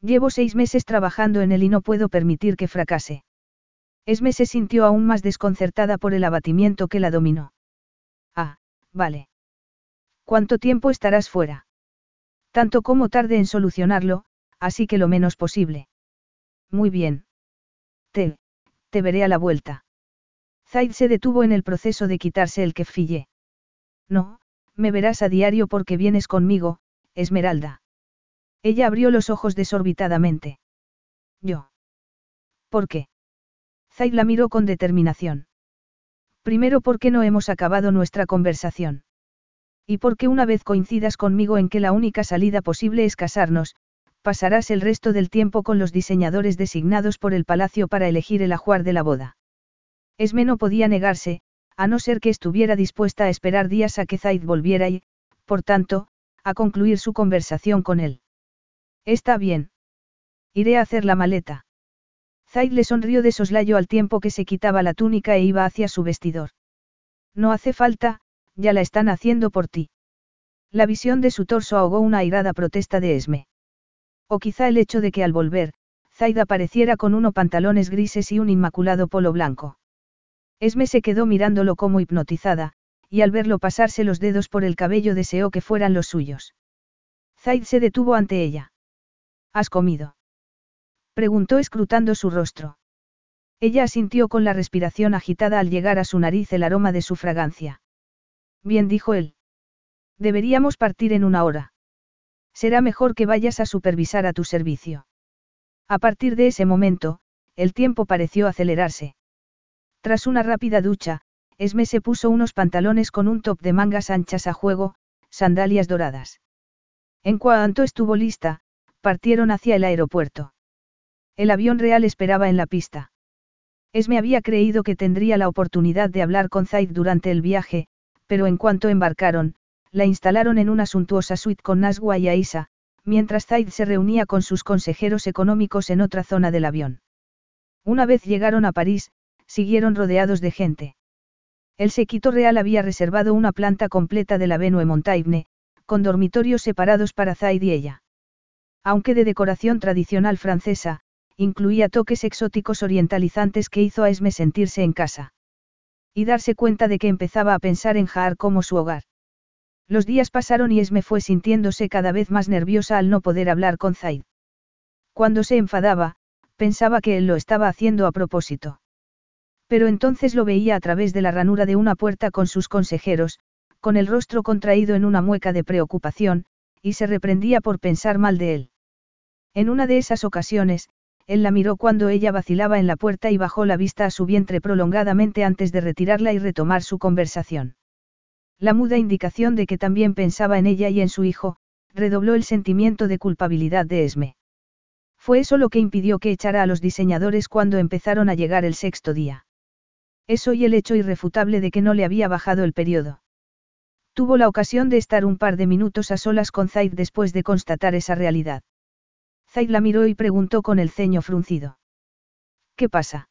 Llevo seis meses trabajando en él y no puedo permitir que fracase. Esme se sintió aún más desconcertada por el abatimiento que la dominó. Ah, vale. ¿Cuánto tiempo estarás fuera? Tanto como tarde en solucionarlo, así que lo menos posible. Muy bien. Te, te veré a la vuelta. Zaid se detuvo en el proceso de quitarse el kefille. No, me verás a diario porque vienes conmigo, Esmeralda. Ella abrió los ojos desorbitadamente. Yo. ¿Por qué? Zaid la miró con determinación. Primero porque no hemos acabado nuestra conversación. Y porque una vez coincidas conmigo en que la única salida posible es casarnos, pasarás el resto del tiempo con los diseñadores designados por el palacio para elegir el ajuar de la boda. Esme no podía negarse, a no ser que estuviera dispuesta a esperar días a que Zaid volviera y, por tanto, a concluir su conversación con él. Está bien. Iré a hacer la maleta. Zaid le sonrió de soslayo al tiempo que se quitaba la túnica e iba hacia su vestidor. No hace falta, ya la están haciendo por ti. La visión de su torso ahogó una airada protesta de Esme. O quizá el hecho de que al volver, Zaid apareciera con unos pantalones grises y un inmaculado polo blanco. Esme se quedó mirándolo como hipnotizada, y al verlo pasarse los dedos por el cabello deseó que fueran los suyos. Zaid se detuvo ante ella. ¿Has comido? Preguntó escrutando su rostro. Ella asintió con la respiración agitada al llegar a su nariz el aroma de su fragancia. Bien dijo él. Deberíamos partir en una hora. Será mejor que vayas a supervisar a tu servicio. A partir de ese momento, el tiempo pareció acelerarse. Tras una rápida ducha, Esme se puso unos pantalones con un top de mangas anchas a juego, sandalias doradas. En cuanto estuvo lista, partieron hacia el aeropuerto. El avión real esperaba en la pista. Esme había creído que tendría la oportunidad de hablar con Zaid durante el viaje, pero en cuanto embarcaron, la instalaron en una suntuosa suite con Naswa y Aisa, mientras Zaid se reunía con sus consejeros económicos en otra zona del avión. Una vez llegaron a París, siguieron rodeados de gente. El séquito real había reservado una planta completa de la Venue Montaigne, con dormitorios separados para Zaid y ella. Aunque de decoración tradicional francesa, incluía toques exóticos orientalizantes que hizo a Esme sentirse en casa. Y darse cuenta de que empezaba a pensar en Jaar como su hogar. Los días pasaron y Esme fue sintiéndose cada vez más nerviosa al no poder hablar con Zaid. Cuando se enfadaba, pensaba que él lo estaba haciendo a propósito. Pero entonces lo veía a través de la ranura de una puerta con sus consejeros, con el rostro contraído en una mueca de preocupación, y se reprendía por pensar mal de él. En una de esas ocasiones, él la miró cuando ella vacilaba en la puerta y bajó la vista a su vientre prolongadamente antes de retirarla y retomar su conversación. La muda indicación de que también pensaba en ella y en su hijo, redobló el sentimiento de culpabilidad de Esme. Fue eso lo que impidió que echara a los diseñadores cuando empezaron a llegar el sexto día. Eso y el hecho irrefutable de que no le había bajado el periodo. Tuvo la ocasión de estar un par de minutos a solas con Zaid después de constatar esa realidad. Zaid la miró y preguntó con el ceño fruncido. ¿Qué pasa?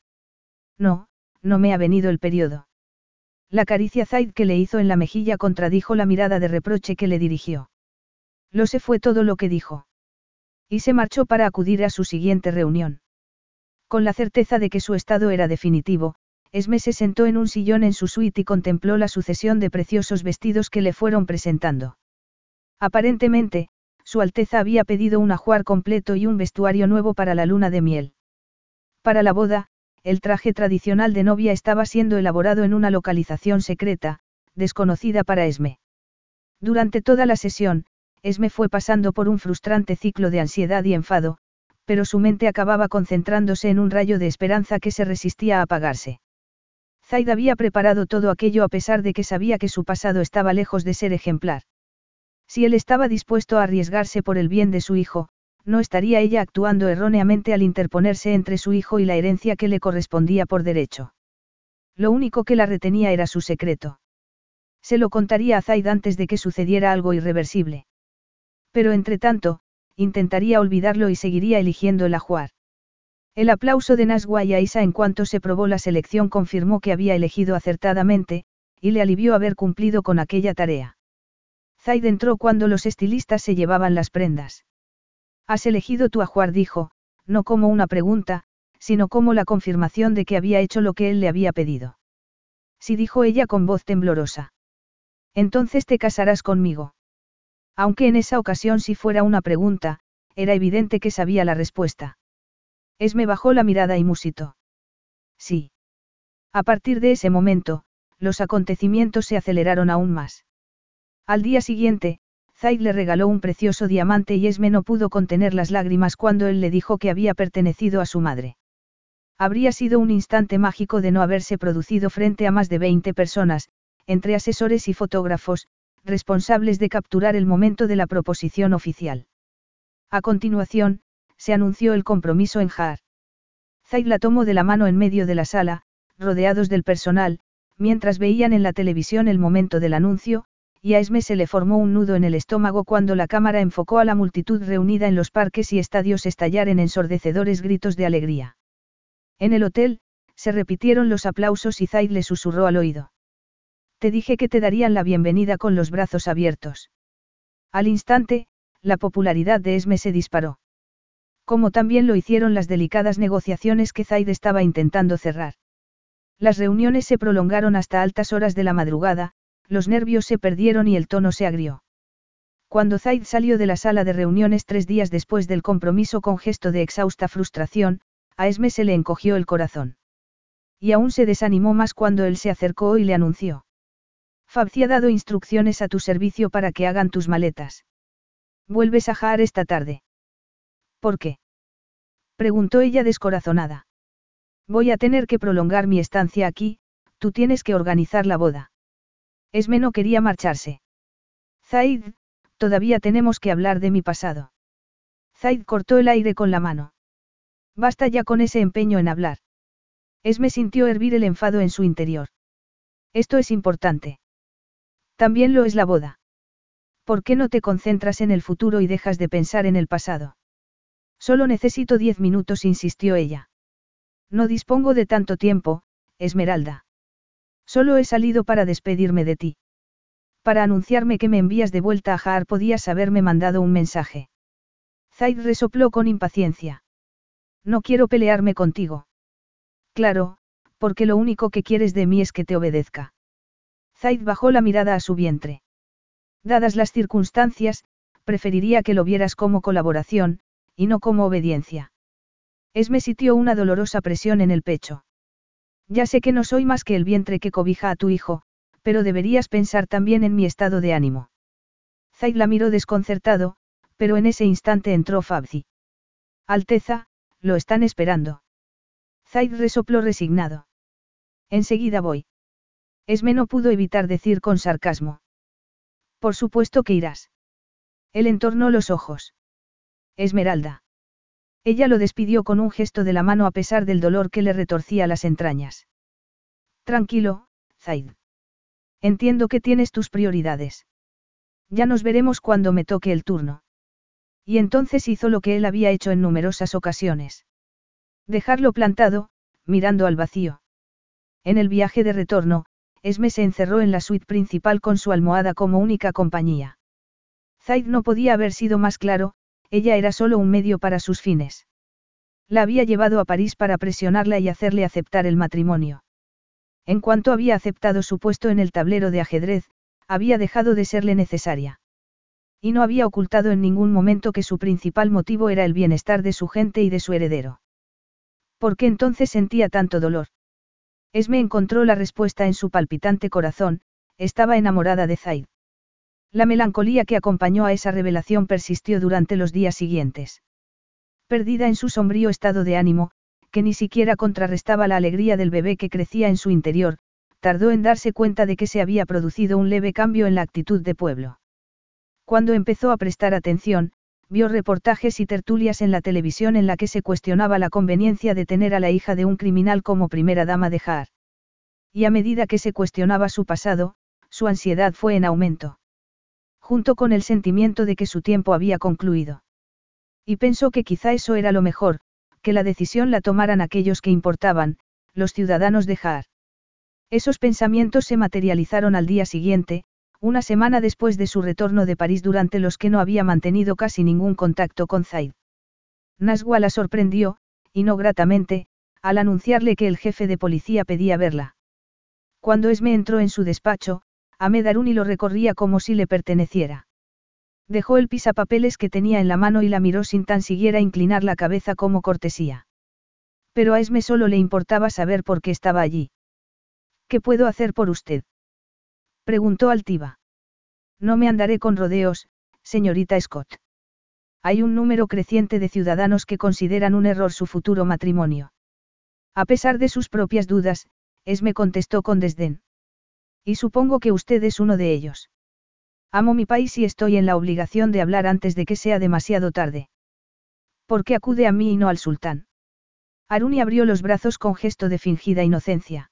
No, no me ha venido el periodo. La caricia Zaid que le hizo en la mejilla contradijo la mirada de reproche que le dirigió. Lo sé fue todo lo que dijo. Y se marchó para acudir a su siguiente reunión. Con la certeza de que su estado era definitivo, Esme se sentó en un sillón en su suite y contempló la sucesión de preciosos vestidos que le fueron presentando. Aparentemente, Su Alteza había pedido un ajuar completo y un vestuario nuevo para la luna de miel. Para la boda, el traje tradicional de novia estaba siendo elaborado en una localización secreta, desconocida para Esme. Durante toda la sesión, Esme fue pasando por un frustrante ciclo de ansiedad y enfado, pero su mente acababa concentrándose en un rayo de esperanza que se resistía a apagarse. Zaid había preparado todo aquello a pesar de que sabía que su pasado estaba lejos de ser ejemplar. Si él estaba dispuesto a arriesgarse por el bien de su hijo, no estaría ella actuando erróneamente al interponerse entre su hijo y la herencia que le correspondía por derecho. Lo único que la retenía era su secreto. Se lo contaría a Zaid antes de que sucediera algo irreversible. Pero entre tanto, intentaría olvidarlo y seguiría eligiendo el ajuar. El aplauso de Naswa y Aisa en cuanto se probó la selección confirmó que había elegido acertadamente, y le alivió haber cumplido con aquella tarea. Zaid entró cuando los estilistas se llevaban las prendas. Has elegido tu ajuar, dijo, no como una pregunta, sino como la confirmación de que había hecho lo que él le había pedido. Sí dijo ella con voz temblorosa. Entonces te casarás conmigo. Aunque en esa ocasión si fuera una pregunta, era evidente que sabía la respuesta. Esme bajó la mirada y musitó. Sí. A partir de ese momento, los acontecimientos se aceleraron aún más. Al día siguiente, Zaid le regaló un precioso diamante y Esme no pudo contener las lágrimas cuando él le dijo que había pertenecido a su madre. Habría sido un instante mágico de no haberse producido frente a más de 20 personas, entre asesores y fotógrafos, responsables de capturar el momento de la proposición oficial. A continuación, se anunció el compromiso en Jaar. Zaid la tomó de la mano en medio de la sala, rodeados del personal, mientras veían en la televisión el momento del anuncio, y a Esme se le formó un nudo en el estómago cuando la cámara enfocó a la multitud reunida en los parques y estadios estallar en ensordecedores gritos de alegría. En el hotel, se repitieron los aplausos y Zaid le susurró al oído. Te dije que te darían la bienvenida con los brazos abiertos. Al instante, la popularidad de Esme se disparó. Como también lo hicieron las delicadas negociaciones que Zaid estaba intentando cerrar. Las reuniones se prolongaron hasta altas horas de la madrugada, los nervios se perdieron y el tono se agrió. Cuando Zaid salió de la sala de reuniones tres días después del compromiso con gesto de exhausta frustración, a Esme se le encogió el corazón. Y aún se desanimó más cuando él se acercó y le anunció. Fabci ha dado instrucciones a tu servicio para que hagan tus maletas. Vuelves a Jaar esta tarde. ¿Por qué? Preguntó ella descorazonada. Voy a tener que prolongar mi estancia aquí, tú tienes que organizar la boda. Esme no quería marcharse. Zaid, todavía tenemos que hablar de mi pasado. Zaid cortó el aire con la mano. Basta ya con ese empeño en hablar. Esme sintió hervir el enfado en su interior. Esto es importante. También lo es la boda. ¿Por qué no te concentras en el futuro y dejas de pensar en el pasado? Solo necesito diez minutos, insistió ella. No dispongo de tanto tiempo, Esmeralda. Solo he salido para despedirme de ti. Para anunciarme que me envías de vuelta a Jaar podías haberme mandado un mensaje. Zaid resopló con impaciencia. No quiero pelearme contigo. Claro, porque lo único que quieres de mí es que te obedezca. Zaid bajó la mirada a su vientre. Dadas las circunstancias, preferiría que lo vieras como colaboración, y no como obediencia. Esme sintió una dolorosa presión en el pecho. Ya sé que no soy más que el vientre que cobija a tu hijo, pero deberías pensar también en mi estado de ánimo. Zaid la miró desconcertado, pero en ese instante entró Fabzi. Alteza, lo están esperando. Zaid resopló resignado. Enseguida voy. Esme no pudo evitar decir con sarcasmo. Por supuesto que irás. Él entornó los ojos. Esmeralda. Ella lo despidió con un gesto de la mano a pesar del dolor que le retorcía las entrañas. Tranquilo, Zaid. Entiendo que tienes tus prioridades. Ya nos veremos cuando me toque el turno. Y entonces hizo lo que él había hecho en numerosas ocasiones. Dejarlo plantado, mirando al vacío. En el viaje de retorno, Esme se encerró en la suite principal con su almohada como única compañía. Zaid no podía haber sido más claro, ella era solo un medio para sus fines. La había llevado a París para presionarla y hacerle aceptar el matrimonio. En cuanto había aceptado su puesto en el tablero de ajedrez, había dejado de serle necesaria. Y no había ocultado en ningún momento que su principal motivo era el bienestar de su gente y de su heredero. ¿Por qué entonces sentía tanto dolor? Esme encontró la respuesta en su palpitante corazón, estaba enamorada de Zaid. La melancolía que acompañó a esa revelación persistió durante los días siguientes. Perdida en su sombrío estado de ánimo, que ni siquiera contrarrestaba la alegría del bebé que crecía en su interior, tardó en darse cuenta de que se había producido un leve cambio en la actitud de pueblo. Cuando empezó a prestar atención, vio reportajes y tertulias en la televisión en la que se cuestionaba la conveniencia de tener a la hija de un criminal como primera dama de Jaar. Y a medida que se cuestionaba su pasado, su ansiedad fue en aumento. Junto con el sentimiento de que su tiempo había concluido. Y pensó que quizá eso era lo mejor, que la decisión la tomaran aquellos que importaban, los ciudadanos de Jaar. Esos pensamientos se materializaron al día siguiente, una semana después de su retorno de París durante los que no había mantenido casi ningún contacto con Zaid. Naswa la sorprendió, y no gratamente, al anunciarle que el jefe de policía pedía verla. Cuando Esme entró en su despacho, Ahmed Aruni lo recorría como si le perteneciera. Dejó el pisapapeles que tenía en la mano y la miró sin tan siquiera inclinar la cabeza como cortesía. Pero a Esme solo le importaba saber por qué estaba allí. ¿Qué puedo hacer por usted? Preguntó altiva. No me andaré con rodeos, señorita Scott. Hay un número creciente de ciudadanos que consideran un error su futuro matrimonio. A pesar de sus propias dudas, Esme contestó con desdén. Y supongo que usted es uno de ellos. Amo mi país y estoy en la obligación de hablar antes de que sea demasiado tarde. ¿Por qué acude a mí y no al sultán? Aruni abrió los brazos con gesto de fingida inocencia.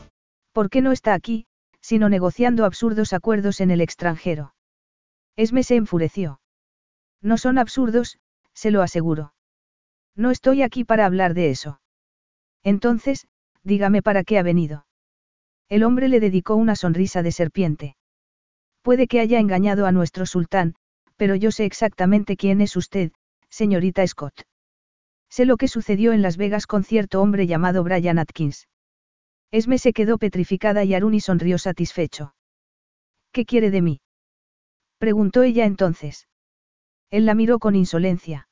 ¿Por qué no está aquí, sino negociando absurdos acuerdos en el extranjero? Esme se enfureció. No son absurdos, se lo aseguro. No estoy aquí para hablar de eso. Entonces, dígame para qué ha venido. El hombre le dedicó una sonrisa de serpiente. Puede que haya engañado a nuestro sultán, pero yo sé exactamente quién es usted, señorita Scott. Sé lo que sucedió en Las Vegas con cierto hombre llamado Brian Atkins. Esme se quedó petrificada y Aruni sonrió satisfecho. ¿Qué quiere de mí? Preguntó ella entonces. Él la miró con insolencia.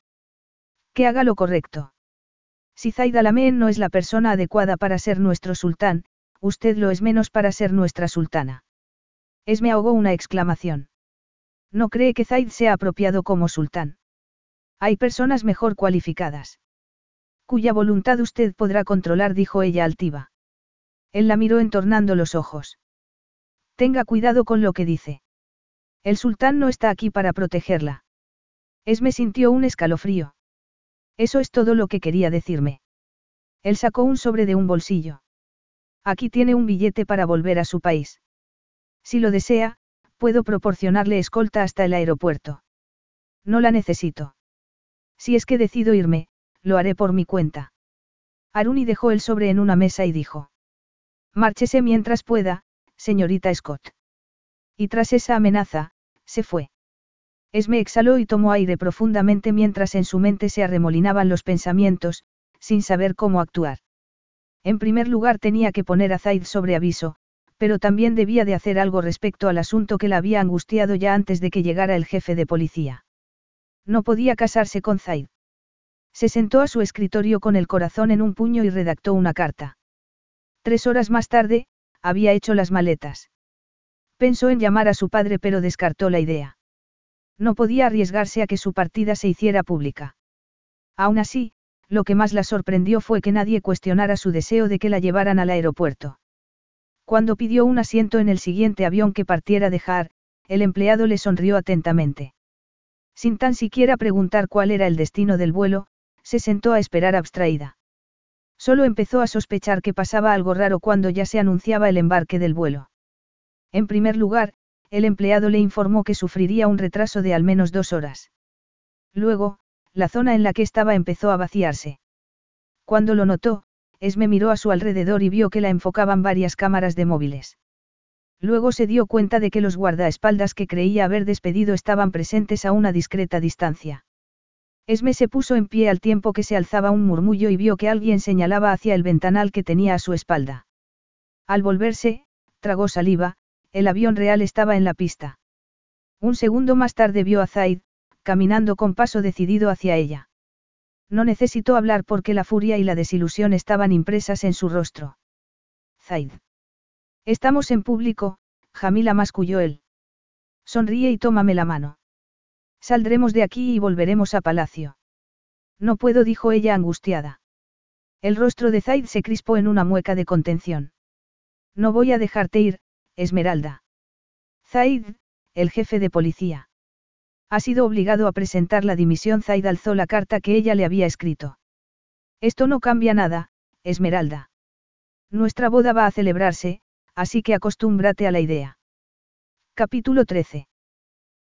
Que haga lo correcto. Si Zaid Alamein no es la persona adecuada para ser nuestro sultán, usted lo es menos para ser nuestra sultana. Esme ahogó una exclamación. No cree que Zaid sea apropiado como sultán. Hay personas mejor cualificadas. Cuya voluntad usted podrá controlar, dijo ella altiva. Él la miró entornando los ojos. Tenga cuidado con lo que dice. El sultán no está aquí para protegerla. Esme sintió un escalofrío. Eso es todo lo que quería decirme. Él sacó un sobre de un bolsillo. Aquí tiene un billete para volver a su país. Si lo desea, puedo proporcionarle escolta hasta el aeropuerto. No la necesito. Si es que decido irme, lo haré por mi cuenta. Aruni dejó el sobre en una mesa y dijo. Márchese mientras pueda, señorita Scott. Y tras esa amenaza, se fue. Esme exhaló y tomó aire profundamente mientras en su mente se arremolinaban los pensamientos, sin saber cómo actuar. En primer lugar tenía que poner a Zaid sobre aviso, pero también debía de hacer algo respecto al asunto que la había angustiado ya antes de que llegara el jefe de policía. No podía casarse con Zaid. Se sentó a su escritorio con el corazón en un puño y redactó una carta. Tres horas más tarde, había hecho las maletas. Pensó en llamar a su padre pero descartó la idea. No podía arriesgarse a que su partida se hiciera pública. Aún así, lo que más la sorprendió fue que nadie cuestionara su deseo de que la llevaran al aeropuerto. Cuando pidió un asiento en el siguiente avión que partiera de Har, el empleado le sonrió atentamente. Sin tan siquiera preguntar cuál era el destino del vuelo, se sentó a esperar abstraída. Solo empezó a sospechar que pasaba algo raro cuando ya se anunciaba el embarque del vuelo. En primer lugar, el empleado le informó que sufriría un retraso de al menos dos horas. Luego, la zona en la que estaba empezó a vaciarse. Cuando lo notó, Esme miró a su alrededor y vio que la enfocaban varias cámaras de móviles. Luego se dio cuenta de que los guardaespaldas que creía haber despedido estaban presentes a una discreta distancia. Esme se puso en pie al tiempo que se alzaba un murmullo y vio que alguien señalaba hacia el ventanal que tenía a su espalda. Al volverse, tragó saliva, el avión real estaba en la pista. Un segundo más tarde vio a Zaid, caminando con paso decidido hacia ella. No necesitó hablar porque la furia y la desilusión estaban impresas en su rostro. Zaid. Estamos en público, Jamila masculló él. Sonríe y tómame la mano. Saldremos de aquí y volveremos a palacio. No puedo, dijo ella angustiada. El rostro de Zaid se crispó en una mueca de contención. No voy a dejarte ir, Esmeralda. Zaid, el jefe de policía. Ha sido obligado a presentar la dimisión. Zaid alzó la carta que ella le había escrito. Esto no cambia nada, Esmeralda. Nuestra boda va a celebrarse, así que acostúmbrate a la idea. Capítulo 13.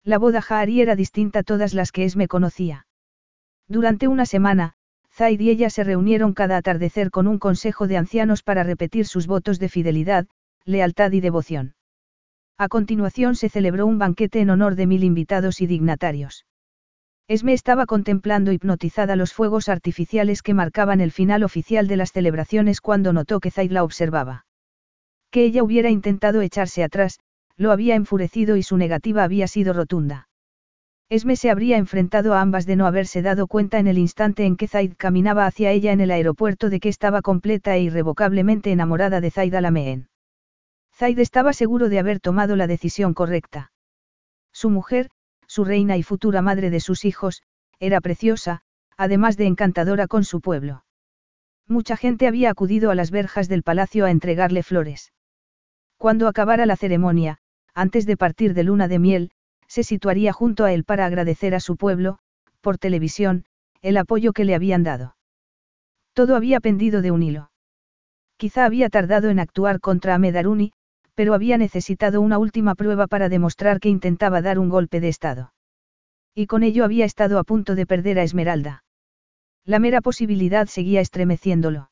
La boda Jari era distinta a todas las que Esme conocía. Durante una semana, Zaid y ella se reunieron cada atardecer con un consejo de ancianos para repetir sus votos de fidelidad, lealtad y devoción. A continuación se celebró un banquete en honor de mil invitados y dignatarios. Esme estaba contemplando hipnotizada los fuegos artificiales que marcaban el final oficial de las celebraciones cuando notó que Zaid la observaba. Que ella hubiera intentado echarse atrás, lo había enfurecido y su negativa había sido rotunda. Esme se habría enfrentado a ambas de no haberse dado cuenta en el instante en que Zaid caminaba hacia ella en el aeropuerto de que estaba completa e irrevocablemente enamorada de Zaid Alameen. Zaid estaba seguro de haber tomado la decisión correcta. Su mujer, su reina y futura madre de sus hijos, era preciosa, además de encantadora con su pueblo. Mucha gente había acudido a las verjas del palacio a entregarle flores. Cuando acabara la ceremonia, antes de partir de luna de miel, se situaría junto a él para agradecer a su pueblo, por televisión, el apoyo que le habían dado. Todo había pendido de un hilo. Quizá había tardado en actuar contra Amedaruni, pero había necesitado una última prueba para demostrar que intentaba dar un golpe de Estado. Y con ello había estado a punto de perder a Esmeralda. La mera posibilidad seguía estremeciéndolo.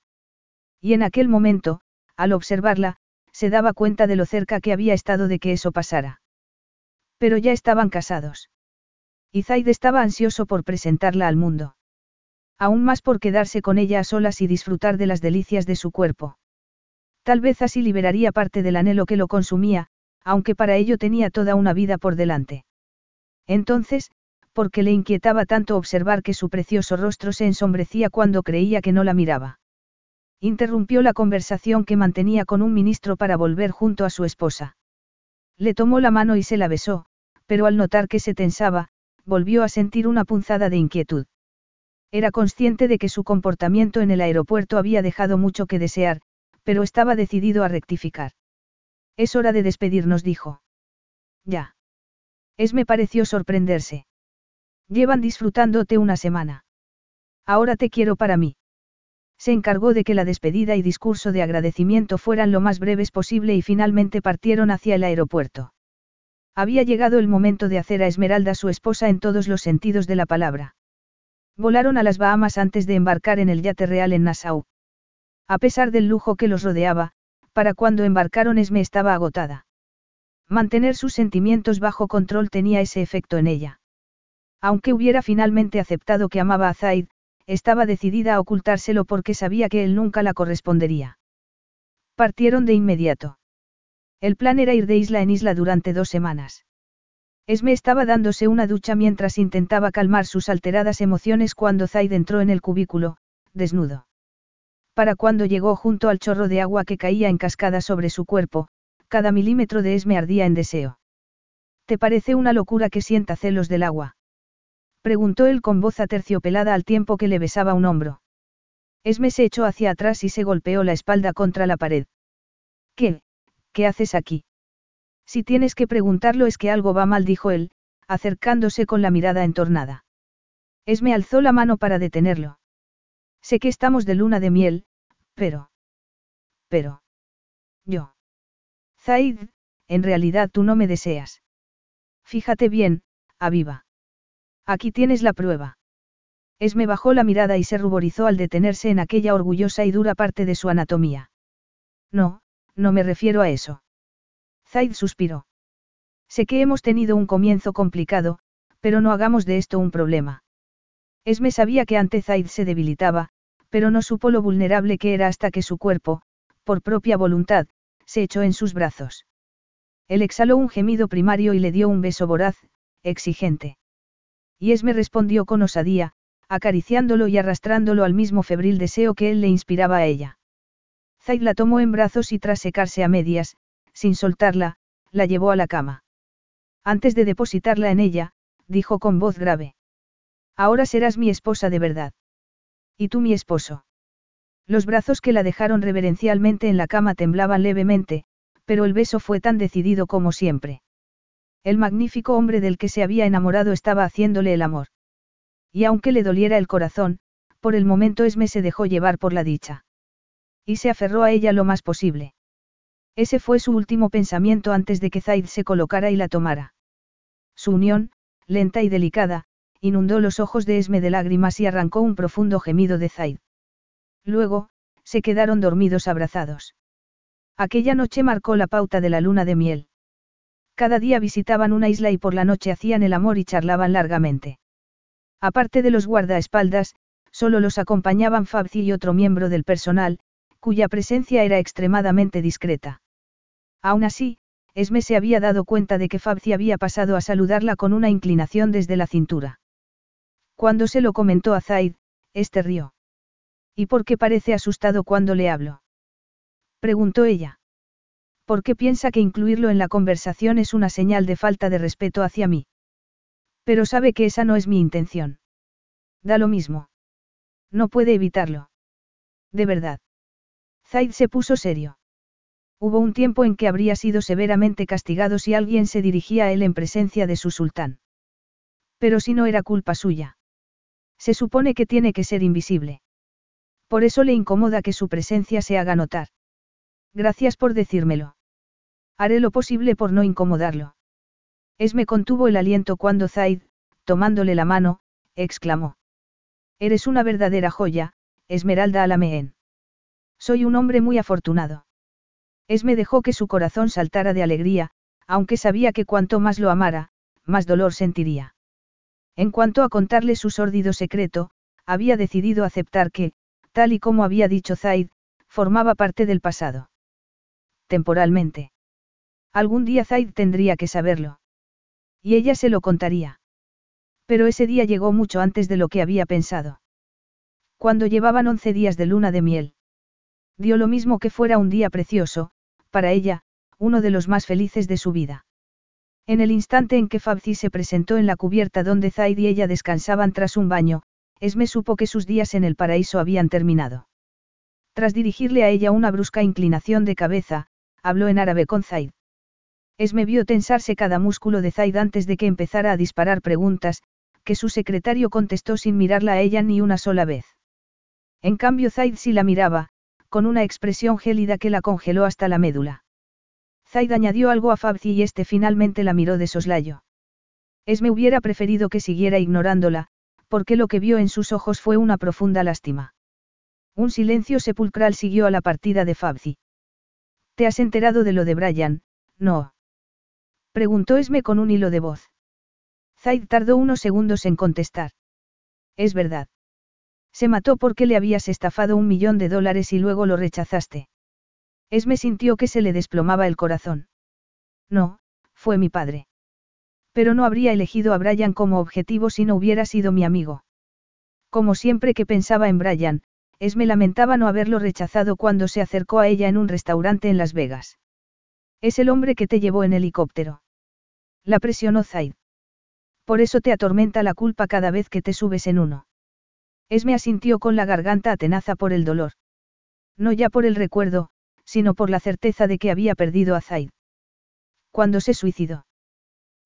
Y en aquel momento, al observarla, se daba cuenta de lo cerca que había estado de que eso pasara. Pero ya estaban casados. Y Zaid estaba ansioso por presentarla al mundo. Aún más por quedarse con ella a solas y disfrutar de las delicias de su cuerpo. Tal vez así liberaría parte del anhelo que lo consumía, aunque para ello tenía toda una vida por delante. Entonces, ¿por qué le inquietaba tanto observar que su precioso rostro se ensombrecía cuando creía que no la miraba? Interrumpió la conversación que mantenía con un ministro para volver junto a su esposa. Le tomó la mano y se la besó, pero al notar que se tensaba, volvió a sentir una punzada de inquietud. Era consciente de que su comportamiento en el aeropuerto había dejado mucho que desear, pero estaba decidido a rectificar. Es hora de despedirnos, dijo. Ya. Es me pareció sorprenderse. Llevan disfrutándote una semana. Ahora te quiero para mí se encargó de que la despedida y discurso de agradecimiento fueran lo más breves posible y finalmente partieron hacia el aeropuerto. Había llegado el momento de hacer a Esmeralda su esposa en todos los sentidos de la palabra. Volaron a las Bahamas antes de embarcar en el yate real en Nassau. A pesar del lujo que los rodeaba, para cuando embarcaron Esme estaba agotada. Mantener sus sentimientos bajo control tenía ese efecto en ella. Aunque hubiera finalmente aceptado que amaba a Zaid, estaba decidida a ocultárselo porque sabía que él nunca la correspondería. Partieron de inmediato. El plan era ir de isla en isla durante dos semanas. Esme estaba dándose una ducha mientras intentaba calmar sus alteradas emociones cuando Zaid entró en el cubículo, desnudo. Para cuando llegó junto al chorro de agua que caía en cascada sobre su cuerpo, cada milímetro de Esme ardía en deseo. ¿Te parece una locura que sienta celos del agua? Preguntó él con voz aterciopelada al tiempo que le besaba un hombro. Esme se echó hacia atrás y se golpeó la espalda contra la pared. ¿Qué? ¿Qué haces aquí? Si tienes que preguntarlo es que algo va mal, dijo él, acercándose con la mirada entornada. Esme alzó la mano para detenerlo. Sé que estamos de luna de miel, pero... Pero... Yo. Zaid, en realidad tú no me deseas. Fíjate bien, Aviva. Aquí tienes la prueba. Esme bajó la mirada y se ruborizó al detenerse en aquella orgullosa y dura parte de su anatomía. No, no me refiero a eso. Zaid suspiró. Sé que hemos tenido un comienzo complicado, pero no hagamos de esto un problema. Esme sabía que ante Zaid se debilitaba, pero no supo lo vulnerable que era hasta que su cuerpo, por propia voluntad, se echó en sus brazos. Él exhaló un gemido primario y le dio un beso voraz, exigente. Y Esme respondió con osadía, acariciándolo y arrastrándolo al mismo febril deseo que él le inspiraba a ella. Zaid la tomó en brazos y tras secarse a medias, sin soltarla, la llevó a la cama. Antes de depositarla en ella, dijo con voz grave. Ahora serás mi esposa de verdad. Y tú mi esposo. Los brazos que la dejaron reverencialmente en la cama temblaban levemente, pero el beso fue tan decidido como siempre. El magnífico hombre del que se había enamorado estaba haciéndole el amor. Y aunque le doliera el corazón, por el momento Esme se dejó llevar por la dicha. Y se aferró a ella lo más posible. Ese fue su último pensamiento antes de que Zaid se colocara y la tomara. Su unión, lenta y delicada, inundó los ojos de Esme de lágrimas y arrancó un profundo gemido de Zaid. Luego, se quedaron dormidos abrazados. Aquella noche marcó la pauta de la luna de miel. Cada día visitaban una isla y por la noche hacían el amor y charlaban largamente. Aparte de los guardaespaldas, solo los acompañaban Fabzi y otro miembro del personal, cuya presencia era extremadamente discreta. Aún así, Esme se había dado cuenta de que Fabzi había pasado a saludarla con una inclinación desde la cintura. Cuando se lo comentó a Zaid, este rió. ¿Y por qué parece asustado cuando le hablo? Preguntó ella. ¿Por qué piensa que incluirlo en la conversación es una señal de falta de respeto hacia mí? Pero sabe que esa no es mi intención. Da lo mismo. No puede evitarlo. De verdad. Zaid se puso serio. Hubo un tiempo en que habría sido severamente castigado si alguien se dirigía a él en presencia de su sultán. Pero si no era culpa suya. Se supone que tiene que ser invisible. Por eso le incomoda que su presencia se haga notar. Gracias por decírmelo. Haré lo posible por no incomodarlo. Esme contuvo el aliento cuando Zaid, tomándole la mano, exclamó. Eres una verdadera joya, Esmeralda Alameen. Soy un hombre muy afortunado. Esme dejó que su corazón saltara de alegría, aunque sabía que cuanto más lo amara, más dolor sentiría. En cuanto a contarle su sórdido secreto, había decidido aceptar que, tal y como había dicho Zaid, formaba parte del pasado. Temporalmente. Algún día Zaid tendría que saberlo. Y ella se lo contaría. Pero ese día llegó mucho antes de lo que había pensado. Cuando llevaban once días de luna de miel. Dio lo mismo que fuera un día precioso, para ella, uno de los más felices de su vida. En el instante en que Fabzi se presentó en la cubierta donde Zaid y ella descansaban tras un baño, Esme supo que sus días en el paraíso habían terminado. Tras dirigirle a ella una brusca inclinación de cabeza, habló en árabe con Zaid. Esme vio tensarse cada músculo de Zaid antes de que empezara a disparar preguntas, que su secretario contestó sin mirarla a ella ni una sola vez. En cambio Zaid sí la miraba, con una expresión gélida que la congeló hasta la médula. Zaid añadió algo a Fabzi y este finalmente la miró de soslayo. Esme hubiera preferido que siguiera ignorándola, porque lo que vio en sus ojos fue una profunda lástima. Un silencio sepulcral siguió a la partida de Fabzi. ¿Te has enterado de lo de Brian? No. Preguntó Esme con un hilo de voz. Zaid tardó unos segundos en contestar. Es verdad. Se mató porque le habías estafado un millón de dólares y luego lo rechazaste. Esme sintió que se le desplomaba el corazón. No, fue mi padre. Pero no habría elegido a Brian como objetivo si no hubiera sido mi amigo. Como siempre que pensaba en Brian, Esme lamentaba no haberlo rechazado cuando se acercó a ella en un restaurante en Las Vegas. Es el hombre que te llevó en helicóptero. La presionó Zaid. Por eso te atormenta la culpa cada vez que te subes en uno. Esme asintió con la garganta atenaza por el dolor. No ya por el recuerdo, sino por la certeza de que había perdido a Zaid. Cuando se suicidó.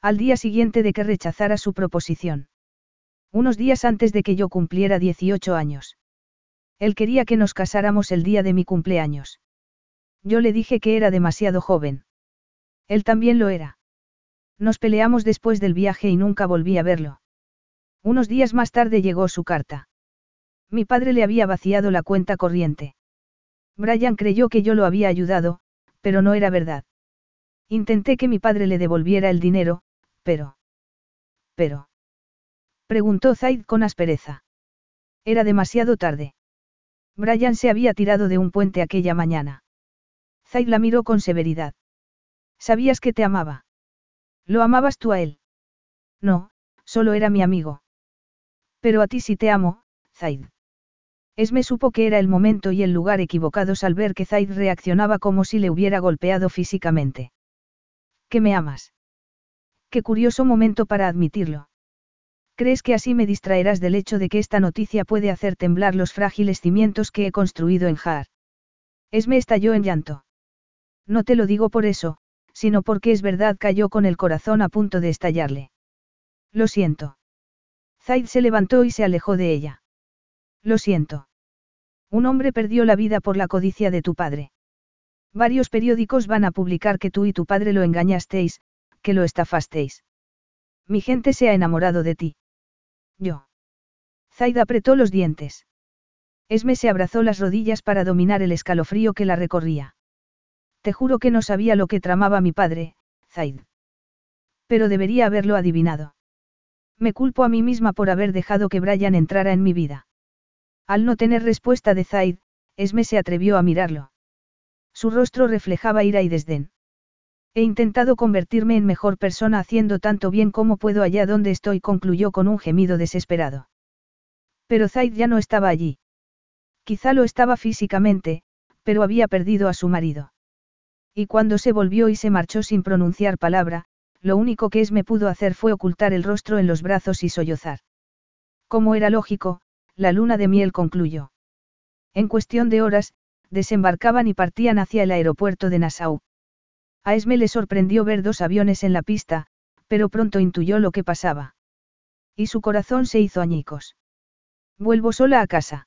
Al día siguiente de que rechazara su proposición. Unos días antes de que yo cumpliera 18 años. Él quería que nos casáramos el día de mi cumpleaños. Yo le dije que era demasiado joven. Él también lo era. Nos peleamos después del viaje y nunca volví a verlo. Unos días más tarde llegó su carta. Mi padre le había vaciado la cuenta corriente. Brian creyó que yo lo había ayudado, pero no era verdad. Intenté que mi padre le devolviera el dinero, pero... Pero... Preguntó Zaid con aspereza. Era demasiado tarde. Brian se había tirado de un puente aquella mañana. Zaid la miró con severidad. Sabías que te amaba. ¿Lo amabas tú a él? No, solo era mi amigo. Pero a ti sí te amo, Zaid. Esme supo que era el momento y el lugar equivocados al ver que Zaid reaccionaba como si le hubiera golpeado físicamente. ¿Que me amas? Qué curioso momento para admitirlo. ¿Crees que así me distraerás del hecho de que esta noticia puede hacer temblar los frágiles cimientos que he construido en Har? Esme estalló en llanto. No te lo digo por eso, sino porque es verdad cayó con el corazón a punto de estallarle. Lo siento. Zaid se levantó y se alejó de ella. Lo siento. Un hombre perdió la vida por la codicia de tu padre. Varios periódicos van a publicar que tú y tu padre lo engañasteis, que lo estafasteis. Mi gente se ha enamorado de ti. Yo. Zaid apretó los dientes. Esme se abrazó las rodillas para dominar el escalofrío que la recorría. Te juro que no sabía lo que tramaba mi padre, Zaid. Pero debería haberlo adivinado. Me culpo a mí misma por haber dejado que Brian entrara en mi vida. Al no tener respuesta de Zaid, Esme se atrevió a mirarlo. Su rostro reflejaba ira y desdén. He intentado convertirme en mejor persona haciendo tanto bien como puedo allá donde estoy, concluyó con un gemido desesperado. Pero Zaid ya no estaba allí. Quizá lo estaba físicamente, pero había perdido a su marido. Y cuando se volvió y se marchó sin pronunciar palabra, lo único que Esme pudo hacer fue ocultar el rostro en los brazos y sollozar. Como era lógico, la luna de miel concluyó. En cuestión de horas, desembarcaban y partían hacia el aeropuerto de Nassau. A Esme le sorprendió ver dos aviones en la pista, pero pronto intuyó lo que pasaba. Y su corazón se hizo añicos. Vuelvo sola a casa.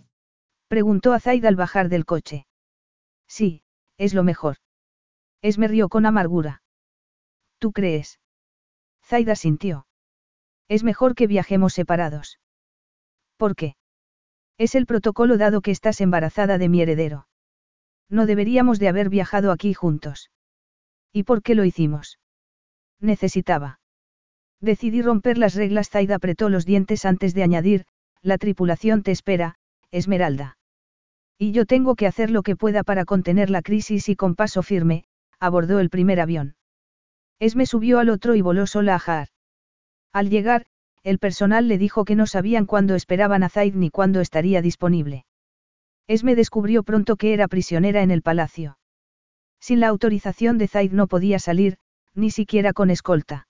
Preguntó a Zaid al bajar del coche. Sí, es lo mejor. Esme rió con amargura. ¿Tú crees? Zaid asintió. Es mejor que viajemos separados. ¿Por qué? Es el protocolo dado que estás embarazada de mi heredero. No deberíamos de haber viajado aquí juntos. ¿Y por qué lo hicimos? Necesitaba. Decidí romper las reglas. Zaid apretó los dientes antes de añadir, la tripulación te espera, Esmeralda. Y yo tengo que hacer lo que pueda para contener la crisis y con paso firme, abordó el primer avión. Esme subió al otro y voló sola a Jaar. Al llegar, el personal le dijo que no sabían cuándo esperaban a Zaid ni cuándo estaría disponible. Esme descubrió pronto que era prisionera en el palacio. Sin la autorización de Zaid no podía salir, ni siquiera con escolta.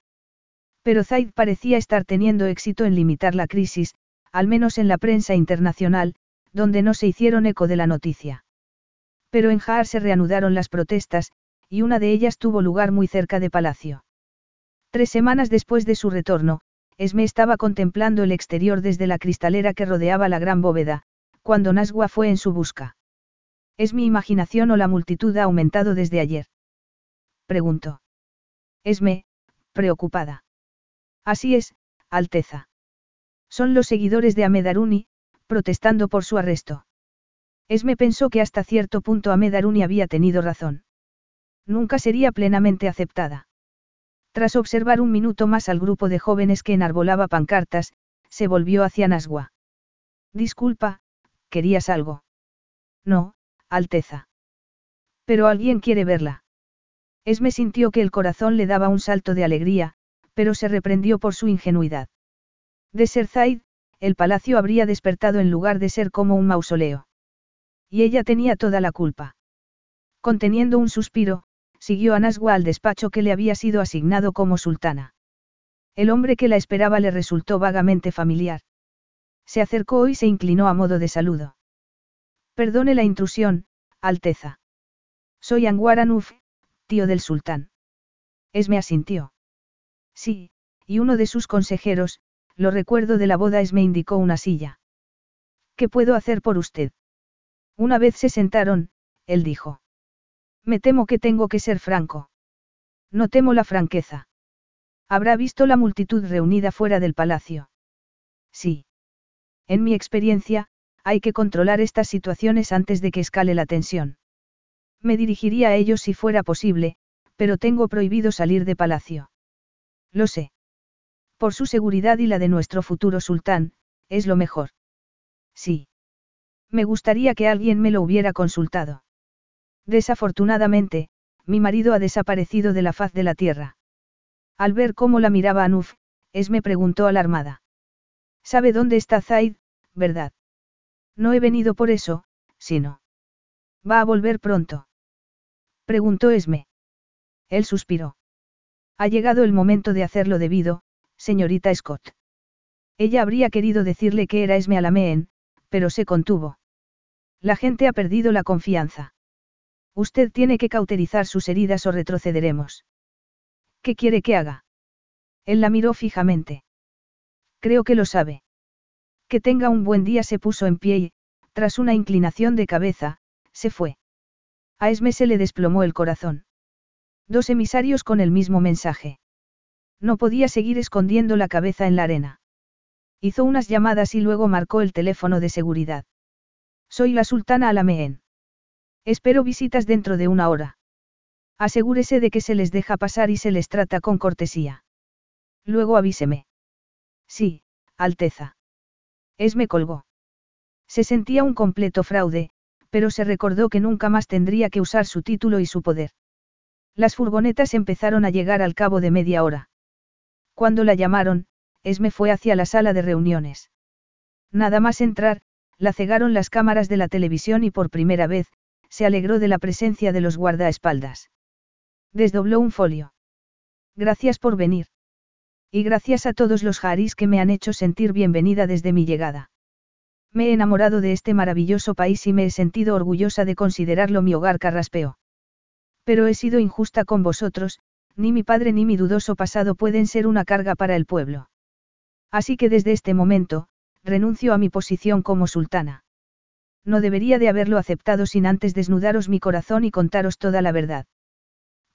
Pero Zaid parecía estar teniendo éxito en limitar la crisis, al menos en la prensa internacional, donde no se hicieron eco de la noticia. Pero en Jaar se reanudaron las protestas, y una de ellas tuvo lugar muy cerca de Palacio. Tres semanas después de su retorno, Esme estaba contemplando el exterior desde la cristalera que rodeaba la gran bóveda, cuando Nasgua fue en su busca. ¿Es mi imaginación o la multitud ha aumentado desde ayer? Preguntó. Esme, preocupada. Así es, Alteza. Son los seguidores de Amedaruni, protestando por su arresto. Esme pensó que hasta cierto punto Amedaruni había tenido razón. Nunca sería plenamente aceptada. Tras observar un minuto más al grupo de jóvenes que enarbolaba pancartas, se volvió hacia Nasgua. Disculpa, ¿querías algo? No, Alteza. Pero alguien quiere verla. Esme sintió que el corazón le daba un salto de alegría, pero se reprendió por su ingenuidad. De ser el palacio habría despertado en lugar de ser como un mausoleo. Y ella tenía toda la culpa. Conteniendo un suspiro, siguió a Nasgua al despacho que le había sido asignado como sultana. El hombre que la esperaba le resultó vagamente familiar. Se acercó y se inclinó a modo de saludo. Perdone la intrusión, Alteza. Soy Anwar Anuf, tío del sultán. Esme asintió. Sí, y uno de sus consejeros, lo recuerdo de la boda es me indicó una silla. ¿Qué puedo hacer por usted? Una vez se sentaron, él dijo. Me temo que tengo que ser franco. No temo la franqueza. Habrá visto la multitud reunida fuera del palacio. Sí. En mi experiencia, hay que controlar estas situaciones antes de que escale la tensión. Me dirigiría a ellos si fuera posible, pero tengo prohibido salir de palacio. Lo sé. Por su seguridad y la de nuestro futuro sultán, es lo mejor. Sí. Me gustaría que alguien me lo hubiera consultado. Desafortunadamente, mi marido ha desaparecido de la faz de la tierra. Al ver cómo la miraba Anuf, me preguntó alarmada. ¿Sabe dónde está Zaid, verdad? No he venido por eso, sino. ¿Va a volver pronto? Preguntó Esme. Él suspiró. Ha llegado el momento de hacerlo debido, señorita Scott. Ella habría querido decirle que era Esme Alameen, pero se contuvo. La gente ha perdido la confianza. Usted tiene que cauterizar sus heridas o retrocederemos. ¿Qué quiere que haga? Él la miró fijamente. Creo que lo sabe. Que tenga un buen día se puso en pie y, tras una inclinación de cabeza, se fue. A Esme se le desplomó el corazón. Dos emisarios con el mismo mensaje. No podía seguir escondiendo la cabeza en la arena. Hizo unas llamadas y luego marcó el teléfono de seguridad. Soy la sultana Alameen. Espero visitas dentro de una hora. Asegúrese de que se les deja pasar y se les trata con cortesía. Luego avíseme. Sí, Alteza. Esme colgó. Se sentía un completo fraude, pero se recordó que nunca más tendría que usar su título y su poder. Las furgonetas empezaron a llegar al cabo de media hora. Cuando la llamaron, Esme fue hacia la sala de reuniones. Nada más entrar, la cegaron las cámaras de la televisión y por primera vez, se alegró de la presencia de los guardaespaldas. Desdobló un folio. Gracias por venir. Y gracias a todos los jaris que me han hecho sentir bienvenida desde mi llegada. Me he enamorado de este maravilloso país y me he sentido orgullosa de considerarlo mi hogar carraspeo. Pero he sido injusta con vosotros, ni mi padre ni mi dudoso pasado pueden ser una carga para el pueblo. Así que desde este momento, renuncio a mi posición como sultana. No debería de haberlo aceptado sin antes desnudaros mi corazón y contaros toda la verdad.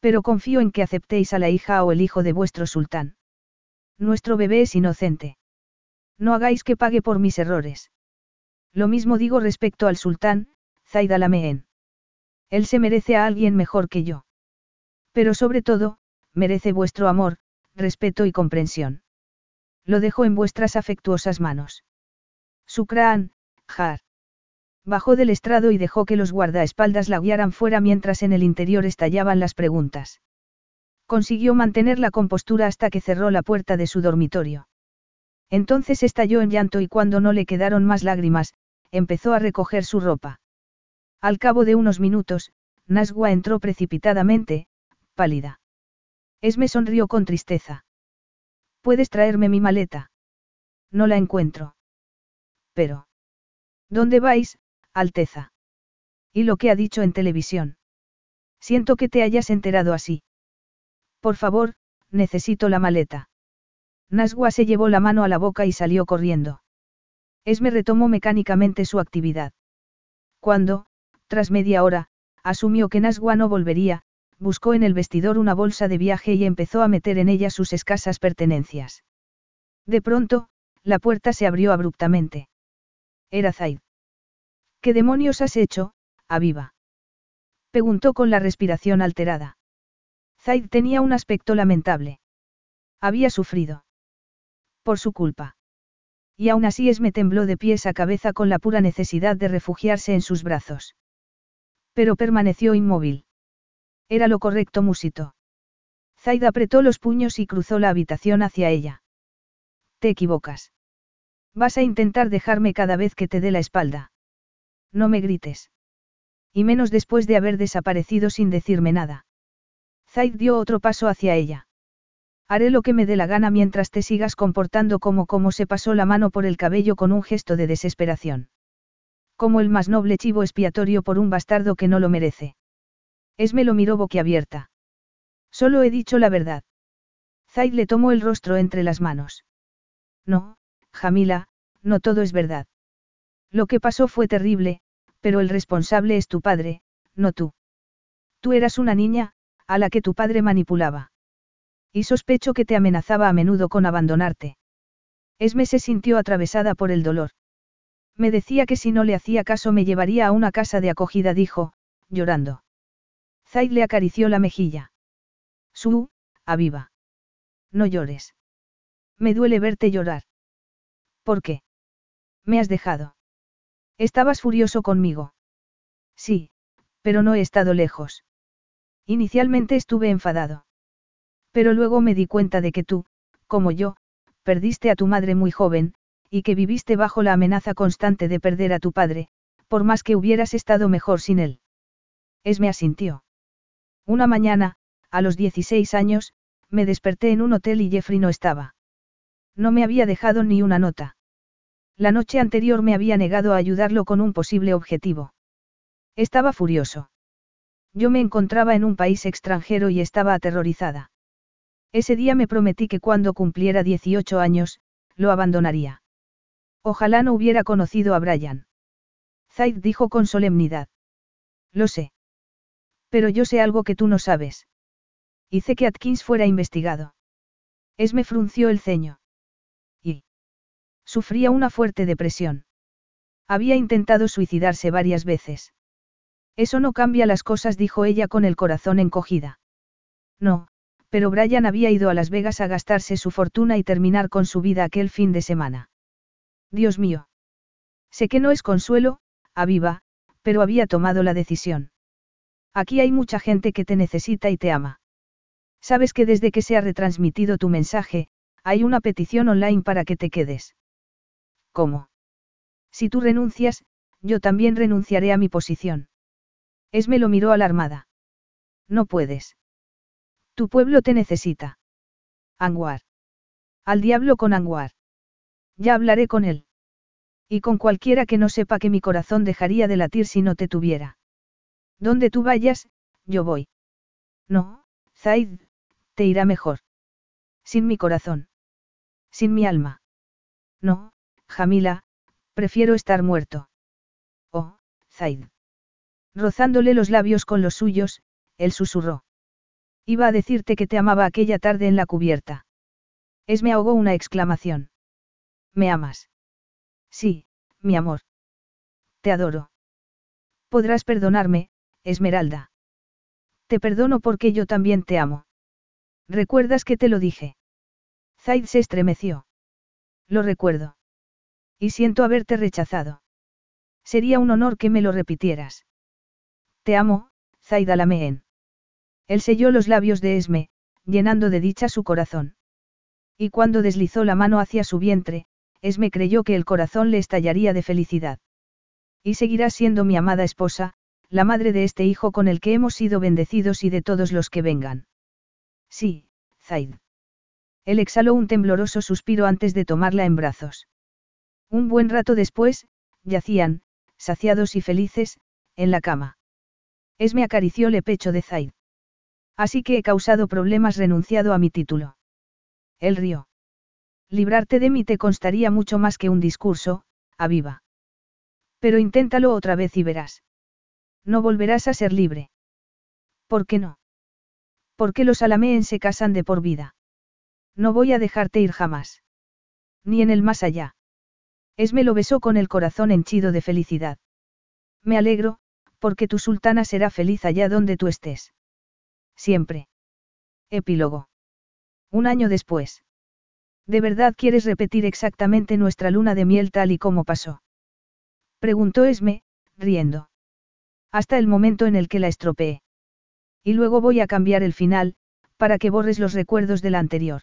Pero confío en que aceptéis a la hija o el hijo de vuestro sultán. Nuestro bebé es inocente. No hagáis que pague por mis errores. Lo mismo digo respecto al sultán, Zaid al-Ameen. Él se merece a alguien mejor que yo. Pero sobre todo, merece vuestro amor, respeto y comprensión. Lo dejo en vuestras afectuosas manos. Sukran, Jar. Bajó del estrado y dejó que los guardaespaldas la guiaran fuera mientras en el interior estallaban las preguntas. Consiguió mantener la compostura hasta que cerró la puerta de su dormitorio. Entonces estalló en llanto y cuando no le quedaron más lágrimas, empezó a recoger su ropa. Al cabo de unos minutos, Nasgua entró precipitadamente, pálida. Esme sonrió con tristeza. ¿Puedes traerme mi maleta? No la encuentro. Pero. ¿Dónde vais, Alteza? ¿Y lo que ha dicho en televisión? Siento que te hayas enterado así. Por favor, necesito la maleta. Nasgua se llevó la mano a la boca y salió corriendo. Esme retomó mecánicamente su actividad. Cuando, tras media hora, asumió que Nasgua no volvería, buscó en el vestidor una bolsa de viaje y empezó a meter en ella sus escasas pertenencias. De pronto, la puerta se abrió abruptamente. Era Zaid. ¿Qué demonios has hecho, Aviva? Preguntó con la respiración alterada. Zaid tenía un aspecto lamentable. Había sufrido. Por su culpa. Y aún así Esme tembló de pies a cabeza con la pura necesidad de refugiarse en sus brazos. Pero permaneció inmóvil. Era lo correcto, musito. Zaid apretó los puños y cruzó la habitación hacia ella. Te equivocas. Vas a intentar dejarme cada vez que te dé la espalda. No me grites. Y menos después de haber desaparecido sin decirme nada. Zaid dio otro paso hacia ella. Haré lo que me dé la gana mientras te sigas comportando como como se pasó la mano por el cabello con un gesto de desesperación. Como el más noble chivo expiatorio por un bastardo que no lo merece. Esme lo miró boquiabierta. Solo he dicho la verdad. Zaid le tomó el rostro entre las manos. No, Jamila, no todo es verdad. Lo que pasó fue terrible, pero el responsable es tu padre, no tú. Tú eras una niña, a la que tu padre manipulaba. Y sospecho que te amenazaba a menudo con abandonarte. Esme se sintió atravesada por el dolor. Me decía que si no le hacía caso me llevaría a una casa de acogida, dijo, llorando. Zaid le acarició la mejilla. Su, aviva. No llores. Me duele verte llorar. ¿Por qué? Me has dejado. Estabas furioso conmigo. Sí, pero no he estado lejos. Inicialmente estuve enfadado. Pero luego me di cuenta de que tú, como yo, perdiste a tu madre muy joven, y que viviste bajo la amenaza constante de perder a tu padre, por más que hubieras estado mejor sin él. Esme asintió. Una mañana, a los 16 años, me desperté en un hotel y Jeffrey no estaba. No me había dejado ni una nota. La noche anterior me había negado a ayudarlo con un posible objetivo. Estaba furioso. Yo me encontraba en un país extranjero y estaba aterrorizada. Ese día me prometí que cuando cumpliera 18 años, lo abandonaría. Ojalá no hubiera conocido a Brian. Zaid dijo con solemnidad. Lo sé. Pero yo sé algo que tú no sabes. Hice que Atkins fuera investigado. Esme frunció el ceño. Y. Sufría una fuerte depresión. Había intentado suicidarse varias veces. Eso no cambia las cosas, dijo ella con el corazón encogida. No, pero Brian había ido a Las Vegas a gastarse su fortuna y terminar con su vida aquel fin de semana. Dios mío. Sé que no es consuelo, aviva, pero había tomado la decisión. Aquí hay mucha gente que te necesita y te ama. Sabes que desde que se ha retransmitido tu mensaje, hay una petición online para que te quedes. ¿Cómo? Si tú renuncias, yo también renunciaré a mi posición. Esme lo miró alarmada. No puedes. Tu pueblo te necesita. Anguar. Al diablo con Anguar. Ya hablaré con él. Y con cualquiera que no sepa que mi corazón dejaría de latir si no te tuviera. Donde tú vayas, yo voy. No, Zaid, te irá mejor. Sin mi corazón. Sin mi alma. No, Jamila, prefiero estar muerto. Oh, Zaid. Rozándole los labios con los suyos, él susurró. Iba a decirte que te amaba aquella tarde en la cubierta. Es me ahogó una exclamación. ¿Me amas? Sí, mi amor. Te adoro. Podrás perdonarme, Esmeralda. Te perdono porque yo también te amo. ¿Recuerdas que te lo dije? Zaid se estremeció. Lo recuerdo. Y siento haberte rechazado. Sería un honor que me lo repitieras. Te amo, Zaid Alameen. Él selló los labios de Esme, llenando de dicha su corazón. Y cuando deslizó la mano hacia su vientre, Esme creyó que el corazón le estallaría de felicidad. Y seguirá siendo mi amada esposa, la madre de este hijo con el que hemos sido bendecidos y de todos los que vengan. Sí, Zaid. Él exhaló un tembloroso suspiro antes de tomarla en brazos. Un buen rato después, yacían, saciados y felices, en la cama. Esme acarició el pecho de Zaid. Así que he causado problemas renunciado a mi título. Él rió. Librarte de mí te constaría mucho más que un discurso, aviva. Pero inténtalo otra vez y verás. No volverás a ser libre. ¿Por qué no? Porque los alameen se casan de por vida. No voy a dejarte ir jamás. Ni en el más allá. Esme lo besó con el corazón henchido de felicidad. Me alegro, porque tu sultana será feliz allá donde tú estés. Siempre. Epílogo. Un año después. ¿De verdad quieres repetir exactamente nuestra luna de miel tal y como pasó? Preguntó Esme, riendo. Hasta el momento en el que la estropeé. Y luego voy a cambiar el final, para que borres los recuerdos de la anterior.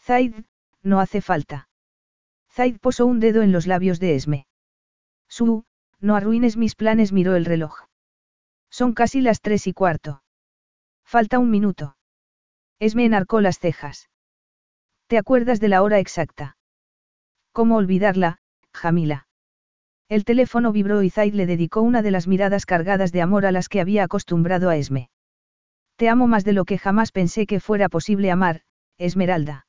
Zaid, no hace falta. Zaid posó un dedo en los labios de Esme. Su, no arruines mis planes, miró el reloj. Son casi las tres y cuarto. Falta un minuto. Esme enarcó las cejas. ¿Te acuerdas de la hora exacta? ¿Cómo olvidarla, Jamila? El teléfono vibró y Zaid le dedicó una de las miradas cargadas de amor a las que había acostumbrado a Esme. Te amo más de lo que jamás pensé que fuera posible amar, Esmeralda.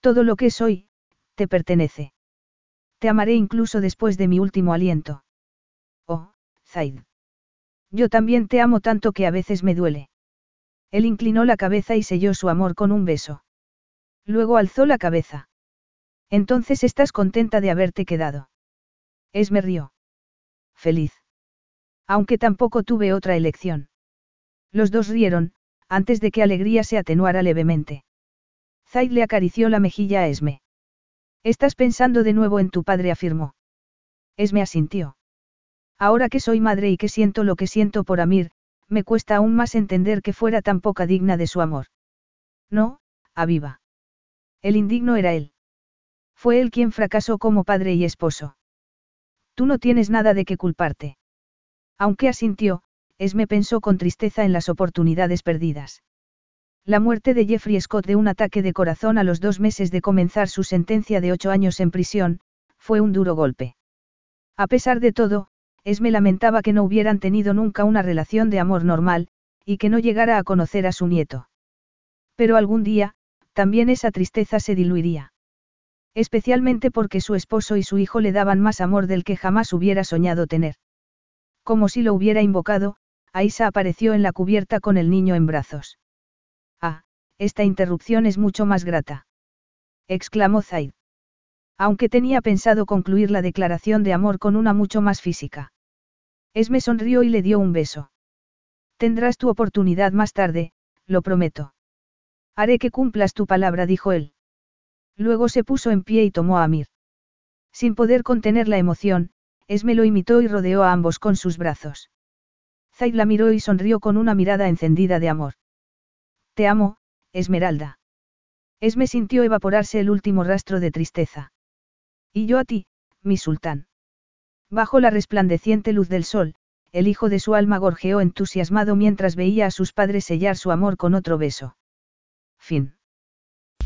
Todo lo que soy, te pertenece. Te amaré incluso después de mi último aliento. Oh, Zaid. Yo también te amo tanto que a veces me duele. Él inclinó la cabeza y selló su amor con un beso. Luego alzó la cabeza. Entonces estás contenta de haberte quedado. Esme rió. Feliz. Aunque tampoco tuve otra elección. Los dos rieron, antes de que alegría se atenuara levemente. Zaid le acarició la mejilla a Esme. Estás pensando de nuevo en tu padre, afirmó. Esme asintió. Ahora que soy madre y que siento lo que siento por Amir, me cuesta aún más entender que fuera tan poca digna de su amor. No, aviva. El indigno era él. Fue él quien fracasó como padre y esposo. Tú no tienes nada de qué culparte. Aunque asintió, Esme pensó con tristeza en las oportunidades perdidas. La muerte de Jeffrey Scott de un ataque de corazón a los dos meses de comenzar su sentencia de ocho años en prisión, fue un duro golpe. A pesar de todo, Esme lamentaba que no hubieran tenido nunca una relación de amor normal, y que no llegara a conocer a su nieto. Pero algún día, también esa tristeza se diluiría. Especialmente porque su esposo y su hijo le daban más amor del que jamás hubiera soñado tener. Como si lo hubiera invocado, Aisa apareció en la cubierta con el niño en brazos. Ah, esta interrupción es mucho más grata. exclamó Zaid. Aunque tenía pensado concluir la declaración de amor con una mucho más física. Esme sonrió y le dio un beso. Tendrás tu oportunidad más tarde, lo prometo. Haré que cumplas tu palabra, dijo él. Luego se puso en pie y tomó a Amir. Sin poder contener la emoción, Esme lo imitó y rodeó a ambos con sus brazos. Zaid la miró y sonrió con una mirada encendida de amor. Te amo, Esmeralda. Esme sintió evaporarse el último rastro de tristeza. Y yo a ti, mi sultán. Bajo la resplandeciente luz del sol, el hijo de su alma gorjeó entusiasmado mientras veía a sus padres sellar su amor con otro beso. Fin.